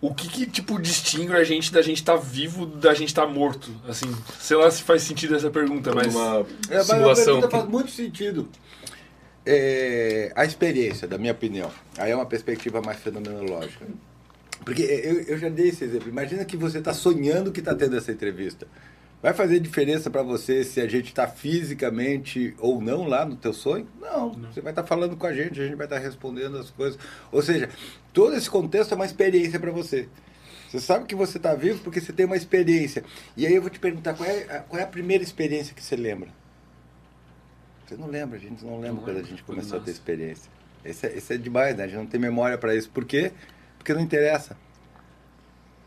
O que, que tipo, distingue a gente da gente estar vivo da gente estar morto? Assim, sei lá se faz sentido essa pergunta, mas... Uma É, simulação. pergunta faz muito sentido. É, a experiência, da minha opinião. Aí é uma perspectiva mais fenomenológica. Porque eu, eu já dei esse exemplo. Imagina que você está sonhando que está tendo essa entrevista. Vai fazer diferença para você se a gente está fisicamente ou não lá no teu sonho? Não. Você vai estar falando com a gente, a gente vai estar respondendo as coisas. Ou seja, todo esse contexto é uma experiência para você. Você sabe que você está vivo porque você tem uma experiência. E aí eu vou te perguntar qual é, a- qual é a primeira experiência que você lembra? Você não lembra, a gente não lembra quando a gente começou a ter experiência. Esse é, esse é demais, né? A gente não tem memória para isso. Por quê? Porque não interessa.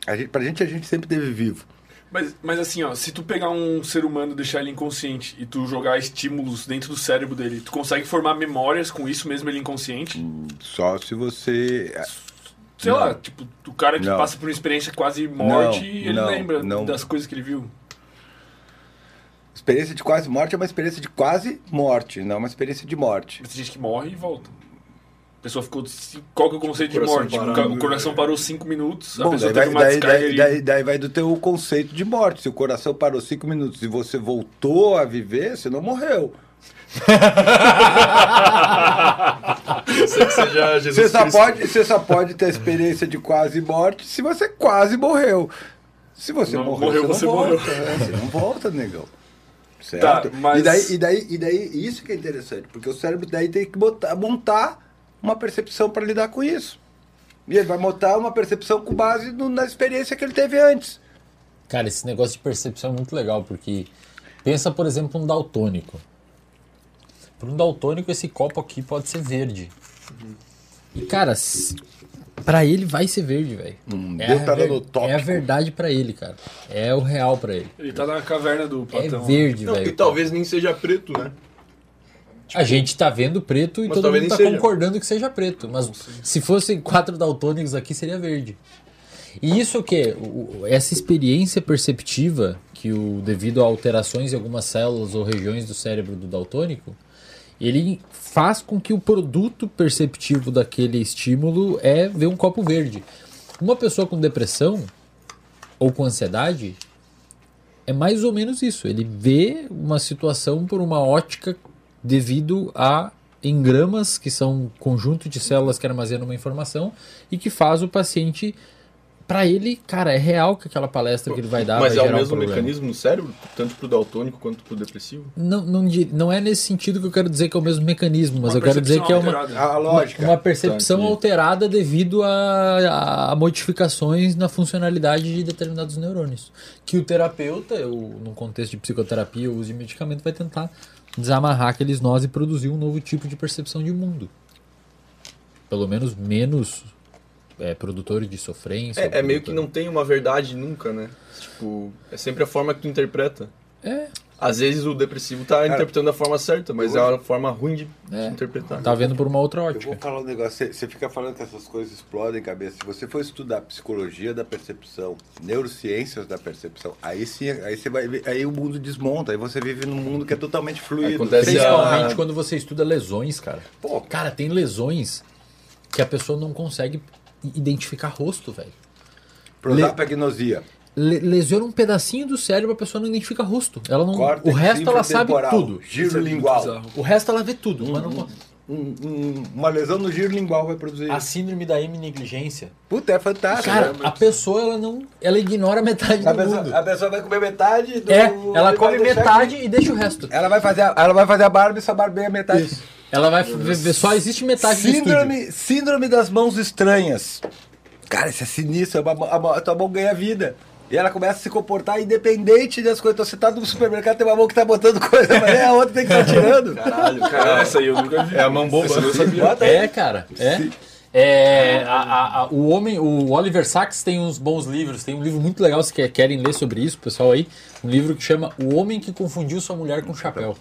A gente, pra gente, a gente sempre teve vivo. Mas, mas assim, ó, se tu pegar um ser humano, deixar ele inconsciente e tu jogar estímulos dentro do cérebro dele, tu consegue formar memórias com isso mesmo ele inconsciente? Só se você. Sei Não. lá, tipo, o cara que Não. passa por uma experiência quase morte, Não, ele não, lembra das coisas que ele viu. Experiência de quase morte é uma experiência de quase morte, não é uma experiência de morte. Tem gente que morre e volta. A pessoa ficou. Qual que é o conceito de morte? O, parado, ca- o coração parou 5 minutos, a Bom, pessoa daí, teve vai, uma daí, daí, daí- daí vai do teu conceito de morte. Se o coração parou cinco minutos e você voltou a viver, você não morreu. Você só, Cristo. pode, você só pode ter a experiência de quase morte se você quase morreu. Se você Não morreu, morreu, você, você não morreu. volta. é, você não volta, negão. Certo? Tá, mas- e, daí, e, daí, e daí, isso que é interessante, porque o cérebro daí tem que botar, montar uma percepção para lidar com isso. E ele vai montar uma percepção com base no- na experiência que ele teve antes. Cara, esse negócio de percepção é muito legal, porque pensa, por exemplo, um daltônico. Para um daltônico, esse copo aqui pode ser verde. E, cara, pra ele vai ser verde, velho. Um é, deuteronotópico. é a verdade pra ele, cara. É o real pra ele. Ele tá na caverna do É Platão. verde, Não, velho. e talvez nem seja preto, né? A gente tá vendo preto e todo mundo tá seja. concordando que seja preto. Mas se fossem quatro daltônicos aqui, seria verde. E isso o quê? O- Essa experiência perceptiva que o devido a alterações em algumas células ou regiões do cérebro do daltônico, ele faz com que o produto perceptivo daquele estímulo é ver um copo verde. Uma pessoa com depressão ou com ansiedade é mais ou menos isso. Ele vê uma situação por uma ótica devido a engramas, que são um conjunto de células que armazenam uma informação e que faz o paciente. Pra ele, cara, é real que aquela palestra que ele vai dar Mas vai é o gerar um mesmo problema. mecanismo no cérebro, tanto pro daltônico quanto pro depressivo? Não, não, não é nesse sentido que eu quero dizer que é o mesmo mecanismo, mas Uma eu quero dizer que é uma, percepção A uma, lógica. uma percepção Tá, alterada devido a, a modificações na funcionalidade de determinados neurônios. Que o terapeuta, eu, num contexto de psicoterapia, o uso de medicamento, vai tentar desamarrar aqueles nós e produzir um novo tipo de percepção de mundo. Pelo menos menos é, produtores de sofrência. É, é meio que não tem uma verdade nunca, né? Tipo, é sempre a forma que tu interpreta. É, Às vezes o depressivo tá interpretando da forma certa, mas é uma forma ruim de É. de interpretar. tá vendo por uma outra Eu ótica. vou falar um negócio, você, fica falando que essas coisas explodem a cabeça. Se você for estudar psicologia da percepção, neurociências da percepção, aí sim, aí você vai ver, aí o mundo desmonta, aí você vive num mundo que é totalmente fluido. Acontece Principalmente a- quando você estuda lesões, cara. Pô. Cara, tem lesões que a pessoa não consegue identificar rosto, velho. Prosapagnosia. Le- lesiona um pedacinho do cérebro, a pessoa não identifica rosto. Ela não, Córtex o resto ela sabe tudo. Giro Isso é lingual. O resto ela vê tudo. mas não- Um- um- uma lesão no giro lingual vai produzir. A isso. síndrome da hemionegligência. Puta, é fantástico. Cara, a pessoa ela não, ela ignora metade a, do mundo. pessoa, a pessoa vai comer metade do. É, ela e come metade aqui. e deixa o resto. Ela vai fazer a, ela vai fazer a barba e barba é metade. Ela vai ver, só existe metade do estúdio. Síndrome, síndrome das mãos estranhas. Cara, isso é sinistro. A, a a tua mão ganha vida. E ela começa a se comportar independente das coisas. Então você tá no supermercado, tem uma mão que tá botando coisa, mas é a outra que tem que estar tirando. Caralho, Cara, essa aí eu nunca vi. É a mão boba. Essa eu sabia. É, cara. É. É, a- a- a- o homem, o Oliver Sacks tem uns bons livros. Tem um livro muito legal, se quer- querem ler sobre isso, pessoal aí. Um livro que chama O Homem que Confundiu Sua Mulher com Chapéu.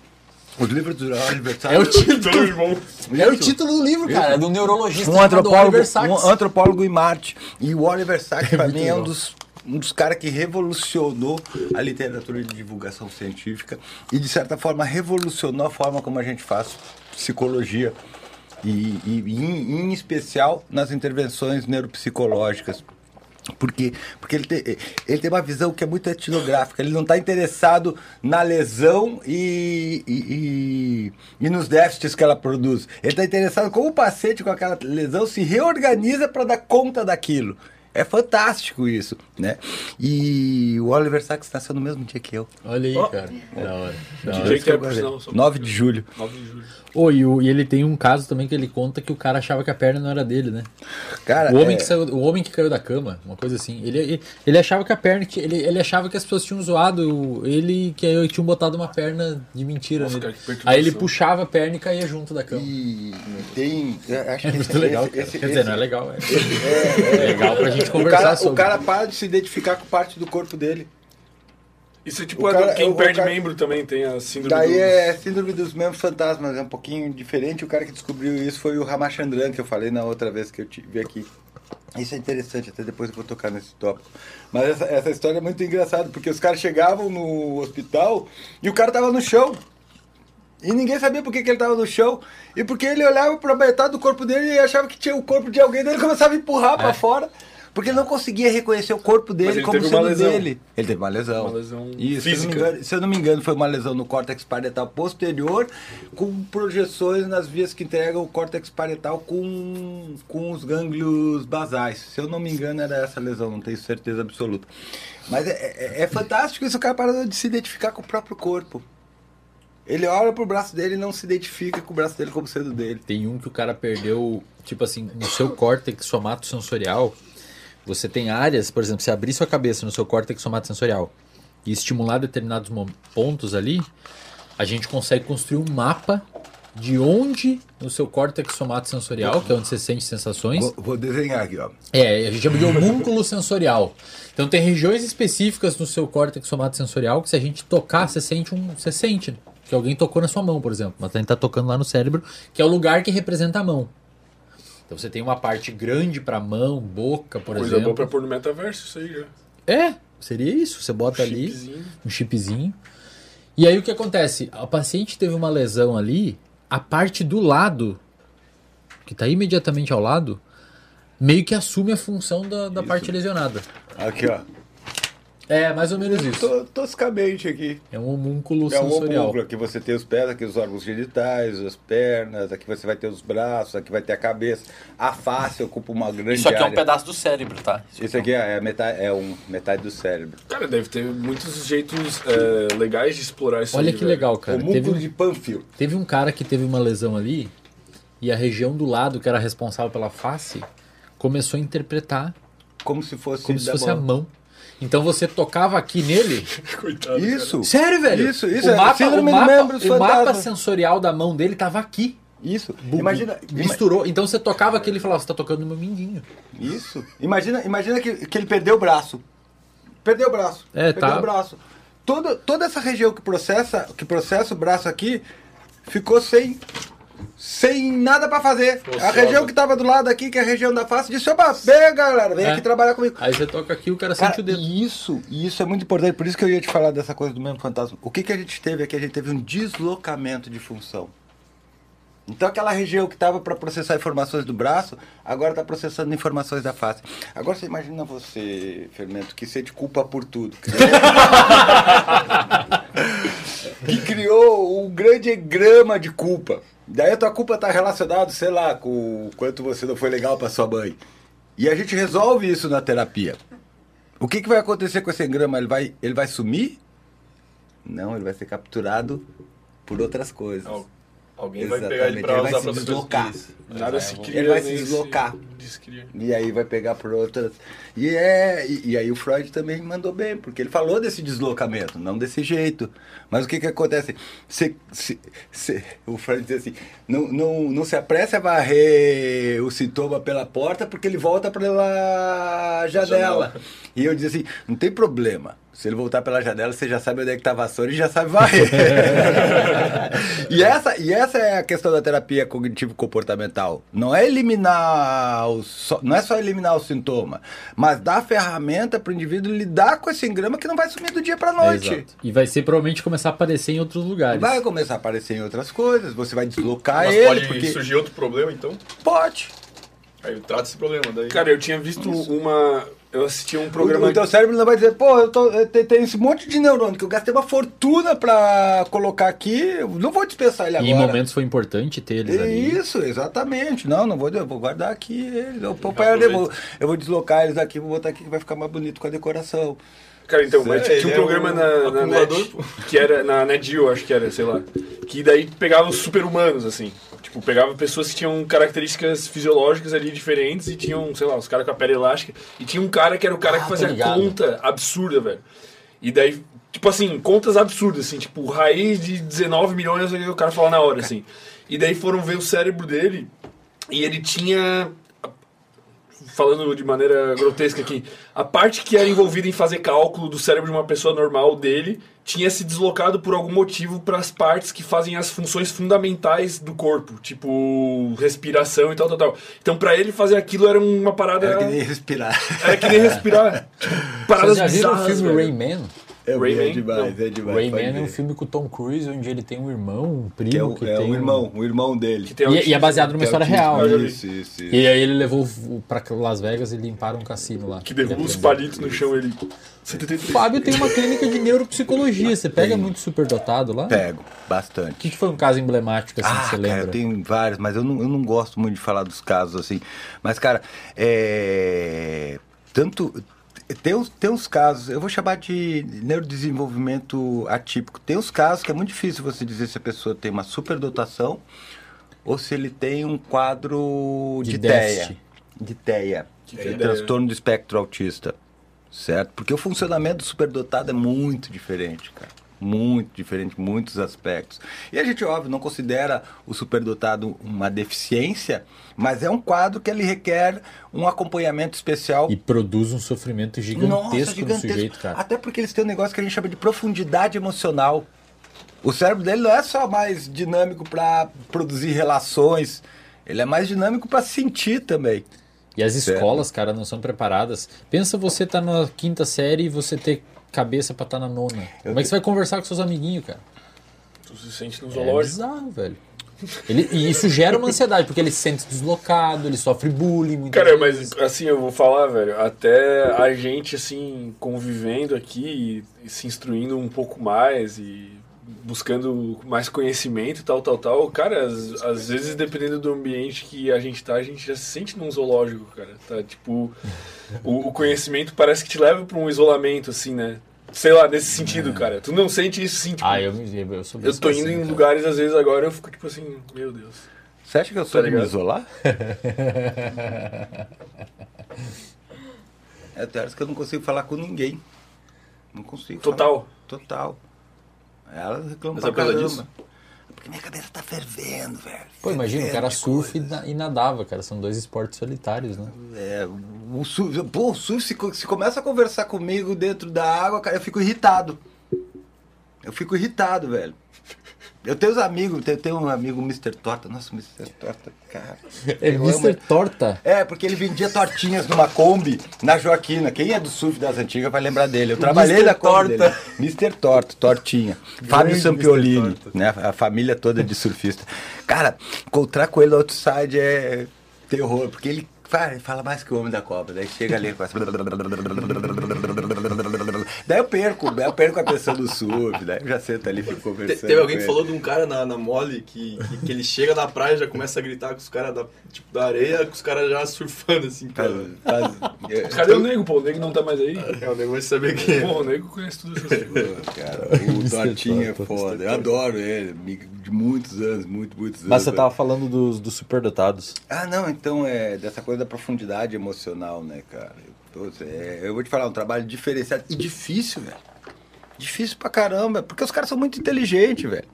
Os livros do Oliver É o título, irmão. é o título do livro, cara. É do neurologista um antropólogo, Oliver Sacks. um antropólogo em Marte. E o Oliver Sacks, pra muito mim, é um dos, um dos caras que revolucionou a literatura de divulgação científica e, de certa forma, revolucionou a forma como a gente faz psicologia. E, e em, em especial nas intervenções neuropsicológicas. Por quê? Porque ele tem, ele tem uma visão que é muito etnográfica. Ele não está interessado na lesão e, e, e- e nos déficits que ela produz. Ele está interessado como o paciente com aquela lesão se reorganiza para dar conta daquilo. É fantástico isso, né? E o Oliver Sacks nasceu no mesmo dia que eu. Olha aí, Ó. cara. Da hora. Da Que hora. dia que é, por sinal? Só- 9 de julho. 9 de julho. Ô, e, o- e ele tem um caso também que ele conta que o cara achava que a perna não era dele, né? Cara, O homem, é- que saiu, o homem que caiu da cama, uma coisa assim. Ele, ele, ele achava que a perna. que- Ele, ele achava que as pessoas tinham zoado o- ele, que aí tinham botado uma perna de mentira Nossa, nele. cara. Aí ele puxava a perna e caía junto da cama. E tem. eu Acho É muito esse- legal, esse- cara. esse- Quer dizer, esse- não é legal, é. É legal pra gente O conversar cara, sobre. o cara para de se identificar com parte do corpo dele. Isso é tipo O a- cara- quem o perde cara- membro também tem a síndrome Daí do... é síndrome dos membros fantasmas, é um pouquinho diferente. O cara que descobriu isso foi o Ramachandran, que eu falei na outra vez que eu tive aqui. Isso é interessante, até depois eu vou tocar nesse tópico. Mas essa, essa história é muito engraçada, porque os caras chegavam no hospital e o cara tava no chão. E ninguém sabia por que, que ele tava no chão. E porque ele olhava pra metade do corpo dele e achava que tinha o corpo de alguém, daí ele começava a empurrar pra fora. Porque ele não conseguia reconhecer o corpo dele ele como sendo dele. Ele teve uma lesão. Uma lesão Isso, se eu, não me física. engano, se eu não me engano, foi uma lesão no córtex parietal posterior, com projeções nas vias que entregam o córtex parietal com, com os gânglios basais. Se eu não me engano, era essa lesão, não tenho certeza absoluta. Mas é, é- é fantástico isso, o cara parou de se identificar com o próprio corpo. Ele olha pro braço dele e não se identifica com o braço dele como sendo dele. Tem um que o cara perdeu, tipo assim, no seu córtex somatosensorial, você tem áreas, por exemplo, se abrir sua cabeça no seu córtex somatosensorial e estimular determinados pontos ali, a gente consegue construir um mapa de onde no seu córtex somatosensorial, que é onde você sente sensações, Vou, vou desenhar aqui, ó. é, a gente chama de homúnculo sensorial. Então tem regiões específicas no seu córtex somatosensorial que se a gente tocar, você sente um, você sente que alguém tocou na sua mão, por exemplo. Mas a gente tá tocando lá no cérebro, que é o lugar que representa a mão. Então você tem uma parte grande para mão, boca, por Coisa exemplo. boa pra pôr no metaverso, isso aí já. É, seria isso. Você bota ali Chipzinho. um chipzinho. E aí o que acontece? A paciente teve uma lesão ali, a parte do lado, que está imediatamente ao lado, meio que assume a função da, da parte lesionada. Aqui, ó. É, mais ou menos isso. To- toscamente aqui. É um homúnculo É um sensorial. homúnculo. Aqui você tem os pés, aqui os órgãos genitais, as pernas, aqui você vai ter os braços, aqui vai ter a cabeça. A face ocupa uma grande Isso aqui é um área. pedaço do cérebro, tá? Isso aqui é, é metade, é um, metade do cérebro. Cara, deve ter muitos jeitos é, legais de explorar isso Olha que velho. legal, cara. Homúnculo Teve, um- de Panfil. teve um cara que teve uma lesão ali e a região do lado que era responsável pela face começou a interpretar Como se fosse, como se fosse a mão. Então você tocava aqui nele. Coitado. Isso. Sério, velho? Isso, isso, O é mapa, síndrome o do mapa, o mapa sensorial da mão dele tava aqui. Isso. Bu- Imagina, ima- Misturou. Então você tocava aquele e falava, você tá tocando no meu mindinho. Isso. Imagina, imagina que, que ele perdeu o braço. Perdeu o braço. É, perdeu tá. o braço. Toda, toda essa região que processa, que processa o braço aqui ficou sem sem nada pra fazer. A região que tava do lado aqui, que é a região da face, disse: "Opa, vem galera, vem É. aqui trabalhar comigo". Aí você toca aqui o cara Cara, sente o dedo. e isso, e isso é muito importante, por isso que eu ia te falar dessa coisa do mesmo fantasma. O que, que a gente teve aqui? A gente teve um deslocamento de função. Então aquela região que estava para processar informações do braço, agora está processando informações da face. Agora você imagina você, Fermento, que sente culpa por tudo. que criou um grande grama de culpa. Daí a tua culpa está relacionada, sei lá, com o quanto você não foi legal para sua mãe. E a gente resolve isso na terapia. O que, que vai acontecer com esse engrama? Ele vai, ele vai sumir? Não, ele vai ser capturado por outras coisas. Al- Alguém vai pegar ele Exatamente, pra ele vai usar se pra outras deslocar. Nada se cria. Ele vai se deslocar. descria. E aí vai pegar por outras. E, é, e, e aí o Freud também mandou bem, porque ele falou desse deslocamento, não desse jeito. Mas o que, que acontece? Se, se, se- o Freud diz assim: não, não, não se apresse a varrer o sintoma pela porta, porque ele volta pela janela. Janela. E eu disse assim: não tem problema. Se ele voltar pela janela, você já sabe onde é que tá a vassoura e já sabe varrer. e, essa, e essa é a questão da terapia cognitivo-comportamental. Não é eliminar o, não é só eliminar o sintoma, mas dar ferramenta para o indivíduo lidar com esse engrama que não vai sumir do dia para noite. Exato. E vai ser provavelmente começar a aparecer em outros lugares. Vai começar a aparecer em outras coisas, você vai deslocar Mas ele, pode porque surgir outro problema, então? pode. Aí trata esse problema daí. Cara, eu tinha visto uma. Eu assisti um O, programa. o teu cérebro não vai dizer, pô, eu, tô, eu te- tenho esse monte de neurônio que eu gastei uma fortuna para colocar aqui, não vou dispensar ele E agora. em momentos foi importante ter eles ali. Isso, exatamente. Não, não vou, eu vou guardar aqui eles. Eu, eu, vou, eu vou deslocar eles aqui, vou botar aqui que vai ficar mais bonito com a decoração. Cara, então, mas tinha um é programa um na, na net, que era na NetGeo, acho que era, sei lá, que daí pegava os super-humanos, assim. Tipo, pegava pessoas que tinham características fisiológicas ali diferentes e tinham, sei lá, os caras com a pele elástica. E tinha um cara que era o cara Ah, que tô fazia ligado. conta absurda, velho. E daí, tipo assim, contas absurdas, assim, tipo, raiz de 19 milhões, o cara fala na hora, assim. E daí foram ver o cérebro dele e ele tinha falando de maneira grotesca aqui, a parte que era envolvida em fazer cálculo do cérebro de uma pessoa normal dele tinha se deslocado por algum motivo para as partes que fazem as funções fundamentais do corpo, tipo respiração e tal, tal, tal. Então, para ele fazer aquilo era uma parada. Era que nem respirar. Era que nem respirar. Tipo, paradas Vocês já viram o filme. Rayman? É, Rayman? é demais, é demais. Rayman é um filme com o Tom Cruise, onde ele tem um irmão, um primo Que é, o, que é tem o um- irmão, o irmão dele. Que tem E, e é baseado numa Tem história real. Vi. Isso, isso, isso. E aí ele levou pra Las Vegas e limparam um cassino lá. Que derruba os palitos no chão ele. O 73. Fábio tem uma clínica de neuropsicologia. Você pega muito superdotado lá? Pego, O bastante. que, que foi um caso emblemático assim ah, que você cara, lembra? eu tenho vários, mas eu não, eu não gosto muito de falar dos casos assim. Mas, cara, é. Tanto. Tem uns, tem uns casos, eu vou chamar de neurodesenvolvimento atípico. Tem uns casos que é muito difícil você dizer se a pessoa tem uma superdotação ou se ele tem um quadro De de. TEA. De TEA, que é transtorno do espectro autista. Certo? Porque o funcionamento do superdotado é muito diferente, cara. Muito diferente, muitos aspectos. E a gente, óbvio, não considera o superdotado uma deficiência, mas é um quadro que ele requer um acompanhamento especial E produz um sofrimento gigantesco, no sujeito, cara. até porque eles têm um negócio que a gente chama de profundidade emocional. O cérebro dele não é só mais dinâmico para produzir relações, ele é mais dinâmico para sentir também. E as escolas, cara, não são preparadas. Pensa você tá na quinta série e você ter cabeça pra estar na nona. Como é que você vai conversar com seus amiguinhos, cara? Tu se sente no É zoológico. bizarro, velho. Ele, e isso gera uma ansiedade, porque ele se sente deslocado, ele sofre bullying Cara, vezes. mas assim, eu vou falar, velho, até a gente, assim, convivendo aqui e, e se instruindo um pouco mais e buscando mais conhecimento e tal, tal, tal, cara, às, às vezes, dependendo do ambiente que a gente tá, a gente já se sente num zoológico, cara. Tá, tipo, o, o conhecimento parece que te leva pra um isolamento, assim, né? Sei lá, nesse sentido, cara. Tu não sente isso, sim, tipo, Ah, eu, me- eu sou eu tô assim, indo em cara. lugares, às vezes, agora eu fico, tipo assim, meu Deus. Você acha que eu sou Tá de me isolar? é tem horas que eu não consigo falar com ninguém. Não consigo. Total. falar. Total. Ela reclama Mas pra é caramba. disso? Porque minha cabeça tá fervendo, velho. Pô, imagina, o cara de surfa e, e nadava, cara. São dois esportes solitários, né? É, o surf, pô, o surf, se, se começa a conversar comigo dentro da água, cara, eu fico irritado. Eu fico irritado, velho. Eu tenho os amigos, eu tenho um amigo Mr. Torta. Nossa, o Mr. Torta, cara. É Eu Mr. Torta. É, porque ele vendia tortinhas numa Kombi na Joaquina. Quem é do surf das antigas vai lembrar dele. Eu trabalhei na Kombi Torta. dele. Mr. Torta, tortinha. Fábio. Sampiolini, né? A família toda de surfista. Cara, encontrar com ele no outside é terror, porque ele, fala mais que o homem da cobra. Daí chega ali com essa... Daí eu perco, daí eu perco a atenção do surf, daí eu já sento ali e fico Te- conversando. Teve alguém que falou de um cara na, na mole que, que, que ele chega na praia e já começa a gritar com os caras da, tipo, da areia, com os caras já surfando assim, cara. Faz- faz- Cadê o nego, pô? O nego não tá mais aí. É o negócio de saber quem é. Pô, o nego conhece tudo essas coisas. Cara, o Tortinha é foda. Eu adoro ele, amigo de muitos anos, muito, muitos anos. Mas você tava falando dos, dos superdotados. Ah, não, então é dessa coisa da profundidade emocional, né, cara? Eu, tô- é, eu vou te falar, um trabalho diferenciado e difícil, velho. Difícil pra caramba, porque os caras são muito inteligentes, velho.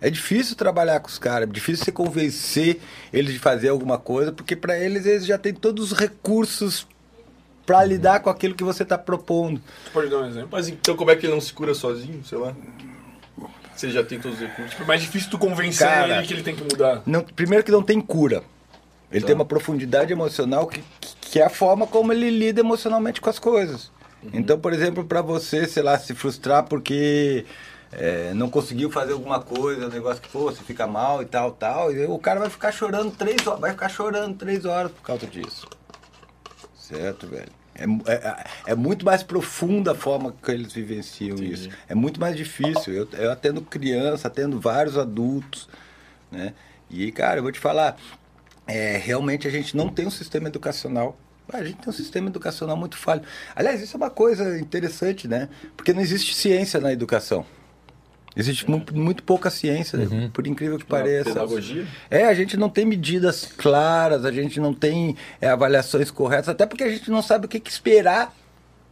É difícil trabalhar com os caras, é difícil você convencer eles de fazer alguma coisa, porque pra eles eles já têm todos os recursos pra lidar com aquilo que você tá propondo. Tu pode dar um exemplo? Mas então como é que ele não se cura sozinho, sei lá? Ele já tem todos os recursos. É mais difícil tu convencer Cara, ele que ele tem que mudar. Não, primeiro que não tem cura. Ele Tá. tem uma profundidade emocional que, que é a forma como ele lida emocionalmente com as coisas. Uhum. Então, por exemplo, para você, sei lá, se frustrar porque é, não conseguiu fazer alguma coisa, um negócio que, pô, você fica mal e tal, tal, e o cara vai ficar chorando três horas, vai ficar chorando três horas por causa disso. Certo, velho? É, mu- é, é muito mais profunda a forma que eles vivenciam isso. É muito mais difícil. Eu, eu atendo criança, atendo vários adultos, né? E, cara, eu vou te falar, é, realmente a gente não tem um sistema educacional. A gente tem um sistema educacional muito falho. Aliás, isso é uma coisa interessante, né? Porque não existe ciência na educação. Existe mu- muito pouca ciência, por incrível que pareça. Pedagogia? É, a gente não tem medidas claras, a gente não tem é, avaliações corretas, até porque a gente não sabe o que, que esperar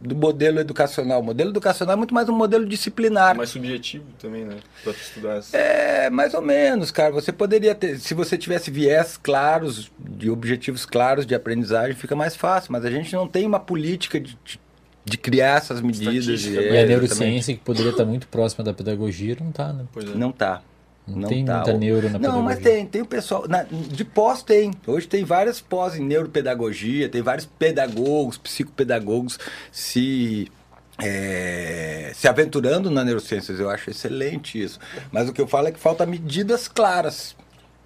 do modelo educacional. O modelo educacional é muito mais um modelo disciplinar. Mais subjetivo também, né? Pra tu estudar essa. É, mais ou menos, cara. Você poderia ter, se você tivesse viés claros, de objetivos claros de aprendizagem, fica mais fácil. Mas a gente não tem uma política de, de, de criar essas medidas. Estatística, é, E a exatamente. neurociência, que poderia estar muito próxima da pedagogia, não tá, né? Pois é. Não tá. Não tem tá. muita neuro na Não, mas pedagogia. tem, tem o pessoal. na- de pós tem. Hoje tem várias pós em neuropedagogia, tem vários pedagogos, psicopedagogos se. é, se aventurando na neurociências, eu acho excelente isso. Mas o que eu falo é que falta medidas claras.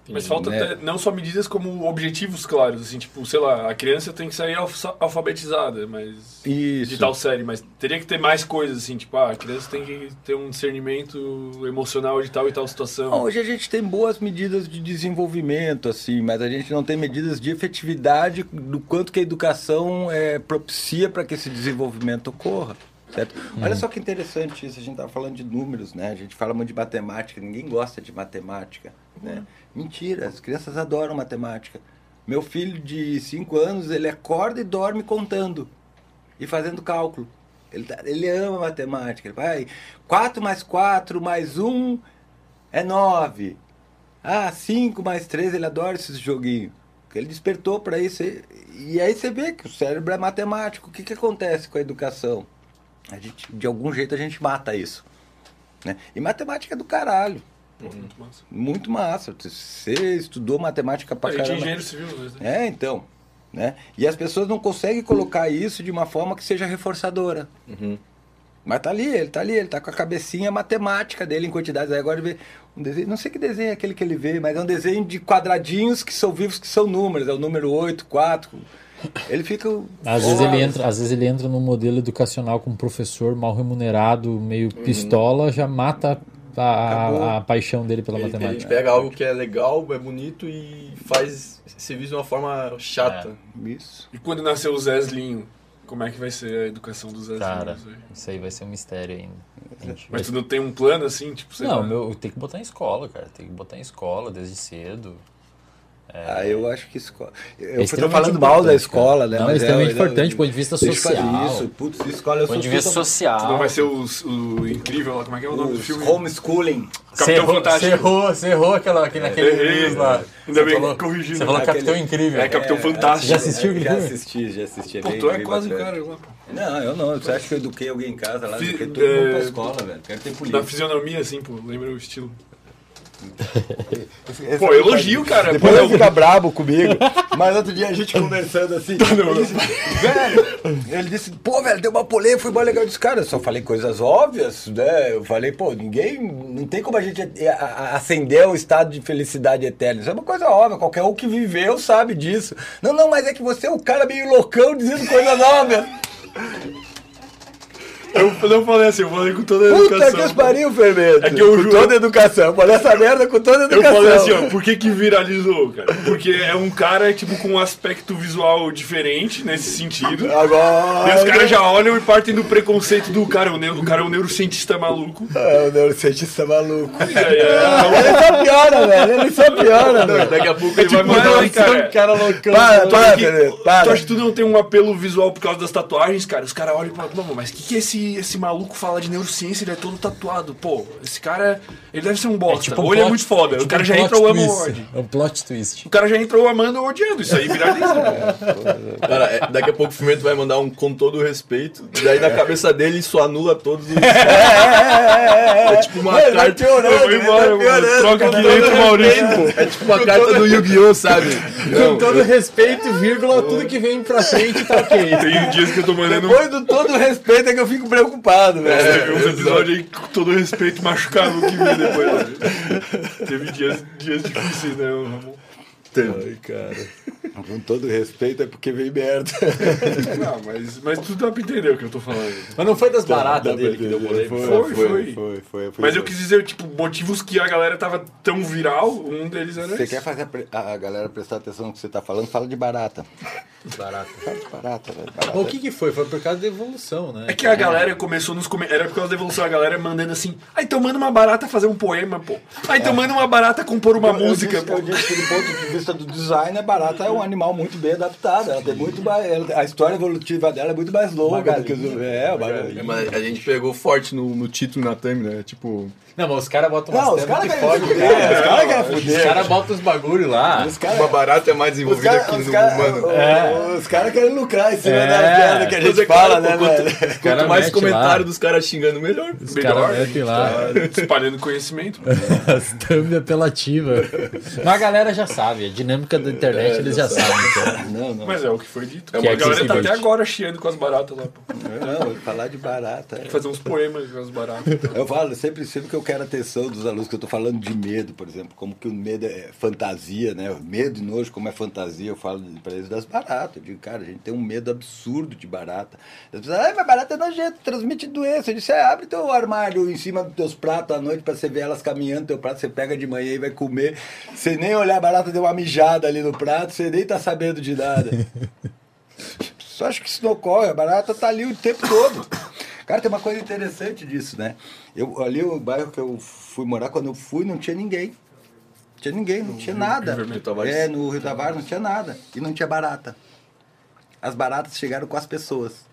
Mas falta né? não só medidas como objetivos claros, assim, tipo, sei lá, a criança tem que sair alfa- alfabetizada, mas Isso. de tal série, mas teria que ter mais coisas, assim, tipo, ah, a criança tem que ter um discernimento emocional de tal e tal situação. Não, hoje a gente tem boas medidas de desenvolvimento, assim, mas a gente não tem medidas de efetividade do quanto que a educação é, propicia para que esse desenvolvimento ocorra. Certo? Olha só que interessante isso, a gente estava falando de números, né? A gente fala muito de matemática, ninguém gosta de matemática. Né? Mentira, as crianças adoram matemática. Meu filho de 5 anos, ele acorda e dorme contando e fazendo cálculo. Ele, tá- ele ama matemática. Ele vai, 4 mais 4 mais 1 é 9. Ah, 5 mais 3, ele adora esses joguinhos. Ele despertou para isso. E, e aí você vê que o cérebro é matemático. O que, que acontece com a educação? A gente, de algum jeito a gente mata isso. Né? E matemática é do caralho. Pô, muito massa. Muito massa. Você estudou matemática pra A gente é caramba. engenheiro civil, né? É, então. Né? E as pessoas não conseguem colocar isso de uma forma que seja reforçadora. Mas tá ali, ele tá ali, ele tá com a cabecinha matemática dele em quantidades. Aí agora ele vê um desenho, não sei que desenho é aquele que ele vê, mas é um desenho de quadradinhos que são vivos, que são números. É o número 8, 4. Ele fica. Às vezes, ele entra, às vezes ele entra num modelo educacional com um professor mal remunerado, meio pistola, já mata a, Acabou. a, a paixão dele pela Ele, ele matemática. pega algo que é legal, é bonito e faz ser visto de uma forma chata. Isso. E quando nasceu o Zezlinho, como é que vai ser a educação do Zezlinho? Cara, isso aí? isso aí vai ser um mistério ainda. A gente Mas vai- tu não tem um plano assim, tipo, Não, lá. meu, tem que botar em escola, cara. Tem que botar em escola desde cedo. Ah, eu acho que escola. Eu É tô extremamente falando mal da escola, né? Não, Mas é extremamente é, importante do ponto de vista social. Isso. Putz, escola eu Do ponto de vista social. Não vai ser o, o incrível lá, como é que é o nome do Os filme? homeschooling. Capitão Fantástico. você errou, você errou aquela, aquele, naquele errei, mês lá. Ainda Você bem que falou- corrigiu, Você falou? Capitão Aquele- Incrível. É, Capitão É, Fantástico. Já assistiu aquele Já assisti, já assisti. Pô, tu é quase o cara lá, pô. Não, eu não. Você acha que eu eduquei alguém em casa lá? Eduquei todo mundo é, pra escola, velho. Quero ter Da polícia. fisionomia, assim, pô, lembra o estilo. Esse- Pô, elogio, cara. Depois Pô, ele fica brabo comigo. Mas outro dia a gente conversando assim. ele disse, velho, ele disse, pô, velho, deu uma polêmica, foi mó legal. Eu disse, cara, eu só falei coisas óbvias, né? Eu falei, pô, ninguém. Não tem como a gente a- acender o estado de felicidade eterna. Isso é uma coisa óbvia, qualquer um que viveu sabe disso. Não, não, mas é que você é um cara meio loucão dizendo coisas óbvias. Eu não falei assim, eu falei com toda a Puta educação. que os pariu, Fermento. É que eu com juro- toda a educação. Eu falei essa merda com toda a Eu educação. falei assim, ó, por que que viralizou, cara? Porque é um cara, tipo, com um aspecto visual diferente nesse sentido. Agora. E os caras já olham e partem do preconceito do cara, o, neu- o cara é um neurocientista maluco. É, o neurocientista maluco. E aí, é, Ele só piora, velho. Ele só piora, velho. Daqui a pouco É ele tipo, vai mandar não, um cara. cara loucão. Para, Tu para, que, Fermento, tu para. acha que tu não tem um apelo visual por causa das tatuagens, cara? Os caras olham e falam, mas o que, que esse, esse maluco fala de neurociência? Ele é todo tatuado. Pô, esse cara, ele deve ser um bosta. um ou ele é plot- muito foda. tipo o cara um já plot entra ou ama ou twist. ódio. É um plot twist. O cara já entrou amando ou odiando. Isso aí viraliza. Cara, é, daqui a pouco o Fumento vai mandar um com todo o respeito. Daí na cabeça dele isso anula todos os. É, tipo uma Ele vai carta. piorando, Eu vou ele embora, mano. piorando, Troca com aqui dentro, Maurício. É tipo uma carta do Yu-Gi-Oh, sabe? Com todo respeito, vírgula, tudo que vem pra frente tá ok. Tem dias que eu tô mandando Depois do todo respeito é que eu fico preocupado, velho. Teve uns episódios aí, com todo respeito, machucaram o que veio depois. né? Teve dias, dias difíceis, né, Ramon? Ai, cara. Com todo respeito é porque vem merda. Não, mas, mas tu dá pra entender o que eu tô falando. Mas não foi das baratas Dá pra dele que deu polêmica. Foi, foi. foi, foi, foi. Mas eu quis dizer, tipo, motivos que a galera tava tão viral, um deles era Você esse. quer fazer a, pre- a galera prestar atenção no que você tá falando? Fala de barata. Barata. Fala de barata, velho. Barata. O que que foi? Foi por causa da evolução, né? É que a galera começou nos comentários. Era por causa da evolução, a galera mandando assim. Ah, então manda uma barata fazer um poema, pô. Ah, então manda uma barata compor uma Eu- eu música, disse- pô. Eu disse ponto de vista do design, a barata é um animal muito bem adaptado. Ela tem muito mais, ela- a história evolutiva dela é muito mais longa do que os. É, o É, mas a gente pegou forte no, no título na thumb, né? Tipo, Não, mas os caras botam Não, umas os temas caras que fodem, fuder, cara. os caras querem Os caras botam os bagulho lá. Os caras. uma barata é mais Os desenvolvida caras que os no cara, humano. É. os cara querem lucrar em cima É. das merda que a gente é fala, né, quanto- velho? cara Quanto mais comentário lá. dos caras xingando, melhor. Os Melhor, caras lá. Espalhando conhecimento. As thumb apelativa. Mas a galera já sabe, a dinâmica da internet É, eles já sabem. cara. Não, não. Mas é o que foi dito. Que é a galera tá até agora chiando com as baratas lá, pô. Não, falar de barata. é. Fazer uns poemas com as baratas. Eu falo sempre, sempre que eu quero a atenção dos alunos, que eu tô falando de medo, por exemplo, como que o medo é fantasia, né? O medo e nojo, como é fantasia, eu falo para eles das baratas. Eu digo, cara, a gente tem um medo absurdo de barata. As pessoas, ah, mas barata é nojento, transmite doença. Eu disse, é, abre teu armário em cima dos teus pratos à noite para você ver elas caminhando, teu prato você pega de manhã e vai comer. Você nem olhar a barata deu uma mijada ali no prato, você nem tá sabendo de nada. Só acho que isso não ocorre, a barata tá ali o tempo todo. Cara, tem uma coisa interessante disso, né? Eu, ali o bairro que eu fui morar, quando eu fui, não tinha ninguém. Não tinha ninguém, não tinha nada. Vermelho Tavares? É, no Rio Tavares não tinha nada. E não tinha barata. As baratas chegaram com as pessoas.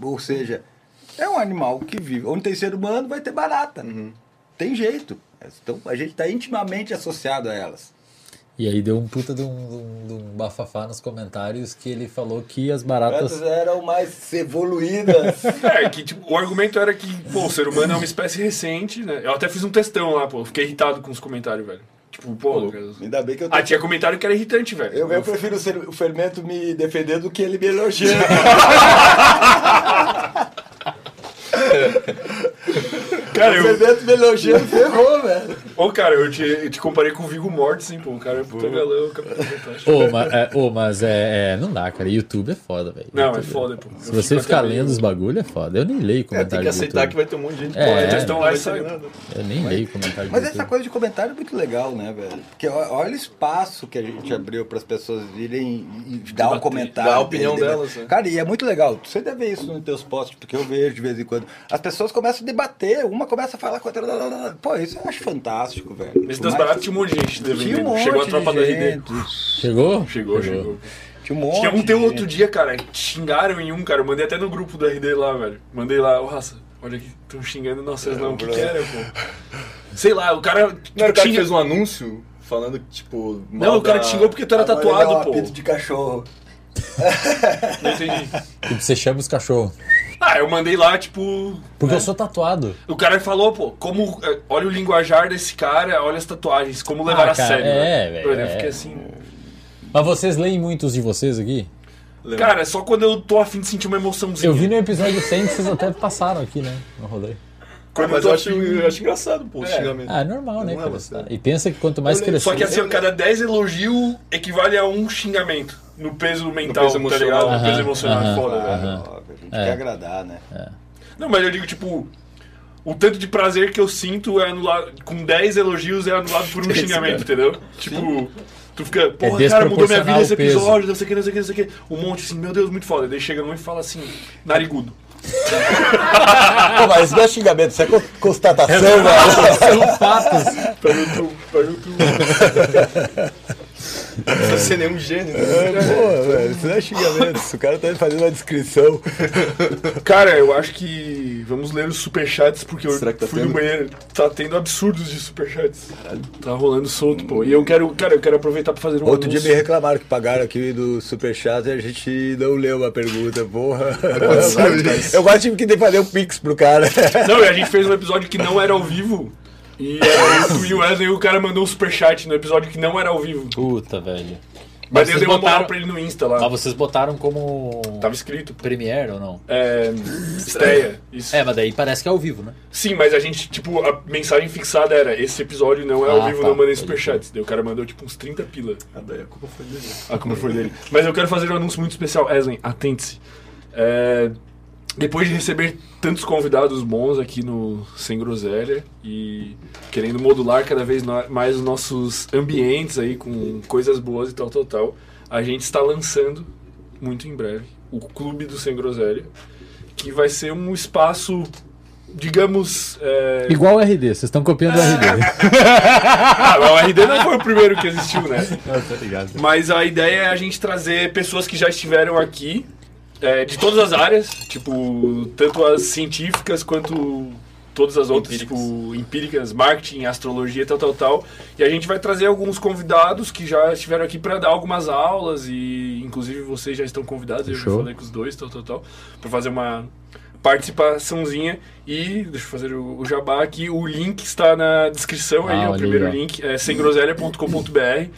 Ou seja, é um animal que vive. Onde tem ser humano, vai ter barata. Tem jeito. Então, a gente está intimamente associado a elas. E aí deu um puta de um, de um- de um bafafá nos comentários que ele falou que as baratas. Elas eram mais evoluídas. É, que tipo, o argumento era que, pô, o ser humano é uma espécie recente, né? Eu até fiz um textão lá, pô. Fiquei irritado com os comentários, velho. Tipo, pô. Ainda bem que eu Ah, tinha comentário que era irritante, velho. Eu, eu prefiro ser- o fermento me defender do que ele me elogiando. Cara, o eu, fermento me elogiando ferrou, velho. ô, cara, eu te, eu te comparei com o Viggo Mortensen, pô. O cara é puta galão, capitão fantástico. Ô, mas, é, ô, mas é, é, Não dá, cara. YouTube é foda, velho. Não, é YouTube foda, pô. Se você ficar lendo os bagulho, é foda. Eu nem leio É, comentário tem que aceitar que vai ter um monte de gente. É. Eles estão lá e nada. Eu nem leio comentário Mas essa coisa de comentário é muito legal, né, velho? Porque olha o espaço que a gente abriu para as pessoas virem e dar um comentário. dar a opinião dele, delas, né? Cara, e é muito legal. Você deve ver isso nos teus posts, porque eu vejo de vez em quando. As pessoas começam a debater, uma começa a falar com a. Pô, isso eu acho fantástico, velho. Nesse mais baratas que- tinha um monte de gente Tinha um monte Chegou a tropa da RD. gente. Chegou? Chegou, chegou. Tinha um monte. Tinha um teu outro dia, cara, xingaram em um, cara. Eu mandei até no grupo do RD lá, velho. Mandei lá, ô raça, olha aqui, estão xingando nossas não. O que, que era, pô? Sei lá, o cara. Não era o cara tinha- fez um anúncio falando que, tipo. Não, o cara da- te xingou porque tu era Agora tatuado, pô. apito de cachorro. Não entendi. Tipo, você chama os cachorros. Ah, eu mandei lá, tipo. Porque eu sou tatuado. O cara falou, pô, como. eh, Olha o linguajar desse cara, olha as tatuagens, como levar Ah, a cara, sério. é, né? velho, Eu é. fiquei assim. Mas vocês leem muitos de vocês aqui? Cara, é só quando eu tô afim de sentir uma emoçãozinha. Eu vi no episódio 100 que vocês até passaram aqui, né? No rolê. Quando Mas eu acho, afim- eu acho engraçado, pô, o É. xingamento. Ah, é normal, né, Não é. E pensa que quanto mais crescer. Só que assim, ó, cada 10 elogios equivale a um xingamento. No peso mental, peso tá emocional. ligado? No peso emocional. aham, Foda, velho. A gente É. quer agradar, né? Não, mas eu digo, tipo, o tanto de prazer que eu sinto é anulado. Com 10 elogios é anulado por um xingamento, entendeu? Tipo. Tu fica, porra, cara, mudou minha vida esse episódio, não sei o que, não sei o que, não sei o que. Um monte assim, meu Deus, muito foda. Daí chega um e fala assim, narigudo. Pô, mas isso não é xingamento, isso é co- constatação, velho. São fatos. Pra YouTube, pra YouTube. Não precisa ser nenhum gênio. né? Pô, velho, isso não é xingamento. O cara tá fazendo uma descrição. Cara, eu acho que vamos ler os superchats, porque eu Será que tá fui no tendo? banheiro. Tá tendo absurdos de superchats. Tá rolando solto, pô. E eu quero, cara, eu quero aproveitar pra fazer um Outro dia anúncio. me reclamaram que pagaram aqui do Superchat e a gente não leu a pergunta, porra. Eu quase tive que fazer um pix pro cara. Não, e a gente fez um episódio que não era ao vivo. E era eu e o Wesley e o cara mandou um superchat no episódio que não era ao vivo. Puta, velho. Mas, vocês eu dei uma moral botaram- pra ele no Insta lá. Mas vocês botaram como. Tava escrito. Premiere ou não? É. Estreia. Isso. É, mas daí parece que é ao vivo, né? Sim, mas a gente, tipo, a mensagem fixada era: esse episódio não é ao Ah, vivo, tá. não mandei superchats. Daí o cara mandou tipo uns 30 pila. Ah, daí a culpa foi dele. A culpa foi dele. Mas eu quero fazer um anúncio muito especial. Eslen, atente-se. É, depois de receber tantos convidados bons aqui no Sem Groselha e querendo modular cada vez mais os nossos ambientes aí com coisas boas e tal, tal, tal, a gente está lançando muito em breve o Clube do Sem Groselha, que vai ser um espaço digamos. é, Igual o RD, vocês estão copiando o RD. Ah, o RD não foi o primeiro que existiu, né? tá ligado. Mas a ideia é a gente trazer pessoas que já estiveram aqui, é, de todas as áreas, tipo, tanto as científicas quanto todas as outras, tipo, empíricas, marketing, astrologia, tal, tal, tal. E a gente vai trazer alguns convidados que já estiveram aqui para dar algumas aulas e, inclusive, vocês já estão convidados, eu já Show. falei com os dois, tal, tal, tal, para fazer uma participaçãozinha. E deixa eu fazer o, o jabá aqui o link está na descrição aí Ah, é o primeiro aí, link é semgroselha.com.br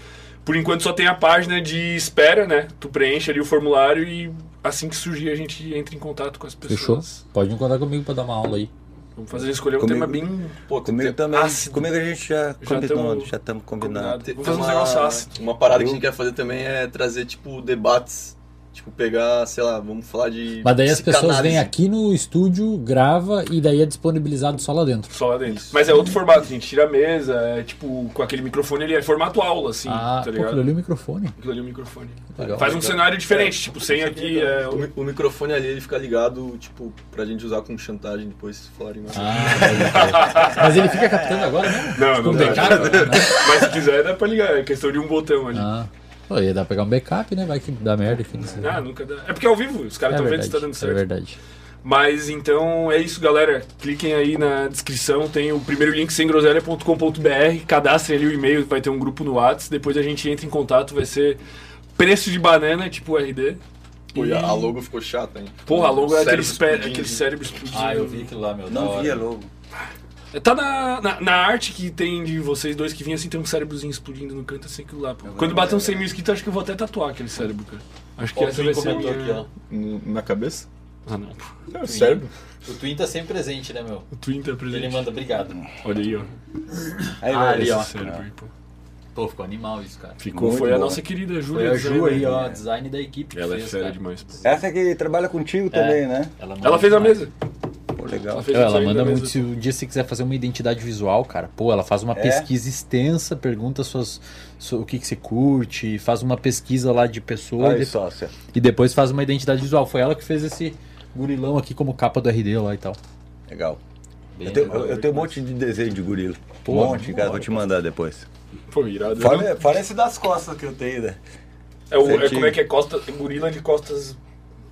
por enquanto só tem a página de espera né? Tu preenche ali o formulário e assim que surgir a gente entra em contato com as pessoas Fechou? Pode contar comigo pra dar uma aula aí. vamos fazer escolher um Comigo- tema bem Pô, tem, Comigo também. ácido. Comigo a gente já Já combinou, já estamos combinados. combinado. Vamos fazer uns uma, negócios ácidos. uma parada que a gente quer fazer também é trazer, tipo, debates. Tipo, pegar, sei lá, vamos falar de. Mas daí as pessoas vêm aqui no estúdio, grava e daí é disponibilizado só lá dentro. só lá dentro mas é outro formato a gente tira a mesa é tipo com aquele microfone ali é formato aula assim ah, tá pô, aquilo ali é o microfone. aquilo ali é o microfone Legal. faz um cenário diferente tipo sem aqui é, O, o microfone ali, ele fica ligado, tipo, pra gente usar com chantagem depois, se falarem mais. Ah. Mas ele fica captando agora, né? não não Com dá. backup? mas se quiser dá pra ligar é questão de um botão ali Ah. Pô, ia dar pra pegar um backup, né? Vai que dá merda aqui. Nesse... Ah, nunca dá. É porque é ao vivo, os caras é estão vendo verdade, se tá dando é certo. verdade. Mas então é isso, galera. Cliquem aí na descrição, tem o primeiro link semgroselha.com.br, cadastrem ali o e-mail, vai ter um grupo no WhatsApp, depois a gente entra em contato, vai ser preço de banana, tipo RD. Pô, e a a logo ficou chata, hein? Porra, a logo é aquele, Cérebro aquele cérebro explodindo. Ah, eu vi aquilo lá, meu. Não via logo. Tá na, na, na arte que tem de vocês dois que vinha assim, tem um cérebrozinho explodindo no canto assim, aquilo lá. Pô. Quando bater uns 100 mil inscritos, acho que eu vou até tatuar aquele cérebro, cara. Acho que Ó, o essa vai ser a comentou minha... aqui, ó. Na cabeça? Ah, não. É, cérebro. O Twin tá sempre presente, né, meu? O Twin tá presente. Ele manda obrigado. Olha aí, ó. Aí, Ah, ali, ó. cérebro aí, pô. Pô, ficou animal isso, cara. Ficou, Muito foi a bom. nossa querida Júlia. Foi a Ju aí, né? ó, design da equipe que Ela é fez, fera cara. demais. pô. Essa que trabalha contigo também, né? Ela, Ela fez a demais. mesa. Legal. Ela Ela, o manda da muito. Se um dia você quiser fazer uma identidade visual, cara, pô, ela faz uma É? pesquisa extensa, pergunta suas, su- o que, que você curte, faz uma pesquisa lá de pessoa e, de- e depois faz uma identidade visual. Foi ela que fez esse gurilão aqui como capa do RD lá e tal. Legal. Bem Eu tenho, legal, eu- eu tenho um monte de desenho de gorila. Pô, um monte, cara. Vou te mandar depois. Pô, irado. Fora, fora esse das costas que eu tenho, né? É, o, é como é que é costa, gorila de costas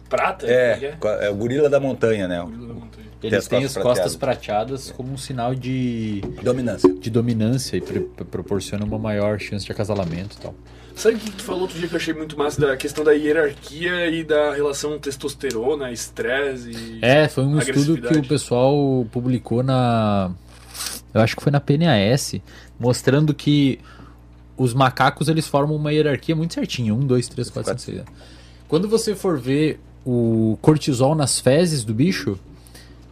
prata? É, que co- é o gorila da montanha, né? Gorila da montanha. Eles as têm as costas prateadas como um sinal de, Dominância. de dominância e proporciona uma maior chance de acasalamento e tal. Sabe o que tu falou outro dia que eu achei muito massa da questão da hierarquia e da relação testosterona, estresse e. É, foi um estudo que o pessoal publicou na. Eu acho que foi na PNAS, mostrando que os macacos eles formam uma hierarquia muito certinha. Um, dois, três, quatro, cinco, seis. né? Quando você for ver o cortisol nas fezes do bicho,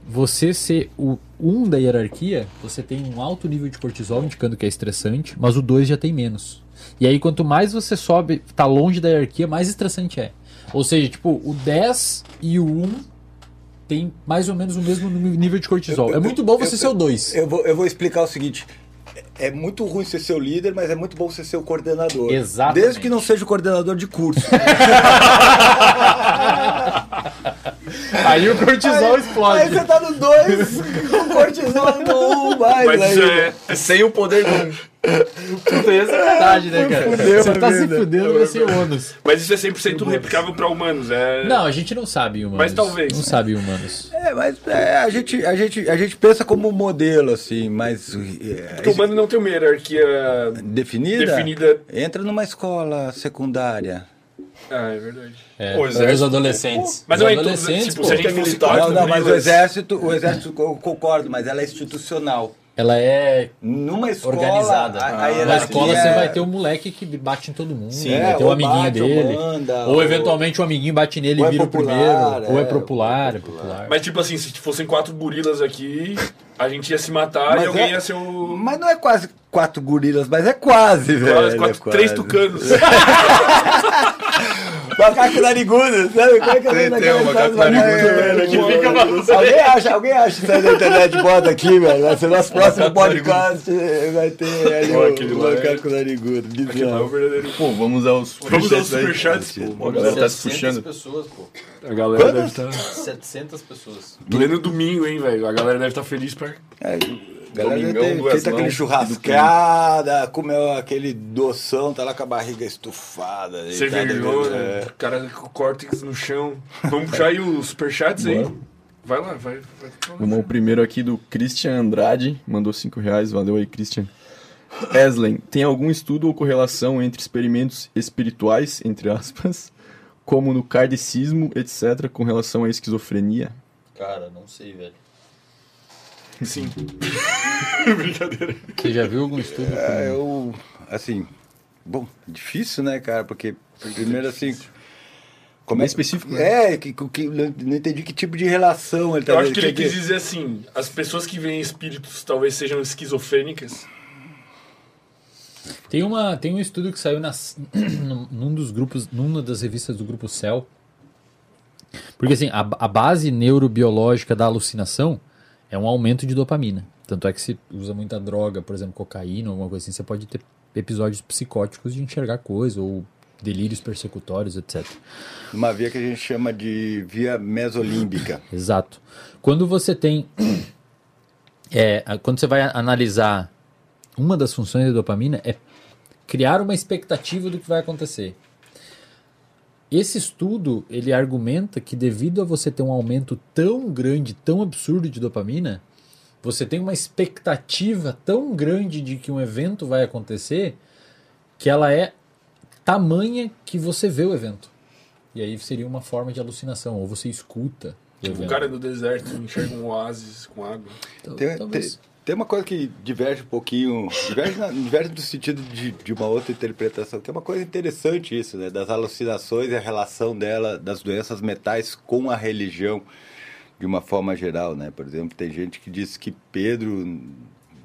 você ser o um da hierarquia, você tem um alto nível de cortisol, indicando que é estressante, mas o 2 já tem menos. E aí, quanto mais você sobe, tá longe da hierarquia, mais estressante é. Ou seja, tipo, o 10 e o 1 tem mais ou menos o mesmo nível de cortisol. Eu- é muito bom eu- você eu- ser o 2. Eu vou, eu vou explicar o seguinte. É muito ruim ser seu líder, mas é muito bom ser seu coordenador. Exatamente. Desde que não seja o coordenador de curso. Aí o cortisol explode. Aí você tá no 2, o cortisol no 1 mais. Mas aí. isso é. Sem o poder do. Puta, essa é verdade, né, cara? Fudeu você tá se vida. fudendo pra ser ônus. Mas isso é 100% replicável pra humanos. É... Não, a gente não sabe em humanos. Mas talvez. Não sabe em humanos. É, mas é, a, gente, a, gente, a gente pensa como um modelo, assim, mas. é, Porque o humano não tem uma hierarquia. definida? Definida. Entra numa escola secundária. Ah, é verdade. É, O os exército- adolescentes. Mas os não é adolescentes, tipo, pô, se a gente é fosse não, não, mas o exército, o exército, eu concordo, mas ela é institucional. Ela é Numa escola. Organizada. A, a Na escola você é- vai ter um moleque que bate em todo mundo. Sim, vai é, ter um ou amiguinho bate, ou dele. manda, ou ou- eventualmente um amiguinho bate nele ou e é vira popular, o primeiro. ou é é, popular, é popular. Mas, tipo assim, se fossem quatro gorilas aqui, a gente ia se matar Mas e alguém é- ia ser o. Mas não é quase quatro gorilas, mas é quase, velho. Quase, é quatro, quase. três tucanos. Macaco narigudo, sabe? Como é que é Tem, um macaco narigudo, velho, que fica balançando. Alguém acha, alguém acha isso aí na internet, bota aqui, velho. Vai ser nosso próximo podcast. Vai ter ali Pô, o, é- macaco narigudo. É. Pô, vamos aos Vamos aos superchats pô. A galera tá se 700 puxando. pessoas, pô. A galera deve estar. 700 pessoas. Pleno domingo, hein, velho? A galera deve estar feliz pra. Galera Domingão, feito aquele churrascada, comeu aquele doção, tá lá com a barriga estufada. Cervejona, devendo- é. cara com córtex no chão. Vamos puxar aí os superchats aí. Vai lá, vai. vai. Vamos ao primeiro aqui do Christian Andrade, mandou 5 reais, valeu aí, Christian. Eslen, tem algum estudo ou correlação entre experimentos espirituais, entre aspas, como no kardecismo, etc., com relação à esquizofrenia? Cara, não sei, velho. Sim. Brincadeira. Você já viu algum estudo? É, eu, assim, bom, difícil, né, cara? Porque, primeiro, assim. Como é específico, né? É, que, que, não entendi que tipo de relação ele tá Eu acho que ele quis dizer assim: as pessoas que veem espíritos talvez sejam esquizofrênicas. Tem, uma, tem um estudo que saiu nas, num- num dos grupos, numa das revistas do grupo Cell. Porque assim, a, a base neurobiológica da alucinação é um aumento de dopamina. Tanto é que se usa muita droga, por exemplo, cocaína, alguma coisa assim, você pode ter episódios psicóticos de enxergar coisa, ou delírios persecutórios, etc. Uma via que a gente chama de via mesolímbica. Exato. Quando você tem. é, quando você vai analisar uma das funções da dopamina é criar uma expectativa do que vai acontecer. Esse estudo ele argumenta que devido a você ter um aumento tão grande, tão absurdo de dopamina, você tem uma expectativa tão grande de que um evento vai acontecer que ela é tamanha que você vê o evento. E aí seria uma forma de alucinação, ou você escuta o Tipo, o cara no deserto enxerga um oásis com água. Tal- Tem, talvez. tem, tem uma coisa que diverge um pouquinho, diverge, na- diverge no sentido de, de uma outra interpretação, que é uma coisa interessante isso, né? Das alucinações e a relação dela, das doenças mentais com a religião, de uma forma geral, né? Por exemplo, tem gente que diz que Pedro,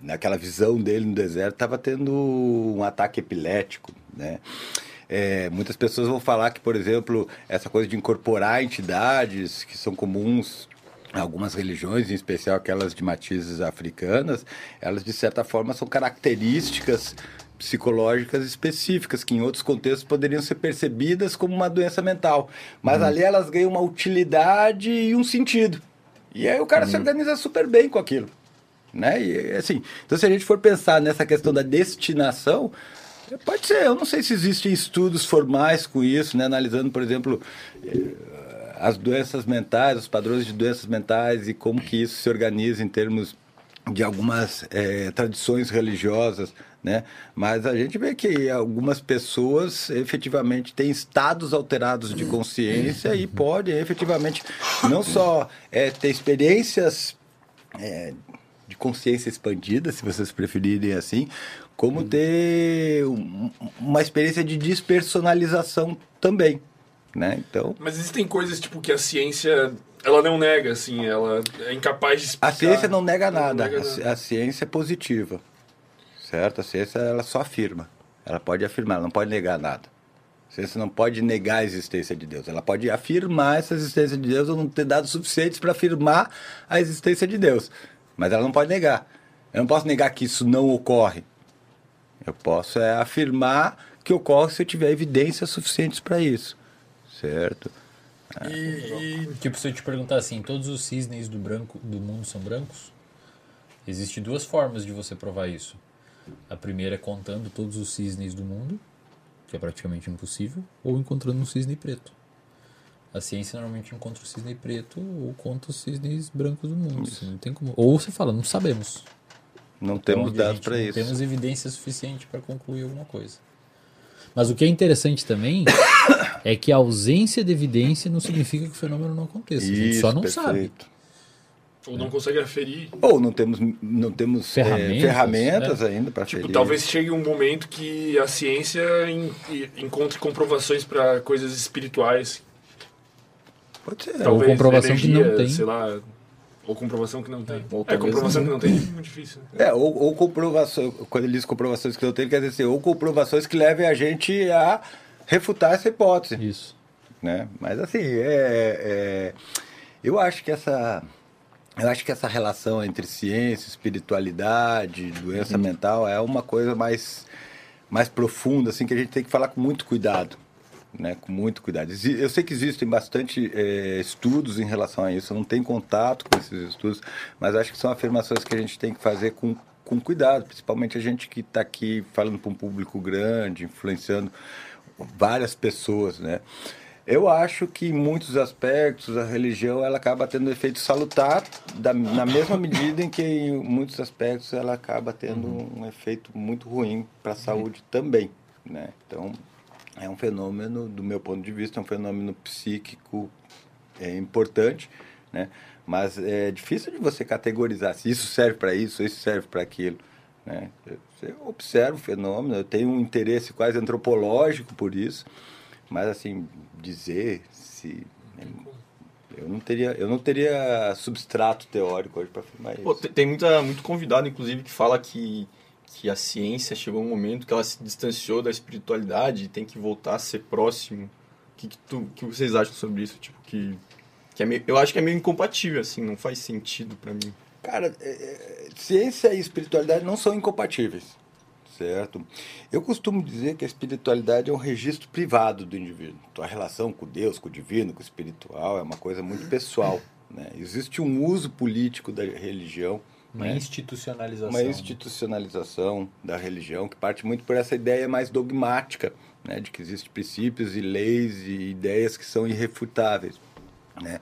naquela visão dele no deserto, estava tendo um ataque epilético, né? É, muitas pessoas vão falar que, por exemplo, essa coisa de incorporar entidades que são comuns algumas religiões, em especial aquelas de matizes africanas, elas de certa forma são características psicológicas específicas que em outros contextos poderiam ser percebidas como uma doença mental, mas ali elas ganham uma utilidade e um sentido. E aí o cara se organiza super bem com aquilo né? E assim, então se a gente for pensar nessa questão da destinação, pode ser, eu não sei se existem estudos formais com isso, né? Analisando, por exemplo, eh, as doenças mentais, os padrões de doenças mentais e como que isso se organiza em termos de algumas eh, tradições religiosas, né? Mas a gente vê que algumas pessoas efetivamente têm estados alterados de consciência e podem efetivamente não só eh, ter experiências é, de consciência expandida, se vocês preferirem assim, como ter um- uma experiência de despersonalização também, né? Então, Mas existem coisas tipo que a ciência ela não nega, assim, ela é incapaz de explicar. a ciência não nega nada, nega a ci- a, ciência é positiva, certo? A ciência ela só afirma, ela pode afirmar, ela não pode negar nada. A ciência não pode negar a existência de Deus, ela pode afirmar essa existência de Deus ou não ter dados suficientes para afirmar a existência de Deus, mas ela não pode negar. Eu não posso negar que isso não ocorre. Eu posso é, afirmar que ocorre se eu tiver evidências suficientes para isso, certo? E, e Tipo, se eu te perguntar assim, todos os cisnes do, branco, do mundo são brancos? Existem duas formas de você provar isso. A primeira é contando todos os cisnes do mundo, que é praticamente impossível, ou encontrando um cisne preto. A ciência normalmente encontra o cisne preto ou conta os cisnes brancos do mundo. assim, não tem como. Ou você fala, não sabemos. Não temos a dados para não isso. Temos evidência suficiente para concluir alguma coisa. Mas o que é interessante também é que a ausência de evidência não significa que o fenômeno não aconteça. a gente só não sabe. perfeito. ou não consegue aferir. Ou não temos, não temos é, Ferramentas, ferramentas né? ainda para Tipo, talvez chegue um momento que a ciência en- encontre comprovações para coisas espirituais. Pode ser. Talvez comprovação que não tem. Sei lá. Ou comprovação que não tem. Ou é, comprovação não. que não tem é muito difícil. né? É, ou, ou comprovações, quando ele diz comprovações que não tem, quer dizer assim, ou comprovações que levem a gente a refutar essa hipótese. Isso. né? Mas assim, é, é- eu acho que essa eu acho que essa relação entre ciência, espiritualidade, doença mental é uma coisa mais mais profunda assim que a gente tem que falar com muito cuidado. Né, com muito cuidado. Eu sei que existem bastante eh, estudos em relação a isso, eu não tenho contato com esses estudos, mas acho que são afirmações que a gente tem que fazer com, com cuidado, principalmente a gente que está aqui falando para um público grande, influenciando várias pessoas, né? Eu acho que em muitos aspectos a religião ela acaba tendo um efeito salutar, da, na mesma medida em que em muitos aspectos ela acaba tendo um efeito muito ruim para a saúde também, né? Então é um fenômeno, do meu ponto de vista, é um fenômeno psíquico é, importante, né? Mas é difícil de você categorizar se isso serve para isso, isso serve para aquilo, né? Você observa o fenômeno, eu tenho um interesse quase antropológico por isso, mas assim dizer se eu não teria, eu não teria substrato teórico hoje para afirmar isso. Pô, tem, tem muita, muito convidado, inclusive, que fala que, que a ciência chegou um momento que ela se distanciou da espiritualidade e tem que voltar a ser próximo. O que, que, tu, que vocês acham sobre isso? Tipo, que, que é meio, eu acho que é meio incompatível, assim, não faz sentido pra mim. Cara, é, é, ciência e espiritualidade não são incompatíveis, certo? Eu costumo dizer que a espiritualidade é um registro privado do indivíduo. A relação com Deus, com o divino, com o espiritual é uma coisa muito pessoal. Né? Existe um uso político da religião, Uma né? institucionalização. uma institucionalização da religião que parte muito por essa ideia mais dogmática, né, de que existem princípios e leis e ideias que são irrefutáveis, né?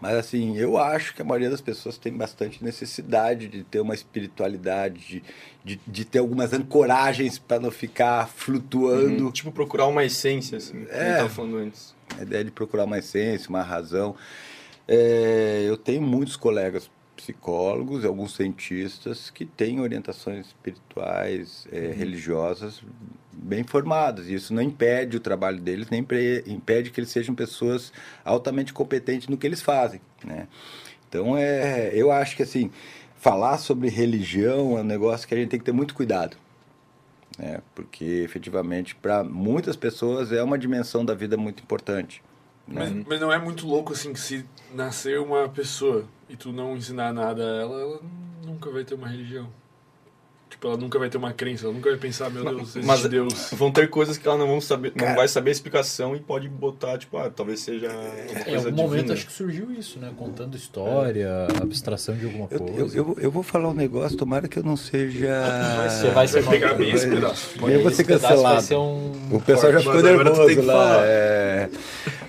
Mas assim, eu acho que a maioria das pessoas tem bastante necessidade de ter uma espiritualidade, de, de, de ter algumas ancoragens para não ficar flutuando. Tipo, procurar uma essência, assim, que É. eu tava falando antes. A ideia de procurar uma essência, uma razão. É, eu tenho muitos colegas psicólogos e alguns cientistas que têm orientações espirituais, é, religiosas bem formadas. Isso não impede o trabalho deles, nem impede que eles sejam pessoas altamente competentes no que eles fazem. Né? Então, é, eu acho que assim, falar sobre religião é um negócio que a gente tem que ter muito cuidado né? porque efetivamente para muitas pessoas é uma dimensão da vida muito importante. Mas, Né? mas não é muito louco assim que se nascer uma pessoa e tu não ensinar nada a ela, ela nunca vai ter uma religião. Tipo, ela nunca vai ter uma crença, ela nunca vai pensar, meu Deus, existe Mas Deus. vão ter coisas que ela não, vão saber, não Cara. vai saber a explicação e pode botar, tipo, ah, talvez seja uma Em algum momento divina. acho que surgiu isso, né? Contando história, abstração de alguma Eu, coisa. eu, eu, eu vou falar um negócio, tomara que eu não seja. Você vai ser Vai pegar bem esse pedaço. Eu vou ser cancelado. ser um O pessoal já ficou nervoso que lá. falar. é.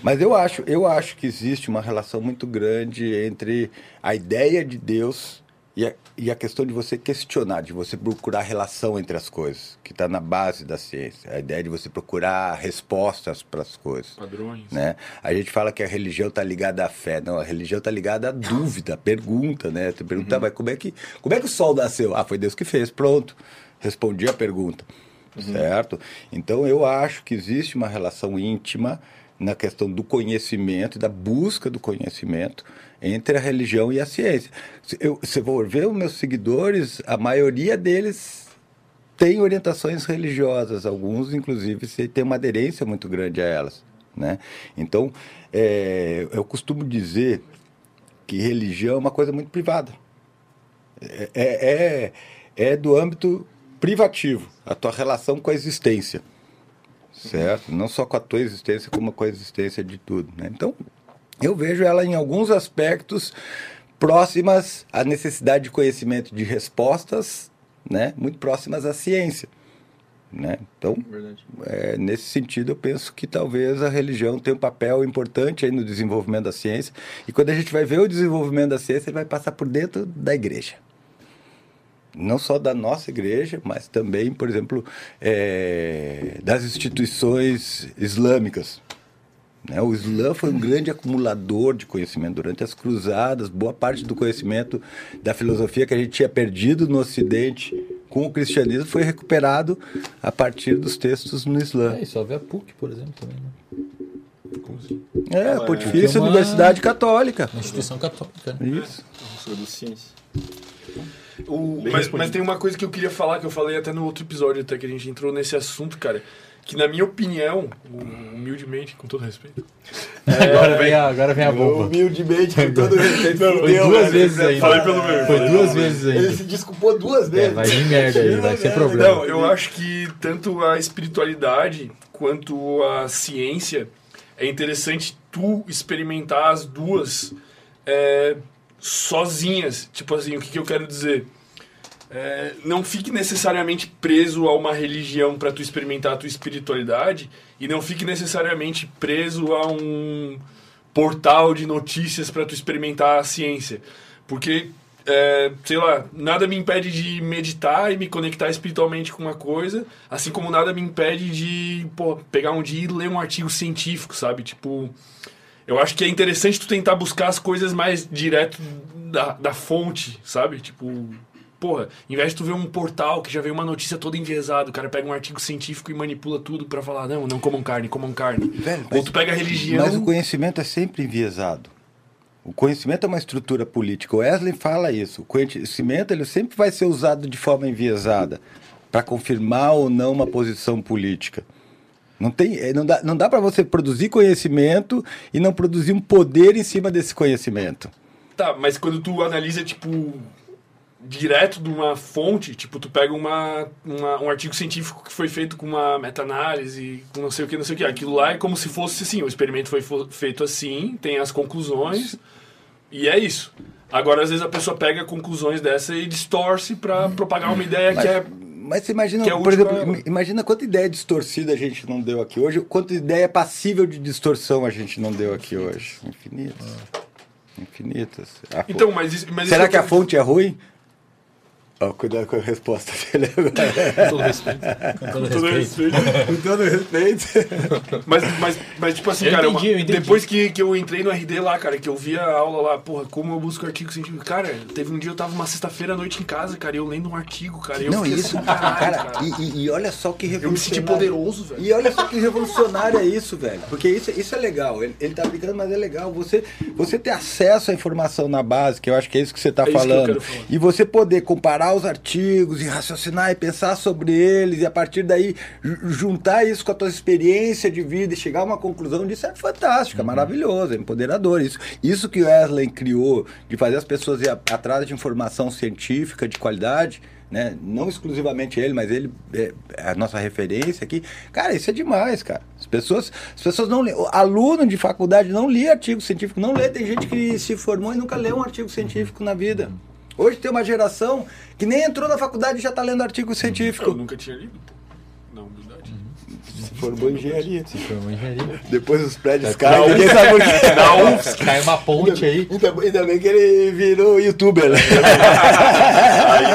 Mas eu acho, eu acho que existe uma relação muito grande entre a ideia de Deus e a, e a questão de você questionar, de você procurar relação entre as coisas, que está na base da ciência. A ideia de você procurar respostas para as coisas. Padrões. né? A gente fala que a religião está ligada à fé, não, a religião está ligada à dúvida, à pergunta, né? Tu pergunta, Uhum. mas como é, que, como é que o sol nasceu? Ah, foi Deus que fez, pronto. Respondi a pergunta, Uhum. certo? Então eu acho que existe uma relação íntima na questão do conhecimento e da busca do conhecimento entre a religião e a ciência. Eu, se for ver os meus seguidores, a maioria deles tem orientações religiosas, alguns inclusive têm uma aderência muito grande a elas, né? Então, é, eu costumo dizer que religião é uma coisa muito privada. É, é, é do âmbito privativo, a tua relação com a existência, certo? Não só com a tua existência, como com a existência de tudo, né? Então, eu vejo ela em alguns aspectos próximas à necessidade de conhecimento de respostas, né? Muito próximas à ciência, né? Então, é, nesse sentido, eu penso que talvez a religião tenha um papel importante aí no desenvolvimento da ciência. E quando a gente vai ver o desenvolvimento da ciência, ele vai passar por dentro da igreja. Não só da nossa igreja, mas também, por exemplo, é, das instituições islâmicas. Né? O Islã foi um grande acumulador de conhecimento durante as cruzadas. Boa parte do conhecimento da filosofia que a gente tinha perdido no Ocidente com o cristianismo foi recuperado a partir dos textos no Islã. É, e só vê a PUC, por exemplo, também, né? É, a Pontifícia Porque é uma- Universidade Católica. Uma instituição católica, né? Isso. Professor do ciência. O- mas, mas tem uma coisa que eu queria falar, que eu falei até no outro episódio, até que a gente entrou nesse assunto, cara. Que na minha opinião, hu- humildemente, com todo respeito. Agora vem a, agora vem a bomba. Humildemente, com todo respeito, Foi fudeu, duas vezes ainda. Falei pelo meu. Foi duas vezes Ele ainda. se desculpou duas É, vezes. vai vir merda aí, vai ser problema. Não, eu acho que tanto a espiritualidade quanto a ciência é interessante tu experimentar as duas é, sozinhas. Tipo assim, o que, que eu quero dizer? É, não fique necessariamente preso a uma religião para tu experimentar a tua espiritualidade e não fique necessariamente preso a um portal de notícias para tu experimentar a ciência. Porque, é, sei lá, nada me impede de meditar e me conectar espiritualmente com uma coisa, assim como nada me impede de pô, pegar um dia e ler um artigo científico, sabe? Tipo, eu acho que é interessante tu tentar buscar as coisas mais direto da, da fonte, sabe? Tipo, porra, em vez de tu ver um portal que já veio uma notícia toda enviesada, o cara pega um artigo científico e manipula tudo pra falar, não, não comam carne, comam carne. Velho, Ou tu pega a religião. Mas o conhecimento é sempre enviesado. O conhecimento é uma estrutura política. O Wesley fala isso. O conhecimento ele sempre vai ser usado de forma enviesada para confirmar ou não uma posição política. Não, tem, eh, não dá, não dá para você produzir conhecimento e não produzir um poder em cima desse conhecimento. Tá, mas quando tu analisa, tipo, direto de uma fonte, tipo, tu pega uma, uma- um artigo científico que foi feito com uma meta-análise, com não sei o que, não sei o que. Aquilo lá é como se fosse assim, o experimento foi fo- feito assim, tem as conclusões, e é isso. Agora, às vezes, a pessoa pega conclusões dessa e distorce pra propagar uma ideia Mas, que é... mas você imagina, é por exemplo, pra imagina quanta ideia distorcida a gente não deu aqui hoje, quanta ideia passível de distorção a gente não deu aqui hoje. Infinitas. Infinitas. A fo- Então, mas isso... Mas Será isso que a fonte é ruim? Ó, cuidado com a resposta dele agora. todo respeito. Com todo Com todo respeito. respeito. com todo respeito. Mas, mas, mas tipo assim, Eu cara, entendi, uma- depois que, que eu entrei no RD lá, cara, que eu vi a aula lá, porra, como eu busco artigo científico. Cara, teve um dia eu tava uma sexta-feira à noite em casa, cara, e eu lendo um artigo, cara. E eu Não, isso, assim, caralho, cara, cara. E, e- e olha só que Eu me senti revolucionário. poderoso, velho. E olha só que revolucionário é isso, velho. Porque isso, isso é legal. Ele, ele tá brincando, mas é legal. Você, você ter acesso à informação na base, que eu acho que é isso que você tá É que falando. falar. E você poder comparar os artigos e raciocinar e pensar sobre eles, e a partir daí ju- juntar isso com a tua experiência de vida e chegar a uma conclusão disso é fantástico, é maravilhoso, é empoderador. Isso, isso que o Wesley criou, de fazer as pessoas ir atrás de informação científica de qualidade, né? Não exclusivamente ele, mas ele é é a nossa referência aqui. Cara, isso é demais, cara. As pessoas, as pessoas não lê. Aluno de faculdade não lê artigo científico, não lê. Tem gente que se formou e nunca leu um artigo científico na vida. Hoje tem uma geração que nem entrou na faculdade e já está lendo artigo Eu científico. nunca tinha lido, pô. Na humildade. Se formou em engenharia. Se formou em engenharia. Depois os prédios Da caem, ninguém sabe por quê. Da UFS, cai uma ponte aí. Ainda, ainda bem que ele virou youtuber, né? Aí,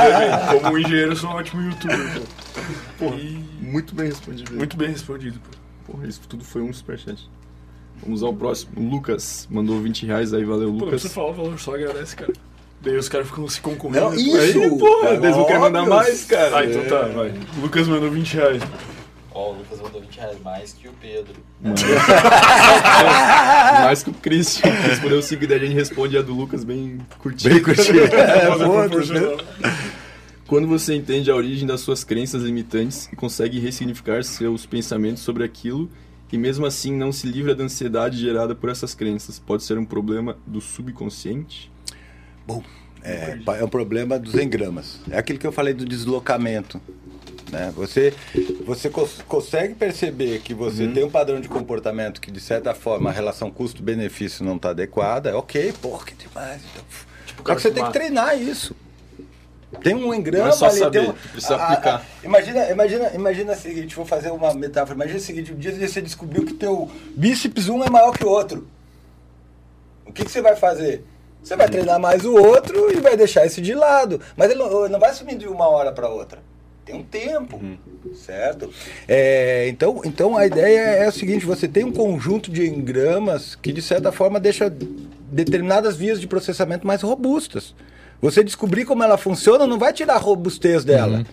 velho, como engenheiro, eu sou um ótimo youtuber, pô. Porra, muito bem respondido. Muito bem respondido, pô. Porra, isso tudo foi um superchat. Vamos ao próximo. O Lucas mandou 20 reais aí, valeu, Pô, não Lucas. precisa falar o valor, só agradece, cara. Daí os caras ficam se concorrendo. Não, isso! Aí, porra, eles não querem mandar mais, cara. Ah, então tá, vai. O Lucas mandou 20 reais. Ó, o Lucas mandou 20 reais mais que o Pedro. Mais que o Christian. Respondeu o 5 daí a gente responde a do Lucas bem curtinho. Bem curtinho. É, proporcional. Quando você entende a origem das suas crenças limitantes e consegue ressignificar seus pensamentos sobre aquilo e mesmo assim não se livra da ansiedade gerada por essas crenças, pode ser um problema do subconsciente? É, pa- é um problema dos engramas. É aquilo que eu falei do deslocamento. Né? Você, você cons- consegue perceber que você tem um padrão de comportamento que, de certa forma, a relação custo-benefício não está adequada. É ok, porra, que demais. Então, Só cara que você que tem que treinar isso. Tem um engrama é só ali. saber, tem um, precisa a- a- aplicar. a- imagina, imagina, imagina o seguinte, vou fazer uma metáfora. Imagina o seguinte, um dia você descobriu que teu bíceps um é maior que o outro. O que, que você vai fazer? Você vai treinar mais o outro e vai deixar esse de lado. Mas ele não, não vai sumir de uma hora para outra. Tem um tempo, certo? É, então, então a ideia é o seguinte: você tem um conjunto de engramas que de certa forma deixa determinadas vias de processamento mais robustas. Você descobrir como ela funciona não vai tirar a robustez dela.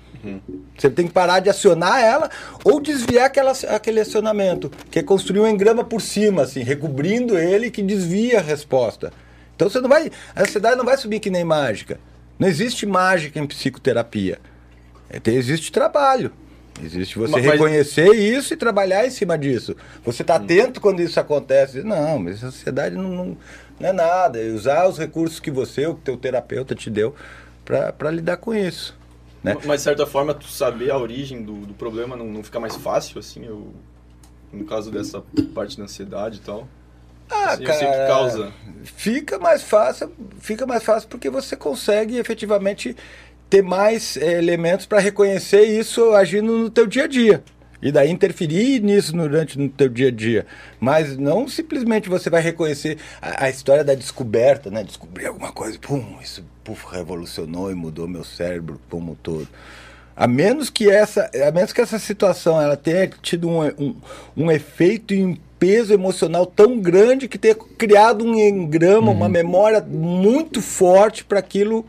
Você tem que parar de acionar ela ou desviar aquela, aquele acionamento, que é construir um engrama por cima, assim, recobrindo ele que desvia a resposta. Então você não vai. A ansiedade não vai subir que nem mágica. Não existe mágica em psicoterapia. É, existe trabalho. Existe você Mas- reconhecer isso e trabalhar em cima disso. Você está atento quando isso acontece. Não, mas a sociedade não, não, não é nada. É usar os recursos que você, o teu terapeuta te deu para lidar com isso. Né? Mas de certa forma, tu saber a origem do, do problema não, não fica mais fácil, assim, eu, no caso dessa parte da ansiedade e tal. Ah, Assim, que cara, causa. Fica mais fácil, fica mais fácil porque você consegue efetivamente ter mais eh, elementos para reconhecer isso agindo no teu dia a dia. E daí interferir nisso durante no teu dia a dia. Mas não simplesmente você vai reconhecer a, a história da descoberta, né? Descobrir alguma coisa, pum, isso puf, revolucionou e mudou meu cérebro como um todo. A menos que essa, a menos que essa situação ela tenha tido um, um, um efeito e um peso emocional tão grande que tenha criado um engrama, uma memória muito forte para aquilo.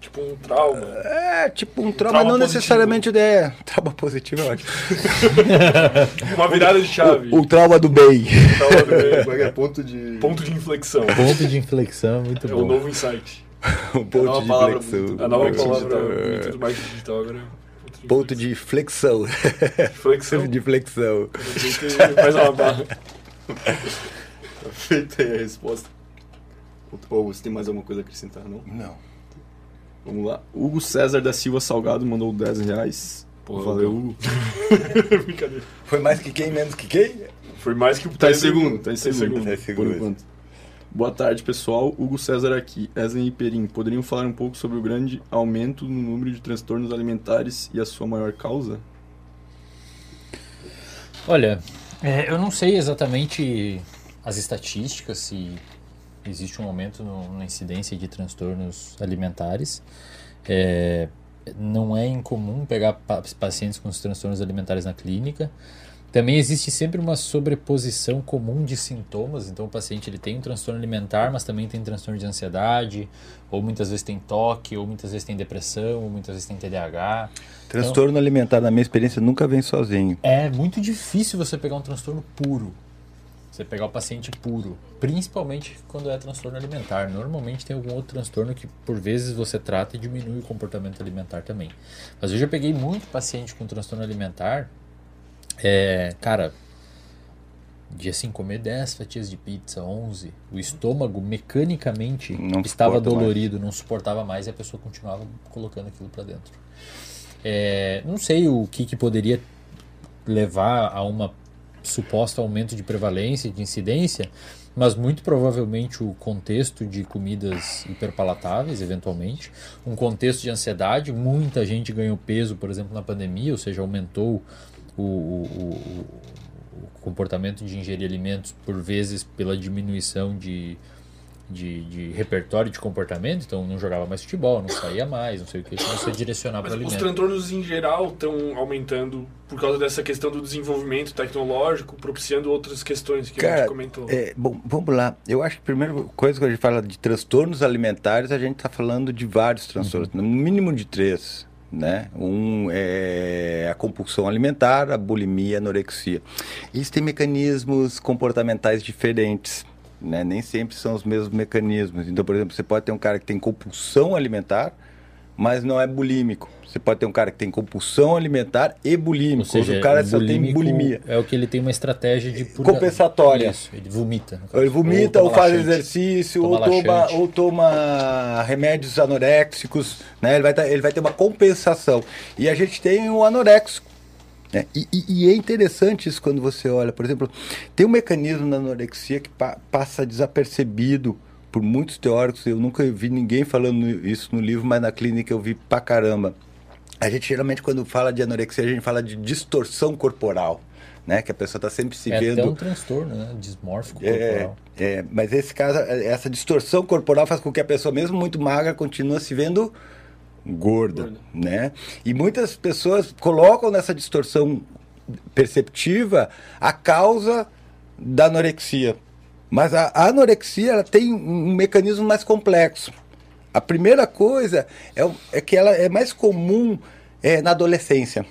Tipo um trauma. É, tipo um trauma, trauma não positivo. necessariamente é. Trauma positivo é ótimo. Uma virada de chave. O, o trauma do bem. Trauma do bem. Como é que é? Ponto de... Ponto de inflexão. Ponto de inflexão, muito É o bom. novo insight. o ponto nova de palavra flexão. bonita. A nova Marketing palavra digital. do marketing digital agora. Ponto de flexão. flexão. de flexão. Faz uma barra. Feita aí a resposta. Ou você tem mais alguma coisa a acrescentar, não? Não. Vamos lá. Hugo César da Silva Salgado mandou 10 reais. Pô, Valeu, Hugo. Brincadeira. Foi mais que quem, menos que quem? Foi mais que o Tá em segundo, tá em segundo. Tá em Por segundo. enquanto. Boa tarde, pessoal. Hugo César aqui. Esley e Perim, poderiam falar um pouco sobre o grande aumento no número de transtornos alimentares e a sua maior causa? Olha, é, eu não sei exatamente as estatísticas, se existe um aumento no- na incidência de transtornos alimentares. É, não é incomum pegar pa- pacientes com os transtornos alimentares na clínica. Também existe sempre uma sobreposição comum de sintomas, então o paciente ele tem um transtorno alimentar, mas também tem transtorno de ansiedade, ou muitas vezes tem toque, ou muitas vezes tem depressão, ou muitas vezes tem TDAH. Transtorno alimentar, na minha experiência, nunca vem sozinho. É muito difícil você pegar um transtorno puro. Você pegar o paciente puro, principalmente quando é transtorno alimentar. Normalmente tem algum outro transtorno que por vezes você trata e diminui o comportamento alimentar também. Mas eu já peguei muito paciente com transtorno alimentar. É, cara, de assim comer 10 fatias de pizza, 11, o estômago mecanicamente Não estava suporta mais. dolorido, não suportava mais e a pessoa continuava colocando aquilo para dentro. É, não sei o que, que poderia levar a uma suposto aumento de prevalência de incidência, mas muito provavelmente o contexto de comidas hiperpalatáveis, eventualmente, um contexto de ansiedade, muita gente ganhou peso, por exemplo, na pandemia, ou seja, aumentou o, o- o- comportamento de ingerir alimentos, por vezes pela diminuição de, de, de repertório de comportamento, então não jogava mais futebol, não saía mais, não sei o que, começou a direcionar para Mas os alimento. transtornos em geral estão aumentando por causa dessa questão do desenvolvimento tecnológico, propiciando outras questões que a Cara, gente comentou. É, bom, vamos lá. Eu acho que a primeira coisa que a gente fala de transtornos alimentares, a gente está falando de vários transtornos, no mínimo de três. Né? Um é a compulsão alimentar, a bulimia, a anorexia. Eles têm mecanismos comportamentais diferentes. Né? Nem sempre são os mesmos mecanismos. Então, por exemplo, você pode ter um cara que tem compulsão alimentar, mas não é bulímico. Você pode ter um cara que tem compulsão alimentar e bulímico. Ou seja, o cara o só tem bulimia. É o que ele tem uma estratégia de purga- Compensatória. Isso, ele vomita. Ou ele vomita, ou, toma faz laxante. exercício, Toma ou, toma, ou toma remédios anoréxicos, né? Ele vai, tá- ele vai ter uma compensação. E a gente tem o anoréxico. né? E, e- e é interessante isso quando você olha, por exemplo, tem um mecanismo na anorexia que pa- passa desapercebido por muitos teóricos. Eu nunca vi ninguém falando isso no livro, mas na clínica eu vi pra caramba. A gente geralmente, quando fala de anorexia, a gente fala de distorção corporal, né? Que a pessoa está sempre se É vendo. até um transtorno, né? Dismórfico É, corporal. é, mas esse caso, essa distorção corporal faz com que a pessoa, mesmo muito magra, continue se vendo gorda, né? E muitas pessoas colocam nessa distorção perceptiva a causa da anorexia. Mas a, a anorexia ela tem um mecanismo mais complexo. A primeira coisa é, é que ela é mais comum é, na adolescência.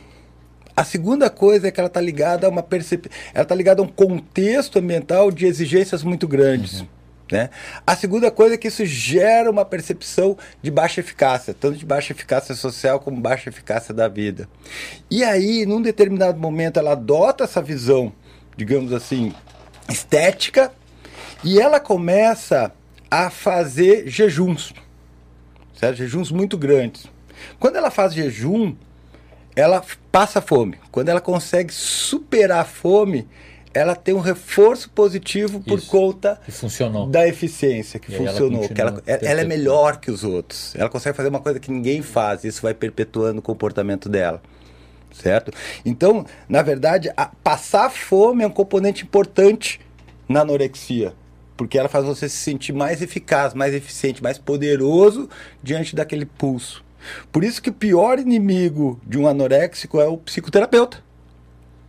A segunda coisa é que ela está ligada a uma percep... ela está ligada a um contexto ambiental de exigências muito grandes. Né? A segunda coisa é que isso gera uma percepção de baixa eficácia, tanto de baixa eficácia social como baixa eficácia da vida. E aí, num determinado momento, ela adota essa visão, digamos assim, estética, e ela começa a fazer jejuns, certo? jejuns muito grandes. Quando ela faz jejum, ela passa fome. Quando ela consegue superar a fome, ela tem um reforço positivo por Isso. conta funcionou. da eficiência que E aí ela funcionou. que ela, continua ela é melhor que os outros. Ela consegue fazer uma coisa que ninguém faz. Isso vai perpetuando o comportamento dela. Certo? Então, na verdade, passar fome é um componente importante na anorexia. Porque ela faz você se sentir mais eficaz, mais eficiente, mais poderoso diante daquele pulso. Por isso que o pior inimigo de um anoréxico é o psicoterapeuta.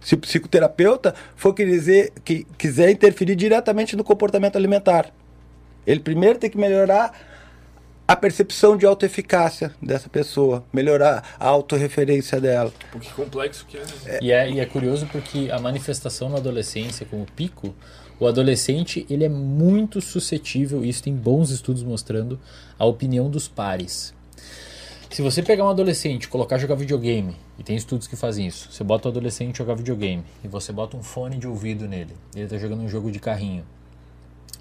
Se o psicoterapeuta for querer dizer, que quiser interferir diretamente no comportamento alimentar, ele primeiro tem que melhorar a percepção de autoeficácia dessa pessoa, melhorar a autorreferência dela. Pô, que complexo que é. né? E é, e é curioso porque a manifestação na adolescência com o pico, o adolescente ele é muito suscetível, isso tem bons estudos mostrando, à opinião dos pares. Se você pegar um adolescente e colocar jogar videogame, e tem estudos que fazem isso, você bota o adolescente jogar videogame e você bota um fone de ouvido nele, ele tá jogando um jogo de carrinho,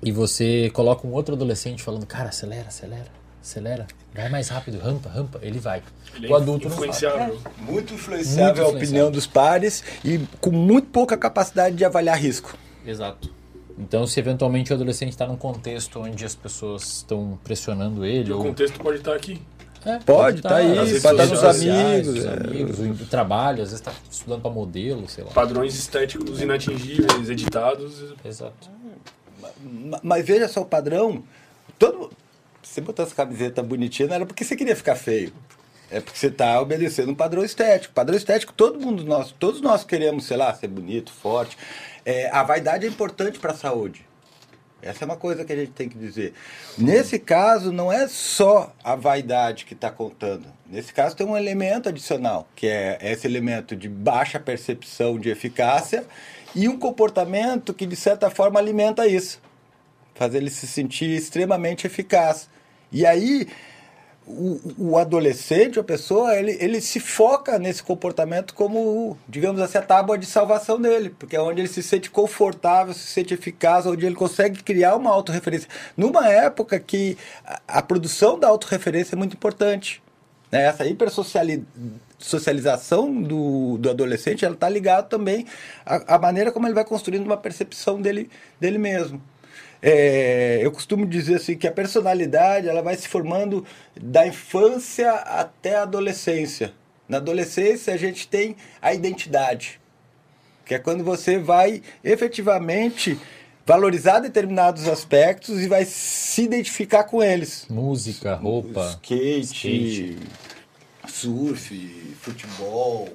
e você coloca um outro adolescente falando, cara, acelera, acelera, acelera, vai mais rápido, rampa, rampa, ele vai. Ele o é adulto não faz. influenciável. Muito influenciável Muito a opinião dos pares e com muito pouca capacidade de avaliar risco. Exato. Então, se eventualmente o adolescente está num contexto onde as pessoas estão pressionando ele, E o ou contexto pode estar aqui. É, Pode, tá aí, redes pode estar nos sociais, amigos. os é. amigos, o trabalho, às vezes está estudando para modelo, sei lá. Padrões estéticos inatingíveis, editados. Exato. Ma- Mas veja só o padrão. Todo... Você botar essa camiseta bonitinha não era porque você queria ficar feio. É porque você está obedecendo um padrão estético. Padrão estético, todo mundo nós, todos nós queremos, sei lá, ser bonito, forte. É, a vaidade é importante para a saúde. Essa é uma coisa que a gente tem que dizer. Nesse caso, não é só a vaidade que está contando. Nesse caso, tem um elemento adicional, que é esse elemento de baixa percepção de eficácia e um comportamento que, de certa forma, alimenta isso. Faz ele se sentir extremamente eficaz. E aí, o, o adolescente, a pessoa, ele, ele se foca nesse comportamento como, digamos assim, a tábua de salvação dele, porque é onde ele se sente confortável, se sente eficaz, onde ele consegue criar uma autorreferência. Numa época que a, a produção da autorreferência é muito importante. Né? Essa hipersocialização do, do adolescente, ela está ligada também à, à maneira como ele vai construindo uma percepção dele, dele mesmo. É, eu costumo dizer assim que a personalidade ela vai se formando da infância até a adolescência. Na adolescência a gente tem a identidade, que é quando você vai efetivamente valorizar determinados aspectos e vai se identificar com eles. Música, roupa. Skate, skate. surf, futebol,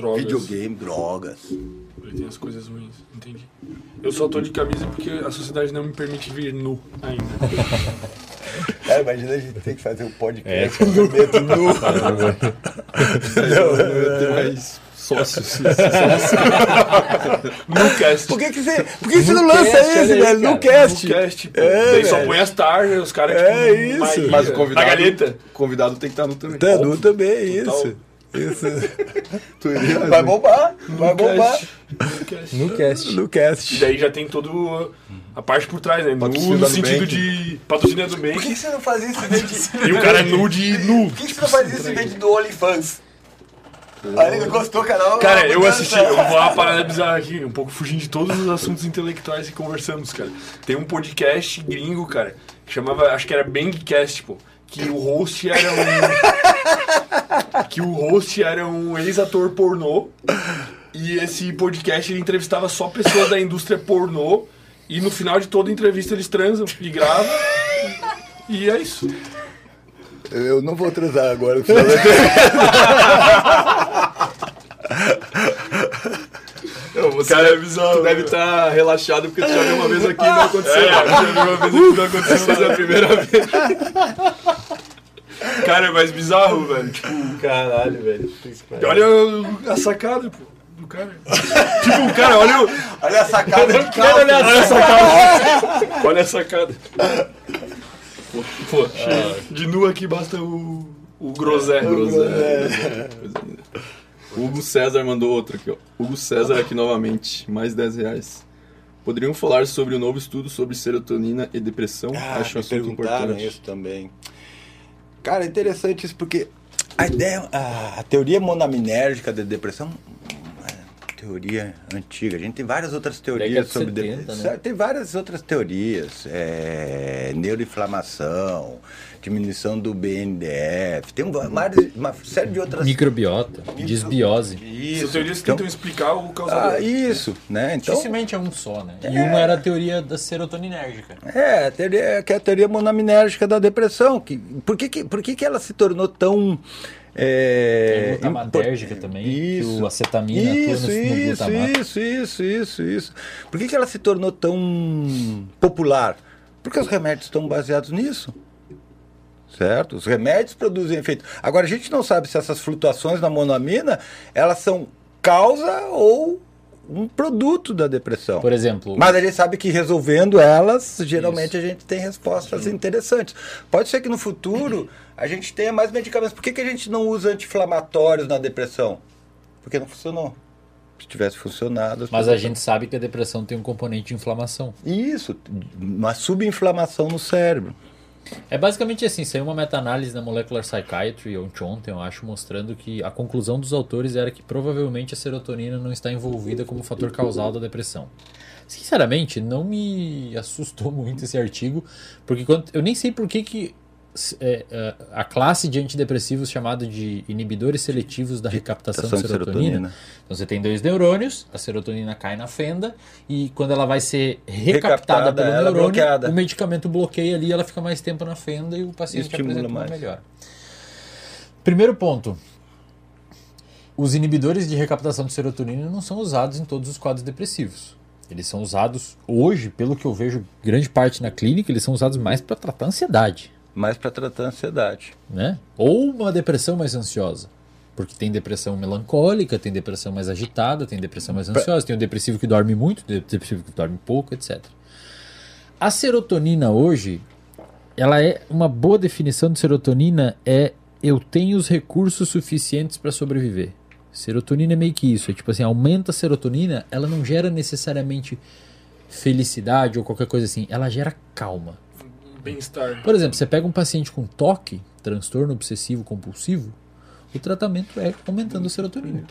Drogas. videogame, drogas. Ele tem as coisas ruins, entendi. Eu só tô de camisa porque a sociedade não me permite vir nu ainda. Cara, imagina a gente ter que fazer um É, podcast com medo nu. Eu tenho mais sócios. No cast. Por que, que você, por que você não lança cast, esse, velho? cara. No cast. No cast, pô. É, Daí só põe as tarjas, os caras É tipo, isso. Mas o convidado, galeta. o convidado tem que estar no também. Tanu também, é Total. isso. Isso. Tu iria, Vai bombar, vai bombar. Cast. No cast. No cast. E daí já tem todo a parte por trás, né? Nu no sentido de patrocínio do Por que, você não faz isso em vez de. E o cara é nu de nu. Por que, você não faz isso em vez de do OnlyFans? Aí ele gostou, cara. Cara, eu assisti, eu vou uma parada bizarra aqui, um pouco fugindo de todos os assuntos intelectuais que conversamos, cara. Tem um podcast gringo, cara, que chamava, acho que era Bangcast, pô, que o host era um que o host era um ex-ator pornô e esse podcast ele entrevistava só pessoas da indústria pornô e no final de toda entrevista eles transam e gravam. E é isso. Eu não vou transar agora. no final da- Não, você Cara, é bizarro. tu deve estar relaxado porque tu já viu uma vez aqui e não aconteceu. É, já vi uma vez aqui, não aconteceu. Essa é a primeira vez. Cara, é mais bizarro, velho. Tipo, Caralho, velho. olha a sacada, pô. cara. tipo, cara, olha o. Olha essa cara de Olha essa sacada. Olha a sacada. Pô, de nu aqui basta o. O groselha. Hugo César mandou outro aqui, ó. Hugo César aqui novamente, mais 10 reais. Poderiam falar sobre o novo estudo sobre serotonina e depressão? Ah, Acho um assunto importante. isso também. Cara, é interessante isso porque a ideia, a, a teoria monaminérgica da depressão é uma teoria antiga. A gente tem várias outras teorias de sobre 70, depressão. né? Tem várias outras teorias. É, neuroinflamação, diminuição do BNDF. Tem um- várias, uma série de outras Microbiota, desbiose. Isso. Essas teorias Então- tentam explicar o causador. ah, isso, né? Então, Dificilmente é um só, né? E uma era a teoria da serotoninérgica. É, a teoria, que é a teoria monaminérgica da depressão. Que, por que, que, por que, que ela se tornou tão. É, Tem impor- também, que o acetamina atua no- isso, no isso, glutamato. isso, isso, isso, isso. Por que, que ela se tornou tão popular? Porque os remédios estão baseados nisso. Certo? Os remédios produzem efeito. Agora, a gente não sabe se essas flutuações na monoamina, elas são causa ou um produto da depressão. Por exemplo, Mas a gente sabe que resolvendo elas, geralmente a gente tem respostas interessantes. Pode ser que no futuro a gente tenha mais medicamentos. Por que, que a gente não usa anti-inflamatórios na depressão? Porque não funcionou. Se tivesse funcionado. as mas a gente sabe que a depressão tem um componente de inflamação. Isso, uma subinflamação no cérebro. É basicamente assim, saiu uma meta-análise na Molecular Psychiatry ontem, eu acho, mostrando que a conclusão dos autores era que provavelmente a serotonina não está envolvida como fator causal da depressão. Sinceramente, não me assustou muito esse artigo, porque quando, eu nem sei por que, que é, é, a classe de antidepressivos chamado de inibidores seletivos da recaptação de de serotonina. serotonina. Então você tem dois neurônios, a serotonina cai na fenda e quando ela vai ser recaptada Recaptada, pelo é neurônio, bloqueada. o medicamento bloqueia ali, ela fica mais tempo na fenda e o paciente Estimula apresenta uma mais. melhora. Primeiro ponto. Os inibidores de recaptação de serotonina não são usados em todos os quadros depressivos. Eles são usados hoje, pelo que eu vejo, grande parte na clínica, eles são usados mais para tratar ansiedade, Mas para tratar a ansiedade. né? Ou uma depressão mais ansiosa. Porque tem depressão melancólica, tem depressão mais agitada, tem depressão mais ansiosa, tem o depressivo que dorme muito, tem o depressivo que dorme pouco, etc. A serotonina hoje, ela é uma boa definição de serotonina é eu tenho os recursos suficientes para sobreviver. Serotonina é meio que isso, é tipo assim, aumenta a serotonina, ela não gera necessariamente felicidade ou qualquer coisa assim, ela gera calma. Bem-estar. Por exemplo, você pega um paciente com TOC, transtorno obsessivo compulsivo, o tratamento é aumentando a serotonina.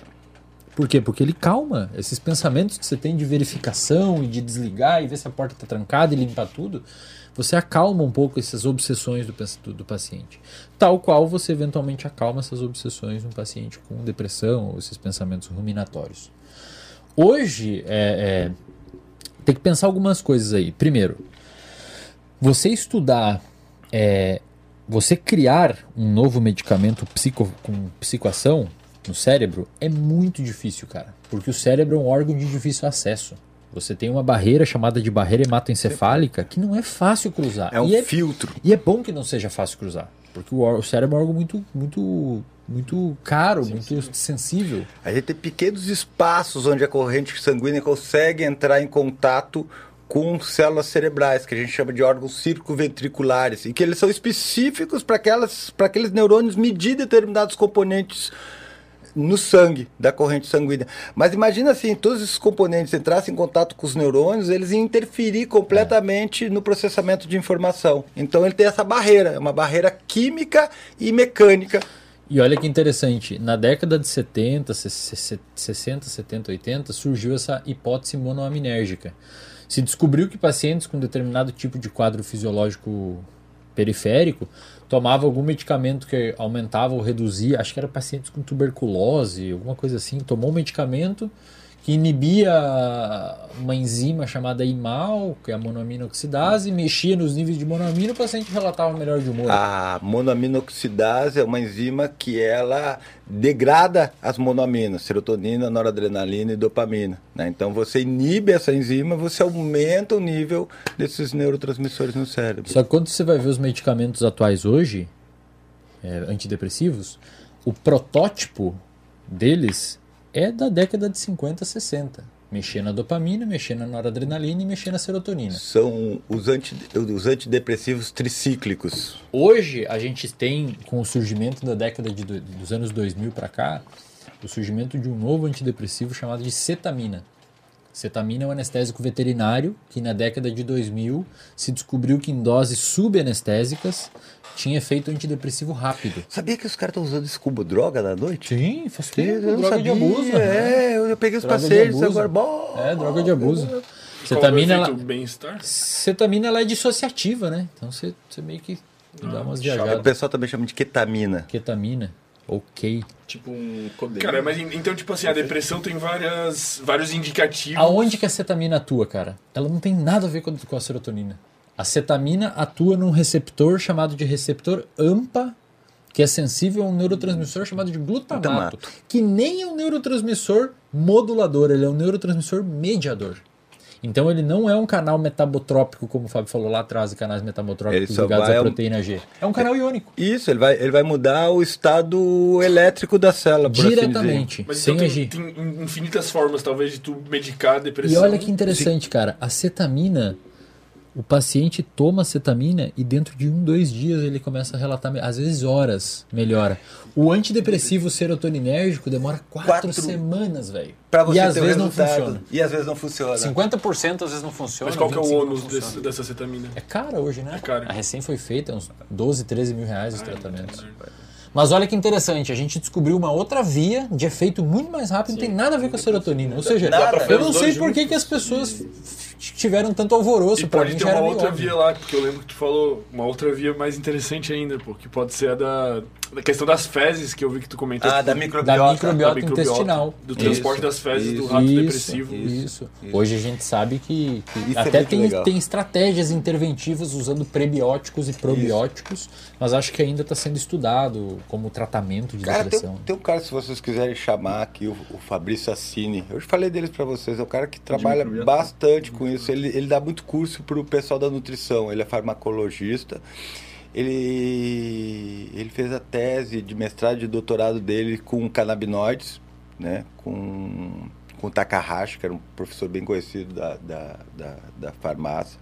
Por quê? Porque ele calma esses pensamentos que você tem de verificação e de desligar e ver se a porta está trancada e limpar tudo. Você acalma um pouco essas obsessões do, do paciente. Tal qual você eventualmente acalma essas obsessões no paciente com depressão ou esses pensamentos ruminatórios. Hoje, é, é, tem que pensar algumas coisas aí. Primeiro, você estudar, é, você criar um novo medicamento psico, com psicoação no cérebro é muito difícil, cara. Porque o cérebro é um órgão de difícil acesso. Você tem uma barreira chamada de barreira hematoencefálica que não é fácil cruzar. É um e, é, filtro. e é bom que não seja fácil cruzar. Porque o, o cérebro é um órgão muito, muito, muito caro, muito sensível. A gente tem pequenos espaços onde a corrente sanguínea consegue entrar em contato com células cerebrais, que a gente chama de órgãos circunventriculares, e que eles são específicos para aqueles neurônios medir determinados componentes no sangue da corrente sanguínea. Mas imagina assim, todos esses componentes entrassem em contato com os neurônios, eles iam interferir completamente no processamento de informação. Então ele tem essa barreira, é uma barreira química e mecânica. E olha que interessante, na década de 70, se- se- 60, 70, 80, surgiu essa hipótese monoaminérgica. Se descobriu que pacientes com determinado tipo de quadro fisiológico periférico tomavam algum medicamento que aumentava ou reduzia, acho que era pacientes com tuberculose, alguma coisa assim, tomou um medicamento que inibia uma enzima chamada IMAL, que é a monoamina oxidase, mexia nos níveis de monoamina, o paciente relatava melhor de humor. A monoaminoxidase é uma enzima que ela degrada as monoaminas, serotonina, noradrenalina e dopamina. né? Então você inibe essa enzima, você aumenta o nível desses neurotransmissores no cérebro. Só que quando você vai ver os medicamentos atuais hoje, é, antidepressivos, o protótipo deles é da década de 50, 60. Mexer na dopamina, mexer na noradrenalina e mexer na serotonina. São os, anti, os antidepressivos tricíclicos. Hoje a gente tem, com o surgimento da década de, do- dos anos 2000 para cá, o surgimento de um novo antidepressivo chamado de cetamina. Cetamina é um anestésico veterinário que na década de 2000 se descobriu que em doses subanestésicas tinha efeito antidepressivo rápido. Sabia que os caras estão usando isso como droga na noite? Sim, faz Eu tempo, não droga sabia. de abuso. É, eu peguei os Droga parceiros agora. Bom, É, droga de abuso. O Cetamina, ela, Bem-estar? cetamina ela é dissociativa, né? Então você, você meio que dá umas O viajadas. pessoal também chama de ketamina. Ketamina, ok. Tipo um codeína. Cara, mas en- então, tipo assim, a depressão tem várias, vários indicativos. Aonde que a cetamina atua, cara? Ela não tem nada a ver com a serotonina. A cetamina atua num receptor chamado de receptor AMPA, que é sensível a um neurotransmissor chamado de glutamato, Glutamato. que nem é um neurotransmissor modulador, ele é um neurotransmissor mediador. Então ele não é um canal metabotrópico, como o Fábio falou lá atrás, de canais metabotrópicos ligados à proteína G. É um canal iônico. Isso, ele vai, ele vai mudar o estado elétrico da célula, por assim dizer. Diretamente, Mas sem então agir. tem, tem infinitas formas, talvez, de tu medicar a E depressão. olha que interessante, cara. A cetamina, o paciente toma cetamina e dentro de um, dois dias ele começa a relatar, às vezes horas, melhora. O antidepressivo serotoninérgico demora quatro, Quatro. semanas, velho. Pra você E às vezes não funciona. E às vezes não funciona. 50% às vezes não funciona. Mas qual que é o 25% não ônus desse- dessa cetamina? É cara hoje, né? É caro. A recém foi feita, é uns 12, 13 mil reais os tratamentos. Mas olha que interessante, a gente descobriu uma outra via de efeito muito mais rápido, não tem nada a ver com a serotonina. Ou seja, eu não sei por que, que as pessoas tiveram tanto alvoroço. E Pra pode ter uma outra óbvio. via lá, porque eu lembro que tu falou uma outra via mais interessante ainda, pô, que pode ser a da, da questão das fezes, que eu vi que tu comentou. Ah, da Da microbiota. microbiota, da microbiota, intestinal. Do transporte Isso, das fezes do isso. rato Isso, depressivo. Isso, Hoje a gente sabe que, que é até muito tem, legal. tem estratégias interventivas usando prebióticos e probióticos, mas acho que ainda está sendo estudado como tratamento de Cara, tem, depressão. tem um cara, se vocês quiserem chamar aqui, o, o Fabrício Assini. Eu já falei deles pra vocês, é um cara que trabalha bastante com isso. Ele, ele dá muito curso pro pessoal da nutrição. Ele é farmacologista. Ele, ele fez a tese de mestrado e de doutorado dele com canabinoides, né? Com, com o Takahashi, que era um professor bem conhecido da, da, da, da farmácia.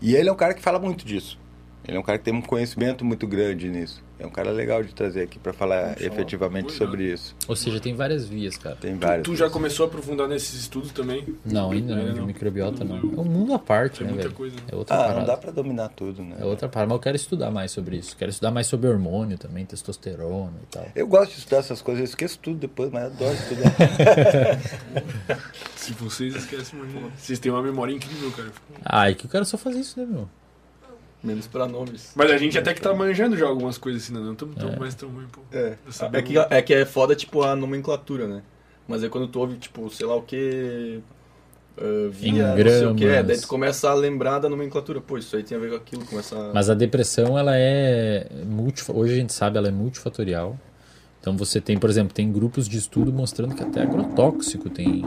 E ele é um cara que fala muito disso. Ele é um cara que tem um conhecimento muito grande nisso. É um cara legal de trazer aqui para falar efetivamente Muito sobre isso. Ou seja, tem várias vias, cara. Tem vários. Tu já começou a aprofundar nesses estudos também? Não, ainda não, de não. microbiota não. É um mundo à parte, É né, muita velho? coisa, né? É outra Ah, parada. não dá para dominar tudo, né? É outra parada, mas eu quero estudar mais sobre isso. Quero estudar mais sobre hormônio também, testosterona e tal. Eu gosto de estudar essas coisas, eu esqueço tudo depois, mas eu adoro estudar. Se vocês esquecem, imagina. Vocês têm uma memória incrível, cara. Ah, é que eu quero só fazer isso, né, meu? Menos pra nomes. Mas a gente até que tá manjando já algumas coisas assim, né? não estamos tão mais tão ruim, pô. É. É que, é que é foda, tipo, a nomenclatura, né? Mas aí quando tu ouve, tipo, sei lá o que. via, não sei o que, gramas. daí tu começa a lembrar da nomenclatura. Pô, isso aí tem a ver com aquilo, começa a... Mas a depressão, ela é multi, hoje a gente sabe, ela é multifatorial. Então você tem, por exemplo, tem grupos de estudo mostrando que até agrotóxico tem,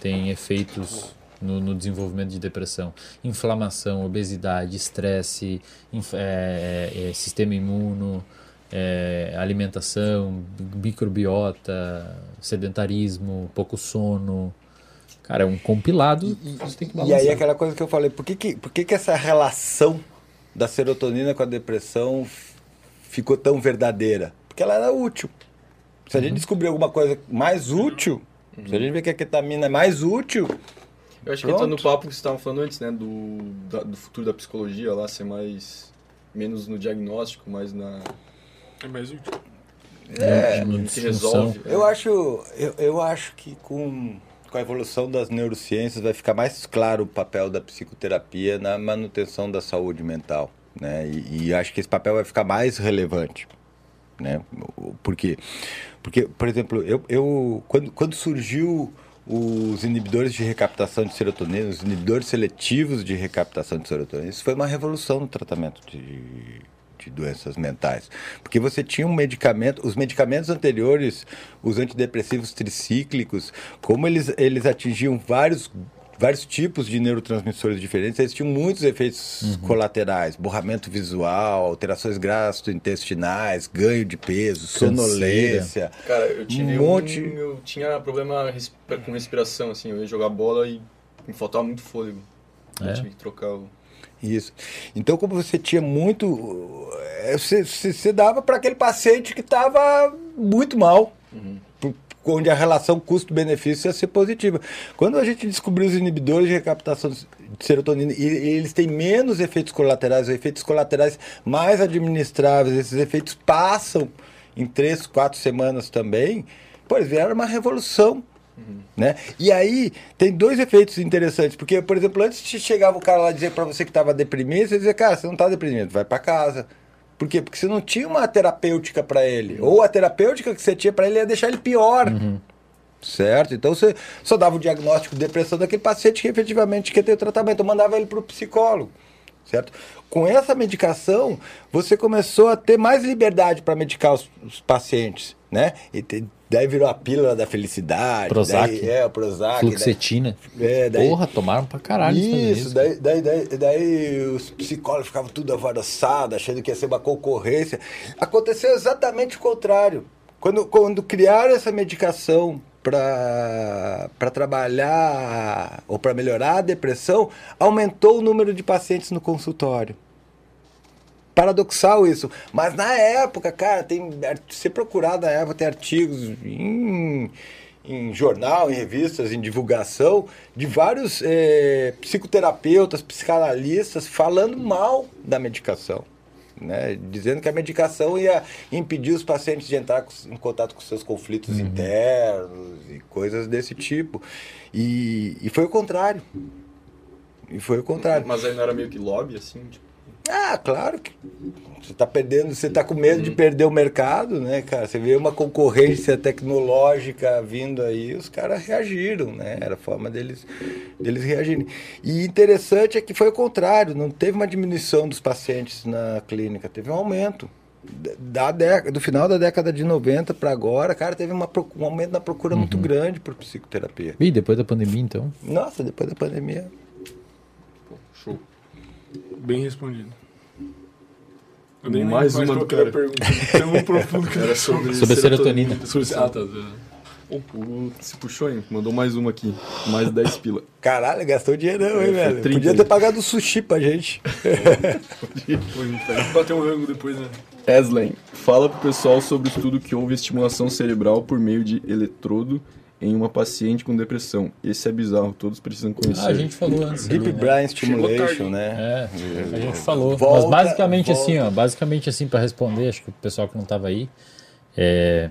tem efeitos no, no desenvolvimento de depressão. Inflamação, obesidade, estresse, inf- é, é, é, sistema imuno, é, alimentação, bi- microbiota, sedentarismo, pouco sono. Cara, é um compilado. que E aí aquela coisa que eu falei, por que, que, por que, que essa relação da serotonina com a depressão ficou tão verdadeira? Porque ela era útil. Se a gente descobrir alguma coisa mais útil, se a gente ver que a ketamina é mais útil, Eu acho que entra no papo que vocês estavam falando antes, né? Do, da- do futuro da psicologia lá, ser mais... Menos no diagnóstico, mais na... É mais útil. É, No- no que disfunção. resolve. eu acho, eu, eu acho que com, com a evolução das neurociências vai ficar mais claro o papel da psicoterapia na manutenção da saúde mental. Né? E, e acho que esse papel vai ficar mais relevante. Né? Por quê? Porque, por exemplo, eu, eu quando, quando surgiu os inibidores de recaptação de serotonina, os inibidores seletivos de recaptação de serotonina, isso foi uma revolução no tratamento de, de doenças mentais. Porque você tinha um medicamento, os medicamentos anteriores, os antidepressivos tricíclicos, como eles, eles atingiam vários vários tipos de neurotransmissores diferentes, eles tinham muitos efeitos colaterais, borramento visual, alterações gastrointestinais, ganho de peso, sonolência. Cara, eu tive Um monte. um, eu tinha problema com respiração, assim, eu ia jogar bola e me faltava muito fôlego. Eu É? tive que trocar o... Isso. Então, como você tinha muito. eh, Você, você, você dava para aquele paciente que estava muito mal, por- onde a relação custo-benefício ia ser positiva. Quando a gente descobriu os inibidores de recaptação de serotonina, e, e eles têm menos efeitos colaterais, os efeitos colaterais mais administráveis, esses efeitos passam em três, quatro semanas também, eles vieram uma revolução. Né? E aí tem dois efeitos interessantes, porque, por exemplo, antes de chegava o cara lá dizer para você que estava deprimido, você dizia, cara, você não está deprimido, vai para casa. Por quê? Porque você não tinha uma terapêutica para ele. Ou a terapêutica que você tinha para ele ia deixar ele pior. Certo? Então você só dava o diagnóstico de depressão daquele paciente que efetivamente quer ter o tratamento. Eu mandava ele para o psicólogo. Certo? Com essa medicação, você começou a ter mais liberdade para medicar os, os pacientes. Né? E daí virou a pílula da felicidade. Prozac. Daí, é, o Prozac. Fluxetina. daí- é, daí, Porra, tomaram pra caralho isso. daí, daí, daí, daí os psicólogos ficavam tudo alvoroçados, achando que ia ser uma concorrência. Aconteceu exatamente o contrário. Quando, quando criaram essa medicação para trabalhar ou para melhorar a depressão, aumentou o número de pacientes no consultório. Paradoxal isso. Mas na época, cara, tem. Se procurar na época, tem artigos em, em jornal, em revistas, em divulgação, de vários eh, psicoterapeutas, psicanalistas falando mal da medicação. Né? Dizendo que a medicação ia impedir os pacientes de entrar em contato com seus conflitos internos e coisas desse tipo. E, e foi o contrário. E foi o contrário. Mas aí não era meio que lobby, assim, tipo... Ah, claro que você está perdendo, você está com medo de perder o mercado, né, cara? Você vê uma concorrência tecnológica vindo aí, os caras reagiram, né? Era a forma deles, deles reagirem. E interessante é que foi o contrário, não teve uma diminuição dos pacientes na clínica, teve um aumento. Da década, do final da década de 90 para agora, cara, teve uma, um aumento na procura muito grande por psicoterapia. Ih, depois da pandemia, então. Nossa, depois da pandemia. Show. Bem respondido. Eu nem Mais uma do que era a cara. pergunta. Tão profundo que Era sobre, Sobre a serotonina. sobre. Ah, tá. O, se puxou, hein? Mandou mais uma aqui. Mais 10 pila. Caralho, gastou dinheiro, hein, foi velho? 30 Podia aí. ter pagado sushi pra gente. Bater um rango depois, né? Eslen, fala pro pessoal sobre o estudo que houve estimulação cerebral por meio de eletrodo em uma paciente com depressão. Esse é bizarro, todos precisam conhecer. Ah, a gente falou antes. Deep ali, né? Brain Stimulation, né? É, a gente falou. Volta, Mas basicamente volta. assim, ó, basicamente assim para responder, acho que o pessoal que não tava aí, é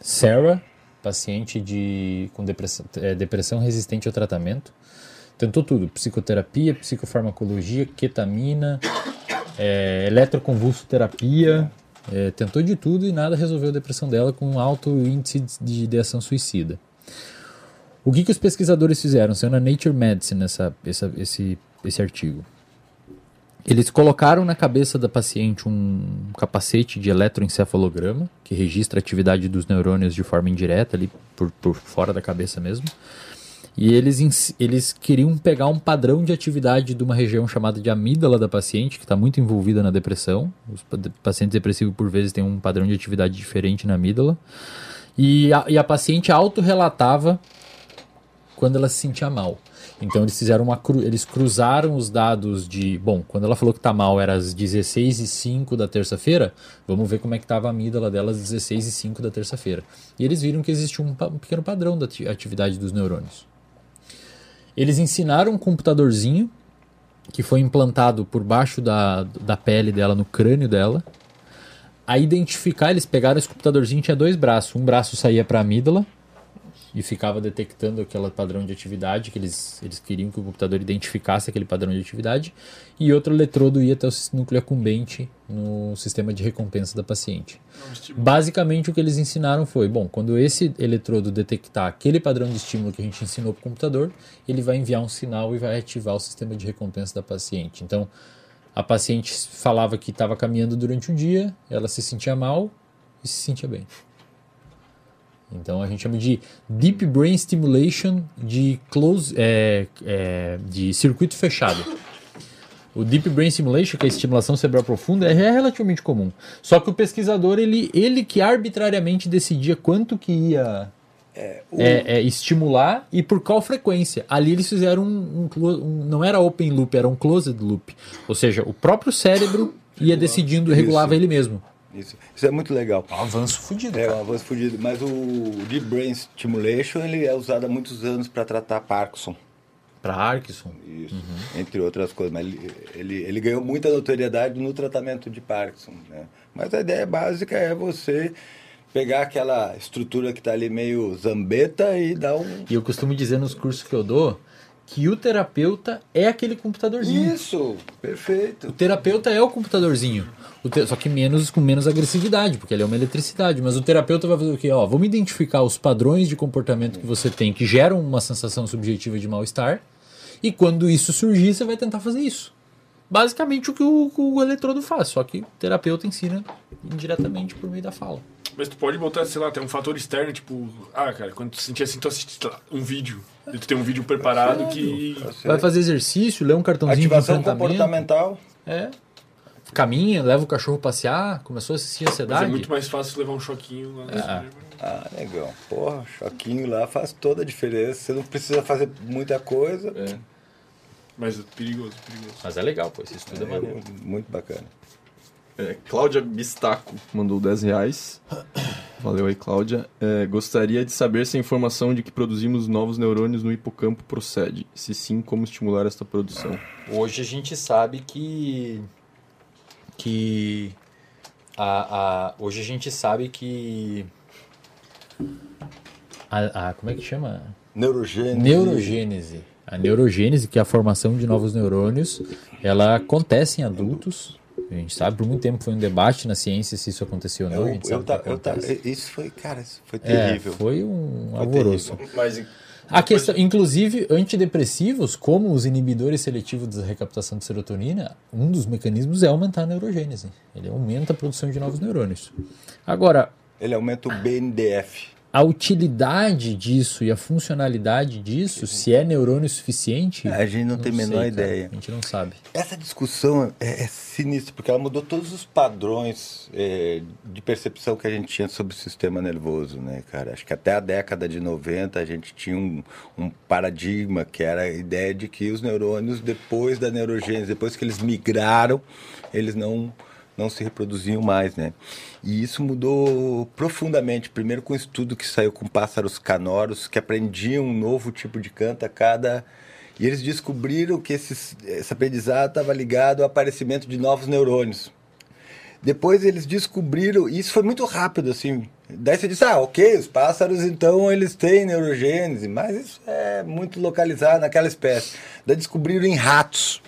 Sarah, paciente de com depressão, é, depressão resistente ao tratamento, tentou tudo, psicoterapia, psicofarmacologia, ketamina, é, eletroconvulsoterapia, é, tentou de tudo e nada resolveu a depressão dela com um alto índice de ideação suicida. O que, que os pesquisadores fizeram? Saiu na Nature Medicine essa, essa, esse, esse artigo. Eles colocaram na cabeça da paciente um capacete de eletroencefalograma, que registra a atividade dos neurônios de forma indireta, ali por, por fora da cabeça mesmo. E eles, eles queriam pegar um padrão de atividade de uma região chamada de amígdala da paciente, que está muito envolvida na depressão. Os pa- pacientes depressivos, por vezes, têm um padrão de atividade diferente na amígdala. E a, e a paciente autorrelatava quando ela se sentia mal. Então eles fizeram uma cru, eles cruzaram os dados de, bom, quando ela falou que tá mal era às 16 e 05 da terça-feira, vamos ver como é que tava a amígdala dela às 16 e 05 da terça-feira. E eles viram que existia um, um pequeno padrão da ati- atividade dos neurônios. Eles ensinaram um computadorzinho que foi implantado por baixo da, da pele dela, no crânio dela, a identificar, eles pegaram esse computadorzinho, tinha dois braços, um braço saía para a amígdala e ficava detectando aquele padrão de atividade que eles, eles queriam que o computador identificasse aquele padrão de atividade e outro eletrodo ia até o núcleo acumbente no sistema de recompensa da paciente. Basicamente o que eles ensinaram foi, bom, quando esse eletrodo detectar aquele padrão de estímulo que a gente ensinou para o computador, ele vai enviar um sinal e vai ativar o sistema de recompensa da paciente. Então, a paciente falava que estava caminhando durante um dia, ela se sentia mal e se sentia bem. Então a gente chama de Deep Brain Stimulation de, close, é, é, de circuito fechado. O Deep Brain Stimulation, que é a estimulação cerebral profunda, é relativamente comum. Só que o pesquisador, ele, ele que arbitrariamente decidia quanto que ia é, é, estimular e por qual frequência. Ali eles fizeram um, um, um, Não era open loop, era um closed loop. Ou seja, o próprio cérebro ia decidindo, regulava ele mesmo. Isso. Isso é muito legal. Um avanço fudido. É, cara. um avanço fudido. Mas o Deep Brain Stimulation ele é usado há muitos anos para tratar Parkinson. Para Parkinson? Isso, entre outras coisas. Mas ele, ele, ele ganhou muita notoriedade no tratamento de Parkinson. Né? Mas a ideia básica é você pegar aquela estrutura que está ali meio zambeta e dar um. E eu costumo dizer nos cursos que eu dou que o terapeuta é aquele computadorzinho. Isso, perfeito. O terapeuta é o computadorzinho. O te- Só que menos com menos agressividade, porque ele é uma eletricidade. Mas o terapeuta vai fazer o quê? Ó, vamos identificar os padrões de comportamento que você tem que geram uma sensação subjetiva de mal-estar. E quando isso surgir, você vai tentar fazer isso. Basicamente o que o, o eletrodo faz, só que o terapeuta ensina indiretamente por meio da fala. Mas tu pode botar, sei lá, tem um fator externo, tipo, ah, cara, quando tu sentir assim, tu assiste lá, um vídeo. E tu tem um vídeo preparado que. Vai fazer exercício, lê um cartãozinho Ativação de enfrentamento. comportamental. É. Caminha, leva o cachorro passear, começou a assistir Mas ansiedade. é muito mais fácil levar um choquinho lá no cérebro. Ah, legal. Porra, choquinho lá faz toda a diferença. Você não precisa fazer muita coisa. Mas é perigoso, perigoso. Mas é legal, pô, esse estudo é, maneiro. muito, muito bacana. É, Cláudia Bistaco mandou 10 reais. Valeu aí, Cláudia. É, gostaria de saber se a informação de que produzimos novos neurônios no hipocampo procede. Se sim, como estimular esta produção. Hoje a gente sabe que. que. A, a, hoje a gente sabe que. A, a- como é que chama? Neurogênese. Neurogênese. A neurogênese, que é a formação de novos neurônios, ela acontece em adultos. A gente sabe, por muito tempo foi um debate na ciência se isso aconteceu ou não. Eu, eu, que eu acontece. isso foi, cara, isso foi É, terrível. foi um Foi alvoroço. terrível. Mas A questão, inclusive, antidepressivos, como os inibidores seletivos da recaptação de serotonina, um dos mecanismos é aumentar a neurogênese. Ele aumenta a produção de novos neurônios. Agora, Ele aumenta o BNDF. A utilidade disso e a funcionalidade disso, se é neurônio suficiente. A gente não tem a menor ideia. A gente não sabe. Essa discussão é, é sinistra, porque ela mudou todos os padrões é, de percepção que a gente tinha sobre o sistema nervoso, né, cara? Acho que até a década de 90 a gente tinha um, um paradigma que era a ideia de que os neurônios, depois da neurogênese, depois que eles migraram, eles não não se reproduziam mais, né? E isso mudou profundamente. Primeiro com um estudo que saiu com pássaros canoros que aprendiam um novo tipo de canto a cada e eles descobriram que esse aprendizado estava ligado ao aparecimento de novos neurônios. Depois eles descobriram, e isso foi muito rápido, assim. Daí você diz, ah, ok, os pássaros então eles têm neurogênese, mas isso é muito localizado naquela espécie. Daí descobriram em ratos.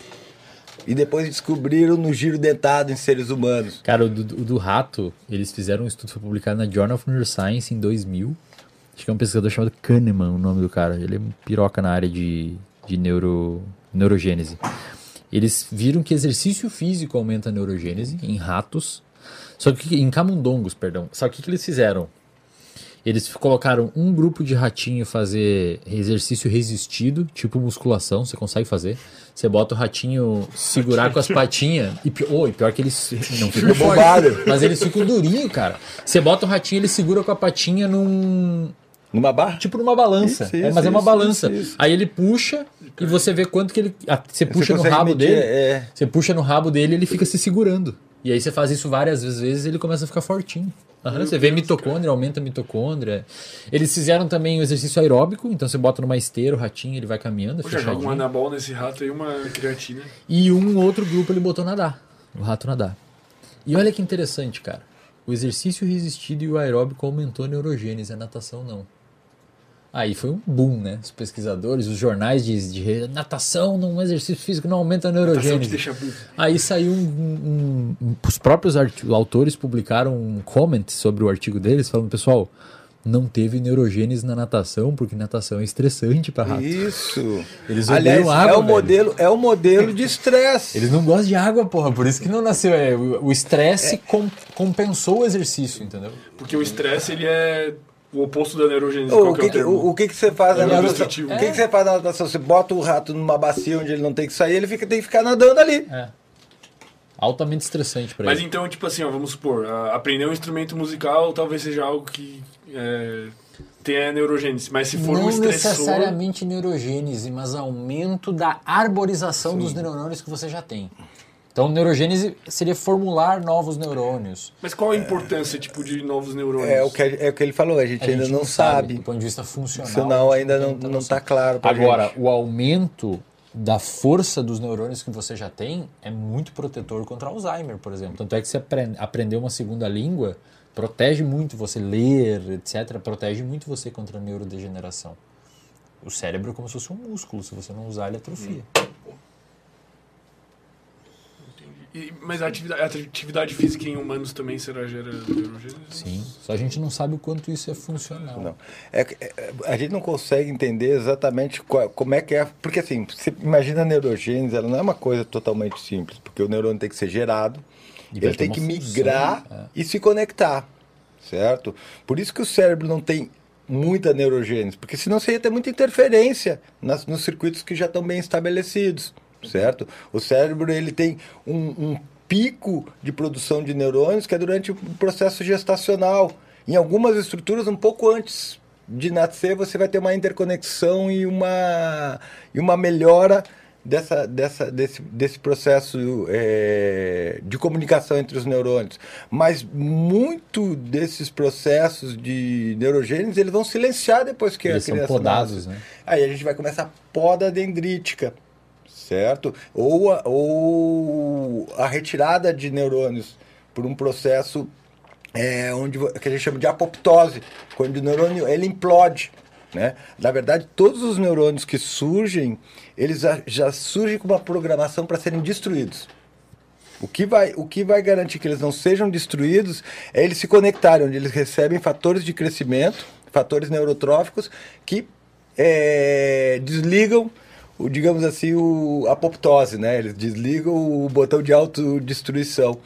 E depois descobriram no giro dentado em seres humanos. Cara, o do, do rato, eles fizeram um estudo, foi publicado na Journal of Neuroscience em 2000. Acho que é um pesquisador chamado Kahneman, o nome do cara. Ele é um piroca na área de, de neuro, neurogênese. Eles viram que exercício físico aumenta a neurogênese em ratos, só que em camundongos, perdão. Só que o que que eles fizeram? Eles colocaram um grupo de ratinho fazer exercício resistido, tipo musculação, você consegue fazer. Você bota o ratinho segurar com as patinhas. E, oh, e pior que eles não ficam fortes, mas eles ficam durinho, cara. Você bota o ratinho, ele segura com a patinha num, Numa barra? tipo numa balança. Isso, É, isso, mas é uma isso, balança. isso, isso. Aí ele puxa e você vê quanto que ele. Você puxa no consegue rabo medir, dele. é. Você puxa no rabo dele ele fica se segurando. E aí você faz isso várias vezes ele começa a ficar fortinho. Aham, você vê mitocôndria, aumenta a mitocôndria. Eles fizeram também o exercício aeróbico, então você bota numa esteira o ratinho, ele vai caminhando, Poxa, joga um anabol nesse rato aí, uma creatina. E um outro grupo ele botou nadar. O rato nadar. E olha que interessante, cara. O exercício resistido e o aeróbico aumentou a neurogênese, a natação não. Aí foi um boom, né? Os pesquisadores, os jornais de, de natação num exercício físico não aumenta a neurogênese. deixa. Aí saiu um, um- um- Os próprios autores publicaram um comment sobre o artigo deles, falando, pessoal, não teve neurogênese na natação, porque natação é estressante para rato. Isso. Eles Aliás, água, é o velho. modelo, é o modelo de estresse. Eles não gostam de água, porra, por isso que não nasceu. É, o estresse com- compensou o exercício, entendeu? Porque o estresse, ele é o oposto da neurogênese. Qual o que é que, o o, o que, que você faz na É natação? destrutivo. O que, que você faz na natação? Você bota o rato numa bacia onde ele não tem que sair, ele fica, tem que ficar nadando ali. É. Altamente estressante pra Mas ele. então, tipo assim, ó, vamos supor, aprender um instrumento musical talvez seja algo que é, tenha neurogênese, mas se for um Não estressor... necessariamente neurogênese, mas aumento da arborização dos neurônios que você já tem. Então, neurogênese seria formular novos neurônios. Mas qual a importância, tipo, de novos neurônios? É o que, é o que ele falou, a gente A ainda gente não, sabe. Do ponto de vista funcional. Funcional ainda não, muita não tá claro Agora, gente. o aumento da força dos neurônios que você já tem é muito protetor contra Alzheimer, por exemplo. Tanto é que você apren- aprender uma segunda língua protege muito você ler, etc. Protege muito você contra a neurodegeneração. O cérebro é como se fosse um músculo. Se você não usar, ele atrofia. E- mas a atividade, a atividade física em humanos também será gera neurogênese? Sim. Só a gente não sabe o quanto isso é funcional. Não. É, que- é, a gente não consegue entender exatamente qual- como é que é. Porque assim, você imagina a neurogênese, ela não é uma coisa totalmente simples, porque o neurônio tem que ser gerado, E ele tem que função, migrar é. e se conectar, certo? Por isso que o cérebro não tem muita neurogênese, porque senão você ia ter muita interferência nas, nos circuitos que já estão bem estabelecidos, certo? O cérebro ele tem um, um pico de produção de neurônios que é durante o processo gestacional. Em algumas estruturas, um pouco antes de nascer, você vai ter uma interconexão e uma, e uma melhora dessa, dessa, desse, desse processo é, de comunicação entre os neurônios. Mas muito desses processos de neurogênese, eles vão silenciar depois que Eles a são criança podados, nasce. né? Aí a gente vai começar a poda dendrítica, certo? Ou a, ou a retirada de neurônios por um processo é, onde, que a gente chama de apoptose, quando o neurônio ele implode. Né? Na verdade, todos os neurônios que surgem, eles já, já surgem com uma programação para serem destruídos. O que, vai, o que vai garantir que eles não sejam destruídos é eles se conectarem, onde eles recebem fatores de crescimento, fatores neurotróficos, que é, desligam, o, digamos assim, o, apoptose, né? Eles desligam o botão de autodestruição.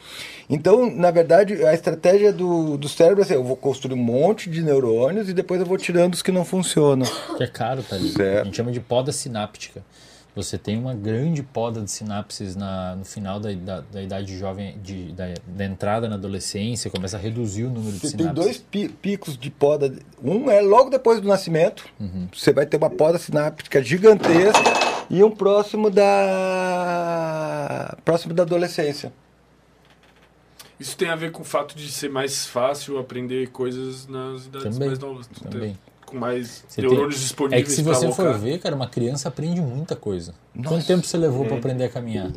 Então, na verdade, a estratégia do, do cérebro é assim, eu vou construir um monte de neurônios e depois eu vou tirando os que não funcionam. Que é caro, tá ali. Certo. A gente chama de poda sináptica. Você tem uma grande poda de sinapses na, no final da, da, da idade jovem, de, da, da entrada na adolescência, começa a reduzir o número de Você tem sinapses. dois pi- picos de poda. Um é logo depois do nascimento. Você vai ter uma poda sináptica gigantesca e um próximo da próximo da adolescência. Isso tem a ver com o fato de ser mais fácil aprender coisas nas idades Também, mais novas. Ter- também. Com mais Você neurônios tem- disponíveis É que se você for alocar. ver, cara, uma criança aprende muita coisa. Nossa. Quanto tempo você levou pra aprender a caminhar?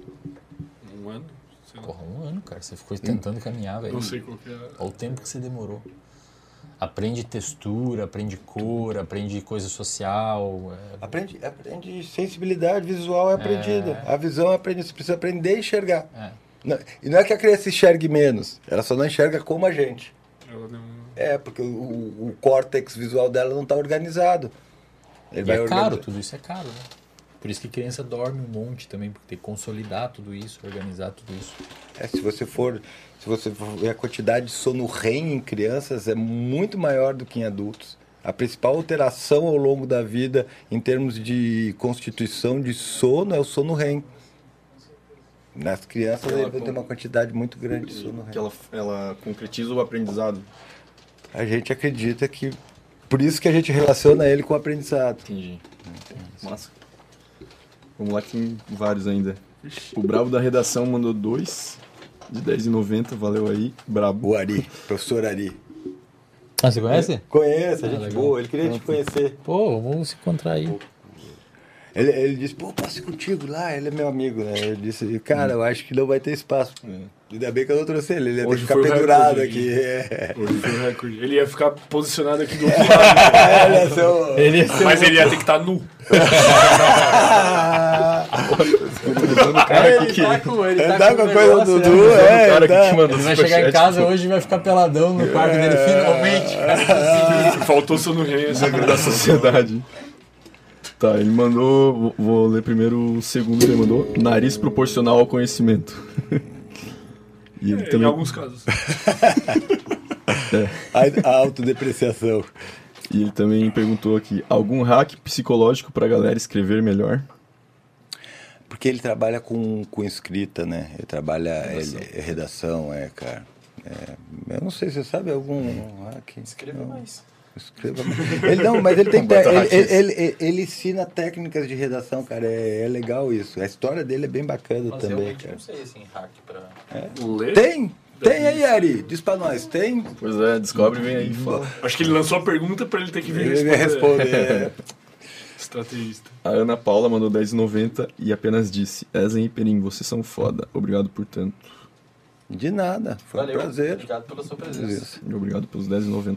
Um ano? Sei lá. Porra, um ano, cara. Você ficou tentando caminhar, velho. Não sei qual que é. Olha o tempo que você demorou. Aprende textura, aprende cor, aprende coisa social. é- Aprende, aprende sensibilidade visual é aprendida. A visão é aprendida. Você precisa aprender a enxergar. É. Não- e não é que a criança enxergue menos, ela só não enxerga como a gente. Ela não... É, porque o, o, córtex visual dela não está organizado. Ele E vai é caro, organizar- tudo isso é caro, né? Por isso que criança dorme um monte também, porque tem que consolidar tudo isso, organizar tudo isso. É, se você for, se você for ver a quantidade de sono REM em crianças é muito maior do que em adultos. A principal alteração ao longo da vida em termos de constituição de sono é o sono REM. Nas crianças Ela ele vai ter uma quantidade muito grande de sono Que REM. ela, ela concretiza o aprendizado. A gente acredita que por isso que a gente relaciona ele com o aprendizado. Entendi. Massa. Vamos lá que tem vários ainda. O Brabo da redação mandou dois de 10,90, valeu aí. Brabo. O Ari, professor Ari. Ah, você conhece? Conhece, a Ah, gente legal. boa, ele queria te conhecer. Pô, vamos se encontrar aí. Ele, ele disse, pô, ir contigo lá? Ele é meu amigo, né? Eu disse, cara, eu acho que não vai ter espaço. Ainda bem que eu não trouxe ele, ele ia ter que Hoje ficar pendurado recorde, aqui. É. Hoje foi o recorde. Ele ia ficar posicionado aqui do outro lado, Olha só. Ele ia ser mas ele ia ter que estar nu. cara ele tá com ele Ele tá tá com a coisa do Dudu, é, cara tá. que te mandou Ele vai chegar em casa pô. hoje e vai ficar peladão no quarto dele, finalmente. Faltou sono rei. essa Segredo da sociedade. Tá, ele mandou. vou- ler primeiro o segundo que ele mandou. Nariz proporcional ao conhecimento. E ele Em também. alguns casos. A, a autodepreciação. E ele também perguntou aqui: algum hack psicológico pra galera escrever melhor? Porque ele trabalha com, com escrita, né? Ele trabalha redação, ele, redação é, cara. É, eu não sei, você sabe algum hack? Escreva Não. mais. Escreva. Ele não, mas ele tem ele, ele, ele, ele ensina técnicas de redação, cara. É, é legal isso. A história dele é bem bacana Mas também, cara. não sei, assim, hack pra... Ler? Tem? Tem aí, Ari? Diz pra nós, tem? Pois é, descobre e vem aí fala. Acho que ele lançou a pergunta pra ele ter que vir Ele vai responder. responder. Estrategista. A Ana Paula mandou 10,90 e apenas disse: Ezen e Perim, vocês são foda. Obrigado por tanto. De nada. Foi Valeu, um prazer. obrigado pela sua presença. Obrigado pelos 10,90.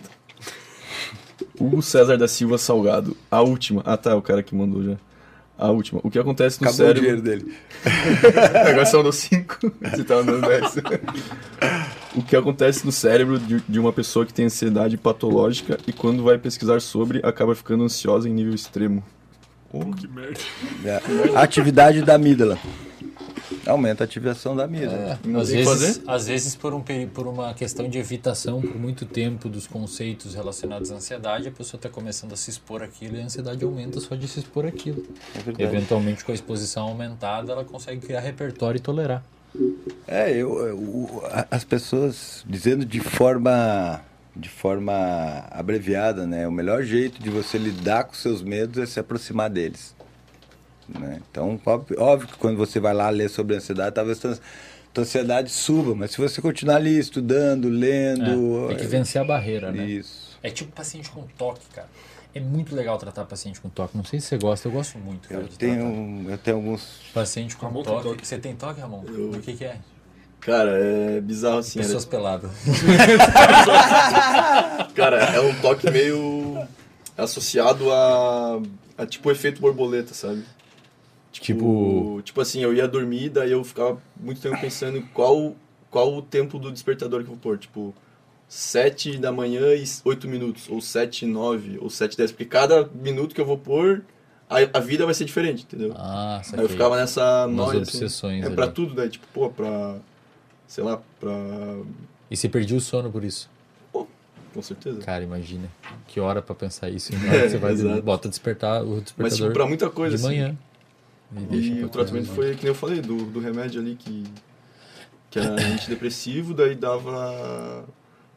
Hugo César da Silva Salgado. A última. Ah, tá, o cara que mandou já. A última. O que acontece no Acabou o cérebro. dinheiro dele. Agora só mandou 5. Você tava dando 10. o que acontece no cérebro de, de uma pessoa que tem ansiedade patológica e quando vai pesquisar sobre, acaba ficando ansiosa em nível extremo. Que merda. É. A atividade da amígdala. Aumenta a ativação da amígdala. Não Às vezes, às vezes por, um, por uma questão de evitação por muito tempo dos conceitos relacionados à ansiedade, a pessoa está começando a se expor àquilo e a ansiedade aumenta só de se expor àquilo. É. Eventualmente, com a exposição aumentada, ela consegue criar repertório e tolerar. É, eu, eu- as pessoas dizendo de forma de forma abreviada, né? O melhor jeito de você lidar com seus medos é se aproximar deles. Né? Então, óbvio, óbvio que quando você vai lá ler sobre ansiedade, talvez tua ansiedade suba, mas se você continuar ali estudando, lendo. É, tem que vencer a barreira, né? Isso. É tipo paciente com toque, cara. É muito legal tratar paciente com toque. Não sei se você gosta, eu gosto muito, cara, Eu de tenho, tratar. eu tenho alguns. Paciente com Ramon tem toque. toque. Você tem toque, Ramon? O que, que é? Cara, é bizarro assim. Pessoas peladas. era- Cara, é um toque meio associado a, a tipo efeito borboleta, sabe? Tipo- Tipo assim, eu ia dormir, daí eu ficava muito tempo pensando em qual, qual o tempo do despertador que eu vou pôr. Tipo, 7 da manhã e 8 minutos, ou 7 e 9, ou 7 e 10. Porque cada minuto que eu vou pôr, a, a vida vai ser diferente, entendeu? Ah, Aí saquei. eu ficava nessa obsessões Assim, é pra tudo, né? Tipo, pô, pra. Sei lá, pra. E você perdia o sono por isso? Com certeza. Cara, imagina. Que hora pra pensar isso? Hora que você vai exato. bota despertar o Mas, despertador tipo, pra muita coisa, de assim. manhã. Deixa E o tratamento trás. foi, que nem eu falei, do, do remédio ali que, que era antidepressivo, daí dava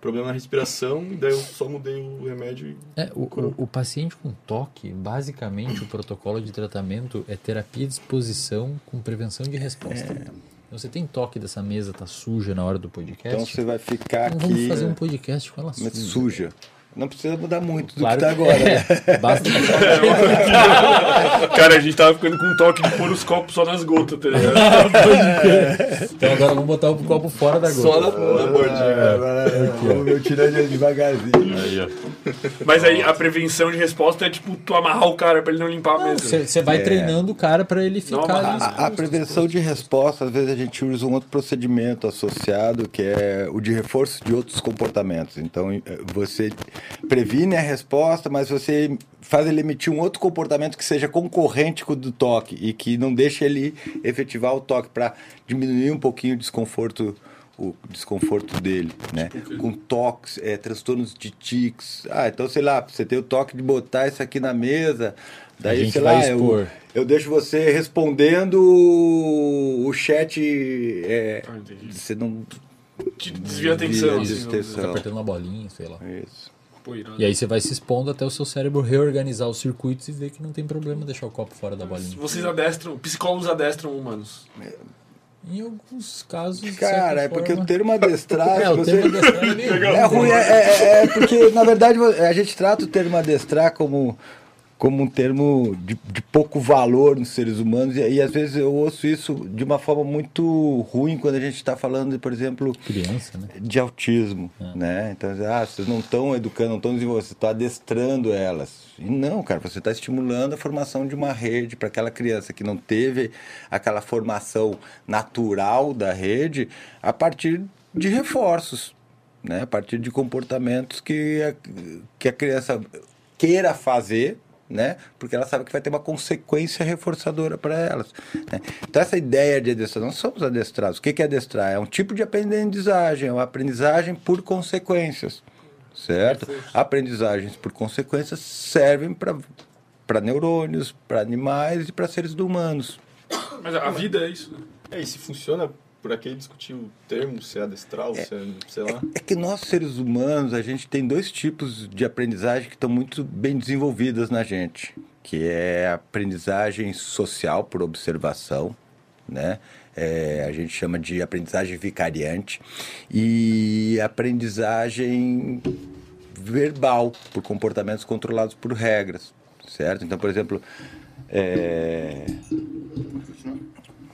problema na respiração, e daí eu só mudei o remédio e É, o, o, o paciente com toque, basicamente o protocolo de tratamento é terapia de exposição com prevenção de resposta. Então, Você tem toque dessa mesa, tá suja na hora do podcast? Então você vai ficar Então aqui. vamos fazer um podcast com ela mas suja. suja. Não precisa mudar muito do Claro que tá agora. né? é. Basta Cara, a gente tava ficando com um toque de pôr os copos só nas gotas, tá ligado? Então agora vamos botar o copo fora da gota. só na, na bordinha. Vamos ver, tirando ele devagarzinho. Mas aí a prevenção de resposta é tipo tu amarrar o cara pra ele não limpar a mesa. Você vai É. treinando o cara pra ele ficar amarrar. A, a prevenção de resposta, às vezes a gente usa um outro procedimento associado, que é o de reforço de outros comportamentos. Então, eh, você previne a resposta, mas você faz ele emitir um outro comportamento que seja concorrente com o do toque e que não deixe ele efetivar o toque para diminuir um pouquinho o desconforto o desconforto dele, né? Com toques, é, transtornos de tics. Ah, então sei lá, você tem o toque de botar isso aqui na mesa, daí sei lá, eu- eu deixo você respondendo o chat. É, Ah, você não. Te desvia a atenção. Desvia assim, a vamos dizer. Tá apertando uma bolinha, sei lá. Isso. E aí você vai se expondo até o seu cérebro reorganizar os circuitos e ver que não tem problema deixar o copo fora da bolinha. Vocês adestram, psicólogos adestram humanos. Em alguns casos. Cara, é porque forma- o termo adestrar. É, o você... termo adestrar é meio- É ruim, é, é- é porque, na verdade, a gente trata o termo adestrar como, como um termo de, de pouco valor nos seres humanos, e, e às vezes eu ouço isso de uma forma muito ruim quando a gente está falando, por exemplo, Criança, né? de autismo, né? Então, ah, vocês não estão educando, não estão desenvolvendo, você está adestrando elas. E não, cara, você está estimulando a formação de uma rede para aquela criança que não teve aquela formação natural da rede a partir de reforços, né? A partir de comportamentos que a, que a criança queira fazer, né? Porque ela sabe que vai ter uma consequência reforçadora para elas. né? Então, essa ideia de adestrar, nós somos adestrados. O que é adestrar? É um tipo de aprendizagem, é uma aprendizagem por consequências. certo? Aprendizagens, por consequência, servem para neurônios, para animais e para seres humanos. Mas a vida é isso, né? É, e se funciona, por aqui discutir o termo, se é adestral, se é, sei lá. É que nós, seres humanos, a gente tem dois tipos de aprendizagem que estão muito bem desenvolvidas na gente, que é a aprendizagem social por observação, né? É, a gente chama de aprendizagem vicariante e aprendizagem verbal por comportamentos controlados por regras, certo? Então, por exemplo, é...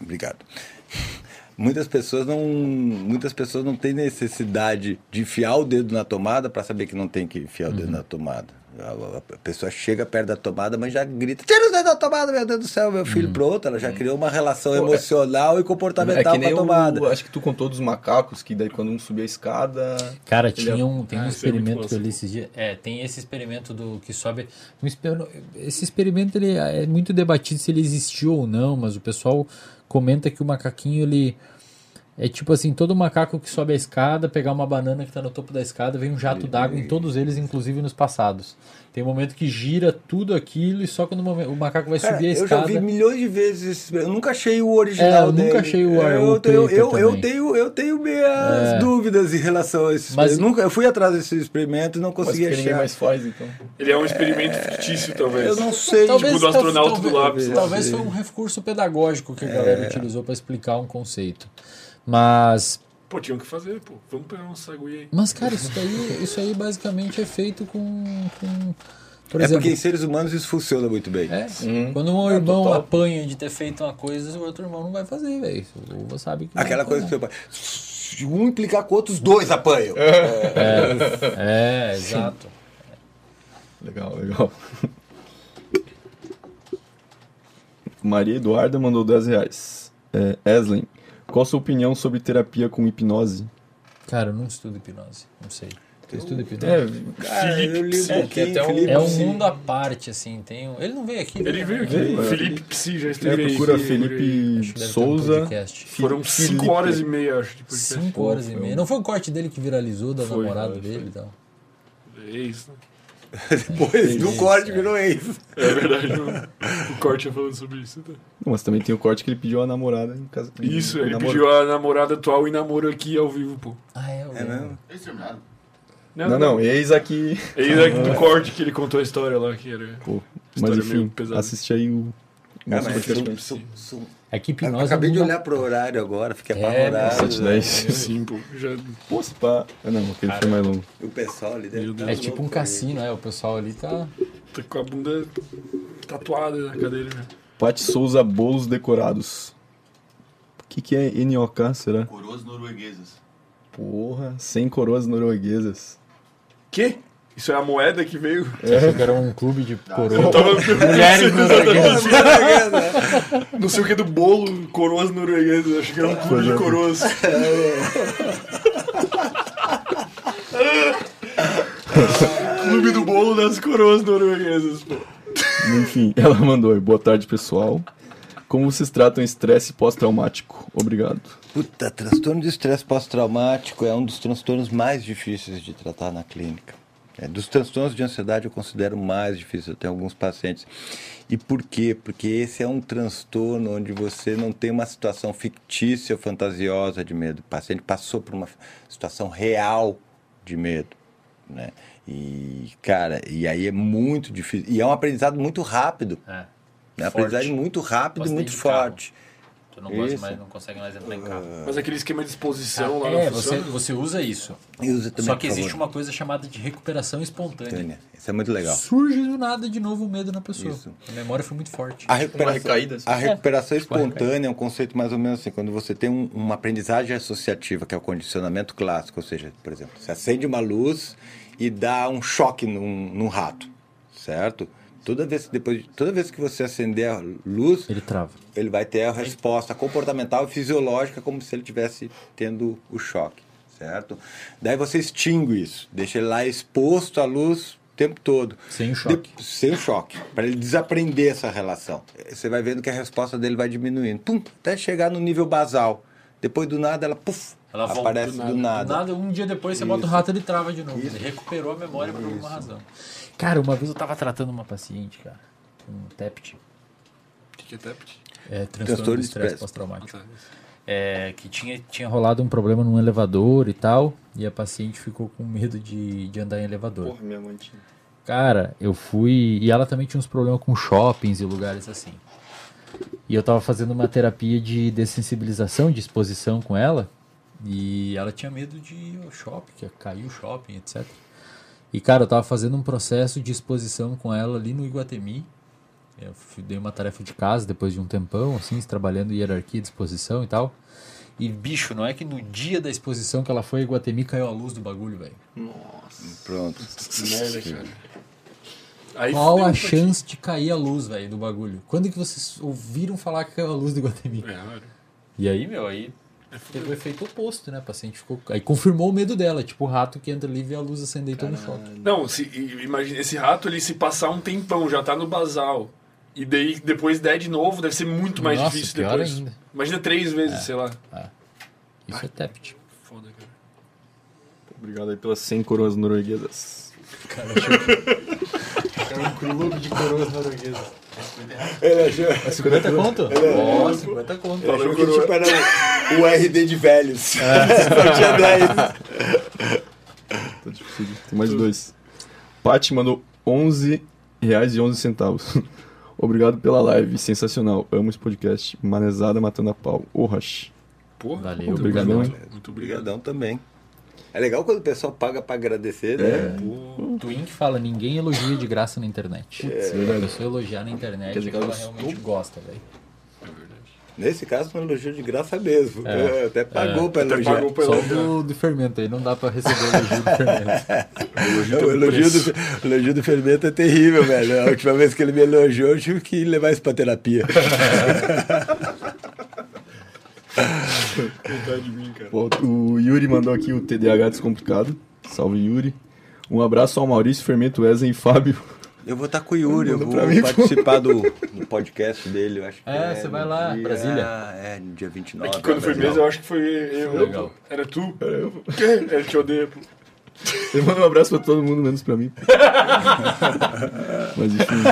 obrigado muitas pessoas não muitas pessoas não têm necessidade de enfiar o dedo na tomada para saber que não tem que enfiar o dedo na tomada. A, a, pessoa chega perto da tomada mas já grita tira o dedo da tomada meu Deus do céu meu filho. Pronto ela já criou uma relação Pô, é- emocional e comportamental é com a tomada o, acho que tu contou dos macacos que daí quando um subia a escada Cara, ele tinha um, tem um Ah, é muito experimento que eu li esses dias. É, tem esse experimento do que sobe. Um esse experimento ele é muito debatido se ele existiu ou não, mas o pessoal comenta que o macaquinho ele é tipo assim, todo macaco que sobe a escada, pegar uma banana que está no topo da escada, vem um jato d'água em todos eles, inclusive nos passados. Tem um momento que gira tudo aquilo e só quando o macaco vai Cara, subir a eu já escada. vi milhões de vezes esse eu nunca achei o original É, eu dele. nunca achei o- eu, o tenho, eu, eu tenho eu tenho minhas É. dúvidas em relação a esse Mas- experimento. nunca eu fui atrás desse experimento e não consegui achar mais faz então Ele é um experimento fictício, talvez. eu não sei Talvez- Tipo do astronauta do talvez, lápis. talvez foi um recurso pedagógico que a galera utilizou para explicar um conceito. Mas Pô, tinham que fazer, pô. Vamos pegar um sagui aí. Mas, cara, isso daí, isso aí basicamente é feito com. com por é exemplo, porque em seres humanos isso funciona muito bem é, Uhum. quando um irmão total. apanha de ter feito uma coisa, o outro irmão não vai fazer, velho. O Uva sabe que. aquela coisa que seu pai se um implicar com outros dois apanham É, exato. legal legal Maria Eduarda mandou 10 reais é, Eslin qual a sua opinião sobre terapia com hipnose Cara, eu não estudo hipnose, não sei. Você estuda hipnose? é Cara, eu li um Psi, pouquinho, que até um- Felipe É um mundo à parte, assim. Tem um... Ele não veio aqui, Ele né? veio aqui. Veio, é. Felipe Psi, já é, esteve aí. procura Felipe um Souza podcast. Foram Felipe. 5 horas e meia, acho. De podcast. Cinco horas e meia. Não foi o corte dele que viralizou da Foi, namorada foi, dele e tal? É isso, né? depois do Isso, corte é. virou ex É verdade. o- o corte é falando sobre isso. Tá? Não, mas também tem o corte que ele pediu a namorada em casa Isso, em ele namoro. pediu a namorada atual em namoro aqui ao vivo, pô. Ah, é, é mesmo Eles terminaram. não não eis aqui Eis aqui do corte que ele contou a história lá, que era. Pô, História mas enfim assiste aí o Cara, nosso mas são- É que hipnose acabei de olhar pro horário agora fiquei É, apavorado sete, né? dez. Sim, pô. Já... Pô, se pá. Ah, não, aquele foi mais longo. o pessoal ali deve tá Deus. É tipo um louco cassino, é. O pessoal ali tá. Tá com a bunda tatuada na cadeira. né? Pati Souza Bolos Decorados. O que, que é NOK, será? Coroas norueguesas. Porra, 100 coroas norueguesas. Quê? Isso é a moeda que veio? Achei que era um clube de Eu coroa. tava Mulheres norueguesas. não sei o que do bolo, coroas norueguesas. Acho que era um clube de coroas. clube do bolo das coroas norueguesas, pô. Enfim, ela mandou aí. Boa tarde, pessoal. Como vocês tratam estresse pós-traumático? Obrigado. Puta, transtorno de estresse pós-traumático é um dos transtornos mais difíceis de tratar na clínica. É, dos transtornos de ansiedade eu considero mais difícil, eu tenho alguns pacientes. E por quê? Porque esse é um transtorno onde você não tem uma situação fictícia ou fantasiosa de medo. O paciente passou por uma situação real de medo, né? E, cara, e aí é muito difícil. E é um aprendizado muito rápido, É. né? Forte. Aprendizagem muito rápido e muito de carro. Tu não gosta mais, não consegue mais entrar em carro. Mas aquele esquema de exposição lá é, você, você usa isso. E usa também, Só por que existe favor. uma coisa chamada de recuperação espontânea. Tânia. Isso é muito legal. Surge do nada de novo o medo na pessoa. Isso. A memória foi muito forte. A recuperação, recaída, assim. a recuperação tipo uma espontânea é um conceito mais ou menos assim, quando você tem um- uma aprendizagem associativa, que é o condicionamento clássico, ou seja, por exemplo, você acende uma luz e dá um choque num, num rato, certo? Toda vez, que depois, toda vez que você acender a luz, Ele trava. ele vai ter a resposta comportamental e fisiológica como se ele tivesse tendo o choque, certo? Daí você extingue isso, deixa ele lá exposto à luz o tempo todo. Sem o choque. De- sem o choque, para ele desaprender essa relação. Você vai vendo que a resposta dele vai diminuindo, pum, até chegar no nível basal. Depois do nada ela, puf, Ela volta Aparece do nada. Do nada, um dia depois você bota o rato ele trava de novo. Ele recuperou a memória por alguma razão. Cara, uma vez eu tava tratando uma paciente, cara, com um TEPT, O que, que é TEPT? é, transtorno Transtorno de estresse pós-traumático. Ah, tá. É, que tinha, tinha rolado um problema num elevador e tal, e a paciente ficou com medo de, de andar em elevador. Porra, minha mãe tinha. Cara, eu fui. E ela também tinha uns problemas com shoppings e lugares assim. E eu tava fazendo uma terapia de dessensibilização, de exposição com ela. E ela tinha medo de ir ao shopping, que ia cair o shopping, etc. E, cara, eu tava fazendo um processo de exposição com ela ali no Iguatemi. Eu fui- dei uma tarefa de casa depois de um tempão, assim, trabalhando em hierarquia de exposição e tal. E, bicho, não é que no dia da exposição que ela foi a Iguatemi caiu a luz do bagulho, velho. Pronto. Merda, cara. Aí Qual a chance de cair a luz, velho, do bagulho? Quando que vocês ouviram falar que caiu a luz do Guatemi? É, olha. E aí, meu, aí teve o efeito oposto, né? O paciente ficou. Aí confirmou o medo dela, tipo o rato que entra ali e vê a luz acender e toma um choque. Não, se, i- imagina, esse rato, ele se passar um tempão, já tá no basal. E daí, depois der de novo, deve ser muito mais Nossa, difícil pior depois. ainda. Imagina três vezes, sei lá. Isso é TEPT. Foda, cara. Obrigado aí pelas 100 coroas norueguesas. É um clube de coroas norueguesas. Ele achou, 50 conto? Ó, 50 conto. ele achou que tipo, era o, RD de velhos. Só tinha 10. Tá difícil. Tem mais dois. Paty mandou 11 reais e 11 centavos. Obrigado pela live, sensacional. Amo esse podcast. Manezada matando a pau. Orras. Porra, Valeu, obrigadão, obrigado. Muito obrigado. Obrigadão também. É legal quando o pessoal paga pra agradecer, né? O Twin que fala, ninguém elogia de graça na internet. É. Se a pessoa elogiar na internet, é que ela realmente gosta, velho. Nesse caso, um elogio de graça mesmo. É. É, Até pagou pra Até elogiar. pagou pra Só elogiar. do, do fermento aí, não dá pra receber elogio do fermento. O elogio do, o elogio do fermento é terrível, velho. A última vez que ele me elogiou, eu tive que levar isso pra terapia. Coitado de mim, cara. Pô, o Yuri mandou aqui o TDAH descomplicado. Salve, Yuri. Um abraço ao Maurício, Fermento, Wesley e Fábio. Eu vou estar com o Yuri, eu vou mim, participar do, do podcast dele, eu acho que É, você vai lá, dia- Brasília. É, no dia 29. É que quando foi mesmo, eu acho que foi eu. Legal. Era tu? Era eu. Ele te odeia, pô. Ele manda um abraço pra todo mundo, menos pra mim. Mas enfim,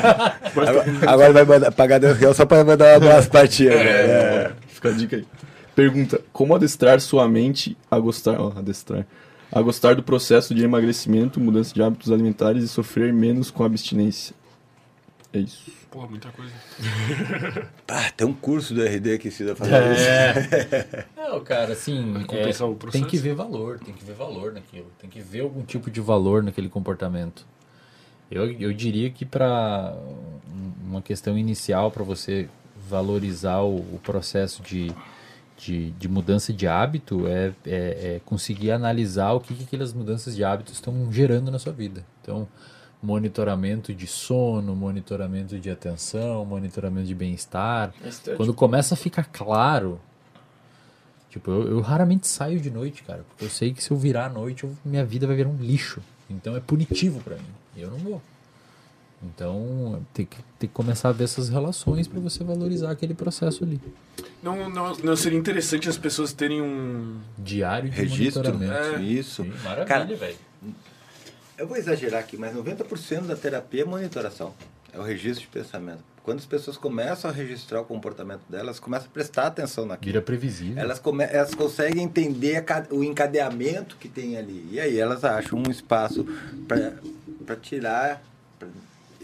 Agora, agora vai mandar, pagar 10 reais só pra mandar um abraço pra tia. é, fica a dica aí. Pergunta: Como adestrar sua mente a gostar, ó, adestrar, a gostar do processo de emagrecimento, mudança de hábitos alimentares e sofrer menos com abstinência? É isso. Porra, muita coisa. Ah, tem um curso do RD que ensina a fazer isso. Não, cara, assim, é, tem que ver valor, tem que ver valor naquilo, tem que ver algum tipo de valor naquele comportamento. Eu, eu diria que para uma questão inicial para você valorizar o, o processo de, de, de mudança de hábito é, é, é conseguir analisar o que, que aquelas mudanças de hábito estão gerando na sua vida. Então, monitoramento de sono, monitoramento de atenção, monitoramento de bem-estar. Quando começa a ficar claro Tipo, eu, eu raramente saio de noite, cara, porque eu sei que se eu virar à noite, eu- minha vida vai virar um lixo. Então é punitivo pra mim. E eu não vou. Então tem que, tem que começar a ver essas relações pra você valorizar aquele processo ali. Não, não, não seria interessante as pessoas terem um. Diário de Registro? monitoramento. É. Isso. Sim, maravilha, Cara, velho. Eu vou exagerar aqui, mas 90% da terapia é monitoração. É o registro de pensamento. Quando as pessoas começam a registrar o comportamento delas, começam a prestar atenção naquilo. Vira previsível. Elas, come- elas conseguem entender o encadeamento que tem ali. E aí elas acham um espaço para tirar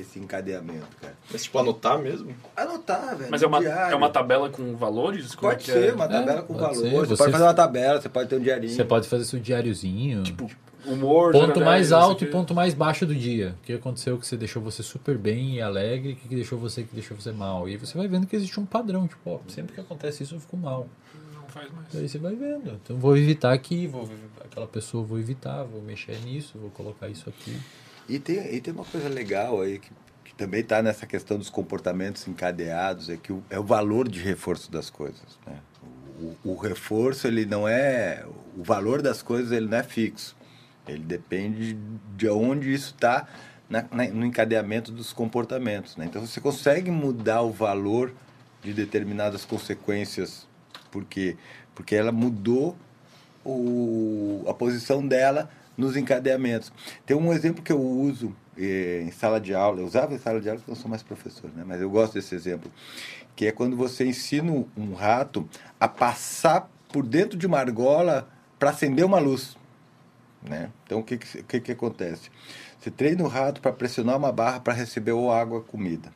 esse encadeamento, cara. Mas tipo, anotar mesmo? Anotar, velho. Mas é uma, diário. é uma tabela com valores? Como Pode é ser, é? uma tabela É, com pode valor. ser. Você, Você- pode fazer uma tabela, você pode ter um diarinho. Você pode fazer seu diáriozinho. Tipo, humor. ponto a mais 10, não sei alto e ponto mais baixo do dia. O que aconteceu que você deixou você super bem e alegre, o que que deixou você que deixou você mal. E aí você vai vendo que existe um padrão, tipo, ó, sempre que acontece isso eu fico mal. Não faz mais. Daí você vai vendo. Então vou evitar aqui, vou aquela pessoa eu vou evitar, vou mexer nisso, vou colocar isso aqui. E tem, e tem uma coisa legal aí que, que também está nessa questão dos comportamentos encadeados, é que o, é o valor de reforço das coisas. Né? O, o reforço, ele não é. O valor das coisas ele não é fixo. Ele depende de onde isso está no encadeamento dos comportamentos. Né? Então você consegue mudar o valor de determinadas consequências. Por quê? Porque ela mudou o, a posição dela nos encadeamentos. Tem um exemplo que eu uso eh, em sala de aula, eu usava em sala de aula porque não sou mais professor, né? mas eu gosto desse exemplo, que é quando você ensina um rato a passar por dentro de uma argola para acender uma luz. Né? Então, o que, que, que, acontece? Você treina o rato para pressionar uma barra para receber ou água comida.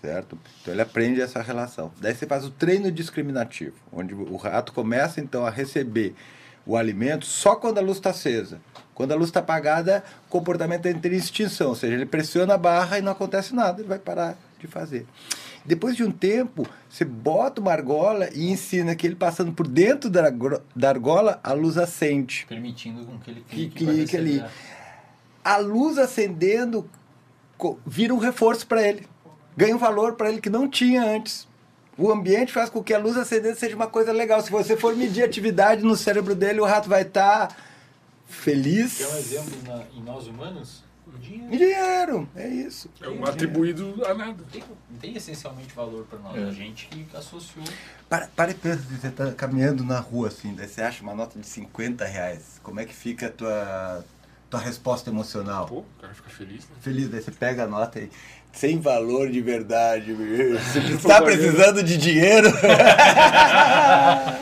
Certo? Então ele aprende essa relação. Daí você faz o treino discriminativo, onde o rato começa então a receber o alimento só quando a luz está acesa. Quando a luz está apagada, o comportamento entra em extinção, ou seja, ele pressiona a barra e não acontece nada, ele vai parar de fazer. Depois de um tempo, você bota uma argola e ensina que ele passando por dentro da, da argola, a luz acende. Permitindo com que ele Que clique, pra clique ali. A luz acendendo vira um reforço para ele. Ganha um valor para ele que não tinha antes. O ambiente faz com que a luz acendendo seja uma coisa legal. Se você for medir atividade no cérebro dele, o rato vai estar feliz. Quer um exemplo na- em nós humanos? O dinheiro. Dinheiro, é isso. É um atribuído a nada. Não tem, tem essencialmente valor pra nós. A gente que associou. Para, para e pensa, você está caminhando na rua assim, daí você acha uma nota de 50 reais. Como é que fica a tua, tua resposta emocional? Pô, o cara fica feliz, né? Feliz, daí você pega a nota e sem valor de verdade. Você está precisando de dinheiro?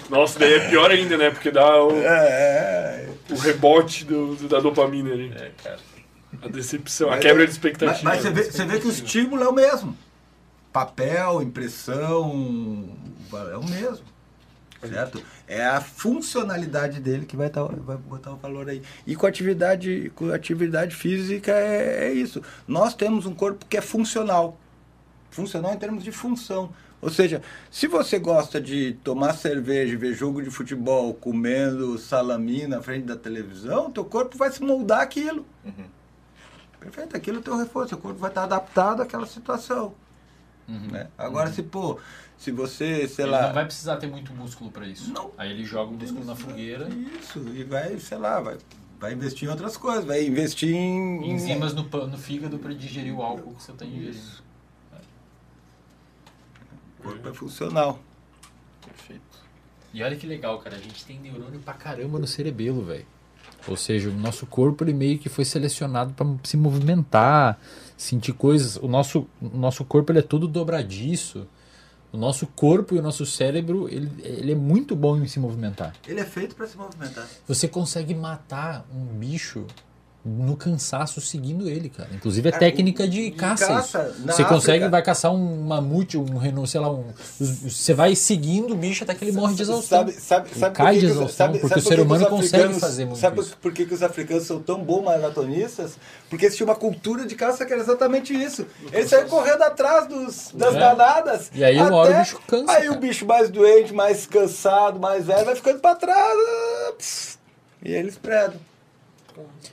Nossa, daí é pior ainda, né? Porque dá o, É, o rebote do, do- da dopamina ali. É, cara. A decepção, a Mas- quebra de Mas, expectativa. mas você, vê, você vê que o estímulo é o mesmo. Papel, impressão, é o mesmo. Certo? É a funcionalidade dele que vai, tá, vai botar o valor aí. E com atividade, com atividade física é, é isso. Nós temos um corpo que é funcional. Funcional em termos de função. Ou seja, se você gosta de tomar cerveja, ver jogo de futebol, comendo salami na frente da televisão, teu corpo vai se moldar aquilo. Perfeito, aquilo é o teu reforço, seu corpo vai estar adaptado àquela situação. né? Agora, se, pô, se você, sei Ele lá. não vai precisar ter muito músculo pra isso. Não. Aí ele joga o músculo na fogueira. Isso, e vai, sei lá, vai, vai investir em outras coisas, vai investir em. Enzimas no, no fígado pra digerir o álcool que você tá ingerindo. Corpo é funcional. Perfeito. E olha que legal, cara. A gente tem neurônio pra caramba no cerebelo, velho. Ou seja, o nosso corpo ele meio que foi selecionado para se movimentar, sentir coisas. O nosso, o nosso corpo ele é todo dobradiço. O nosso corpo e o nosso cérebro ele, ele é muito bom em se movimentar. Ele é feito para se movimentar. Você consegue matar um bicho no cansaço seguindo ele, cara. Inclusive é Cara, técnica de em caça. caça, Você consegue, África- vai caçar um mamute, um reno, sei lá, um. Você vai seguindo o bicho até que ele morre de exaustão. Sabe, sabe, Ele sabe cai por que de exaustão, sabe- porque o ser humano os consegue africanos- fazer muito Sabe isso. por, por que, que os africanos são tão bons maratonistas? Porque eles tinham uma cultura de caça que era exatamente isso. Eles saíam correndo atrás dos, das É. danadas. E aí uma hora o bicho cansa, Aí cara. o bicho mais doente, mais cansado, mais velho, vai ficando pra trás. ah, pss, E eles predam.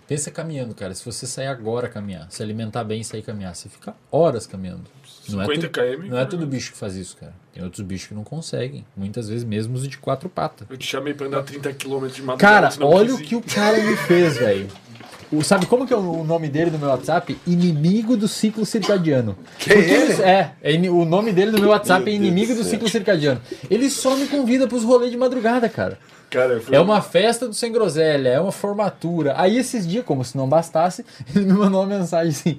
Pensa caminhando, cara. Se você sair agora caminhar, se alimentar bem e sair caminhar, você fica horas caminhando. Não é, 50 tudo, km, não é cara. todo bicho que faz isso, cara. Tem outros bichos que não conseguem. Muitas vezes mesmo os de quatro patas. Eu te chamei pra andar 30 km de madrugada. Cara, olha o que o cara me fez, velho. O- Sabe como que é o nome dele no meu WhatsApp? Inimigo do ciclo circadiano. Que Porque ele? ele- É, é o nome dele no meu WhatsApp Meu é Deus Inimigo do do céu. ciclo circadiano. Ele só me convida pros rolês de madrugada, cara. Cara, foi É uma festa do Sem Groselha, é uma formatura. Aí esses dias, como se não bastasse, ele me mandou uma mensagem assim: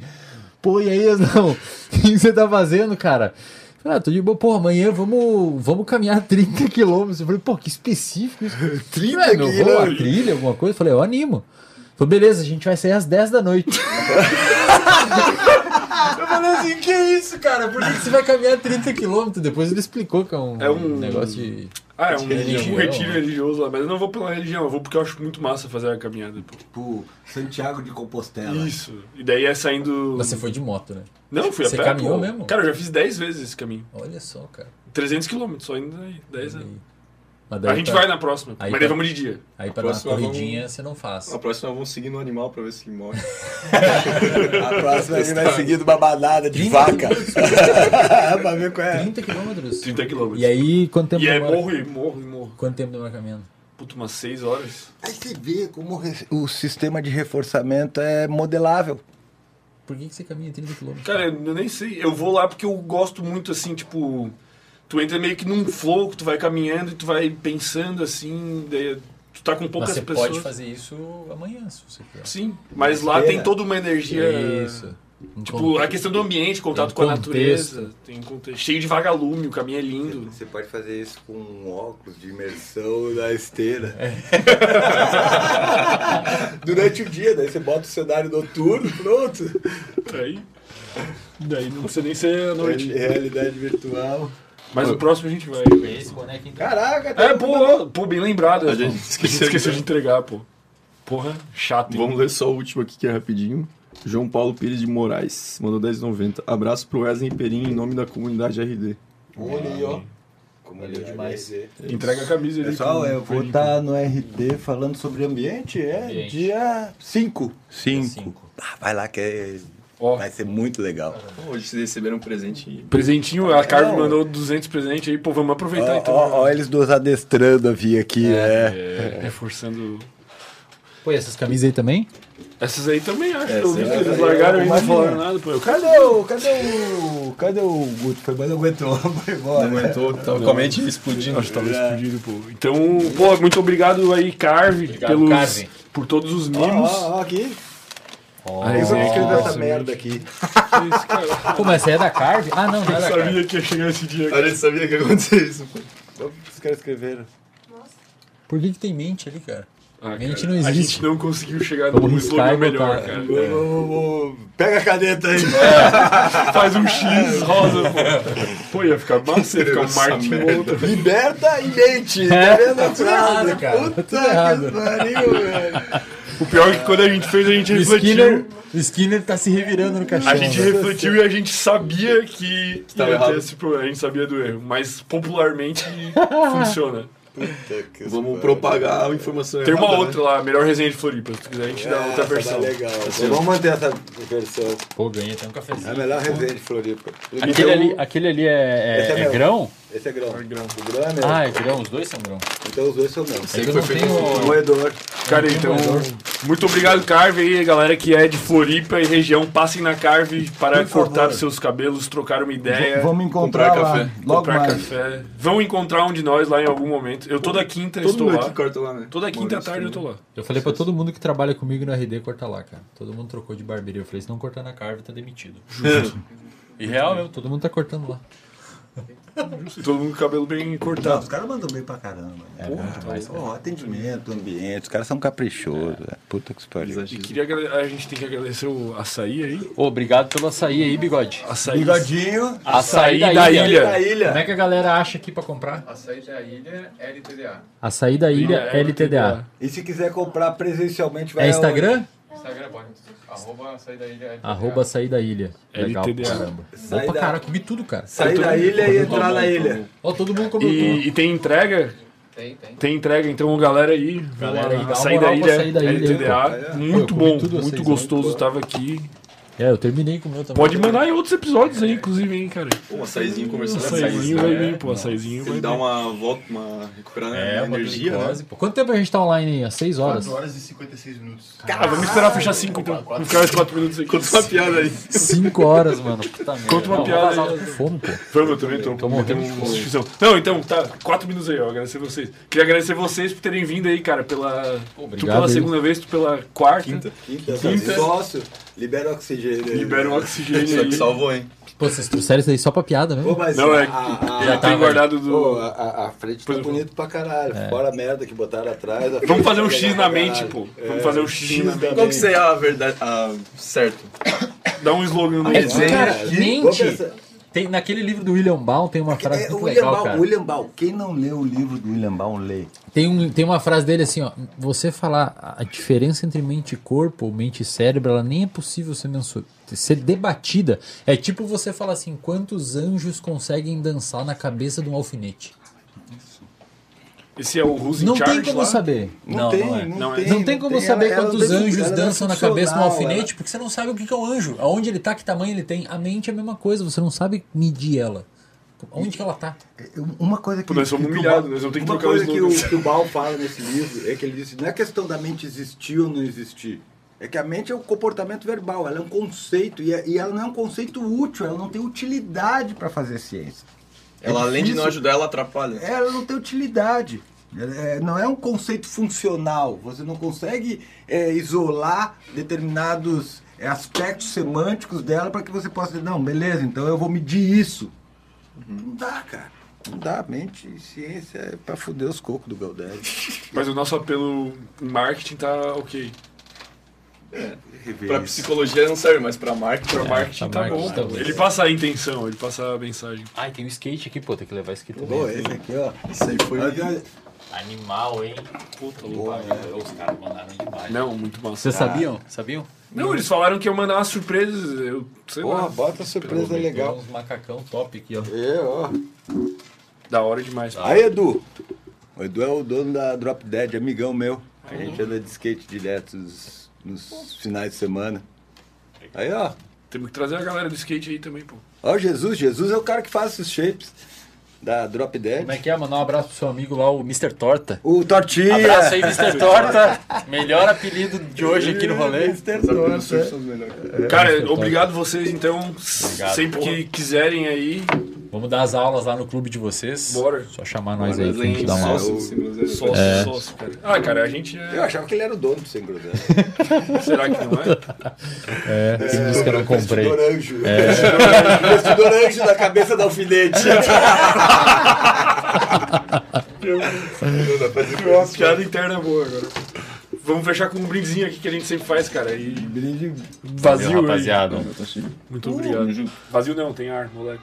Pô, e aí, não? O que você tá fazendo, cara? Ah, tô de boa, pô, amanhã vamos, vamos caminhar 30 quilômetros. Eu falei, pô, que específico isso. 30 Ué, meu, vou a quilômetros? trilha, alguma coisa? Eu falei, eu animo. Falei, beleza, a gente vai sair às 10 da noite. eu falei assim, que isso, cara? Por que que você vai caminhar 30 quilômetros? Depois ele explicou que é um, É um- negócio de. Ah, é um, religião. um retiro religioso lá, mas eu não vou pela religião, eu vou porque eu acho muito massa fazer a caminhada. pô. Tipo, Santiago de Compostela. Isso. E daí é saindo. Mas você foi de moto, né? Não, fui a Você pé. caminhou pô. mesmo? Cara, eu já fiz 10 vezes esse caminho. Olha só, cara. 300 km, só indo aí. 10 anos. Mas daí A gente pra- vai na próxima, Aí mas daí vamos de dia. Aí pra dar uma corridinha você não faz. A próxima vamos seguir no animal pra ver se morre. A próxima ele vai seguir uma banada de 30 vaca. pra ver qual é. 30 quilômetros. 30 km. E aí, quanto tempo E é morro e morro e morro. Quanto tempo demora caminhando? Puta, umas 6 horas. Aí você vê como o sistema de reforçamento é modelável. Por que, que você caminha 30 quilômetros? Cara, eu nem sei. Eu vou lá porque eu gosto muito, assim, tipo... Tu entra meio que num flow, que tu vai caminhando e tu vai pensando, assim... Daí, tu tá com Mas poucas você pessoas. pode fazer isso amanhã, se você quiser. Sim, mas lá tem toda uma energia. Isso. Um Tipo, con- a questão do ambiente, contato Tem com a contexto. natureza. Tem contexto. Cheio de vagalume, o caminho é lindo. Você pode fazer isso com um óculos de imersão na esteira. Durante o dia, daí você bota o cenário noturno, pronto. Aí. Daí não precisa nem ser à noite. Realidade virtual. Mas o próximo a gente vai. Esse boneco então. Caraca, É, tá pô, pô, bem lembrado. A gente pô. esqueceu esqueceu de- de entregar, pô. Porra, chato. hein? Vamos ler só o último aqui que é rapidinho. João Paulo Pires de Moraes, mandou 10,90. Abraço pro Wesley Perim em nome da comunidade RD. Olha aí, ó. Valeu demais. Entrega a camisa ali. Pessoal, pro- eu vou estar no RD falando sobre ambiente, é Ambiente. dia 5. 5. cinco. vai lá que é- Ó, vai ser muito legal. Hoje vocês receberam um presente. presentinho, a Carmen Não. mandou 200 presentes aí. Pô, vamos aproveitar Ó, então. ó, ó, eles dois adestrando a vir aqui, é. É, reforçando. Pô, e essas camisas aí também? Essas aí também acho. Eu vi que essa eles largaram é e não falaram nada. Pô, Cadê o. Cadê o. Cadê o Guto? Foi, mas não aguentou. Foi embora. Não aguentou, tava com a mente explodindo. Acho que tava explodido, pô. Então, pô, muito obrigado aí, Carve, pelos, Carve. por todos os Ó, mimos. ó, ó, aqui. A Eu resenha que escrever ele essa merda aqui. Cara. Pô, mas aí é da Carve? Ah, não, não é Eu da Carve. sabia que ia chegar esse dia. A gente sabia que ia acontecer isso. pô. Os caras escreveram. Por que, que tem mente ali, cara? Ah, Mente cara, não A existe. gente não conseguiu chegar num slogan melhor, botar. cara. Vou- vou- vou- Pega a caneta aí. Faz um X rosa, pô. Pô, ia ficar massa, ia ficar um merda. Volta. Liberta e mente. É, Tá vendo a tá tudo errado, cara, tá Puta tudo errado. que pariu, velho. O pior é que quando a gente fez, a gente O refletiu. Skinner, o Skinner tá se revirando no caixão. A gente velho. refletiu e a gente sabia que tava ia ter esse problema. A gente sabia do erro. Mas popularmente funciona. Puta que Vamos propagar a informação Tem uma errada, né? outra lá, melhor resenha de Floripa. Se tu quiser, a gente dá É, outra essa versão. Tá legal. Vamos manter essa versão. Pô, ganhei até um É cafezinho. a melhor resenha de Floripa. Aquele ali, aquele ali é, é é, é grão? Esse é grão. É grão. O grão é meu. Ah, é grão, os dois são grão. Então os dois são meus. É que eu não tenho. Moedor. Cara, então, muito obrigado, Carve, aí, galera que é de Floripa e região. Passem na Carve para Por cortar favor. os seus cabelos, trocar uma ideia, Vamos encontrar comprar lá. café. Logo comprar mais. café. Vão encontrar um de nós lá em algum momento. Eu toda quinta Todo estou mundo lá. corta lá, né? Toda quinta à tarde eu tô lá. Eu falei pra todo mundo que trabalha comigo no RD cortar lá, cara. Todo mundo trocou de barbearia. Eu falei, se não cortar na Carve, tá demitido. E real mesmo, todo mundo tá cortando lá. Todo mundo com o cabelo bem Não, cortado. os caras mandam bem pra caramba. É bom demais, cara. Pô, atendimento, ambiente, os caras são caprichosos. velho. Puta que pariu. E queria a gente tem que agradecer o açaí aí. Ô, obrigado pelo açaí aí, bigode. Açaí, Bigodinho. açaí da, da ilha. ilha. Da ilha. Como é que a galera acha aqui pra comprar? Açaí da ilha, LTDA. Açaí da ilha LTDA. E se quiser comprar presencialmente, vai É Instagram? Instagram pode. Arroba açaí da ilha. Arroba da ilha. Legal, LTDA. caramba. Saí Opa, da- cara, comi tudo, cara. Sair da ilha e entrar na ilha. Ó, todo mundo comeu tudo. E, e tem entrega? Tem, tem. Tem entrega, então galera aí, Galera aí, açaí da ilha, Açaí da Ilha LTDA, muito bom, muito gostoso, tava aqui. É, eu terminei com o meu também. Pode mandar em outros episódios aí, inclusive, hein, cara. Pô, um açaizinho conversando. Açaizinho vai vir, pô, açaizinho vai Ele dá vir. uma volta, uma recuperada É, na uma energia, glicose, né? pô. Quanto tempo a gente tá online aí? Às 6 horas? 4 horas e 56 minutos. Ah, vamos esperar fechar 5 então. Vamos ficar mais 4 minutos aí. Conta uma piada aí. 5 horas, mano. Puta merda. Conta uma Não, piada aí. fome, pô. Vamos, eu também tô, Tô morrendo de um- fome. Não, então, tá, 4 minutos aí, ó, agradecer vocês. Queria agradecer vocês por terem vindo aí, cara, pela... tu obrigado pela aí. segunda vez, tu pela quarta. Quinta. Quinta, Quinta. sócio, libera oxigênio aí. Libera o oxigênio Só aí. que salvou, hein? Pô, vocês trouxeram isso aí só pra piada Pô, mesmo? mas Não, é a, a, Já a, tem guardado do... pô, a, a- a frente tá Pois eu bonito pra caralho. Fora a merda que botaram atrás. a Vamos frente fazer um tá X na mente, pô. É, Vamos fazer um X na mente. Qual que você é a verdade? Ah, certo. Dá um slogan no É, desenho. cara, Vamos. Tem, naquele livro do William Baum tem uma frase É, muito William legal, Baum, cara. William Baum. Quem não leu o livro do William Baum, lê. Tem, um, tem uma frase dele assim, ó. Você falar a diferença entre mente e corpo, ou mente e cérebro, ela nem é possível ser mensur ser debatida. É tipo você falar assim, quantos anjos conseguem dançar na cabeça de um alfinete? Esse é o Who's Não tem como lá? saber. Não, tem, é. não, Não é. tem. Não tem como Ela- saber ela quantos não tem- anjos ela não é dançam na cabeça de um alfinete, porque você não sabe o que é um anjo. Aonde ele tá, que tamanho ele tem. A mente é a mesma coisa, você não sabe medir ela. Onde que ela tá? ela- Uma coisa que. Pô, nós somos que o humilhados, nós vamos ter que Uma trocar coisa que o, que o Baum fala nesse livro é que ele disse: não é questão da mente existir ou não existir. É que a mente é o comportamento verbal, ela é um conceito e, é- e ela não é um conceito útil, ela não tem utilidade para fazer ciência. É Ela, além de não ajudar, ela atrapalha. Ela não tem utilidade. É, não é um conceito funcional. Você não consegue é, isolar determinados é, aspectos semânticos dela para que você possa dizer, não, beleza, então eu vou medir isso. Não dá, cara. Não dá. Mente e ciência é pra fuder os cocos do Galdério. Mas o nosso apelo em marketing tá ok. Pra psicologia não serve, mas pra marketing. Pra marketing pra tá bom. marketing tá bom. Ele passa a intenção, ele passa a mensagem. Ai, tem o skate aqui, pô, tem que levar esse aqui também. Pô, esse aqui, ó. Isso aí foi. Olha, Animal, hein? Puta que pariu. Os caras mandaram demais. Não, muito massa. Vocês sabiam? Sabiam? Não, eles falaram que iam mandar umas surpresas. Eu sei Porra, lá. bota surpresa legal. uns macacão top aqui, ó. É, ó. Da hora demais. Aí, Edu. O Edu é o dono da Drop Dead, amigão meu. A gente anda de skate direto nos, nos finais de semana. Aí, ó. Temos que trazer a galera do skate aí também, pô. Ó, Jesus. Jesus é o cara que faz esses shapes da Drop Dead. Como é que é? Mandar um abraço pro seu amigo lá, o Mr. Torta. O Tortinha. Abraço aí, Mr. Torta. Melhor apelido de hoje aqui no rolê. Mr. Torta. surf são os melhores. Cara, obrigado vocês, então. Obrigado. Sempre que quiserem aí, Vamos dar as aulas lá no clube de vocês. Bora. Só chamar nós aí pra gente dar uma é aula. Sócio, sócio, É. sócio, cara. Ah, cara, a gente Eu é. achava que ele era o dono do Sem Groselha. Será que não é? É, quem disse que eu não comprei. Investidor anjo. Investidor anjo na cabeça do alfinete. Nossa, piada interna boa agora. Vamos fechar com um brindezinho aqui que a gente sempre faz, cara. E Brinde vazio, Valeu, aí. rapaziada. Muito obrigado. Vazio não, tem ar, moleque.